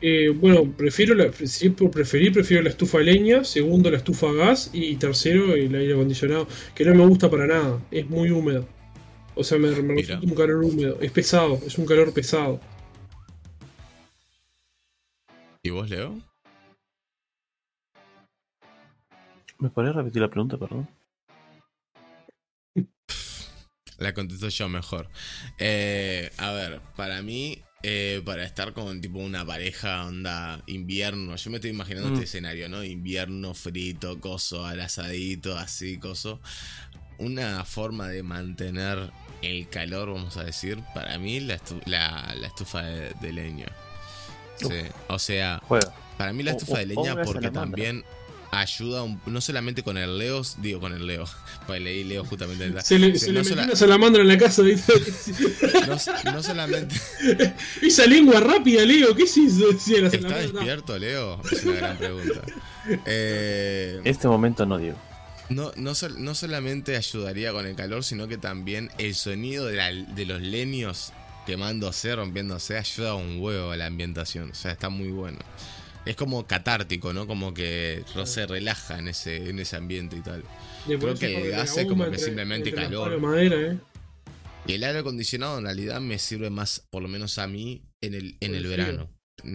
Eh, bueno, prefiero la, si por preferir, prefiero la estufa de leña. Segundo, la estufa a gas. Y tercero, el aire acondicionado. Que no me gusta para nada. Es muy húmedo. O sea, me, me resulta un calor húmedo. Es pesado. Es un calor pesado. ¿Y vos, Leo? ¿Me podrías repetir la pregunta, perdón? La contesto yo mejor. Eh, a ver, para mí, eh, para estar con tipo una pareja onda invierno, yo me estoy imaginando Mm. este escenario, ¿no? Invierno, frito, coso, al asadito, así, coso. Una forma de mantener el calor, vamos a decir, para mí la, estu- la, la estufa de, de leña. Sí, o sea, Juega. para mí la O- estufa o- de o leña porque también ayuda un- no solamente con el Leo, digo con el Leo, pues leí Leo justamente. en la- Se le, se no le metió sola- una salamandra en la casa, no, no solamente Esa lengua rápida, Leo. ¿Qué se hizo? La está salamandra. despierto Leo, es una gran pregunta. Eh, Este momento no, Diego. no, no, sol- no solamente ayudaría con el calor, sino que también el sonido de, la- de los leños quemándose, rompiéndose, ayuda un huevo a la ambientación. O sea, está muy bueno. Es como catártico, ¿no? Como que no se relaja en ese, en ese ambiente y tal. Creo que es como que simplemente calor. madera, ¿eh? Y el aire acondicionado en realidad me sirve más, por lo menos a mí, en el, en el el verano.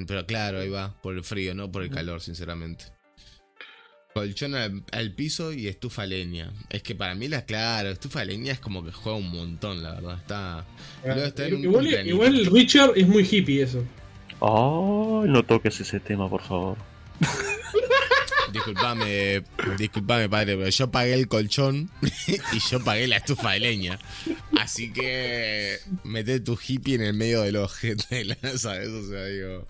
Pero claro, ahí va, por el frío, no por el calor, sinceramente. Colchón al, al piso y estufa leña. Es que para mí la, claro, estufa leña es como que juega un montón, la verdad. Está. Igual, cumpleaños. igual Richard es muy hippie eso. Oh, no toques ese tema, por favor. Disculpame, disculpame, padre, pero yo pagué el colchón y yo pagué la estufa de leña. Así que mete tu hippie en el medio del ojete, ¿sabes? O sea, digo.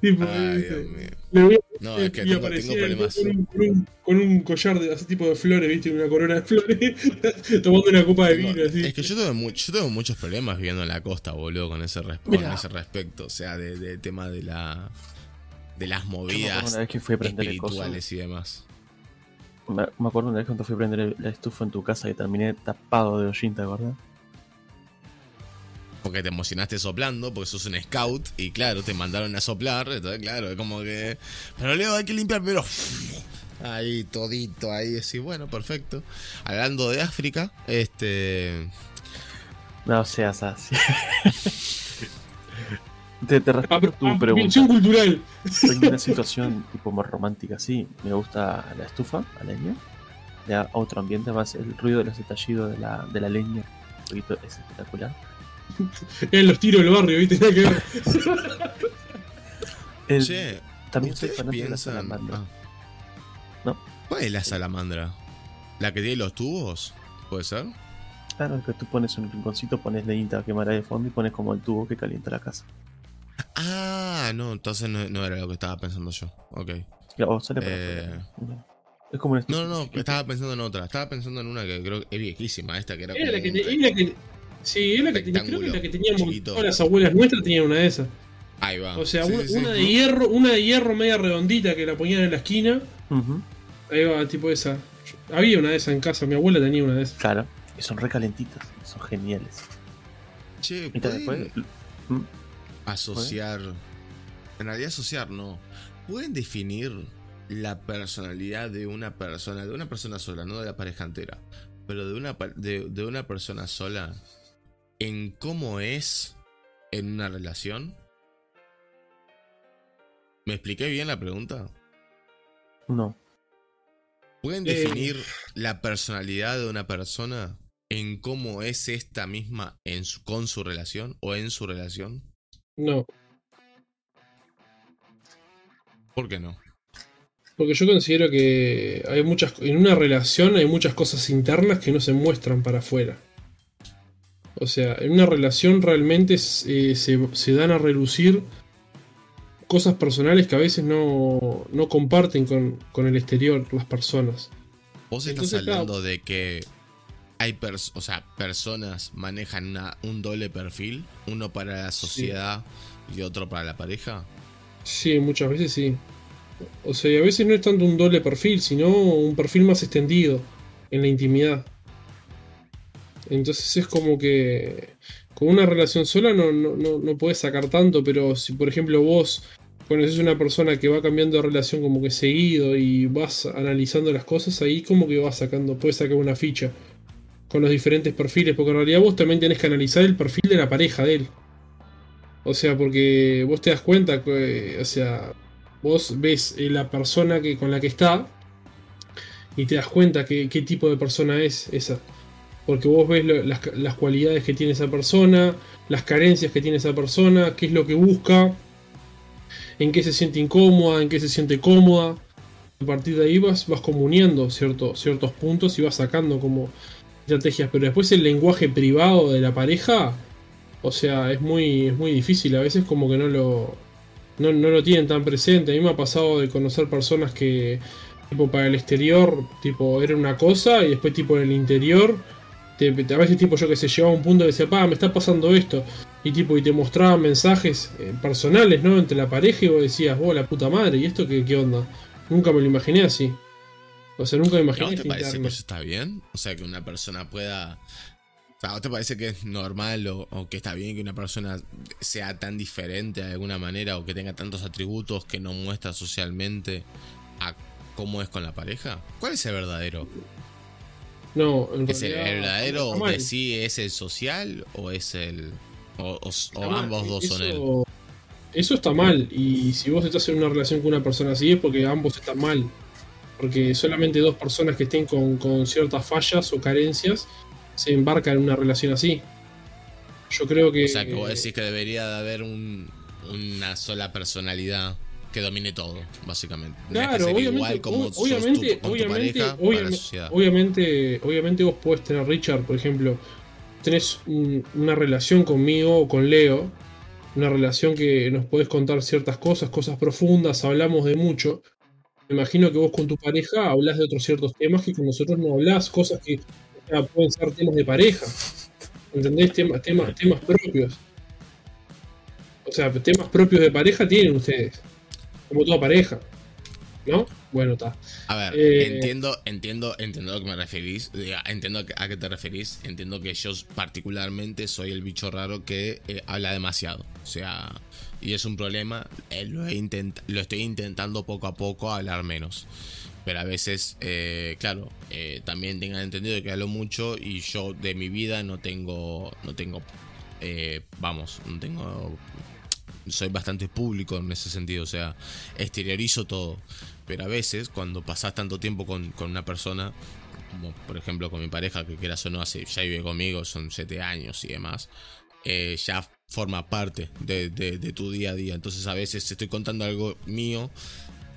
Tipo, Ay. Dios mío. Le voy a- No, es que y tengo, problemas. con, un, con, un, con un collar de ese tipo de flores, ¿viste? Una corona de flores, tomando una copa de vino, así. es que yo tengo, mu- yo tengo muchos problemas viviendo en la costa, boludo, con ese, con ese respecto. O sea, de- del tema de la. de las movidas una vez que fui a prender el coso. espirituales y demás. Me, me acuerdo una vez cuando fui a prender el- la estufa en tu casa y terminé tapado de hollín, ¿te acuerdas? Porque te emocionaste soplando, porque sos un scout, y claro, te mandaron a soplar, entonces claro, es como que. Pero Leo, hay que limpiar, pero. Ahí, todito, ahí, así, bueno, perfecto. Hablando de África, este. No seas así. te, te respondo tu pregunta. Cultural. En una situación tipo más romántica así, me gusta la estufa, la leña. Le da otro ambiente más el ruido de los estallidos de la, de la leña. jueguito es espectacular. En los tiros del barrio, ¿viste? Nada que ver. El- Che, también soy ¿ustedes fanático de la salamandra. ah. ¿No? ¿Cuál es la salamandra? ¿La que tiene los tubos? ¿Puede ser? Claro, que tú pones un rinconcito, pones leñita a quemar ahí de fondo y pones como el tubo que calienta la casa. Ah, no, entonces no, no era lo que estaba pensando yo. Ok. Y, sale para Eh. Es como No, no, no, estaba pensando en otra. Estaba pensando en una que creo que es viejísima, esta que era Era como la que, un te- re- es la que- Sí, es la que, tenía- creo que la que teníamos todas las abuelas nuestras tenían una de esas. Ahí va. O sea, Sí, una, sí, sí. una de hierro, una de hierro media redondita que la ponían en la esquina. Ujú, Ahí va, tipo esa. Había una de esas en casa, mi abuela tenía una de esas. Claro, y son recalentitas, son geniales. Che, Y te- después, ¿pueden mm, asociar... En realidad asociar no. ¿Pueden definir la personalidad de una persona, de una persona sola, no de la pareja entera, pero de una, de una persona sola, en cómo es en una relación? ¿Me expliqué bien la pregunta? no. ¿Pueden Eh. definir la personalidad de una persona en cómo es esta misma en su- con su relación o en su relación? No, ¿Por qué no? porque yo considero que hay muchas en una relación hay muchas cosas internas que no se muestran para afuera. O sea, en una relación realmente se, se- se dan a relucir cosas personales que a veces no, no comparten con, con el exterior las personas. Vos estás Entonces, claro. hablando de que hay pers- o sea, personas manejan una- un doble perfil, uno para la sociedad y otro para la pareja. Sí, muchas veces sí. O sea, y a veces no es tanto un doble perfil, sino un perfil más extendido en la intimidad. Entonces es como que con una relación sola no, no, no, no puedes sacar tanto, pero si por ejemplo vos conoces una persona que va cambiando de relación como que seguido y vas analizando las cosas, ahí como que vas sacando, puedes sacar una ficha con los diferentes perfiles, porque en realidad vos también tenés que analizar el perfil de la pareja de él. O sea, porque vos te das cuenta que, o sea, vos ves eh, la persona que, con la que está y te das cuenta que, qué tipo de persona es esa. Porque vos ves las, cualidades que tiene esa persona, las carencias que tiene esa persona, qué es lo que busca, en qué se siente incómoda, en qué se siente cómoda. A partir de ahí vas, vas comuniendo cierto- ciertos puntos y vas sacando como estrategias. Pero después el lenguaje privado de la pareja, o sea, es muy, es muy difícil. A veces como que no lo, no, no lo tienen tan presente. A mí me ha pasado de conocer personas que, tipo, para el exterior, tipo, era una cosa y después, tipo, en el interior, te, te- a veces, tipo, yo que sé, llegaba a un punto que decía, pa, me está pasando esto. Y, tipo, y te mostraban mensajes eh, personales, ¿no? Entre la pareja y vos decías, oh, la puta madre, ¿y esto qué, qué onda? Nunca me lo imaginé así. O sea, nunca me imaginé ¿No te parece que eso está bien? O sea, que una persona pueda... O sea, ¿no te parece que es normal o, o que está bien que una persona sea tan diferente de alguna manera o que tenga tantos atributos que no muestra socialmente a cómo es con la pareja? ¿Cuál es el verdadero? No, en ¿Es el, verdadero de sí es el social o es el... o, ambos dos son él? Eso- Eso está mal. Y si vos estás en una relación con una persona así es porque ambos están mal. Porque solamente dos personas que estén con, con ciertas fallas o carencias se embarcan en una relación así. Yo creo que. O sea, que vos decís que debería de haber un- una sola personalidad que domine todo, básicamente. Claro, que obviamente, igual como obviamente, tu obviamente, pareja obviamente, obviamente, obviamente vos podés tener, Richard, por ejemplo, tenés un- una relación conmigo o con Leo, una relación que nos podés contar ciertas cosas, cosas profundas, hablamos de mucho. Me imagino que vos con tu pareja hablas de otros ciertos temas que con nosotros no hablás, cosas que o sea, pueden ser temas de pareja. ¿Entendés? Temas, temas, temas propios. O sea, temas propios de pareja tienen ustedes. Como toda pareja. ¿No? Bueno, está. A ver, Eh, entiendo, entiendo, entiendo a lo que me referís, entiendo a qué- te referís, entiendo que yo particularmente soy el bicho raro que eh, habla demasiado, o sea, y es un problema, eh, lo, he intent- lo estoy intentando poco a poco hablar menos, pero a veces, eh, claro, eh, también tengan entendido que hablo mucho y yo de mi vida no tengo, no tengo, eh, vamos, no tengo soy bastante público en ese sentido, o sea, exteriorizo todo. Pero a veces, cuando pasás tanto tiempo con, con una persona, como por ejemplo con mi pareja, que quieras o no, ya vive conmigo, son 7 años y demás, eh, ya forma parte de, tu día a día. Entonces a veces estoy contando algo mío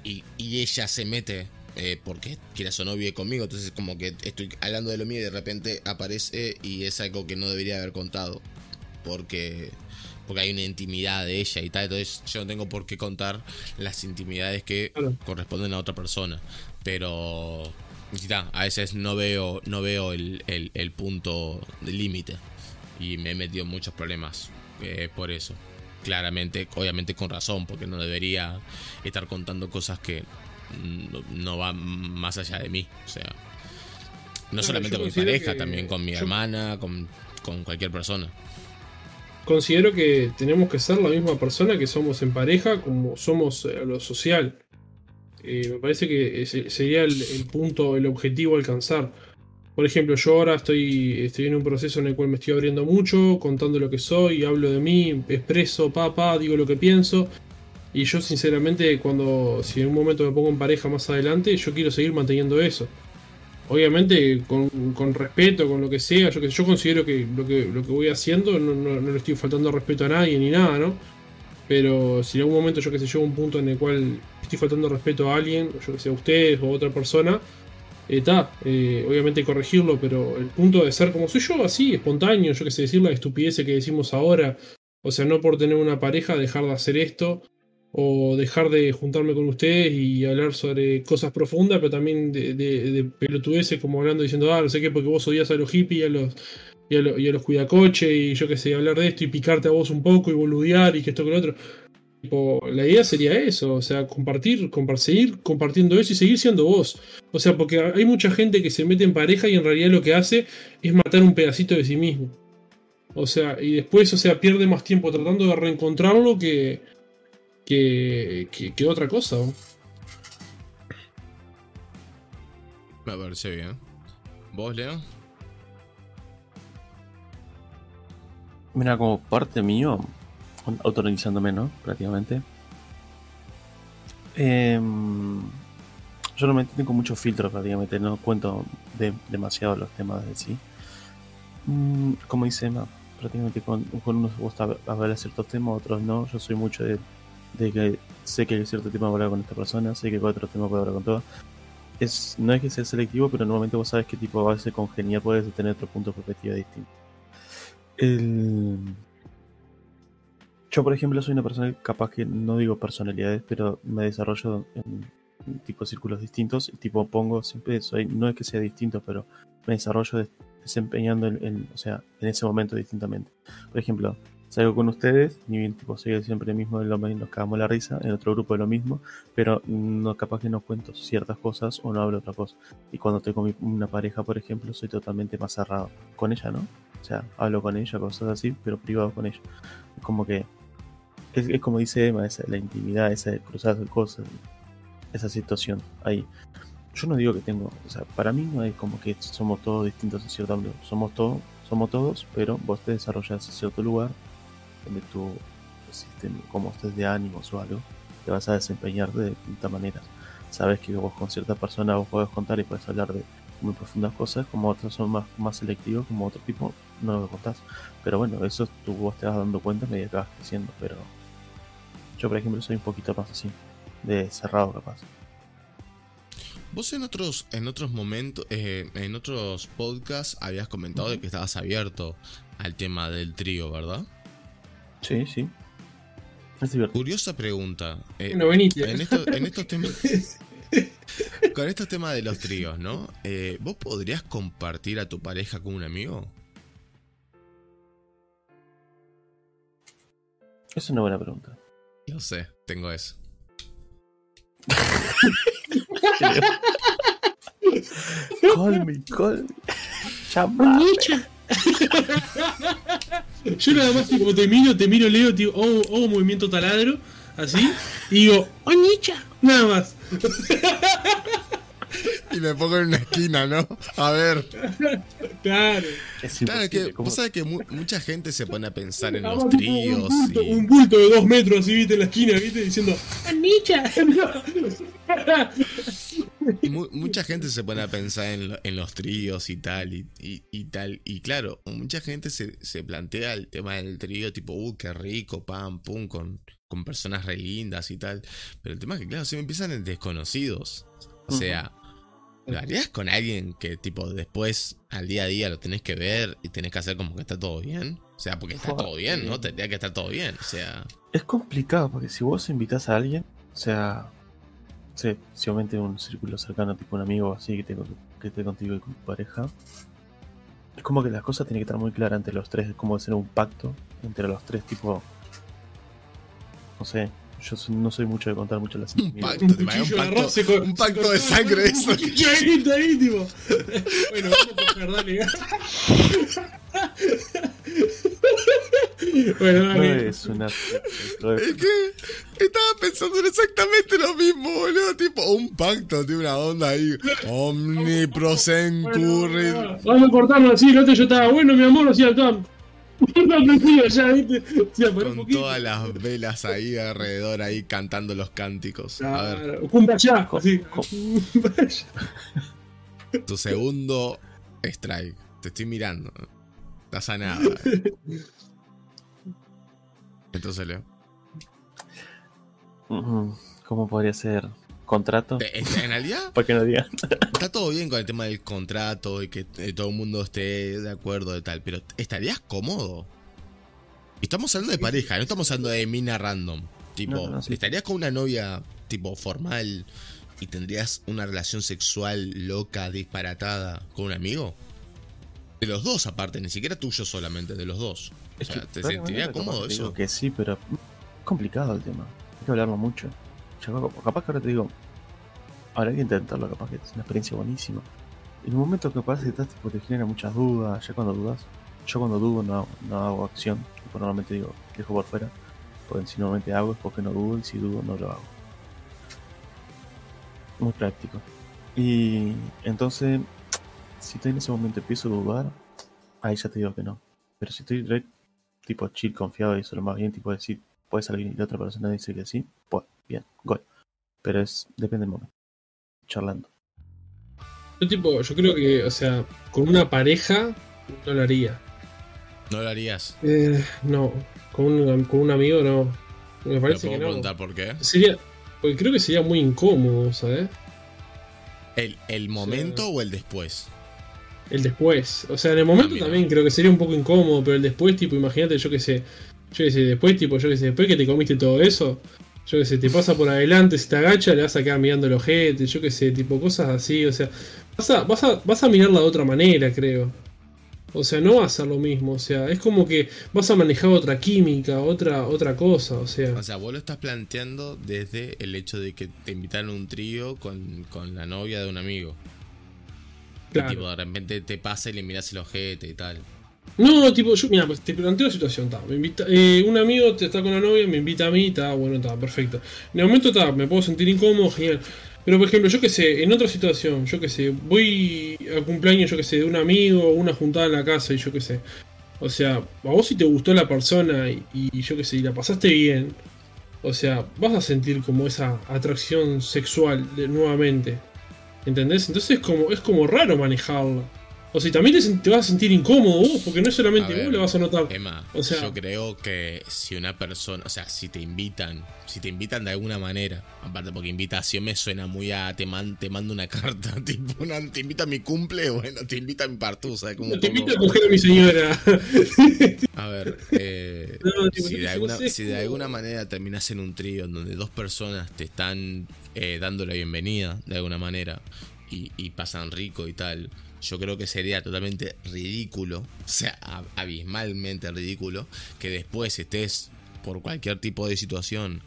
y, ella se mete eh, porque quieras o no vive conmigo. Entonces como que estoy hablando de lo mío y de repente aparece y es algo que no debería haber contado. Porque, porque hay una intimidad de ella y tal. Entonces yo no tengo por qué contar las intimidades que corresponden a otra persona. Pero a veces no veo, no veo el, el, punto límite. Y me he metido en muchos problemas eh, por eso. Claramente, obviamente con razón, porque no debería estar contando cosas que no, van más allá de mí. O sea, no solamente con mi pareja, también con mi hermana, con, con cualquier persona. Considero que tenemos que ser la misma persona que somos en pareja como somos a lo social. Eh, me parece que sería el, punto, el objetivo a alcanzar. Por ejemplo, yo ahora estoy, estoy en un proceso en el cual me estoy abriendo mucho, contando lo que soy, hablo de mí, expreso, papá, digo lo que pienso. Y yo sinceramente, cuando si en un momento me pongo en pareja más adelante, yo quiero seguir manteniendo eso. Obviamente con, respeto, con lo que sea, yo, yo considero que lo, que lo que voy haciendo no, no le estoy faltando respeto a nadie ni nada, ¿no? Pero si en algún momento yo que sé, llego a un punto en el cual estoy faltando respeto a alguien, yo que sé, a ustedes o a otra persona, está, eh, obviamente corregirlo, pero el punto de ser como soy yo, así, espontáneo, yo que sé, decir la estupidez que decimos ahora, o sea, no por tener una pareja dejar de hacer esto, o dejar de juntarme con ustedes y hablar sobre cosas profundas, pero también de, de, pelotudeces como hablando diciendo, ah, no sé qué, porque vos odias a los hippies y a los y a, los cuidacoches y yo qué sé, hablar de esto y picarte a vos un poco y boludear y que esto que lo otro. la idea sería eso, o sea, compartir, seguir compartiendo eso y seguir siendo vos. O sea, porque hay mucha gente que se mete en pareja y en realidad lo que hace es matar un pedacito de sí mismo. O sea, y después, o sea, pierde más tiempo tratando de reencontrarlo que, que, que, otra cosa. Me parece bien. ¿Vos, Leo? Mira, como parte mío, autorizándome, ¿no? Prácticamente. Em, yo no me tengo muchos filtros prácticamente, no cuento de, demasiado los temas de sí. Mm, como dice Emma, prácticamente con, con unos gusta hablar de ciertos temas, otros no. Yo soy mucho de, que sé que hay cierto tema para hablar con esta persona, sé que con otro tema puedo hablar con todo. Es, no es que sea selectivo, pero normalmente vos sabes qué tipo a veces congeniar puedes tener otro punto de perspectiva distinto. El... Yo, por ejemplo, soy una persona capaz que no digo personalidades, pero me desarrollo en, tipo círculos distintos y tipo pongo siempre soy no es que sea distinto, pero me desarrollo desempeñando en, o sea, en ese momento distintamente. Por ejemplo, salgo con ustedes, bien tipo soy siempre el mismo, lo nos cagamos la risa, en otro grupo es lo mismo, pero no capaz que no cuento ciertas cosas o no hablo otra cosa. Y cuando estoy con una pareja, por ejemplo, soy totalmente más cerrado. Con ella, ¿no? O sea, hablo con ella, cosas así, pero privado con ella. Como que. Es, como dice Emma, esa, la intimidad, esa cruzar cosas, esa situación ahí. Yo no digo que tengo, o sea, para mí no hay como que somos todos distintos en cierto modo. Somos todos, somos todos, pero vos te desarrollas en cierto lugar donde tú, como estés de ánimos o algo, te vas a desempeñar de distintas maneras. Sabes que vos con cierta persona vos podés contar y puedes hablar de muy profundas cosas, como otros son más, más selectivos, como otro tipo no lo contás. Pero bueno, eso tú vos te vas dando cuenta a medida que vas creciendo. Pero yo, por ejemplo, soy un poquito más así, de cerrado capaz. Vos en otros, en otros momentos, eh, en otros podcasts habías comentado de que estabas abierto al tema del trío, ¿verdad? Sí, sí. Curiosa pregunta. Eh, en, en estos temas. Con estos temas de los tríos, ¿no? Eh, ¿Vos podrías compartir a tu pareja con un amigo? Es una buena pregunta. Yo sé, tengo eso. call me, call Yo nada más como te miro, te miro, Leo, digo, oh, oh, movimiento taladro, así, y digo, Onicha, nada más. y me pongo en una esquina, ¿no? A ver. Claro. Es claro, que vos sabés que mucha gente se pone a pensar en los tríos. Un bulto, de dos metros así, viste, en la esquina, viste, diciendo, ¡Anicha! Y mu- mucha gente se pone a pensar en, lo- en los tríos y tal, y, y- y tal. Y claro, mucha gente se, se plantea el tema del trío, tipo, uh, qué rico, pam, pum, con, con personas re lindas y tal. Pero el tema es que, claro, se me empiezan en desconocidos. O sea, ¿lo harías con alguien que, tipo, después, al día a día, lo tenés que ver y tenés que hacer como que está todo bien? O sea, porque está todo bien, ¿no? Tendría que estar todo bien. O sea, Es complicado porque si vos invitas a alguien, o sea, sé, si obviamente un círculo cercano, tipo un amigo así que esté, con- que esté contigo y con tu pareja, es como que las cosas tienen que estar muy claras entre los tres, es como hacer un pacto entre los tres, tipo, no sé, yo no soy mucho de contar mucho las un pacto, te un pacto, agarró, se co- un se pacto de sangre. un Eso. cuchillo ahí, ahí, tipo. Bueno, vamos a dale. bueno, No es una... Es que estaba pensando en exactamente lo mismo, boludo. Tipo, un pacto, tiene una onda ahí. Omniprosencurri. Bueno, vamos a cortarlo así, el otro yo estaba bueno, mi amor, hacía. No aprendido ya, viste. Con todas las velas ahí alrededor, ahí cantando los cánticos. A ver, Kumbaya, Kumbaya. tu segundo strike. Te estoy mirando. Estás a nada. Entonces, Leo. ¿Cómo podría ser? ¿Contrato? En realidad, ¿Por qué no diga? está todo bien con el tema del contrato y que eh, todo el mundo esté de acuerdo de tal, pero ¿estarías cómodo? Estamos hablando de pareja, no estamos hablando de mina random. Tipo, No, no, no, sí. ¿estarías con una novia tipo formal y tendrías una relación sexual loca, disparatada con un amigo? De los dos aparte, ni siquiera tuyo solamente, de los dos. Es que ¿te capaz cómodo digo eso? Que sí, pero es complicado el tema. Hay que hablarlo mucho. Capaz- que ahora te digo, ahora hay que intentarlo, capaz que es una experiencia buenísima. En un momento que estás, tipo, te genera muchas dudas, ya cuando dudas, yo cuando dudo no, no hago acción, tipo, normalmente digo, dejo por fuera, porque si normalmente hago es porque no dudo y si dudo no lo hago. Muy práctico. Y entonces, si estoy en ese momento empiezo a dudar, ahí ya te digo que no. Pero si estoy tipo chill, confiado y eso lo más bien, tipo decir, puede salir y la otra persona dice que sí, pues bien, gol. Pero es, depende del momento. Charlando. Yo, tipo, yo creo que, o sea, con una pareja no lo haría. ¿No lo harías? Eh, no, con un, con un amigo no. Me ¿Te parece puedo que no. preguntar por qué? Sería, porque creo que sería muy incómodo, ¿sabes? ¿El, el momento o el después? El después. O sea, en el momento Ah, también creo que sería un poco incómodo, pero el después, tipo, imagínate, yo que sé. Yo que sé, después, tipo, yo que sé, después que te comiste todo eso, yo que sé, te pasa por adelante, si te agacha, le vas a quedar mirando el ojete, yo que sé, tipo, cosas así, o sea, vas a, vas a, vas a mirarla de otra manera, creo. O sea, no va a ser lo mismo, o sea, es como que vas a manejar otra química, otra, otra cosa, o sea. O sea, vos lo estás planteando desde el hecho de que te invitaron a un trío con, con la novia de un amigo. Claro. tipo, de repente te pasa y le miras el ojete y tal. No, tipo, yo, mira, pues te planteo la situación, ta, me invita, eh, un amigo te está con la novia, me invita a mí, está, bueno, está, perfecto. En el momento está, me puedo sentir incómodo, genial. Pero por ejemplo, yo que sé, en otra situación, yo que sé, voy al cumpleaños, yo que sé, de un amigo, una juntada en la casa y yo que sé. O sea, a vos si te gustó la persona y, y yo que sé, y la pasaste bien, o sea, vas a sentir como esa atracción sexual de, nuevamente. ¿Entendés? Entonces es como, es como raro manejarla. O sea, y también te, vas a sentir incómodo vos, porque no es solamente ver, vos le vas a notar. Emma, O sea- yo creo que si una persona, o sea, si te invitan, si te invitan de alguna manera, aparte porque invitación me suena muy a te, man- te mando una carta, tipo, una, te invita a mi cumple, bueno, te invita a mi partusa, como un Te invito a coger a mi señora. A ver, eh, No, tipo, si, de no alguna, si de alguna manera terminas en un trío en donde dos personas te están eh, dando la bienvenida de alguna manera y, y pasan rico y tal, yo creo que sería totalmente ridículo, o sea, ab- abismalmente ridículo, que después estés por cualquier tipo de situación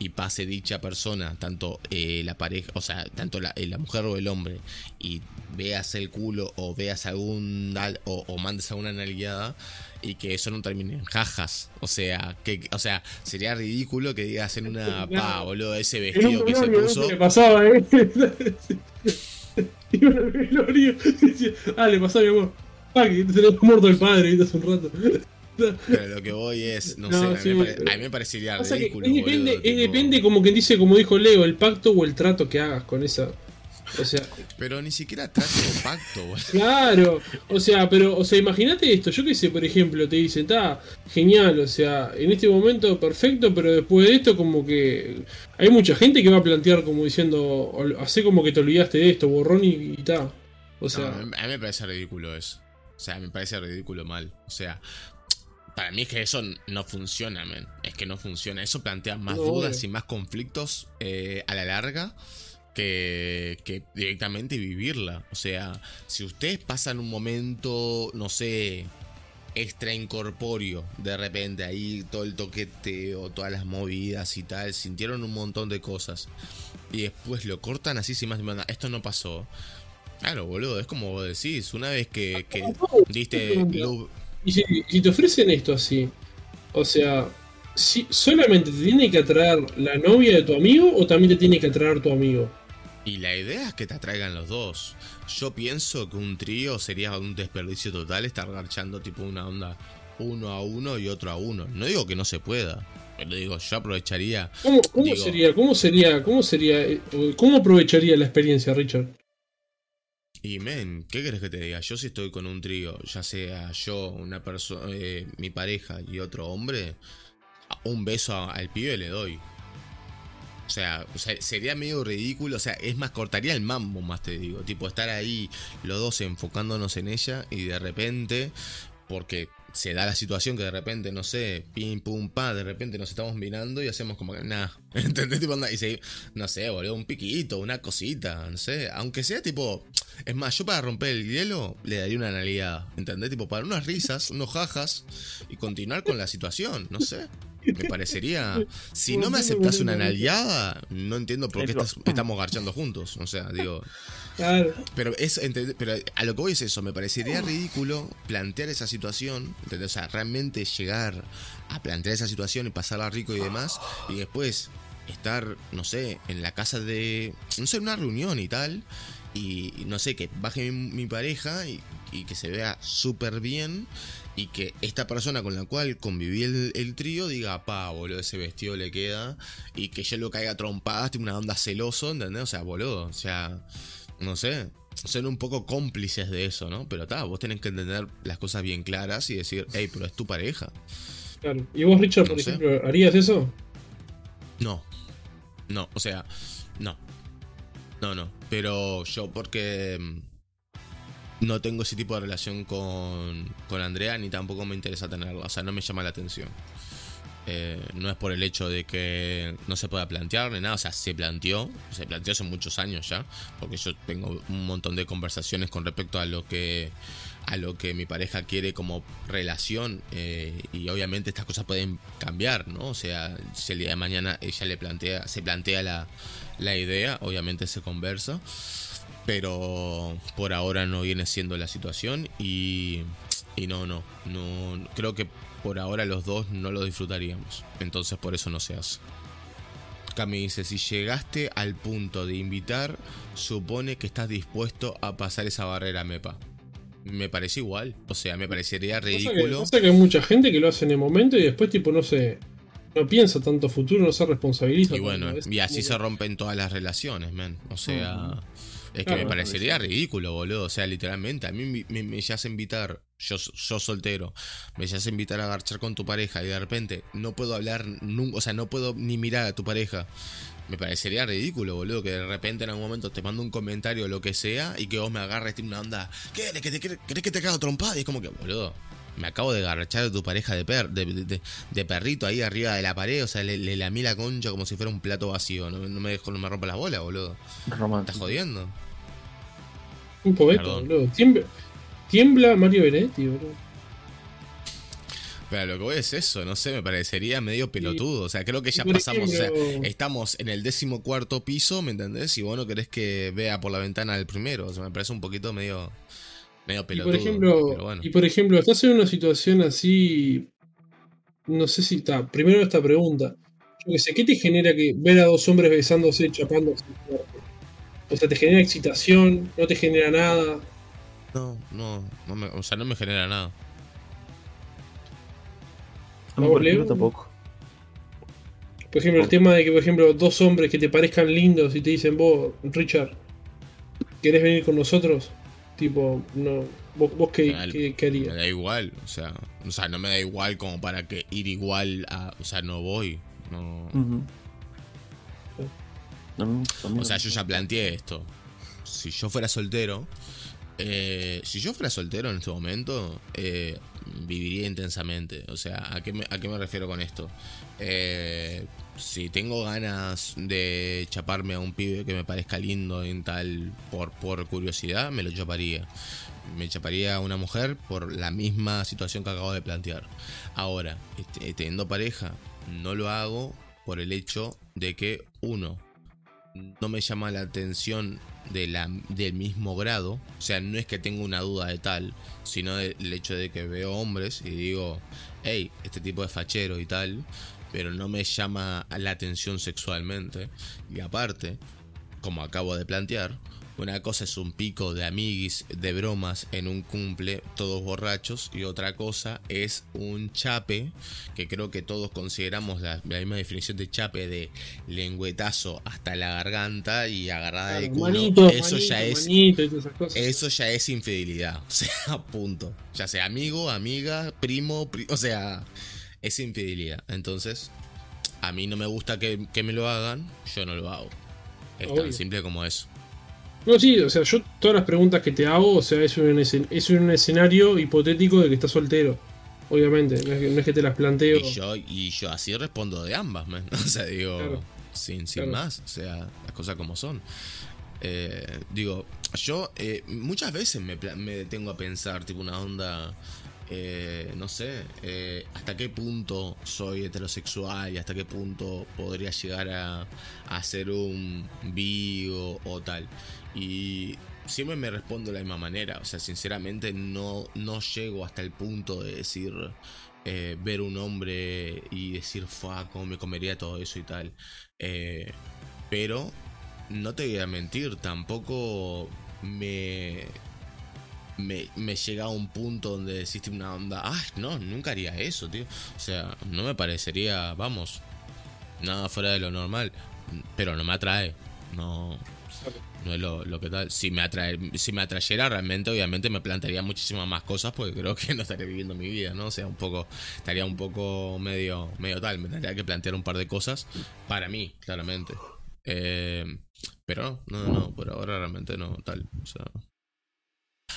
y pase dicha persona, tanto eh, la pareja, o sea, tanto la, eh, la mujer o el hombre, y veas el culo o veas algún al- o, o mandes alguna nalgueada y que eso no termine en jajas. O sea, que o sea, sería ridículo que digas en una pa, boludo, ese vestido que se puso. le pasaba, eh. Iba al velorio y decía, ah, le pasaba mi amor. Ah, que se le había muerto el padre, ¿viste? Hace un rato. Pero lo que voy es, no, No, sé, a mí, sí, me pare- a mí me parecería que ridículo. es depende, boludo, es tipo- depende, como quien dice, como dijo Leo, el pacto o el trato que hagas con esa, O sea, Pero ni siquiera trato de pacto, boludo. Claro, o sea, pero, o sea, imagínate esto, yo que sé, por ejemplo, te dicen, está genial, o sea, en este momento perfecto, pero después de esto como que hay mucha gente que va a plantear como diciendo, hace como que te olvidaste de esto, borrón y ta. O sea, No, a mí me parece ridículo eso. O sea, me parece ridículo mal. O sea, para mí es que eso no funciona, men. Es que no funciona. Eso plantea más No, dudas y más conflictos eh, a la larga que, que directamente vivirla. O sea, si ustedes pasan un momento, no sé, extraincorpóreo, de repente ahí todo el toqueteo, todas las movidas y tal, sintieron un montón de cosas. Y después lo cortan así sin más más. Esto no pasó. Claro, boludo, es como vos decís, una vez que, que diste y si, si te ofrecen esto así, o sea, si, ¿solamente te tiene que atraer la novia de tu amigo o también te tiene que atraer tu amigo? Y la idea es que te atraigan los dos. Yo pienso que un trío sería un desperdicio total estar garchando tipo una onda uno a uno y otro a uno. No digo que no se pueda, pero digo, yo aprovecharía. ¿Cómo, cómo Digo- sería, cómo sería, cómo sería, eh, cómo aprovecharía la experiencia, Richard? Y men, ¿qué querés que te diga? Yo si estoy con un trío, ya sea yo, una persona, mi pareja y otro hombre, un beso al pibe le doy. O sea, sería medio ridículo, o sea, es más, cortaría el mambo más te digo, tipo estar ahí los dos enfocándonos en ella y de repente, porque se da la situación que de repente, no sé, pim pum pa, de repente nos estamos mirando y hacemos como que nada, ¿entendés? Tipo, onda, y se, no sé, boludo, un piquito, una cosita, no sé, aunque sea tipo, es más, yo para romper el hielo le daría una nalgada, ¿entendés? Tipo, para unas risas, unos jajas y continuar con la situación, no sé. Me parecería. Si no me aceptas una nalgada, no entiendo por qué estás- estamos garchando juntos. O sea, digo. Claro. Pero es pero a lo que voy es eso, me parecería ridículo plantear esa situación, ¿entendés? O sea, realmente llegar a plantear esa situación y pasarla rico y demás, y después estar, no sé, en la casa de, no sé, una reunión y tal, y, y no sé, que baje mi, mi pareja y, y que se vea súper bien, y que esta persona con la cual conviví el, el trío diga, pa, boludo, ese vestido le queda, y que yo lo caiga trompadas, tengo una onda celoso, ¿entendés? O sea, boludo, o sea, no sé, ser un poco cómplices de eso, ¿no? Pero está, vos tenés que entender las cosas bien claras y decir, hey, pero es tu pareja. Claro. ¿Y vos, Richard, por sé. ejemplo, harías eso? No, no, o sea, no, no, no, pero yo porque mm, no tengo ese tipo de relación con, con Andrea ni tampoco me interesa tenerla, o sea, no me llama la atención. Eh, no es por el hecho de que no se pueda plantear ni nada, o sea, se planteó, se planteó hace muchos años ya, porque yo tengo un montón de conversaciones con respecto a lo que a lo que mi pareja quiere como relación eh, y obviamente estas cosas pueden cambiar, ¿no? O sea, si el día de mañana ella le plantea, se plantea la, la idea, obviamente se conversa, pero por ahora no viene siendo la situación y, y no, no, no, creo que por ahora los dos no lo disfrutaríamos, entonces por eso no se hace. Cami dice, si llegaste al punto de invitar, supone que estás dispuesto a pasar esa barrera, Mepa. Me parece igual, o sea, me parecería Pasa que, ridículo. pasa que hay mucha gente que lo hace en el momento y después, tipo, no se. No piensa tanto futuro, no se responsabiliza. Y bueno, y así se rompen todas las relaciones, man. O sea. Es que me parecería ridículo, boludo. O sea, literalmente, a mí me, me, me llegas a invitar, yo, yo soltero, me llegas a invitar a garchar con tu pareja y de repente no puedo hablar nunca, o sea, no puedo ni mirar a tu pareja. Me parecería ridículo, boludo, que de repente en algún momento te mando un comentario o lo que sea y que vos me agarres tipo una onda, ¿qué? ¿Querés que te, querés que te cago trompada? Y es como que, boludo, me acabo de garchar a tu pareja de, per, de, de- de- de perrito ahí arriba de la pared, o sea, le, le lamí la concha como si fuera un plato vacío, no, no me dejo, no me rompa las bolas, boludo. ¿Estás Romántico. jodiendo? Un poeta, Perdón. boludo. Tiembla, tiembla Mario Benetti, boludo. Pero lo que voy es eso, no sé, me parecería medio pelotudo. O sea, creo que ya pasamos, o sea, estamos en el décimo cuarto piso, ¿me entendés? Y vos no querés que vea por la ventana el primero. O sea, me parece un poquito medio, medio Y pelotudo. por ejemplo, pero bueno. y por ejemplo, estás en una situación así. No sé si está. Primero esta pregunta. Yo que sé, ¿qué te genera que ver a dos hombres besándose, chapándose? O sea, ¿te genera excitación? ¿No te genera nada? No, no, no me- o sea, no me genera nada. A mí, ¿Vos, por ejemplo, tampoco. Por ejemplo, el tema de que, por ejemplo, dos hombres que te parezcan lindos y te dicen, vos, Richard, ¿querés venir con nosotros? Tipo, no. ¿Vos, vos qué, Al- qué- qué Me harías? da igual, o sea, o sea, no me da igual como para que ir igual a, o sea, no voy, no, o sea, yo ya planteé esto. Si yo fuera soltero, eh, si yo fuera soltero en este momento, eh, viviría intensamente. O sea, ¿a qué me, a qué me refiero con esto? Eh, si tengo ganas de chaparme a un pibe que me parezca lindo en tal por, por curiosidad, me lo chaparía. Me chaparía a una mujer por la misma situación que acabo de plantear. Ahora, este, teniendo pareja, no lo hago por el hecho de que, uno, no me llama la atención de la, del mismo grado. O sea, no es que tenga una duda de tal, sino del hecho de que veo hombres y digo, hey, este tipo de fachero y tal, pero no me llama la atención sexualmente. Y aparte, como acabo de plantear, una cosa es un pico de amiguis, de bromas en un cumple, todos borrachos, y otra cosa es un chape, que creo que todos consideramos la, la misma definición de chape de lengüetazo hasta la garganta y agarrada de culo. Manito, eso manito, ya es manito esas cosas. eso ya es infidelidad. O sea, punto. Ya sea amigo, amiga, primo, pri- o sea, es infidelidad. Entonces, a mí no me gusta que, que me lo hagan, yo no lo hago. Es tan simple como eso. No, sí, o sea, yo todas las preguntas que te hago, o sea, es un, es un escenario hipotético de que estás soltero. Obviamente, no es, que, no es que te las planteo. Y yo, y yo así respondo de ambas, man. O sea, digo, Claro. sin, sin Claro. más. O sea, las cosas como son. Eh, digo, yo eh, muchas veces me, me detengo a pensar, tipo, una onda. Eh, no sé, eh, hasta qué punto soy heterosexual y hasta qué punto podría llegar a, ser un bi o, tal. Y siempre me respondo de la misma manera. O sea, sinceramente no, no llego hasta el punto de decir, eh, ver un hombre y decir, fuck, cómo me comería todo eso y tal. Pero no te voy a mentir, tampoco me, me, me llega a un punto donde deciste una onda, ah, no, nunca haría eso, tío. O sea, no me parecería, vamos, nada fuera de lo normal, pero no me atrae, no, no es lo, lo que tal. Si me, atrae, si me atrayera realmente, obviamente me plantearía muchísimas más cosas porque creo que no estaría viviendo mi vida, ¿no? O sea, un poco, estaría un poco medio, medio tal, me tendría que plantear un par de cosas para mí, claramente. Eh, pero no, no, no, por ahora realmente no, tal. O sea.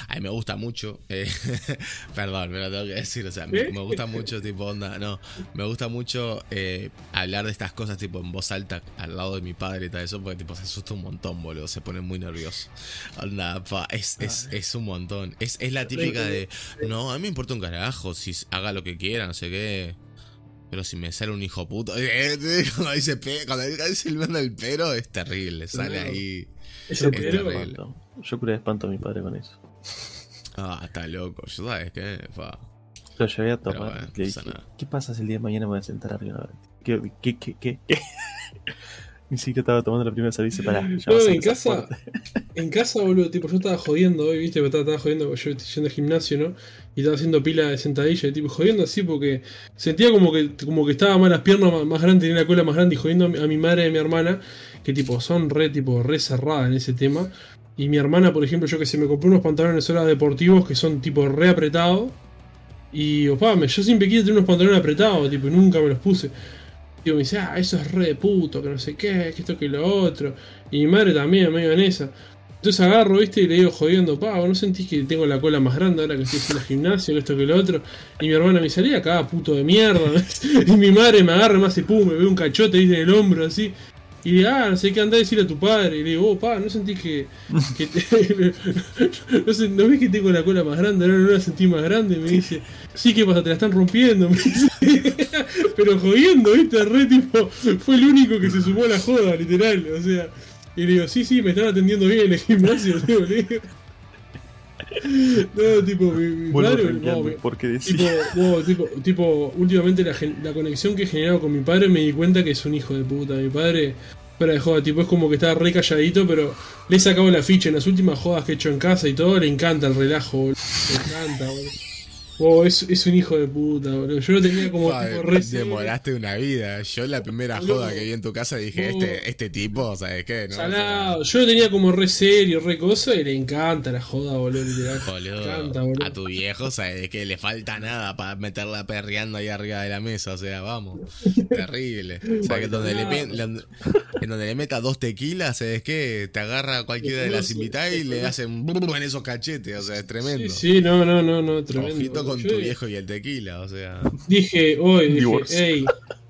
A mí me gusta mucho, eh, perdón, me lo tengo que decir, o sea, me, me gusta mucho, tipo, onda, no, me gusta mucho eh, hablar de estas cosas, tipo, en voz alta al lado de mi padre y tal eso, porque, tipo, se asusta un montón, boludo, se pone muy nervioso. Onda, pa, es, es, es un montón, es, es la típica de, no, a mí me importa un carajo, si haga lo que quiera, no sé qué. Pero si me sale un hijo puto, cuando dice, cuando dice el mando del pero, es terrible, sale ahí. Yo Es curé de espanto. Yo curé de espanto a mi padre con eso. Ah, está loco, yo sabes qué, fa. Lo llevé a Pero tomar. bueno, dije. ¿qué pasa si el día de mañana me voy a sentar arriba? de una? ¿Qué, qué, qué, qué, qué? Ni siquiera estaba tomando la primera cerveza para. No, en casa, en casa, boludo, tipo, yo estaba jodiendo hoy, viste, estaba, estaba jodiendo, yo estoy yendo al gimnasio, ¿no? Y estaba haciendo pila de sentadilla, y, tipo, jodiendo así porque sentía como que, como que estaba más las piernas más, más grandes, tenía la cola más grande, y jodiendo a mi, a mi madre y a mi hermana, que tipo, son re, tipo, re cerradas en ese tema. Y mi hermana, por ejemplo, yo que sé, me compré unos pantalones ahora deportivos que son tipo re apretados. Y, opa, yo siempre quise tener unos pantalones apretados, tipo, y nunca me los puse. Digo, me dice, ah, eso es re de puto, que no sé qué, que esto que lo otro. Y mi madre también, medio en esa. Entonces agarro, viste, y le digo jodiendo, pa, ¿no sentís que tengo la cola más grande ahora que estoy haciendo gimnasio, que esto que lo otro? Y mi hermana me salía acá, puto de mierda. y mi madre me agarra, me hace pum, me ve un cachote ahí en el hombro, así. Y le ah, no sé qué, andá a decirle a tu padre. Y le digo, oh, pa, ¿no sentís que. que te- no, sé, ¿No ves que tengo la cola más grande? No, no la sentí más grande. Me dice, sí, ¿qué pasa? Te la están rompiendo. Me dice, pero jodiendo, ¿viste? Re tipo, fue el único que se sumó a la joda, literal. O sea, y le digo, sí, sí, me están atendiendo bien en el gimnasio. No, tipo, mi, padre. no, porque Tipo, tipo, tipo, últimamente la, la conexión que he generado con mi padre me di cuenta que es un hijo de puta. Mi padre, fuera de joda, tipo, es como que está re calladito, pero le he sacado la ficha en las últimas jodas que he hecho en casa y todo, le encanta el relajo, boludo. Le encanta, boludo. Oh, es, es un hijo de puta, boludo. Yo lo tenía como Fa, tipo re serio. demoraste una vida. Yo la primera joda que vi en tu casa dije, Boludo. este, este tipo, ¿sabes qué? No, Salado. Yo lo tenía como re serio, re cosa, y le encanta la joda, boludo, literal. Boludo, encanta, boludo. a tu viejo, ¿sabes que le falta nada para meterla perreando ahí arriba de la mesa? O sea, vamos, terrible. O sea, que donde le, en donde le meta dos tequilas, ¿sabes qué? Te agarra a cualquiera de las invitadas y le hacen en esos cachetes, o sea, es tremendo. Sí, sí, no, no, no, no, tremendo. Ojito con Yo tu viejo y el tequila, o sea. Dije, hoy, dije, Divorce. ey,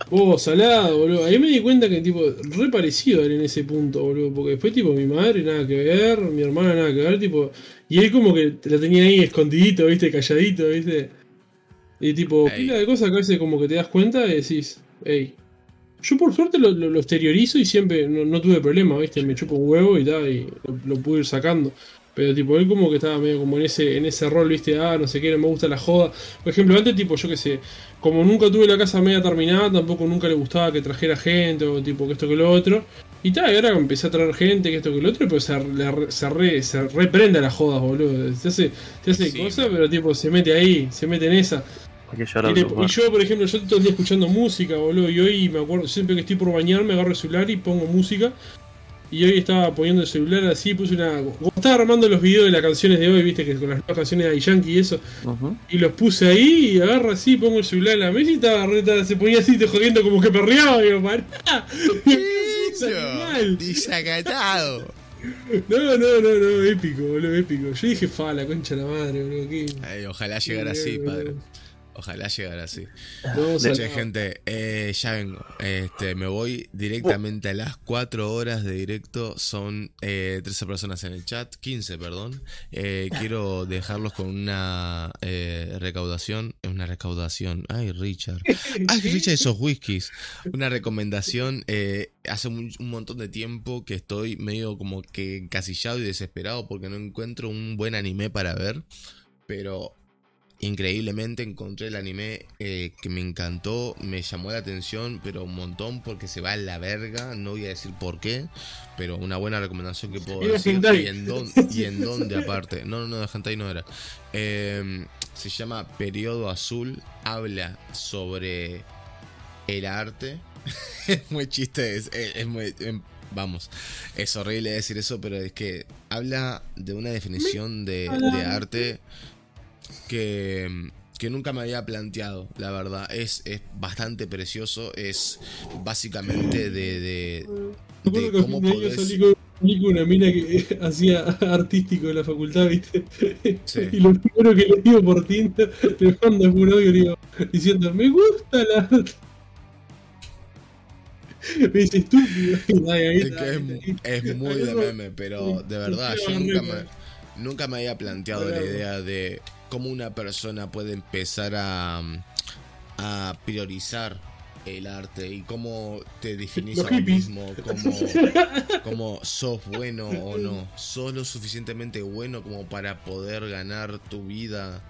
oh, salado, boludo. Ahí me di cuenta que, tipo, re parecido él en ese punto, boludo. Porque después, tipo, mi madre nada que ver, mi hermana nada que ver, tipo. Y él como que lo tenía ahí escondidito, viste, calladito, viste. Y tipo, Ey. pila de cosas que a veces como que te das cuenta y decís, ey. Yo por suerte lo, lo- lo exteriorizo y siempre no, no tuve problema, viste, me chupo un huevo y tal, y lo, lo pude ir sacando. Pero tipo, él como que estaba medio como en ese, en ese rol, viste, ah, no sé qué, no me gusta la joda. Por ejemplo, antes tipo, yo qué sé, como nunca tuve la casa media terminada, tampoco nunca le gustaba que trajera gente o tipo que esto que lo otro. Y tal, y ahora empecé a traer gente, que esto que lo otro, pero se, le- se, re, se reprende a las jodas, boludo. Se hace, se hace Sí, cosas, pero tipo, se mete ahí, se mete en esa. Y, le- y yo, por ejemplo, yo todo el día escuchando música, boludo. Y hoy me acuerdo, siempre que estoy por bañarme, agarro el celular y pongo música. Y hoy estaba poniendo el celular así, puse una. Como estaba armando los videos de las canciones de hoy, viste, que con las nuevas canciones de Yankee y eso. Y los puse ahí, y agarro así, pongo el celular en la mesa y estaba, re- estaba- se ponía así, te jodiendo como que perreaba. Y digo, pará. Desacatado. No, no, no, no, épico, boludo, épico. Yo dije, fa, la concha de la madre, boludo. ¿qué? Ay, ojalá llegara así, padre. Ojalá llegara así. No, Che, gente, eh, ya vengo. Este, me voy directamente a las 4 horas de directo. Son eh, 13 personas en el chat, 15, perdón. Eh, quiero dejarlos con una eh, recaudación. Una recaudación. Ay, Richard. Ay, Richard, esos whiskies. Una recomendación. hace un, un montón de tiempo que estoy medio como que encasillado y desesperado porque no encuentro un buen anime para ver. Pero increíblemente encontré el anime eh, que me encantó, me llamó la atención, pero un montón porque se va a la verga, no voy a decir por qué, pero una buena recomendación que puedo Era decir. hentai. Y en, dónde, y en dónde aparte. No, no, no, de hentai no era. Eh, se llama Periodo Azul, habla sobre el arte. es muy chiste, es, es- es muy... em, Vamos, es horrible decir eso, pero es que habla de una definición de, de arte que, que nunca me había planteado, la verdad. Es, es bastante precioso, es básicamente de... de de cómo de podés- salí con, salí con una mina que hacía artístico en la facultad, ¿viste? Sí. Y lo primero que le digo por Tinder, le mando un audio digo, diciendo, me gusta la arte. Me dice estúpido. Ahí, Es ahí. es, es muy de meme, pero de verdad, yo nunca me, nunca me había planteado la idea de cómo una persona puede empezar a, a priorizar el arte y cómo te definís a hippies. mismo, cómo, cómo sos bueno o no. Sos lo suficientemente bueno como para poder ganar tu vida,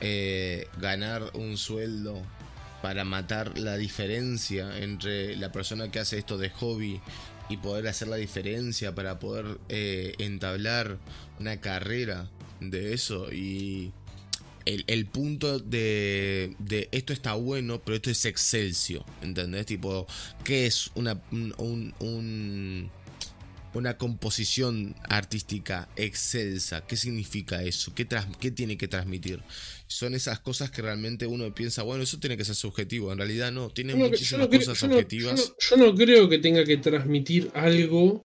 eh, ganar un sueldo, para matar la diferencia entre la persona que hace esto de hobby y poder hacer la diferencia para poder eh, entablar una carrera de eso y el, el punto de, de esto está bueno pero esto es excelsior ¿entendés? tipo ¿qué es una un, un- un- una composición artística excelsa ¿qué significa eso? ¿qué, tras- qué tiene que transmitir? son esas cosas que realmente uno piensa, bueno, eso tiene que ser subjetivo. En realidad no, tiene no- muchísimas no creo- cosas no-. Yo no, yo no creo que tenga que transmitir algo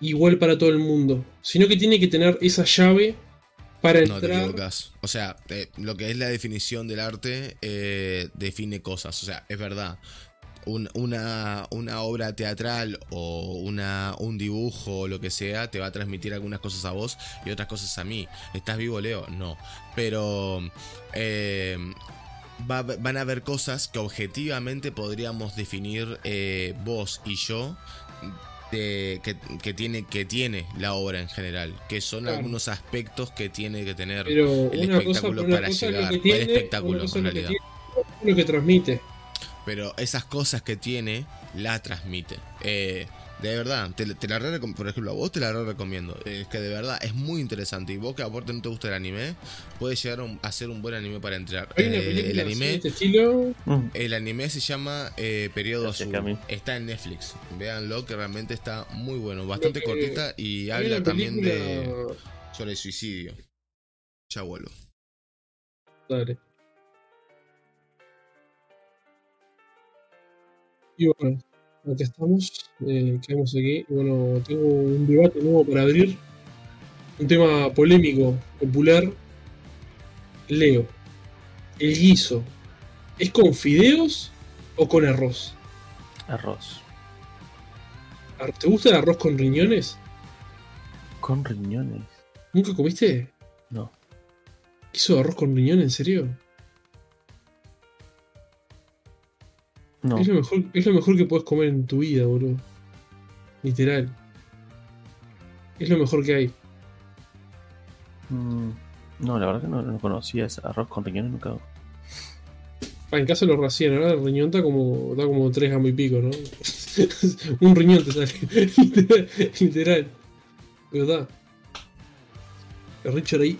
igual para todo el mundo, sino que tiene que tener esa llave para No, te equivocas. O sea, eh, lo que es la definición del arte eh, define cosas. O sea, es verdad. Un- una, una obra teatral o una, un dibujo o lo que sea te va a transmitir algunas cosas a vos y otras cosas a mí. ¿Estás vivo, Leo? No. Pero eh, va- van a haber cosas que objetivamente podríamos definir eh, vos y yo de- que, que tiene, que tiene la obra en general. Que son Claro. algunos aspectos que tiene que tener Pero el cosa, espectáculo para cosa es llegar, que el tiene, espectáculo, en es lo que realidad. tiene, lo que transmite. Pero esas cosas que tiene, la transmite. Eh, De verdad, te, te la re recom- por ejemplo, a vos te la re recomiendo. Es que de verdad es muy interesante. Y vos que aparte no te gusta el anime, puede llegar a, un- a ser un buen anime para entrar. Eh, el anime este estilo. Mm. el anime se llama eh, Periodo Azul. Está en Netflix. Véanlo que realmente está muy bueno. Bastante que- cortita y habla también de sobre el suicidio. Ya vuelvo. Dale. Y bueno, acá estamos. Eh, quedamos aquí. Bueno, tengo un debate nuevo para abrir. Un tema polémico, popular. Leo. El guiso. ¿Es con fideos o con arroz? Arroz. Ar- ¿Te gusta el arroz con riñones? Con riñones. ¿Nunca comiste No. guiso de arroz con riñones? ¿En serio? No. Es, lo mejor, es lo mejor que puedes comer en tu vida, boludo. Literal. Es lo mejor que hay. Mm, No, la verdad que no, no conocía ese arroz con riñones nunca. Ah, en casa lo racían, ahora el riñón está como, da como 3 gamos y pico, ¿no? Un riñón te sale. literal, literal. ¿Verdad? Richard ahí.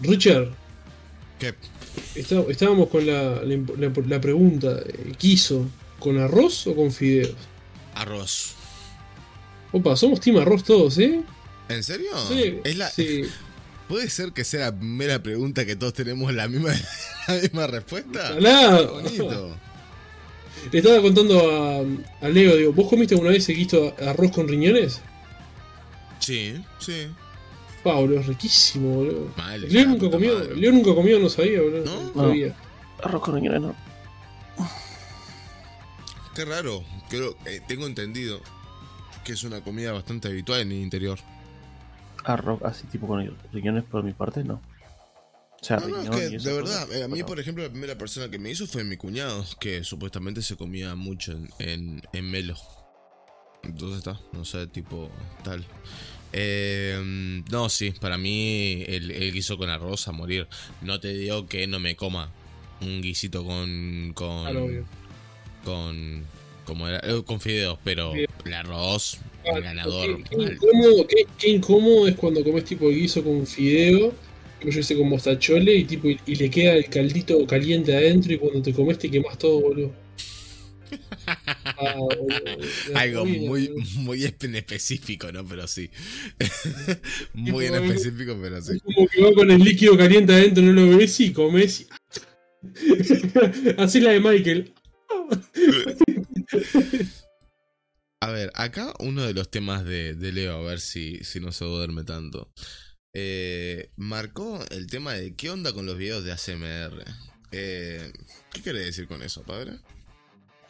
Richard, ¿Qué? Está- estábamos con la, la, la- la pregunta. eh, ¿Quiso con arroz o con fideos? Arroz. Opa, somos team arroz todos, ¿eh? ¿En serio? Sí, Es la, sí. ¿Puede ser que sea la primera pregunta que todos tenemos la misma, la misma respuesta? Le estaba contando a, a Leo, digo, ¿vos comiste alguna vez guiso arroz con riñones? Sí, sí. Pa, boludo, es riquísimo, boludo. Mal, Leo nunca comió, madre. Leo nunca comió, no sabía, boludo. ¿No? No sabía. Arroz con riñones no. Qué raro. Creo, eh, tengo entendido que es una comida bastante habitual en el interior. Arroz así tipo con riñones por mi parte no. O sea, No, no, es que de verdad, eh, a mí pero- por ejemplo la primera persona que me hizo fue mi cuñado, que supuestamente se comía mucho en, en, en Melo. Entonces está, no sé, tipo tal. Eh, no, sí, para mí el, el guiso con arroz a morir. No te digo que no me coma un guisito con... con Claro, con... Como era, eh, con fideos, pero el arroz, Ah, el ganador. Qué, incómodo, qué- qué incómodo es cuando comes tipo guiso con fideo, como yo hice con mostachole, y tipo y, y le queda el caldito caliente adentro y cuando te comes te quemas todo, boludo. Ah, Algo muy, muy en específico, ¿no? Pero sí. muy en específico, pero sí. Como que va con el líquido caliente adentro, no lo ves y comes. Así la de Michael. A ver, acá uno de los temas de, de Leo, a ver si, si no se duerme tanto. Eh, marcó el tema de qué onda con los videos de ASMR. Eh, ¿Qué quiere decir con eso, padre?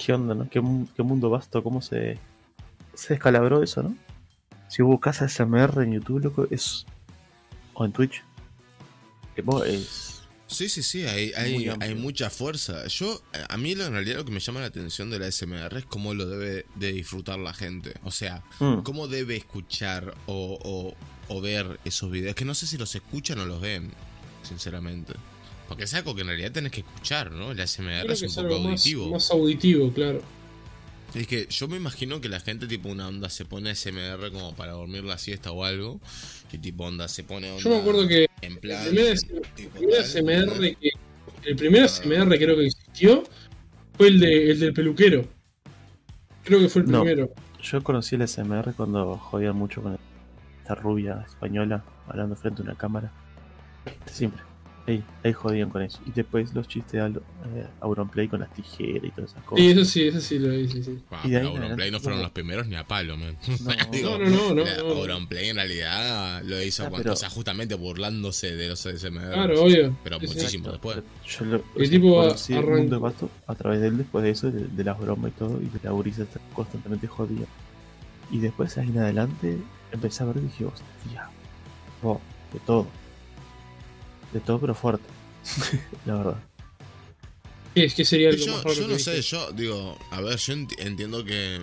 ¿Qué onda, no? ¿Qué, mu- qué mundo vasto? ¿Cómo se, se descalabró eso, no? Si hubo casa SMR en YouTube, loco, es. O en Twitch. Vos es. Sí, sí, sí, hay, hay, hay mucha fuerza. Yo, a mí en realidad lo que me llama la atención de la ASMR es cómo lo debe de disfrutar la gente. O sea, Mm, ¿Cómo debe escuchar o, o- o ver esos videos? Que no sé si los escuchan o los ven, sinceramente. Porque es algo que en realidad tenés que escuchar, ¿no? El ASMR Creo es que un es poco algo más, auditivo. más auditivo, claro. Es que yo me imagino que la gente tipo una onda se pone ASMR como para dormir la siesta o algo. Y tipo onda se pone onda Yo me acuerdo que en el plan... primer, tipo el primer tal, ASMR ¿no? que, el primer ASMR creo que existió fue el, de, el del peluquero. Creo que fue el No. primero. Yo conocí el SMR cuando jodían mucho con esta rubia española hablando frente a una cámara. Siempre. Ahí, ahí jodían con eso. Y después los chistes de Alo- eh, Auronplay con las tijeras y todas esas cosas. Sí, eso sí, eso sí lo vi, sí, sí. Y de ahí pero en Auronplay adelante no fueron los primeros ni a palo, man. No. Digo, No, no, no, no, la- no. Auronplay en realidad lo hizo Ah, cuando, pero- o sea, justamente burlándose de los ASMR. Claro, obvio. Pero Sí, muchísimo después. Yo lo, El o sea, tipo conocí el mundo de a través de él después de eso, de, de las bromas y todo, y de la gurisa constantemente jodida. Y después ahí en adelante empecé a ver y dije, hostia, oh, de todo. De todo pero fuerte. la verdad. ¿Qué, qué sería algo Yo, raro yo que no sé, yo digo, a ver, yo enti- entiendo que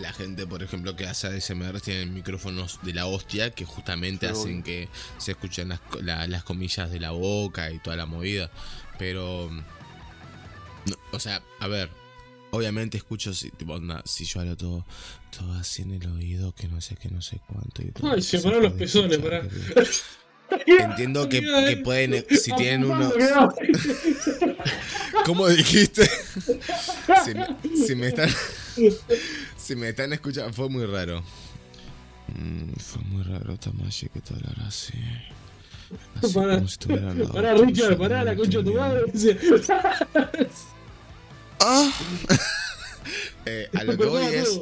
la gente, por ejemplo, que hace ASMR tienen micrófonos de la hostia que justamente Sí, hacen que se escuchen las, co- la- las comillas de la boca y toda la movida. Pero, no, o sea, a ver, obviamente escucho si, tipo, onda, si yo hablo todo, todo así en el oído, que no sé qué, no sé cuánto. Y todo, Ay, se pararon los pezones, que- Entiendo que, que pueden, eh, si tienen uno... ¿Cómo dijiste? si, me, si me están... Si me están escuchando, fue muy raro. Mm, fue muy raro, Tamashi, que te hablara así. Así Pará. como si tuyo, Richard, pará, no la concha de tu madre. Ah. Eh, a lo que voy es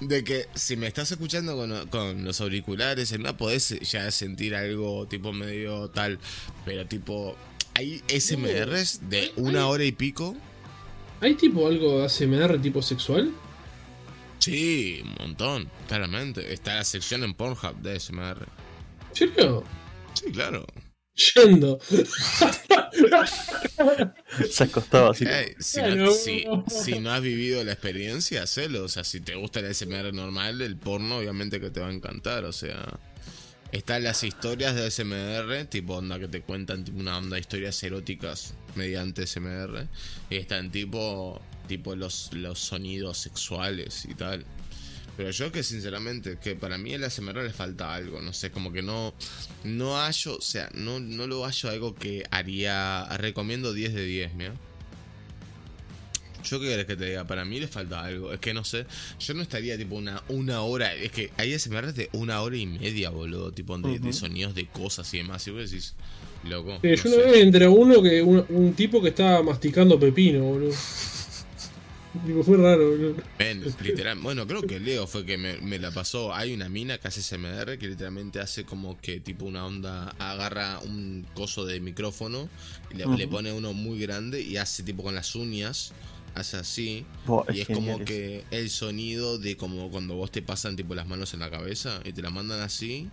de que si me estás escuchando con, con los auriculares, no podés ya sentir algo tipo medio tal, pero tipo, hay SMRs de una hora y pico. ¿Hay tipo algo de ASMR tipo sexual? Sí, un montón, claramente. Está la sección en Pornhub de SMR. ¿En serio? Sí, claro. Yendo. Se acostaba así. Ey, si, no, si, si no has vivido la experiencia, hacelo. O sea, si te gusta el SMR normal, el porno obviamente que te va a encantar. O sea, están las historias de SMR, tipo onda que te cuentan tipo una onda de historias eróticas mediante SMR. Y están tipo, tipo los, los sonidos sexuales y tal. Pero yo que sinceramente, que para mí el SMR le falta algo, no sé, como que no, no hallo, o sea, no, no lo hallo algo que haría, recomiendo 10 de 10, mira. Yo qué querés que te diga, para mí le falta algo, es que no sé, yo no estaría tipo una, una hora, es que hay SMR de una hora y media, boludo, tipo de, de sonidos de cosas y demás, y vos decís, loco. Eh, no yo una sé. vez entré a uno que un, un tipo que estaba masticando pepino, boludo. Tipo, fue raro, literal, bueno, creo que Leo fue que me, me la pasó. Hay una mina que hace SMR que literalmente hace como que tipo una onda, agarra un coso de micrófono y le, pone uno muy grande y hace tipo con las uñas, hace así. Y es como que el sonido de como cuando vos te pasan tipo las manos en la cabeza y te la mandan así.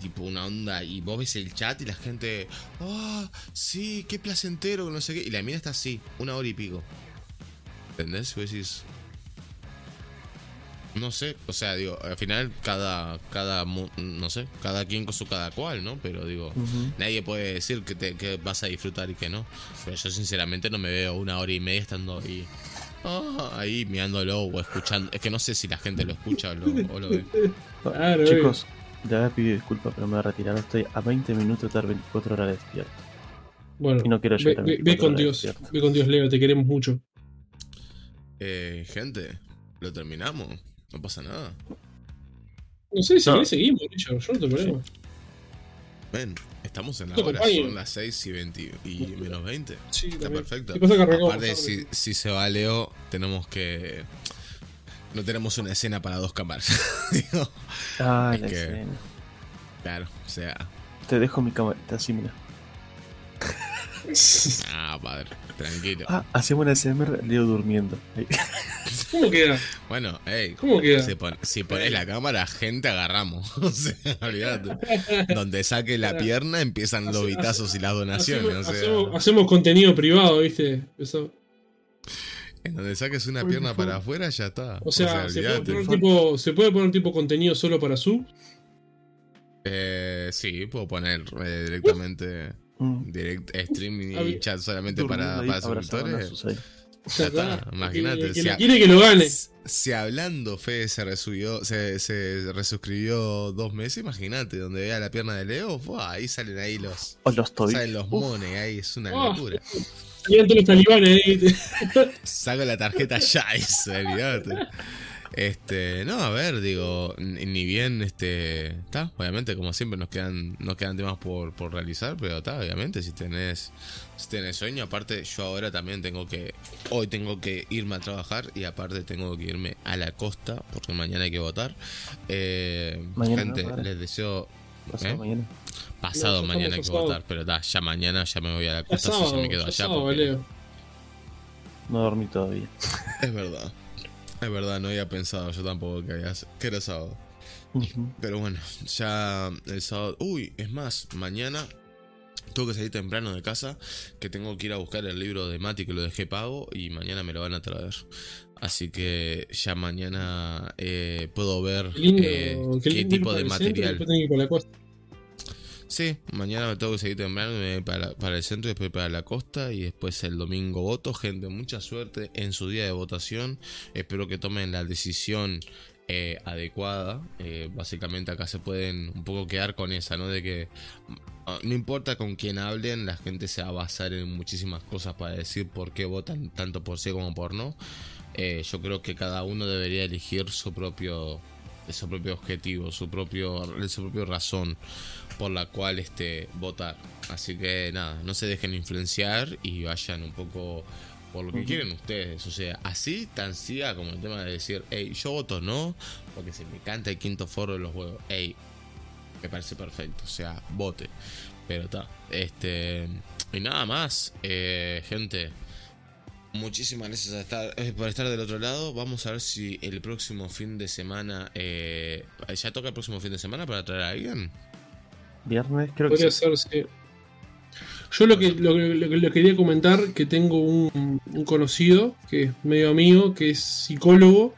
Tipo una onda y vos ves el chat y la gente, ah, sí, qué placentero, que no sé qué. Y la mina está así, una hora y pico. ¿Entendés? Y vos decís, no sé, o sea, digo, al final cada, cada, mu- no sé, cada quien con su cada cual, ¿no? Pero digo, nadie puede decir que, te, que vas a disfrutar y que no. Pero yo sinceramente no me veo una hora y media estando ahí, ah, ahí mirándolo o escuchando. Es que no sé si la gente lo escucha o lo, o lo ve. Claro, Chicos, le había pedido disculpas, pero me voy a retirar. Estoy a 20 minutos de estar 24 horas despierto. Bueno, Y no quiero ve, llegar a ve- ve 24 con Dios, despierto. ve con Dios, Leo, te queremos mucho. Eh, gente, lo terminamos. No pasa nada. No sé, si No. seguimos, Richard, yo no tengo problema. Ven, estamos en la hora, son las 6 y, 20 y menos 20. Sí, Está también. perfecto. ¿Qué pasa que arrancamos Aparte, si, si se va Leo, tenemos que. No tenemos una escena para dos cámaras. Digo, Ah, la que- escena. claro, o sea. Te dejo mi camarita así, mira. Ah, padre, tranquilo. Ah, hacemos una SMR, Leo durmiendo. ¿Cómo queda? Bueno, hey, ¿Cómo queda? si, pon- si pones la cámara, gente agarramos. O sea, olvídate. Donde saque la pierna empiezan los vitazos y las donaciones. Hacemos, O sea, hacemos- hacemos contenido privado, ¿viste? Eso. en donde saques una pierna para afuera, ya está. O sea, se, puede poner tipo, se puede poner tipo contenido solo para su. Eh, sí, puedo poner eh, directamente Mm, direct stream y chat solamente para, para suscriptores. imagínate. Si quiere que lo gane. Si hablando Fede se resubió, se, se resuscribió dos meses, imagínate, donde vea la pierna de Leo, ¡fua! ahí salen ahí los, O los tobillos. salen los mones, ahí es una Oh. locura. Todos los talibanes. Saco la tarjeta ya, eso, olvídate. Este, no, a ver, digo, ni bien, este, está, obviamente, como siempre nos quedan, nos quedan temas por, por realizar, pero está, obviamente, si tenés, si tenés sueño, aparte, yo ahora también tengo que, hoy tengo que irme a trabajar y aparte tengo que irme a la costa, porque mañana hay que votar. Eh, Mañana gente, no, les deseo, pasado ¿eh? mañana. pasado No, ya mañana hay que pasado. votar, pero está, ya mañana ya me voy a la Ya costa, así ya sábado, me quedo ya allá. porque- Leo. No dormí todavía. Es verdad. Es verdad, no había pensado yo tampoco que, había, que era sábado. Pero bueno, ya el sábado. Uy, es más, mañana tengo que salir temprano de casa. Que tengo que ir a buscar el libro de Mati que lo dejé pago. Y mañana me lo van a traer. Así que ya mañana eh, puedo ver Qué lindo, eh, qué qué lindo tipo de material. Sí, mañana me tengo que seguir temprano, para, para el centro, después para la costa y después el domingo voto. Gente, mucha suerte en su día de votación. Espero que tomen la decisión eh, adecuada. Eh, básicamente acá se pueden un poco quedar con esa, ¿no? De que ah, no importa con quién hablen, la gente se va a basar en muchísimas cosas para decir por qué votan tanto por sí como por no. Eh, yo creo que cada uno debería elegir su propio su propio objetivo, su propio su propio razón por la cual este votar. Así que nada, no se dejen influenciar y vayan un poco por lo que quieren ustedes. O sea, así tan siga como el tema de decir, hey, yo voto no, porque se me canta el quinto foro de los juegos. Hey, me parece perfecto. O sea, vote. Pero está. Este. Y nada más, eh, gente. Muchísimas gracias a estar, eh, por estar del otro lado. Vamos a ver si el próximo fin de semana. Eh, ¿Ya toca el próximo fin de semana para traer a alguien? Viernes, creo que Podría ser, sí. Yo lo que, lo, que- lo quería comentar, que tengo un, un conocido, que es medio amigo, que es psicólogo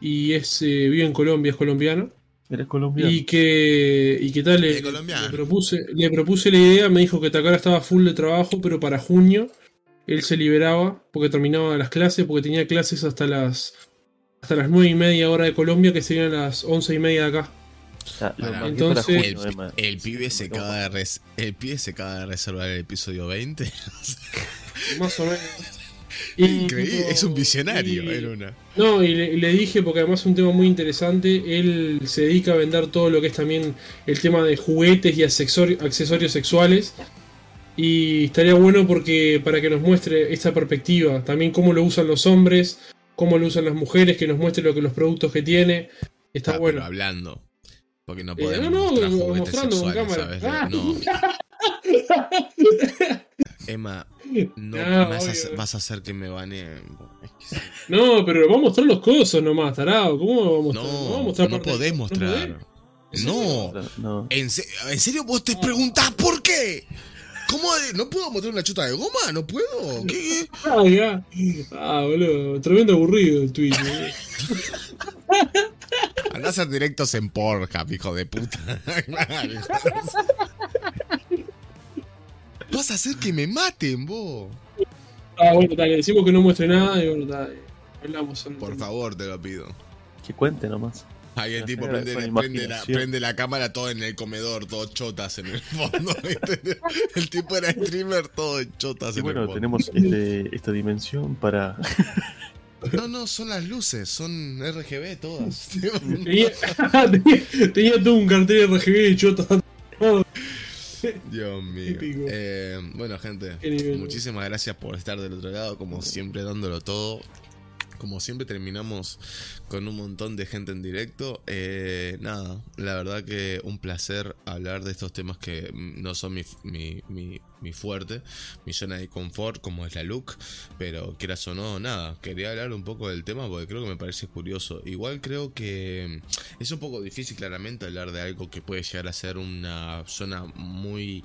y es eh, vive en Colombia, es colombiano. Eres colombiano. Y que, y que tal, le propuse, le propuse la idea, me dijo que Takara estaba full de trabajo, pero para junio él se liberaba porque terminaba las clases, porque tenía clases hasta las hasta las 9 y media hora de Colombia, que serían las 11 y media de acá. O sea, lo Pará, marqué entonces- El, junio, Emma. el pibe se No, acaba de res- el pibe se acaba de reservar el episodio 20. Más o menos. Increíble, es un visionario y- en una. No, y le, dije, porque además es un tema muy interesante, él se dedica a vender todo lo que es también el tema de juguetes y accesori- accesorios sexuales. Y estaría bueno porque para que nos muestre esta perspectiva, también cómo lo usan los hombres, cómo lo usan las mujeres, que nos muestre lo que los productos que tiene. Está Ah, bueno. pero hablando. Porque no Eh, podemos no, no, mostrar juguetes mostrando con sexuales, cámara. ¿sabes? Ah. No. Emma, no, No, me vas, a, obvio. vas a hacer que me baneen. Es que sí. No, pero vamos a mostrar los cosos nomás, tarado. ¿Cómo vamos a mostrar? No, vamos a mostrar no podés ¿No mostrar. No. No. ¿En, se- ¿En serio vos te preguntás por qué? ¿Cómo? de- ¿No puedo mostrar una chota de goma? ¿No puedo? ¿Qué? Ah, ya. Ah, boludo. Tremendo aburrido el tweet. boludo. Andá a hacer directos en Pornhub, hijo de puta. Vas a hacer que me maten, vos. Ah, bueno, dale, decimos que no muestre nada y bueno, dale. Hablamos. Por favor, te lo pido. Que cuente nomás. Ahí el tipo prende, la, imaginación. prende la cámara todo en el comedor, todo chotas en el fondo. ¿viste? El tipo era streamer, todo en chotas Y en el bueno, fondo. tenemos este, esta dimensión para. No, no, son las luces, son RGB todas. Tenía, todo un cartel de RGB de chota. Dios mío. Eh, bueno, gente, muchísimas gracias por estar del otro lado, como siempre dándolo todo. Como siempre terminamos con un montón de gente en directo. Eh, nada, la verdad que un placer hablar de estos temas que no son mi, mi, mi- mi fuerte, mi zona de confort, como es la look. Pero quieras o no, nada, quería hablar un poco del tema porque creo que me parece curioso. Igual creo que es un poco difícil claramente hablar de algo que puede llegar a ser una zona muy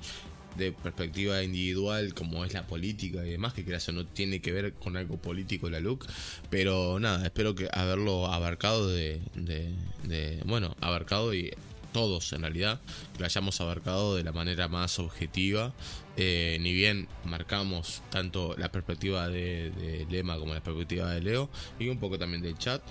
de perspectiva individual como es la política y demás, que quieras o no tiene que ver con algo político la look, pero nada, espero que haberlo abarcado de- bueno, abarcado y todos en realidad, que lo hayamos abarcado de la manera más objetiva, Eh, ni bien marcamos tanto la perspectiva de, de Lema como la perspectiva de Leo y un poco también del chat,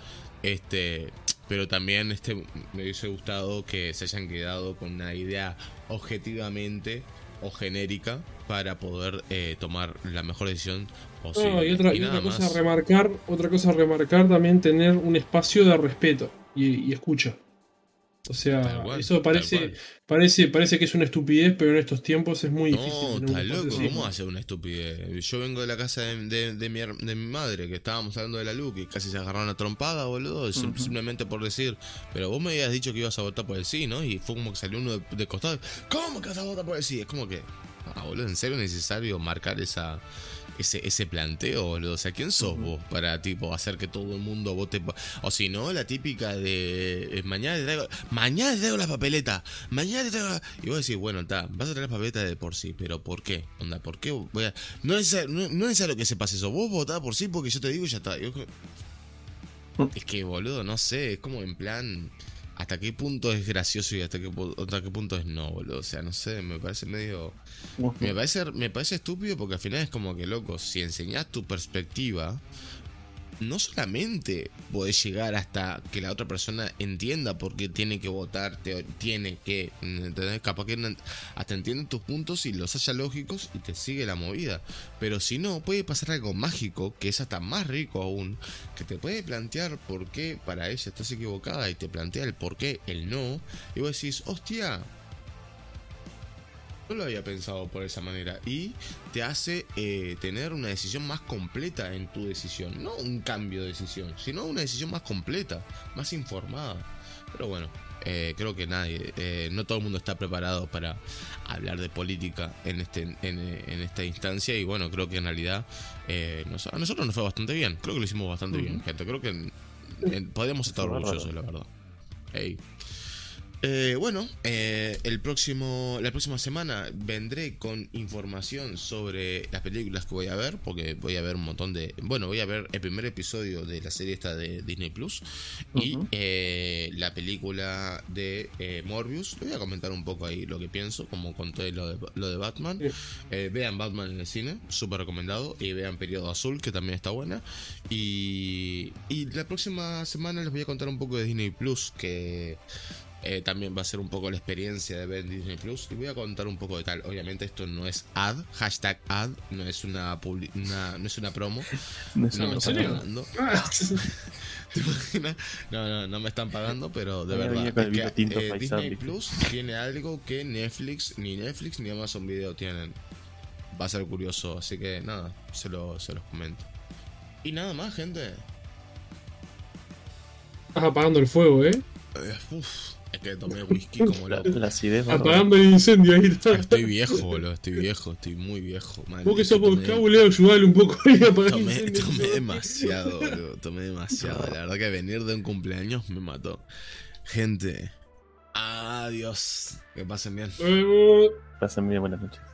este, pero también este me hubiese gustado que se hayan quedado con una idea objetivamente o genérica para poder eh, tomar la mejor decisión posible. No, y otra, y nada otra cosa a remarcar, otra cosa a remarcar también tener un espacio de respeto y, y escucha. O sea, cual, eso parece, parece, parece que es una estupidez, pero en estos tiempos es muy difícil. No, espacio loco. ¿cómo hace una estupidez? Yo vengo de la casa de, de- de mi, de mi madre, que estábamos hablando de la luz, y casi se agarraron a trompada, boludo, Ujú. simplemente por decir, pero vos me habías dicho que ibas a votar por el sí, ¿no? Y fue como que salió uno de, de costado, ¿cómo que vas a votar por el sí? Es como que, ah, boludo, ¿en serio es necesario marcar esa... Ese, ese planteo, boludo. O sea, ¿quién sos vos para tipo hacer que todo el mundo vote? O si no, la típica de eh, mañana te traigo, mañana te traigo la papeleta, mañana te traigo. Y vos decís, bueno, está, vas a traer la papeleta de por sí, pero ¿por qué? Onda, ¿por qué voy a.? No es, necesario- no, no es necesario que sepas eso. Vos votás por sí porque yo te digo y ya está. Vos- Es que, boludo, no sé, es como en plan. Hasta qué punto es gracioso y hasta qué, hasta qué punto es no, boludo. O sea, no sé, me parece medio... Me parece, me parece estúpido porque al final es como que, loco, si enseñas tu perspectiva, no solamente podés llegar hasta que la otra persona entienda por qué tiene que votar, tiene que, ¿entendés? Capaz que hasta entiende tus puntos y los haya lógicos y te sigue la movida. Pero si no, puede pasar algo mágico, que es hasta más rico aún, que te puede plantear por qué para ella estás equivocada y te plantea el por qué, el no, y vos decís, hostia, no lo había pensado por esa manera. Y te hace eh, tener una decisión más completa en tu decisión. No un cambio de decisión, sino una decisión más completa, más informada. Pero bueno, eh, creo que nadie, eh, no todo el mundo está preparado para hablar de política en, este, en, esta instancia. Y bueno, creo que en realidad a nosotros nos fue bastante bien. Creo que lo hicimos bastante bien, gente. Creo que podríamos estar orgullosos, la verdad. Hey. Eh, bueno, eh, el próximo, la próxima semana vendré con información sobre las películas que voy a ver, porque voy a ver un montón de... Bueno, voy a ver el primer episodio de la serie esta de Disney Plus y eh, la película de Morbius. voy a comentar un poco ahí lo que pienso, como conté lo de, lo de Batman. vean Batman en el cine, súper recomendado. Y vean Periodo Azul, que también está buena. Y, y la próxima semana les voy a contar un poco de Disney Plus, que eh, también va a ser un poco la experiencia de ver Disney Plus. Y voy a contar un poco de tal. Obviamente esto no es ad, hashtag ad, no es una, no es una promo. No, me están pagando. no, no, no me están pagando, pero de verdad. Eh, Disney Plus tiene algo que Netflix, ni Netflix ni Amazon Video tienen. Va a ser curioso, así que nada, se, lo, se los comento. Y nada más, gente. Estás apagando el fuego, ¿eh? eh uf. Es que tomé whisky como la, la acidez. Apagando el incendio ahí está. Estoy viejo, boludo. Estoy viejo, estoy muy viejo. Man. Vos que sos vocabulario, ayudale un poco ahí a apagar tomé, tomé demasiado, boludo. Tomé demasiado. La verdad que venir de un cumpleaños me mató. Gente, adiós. Que pasen bien. Pasen bien, buenas noches.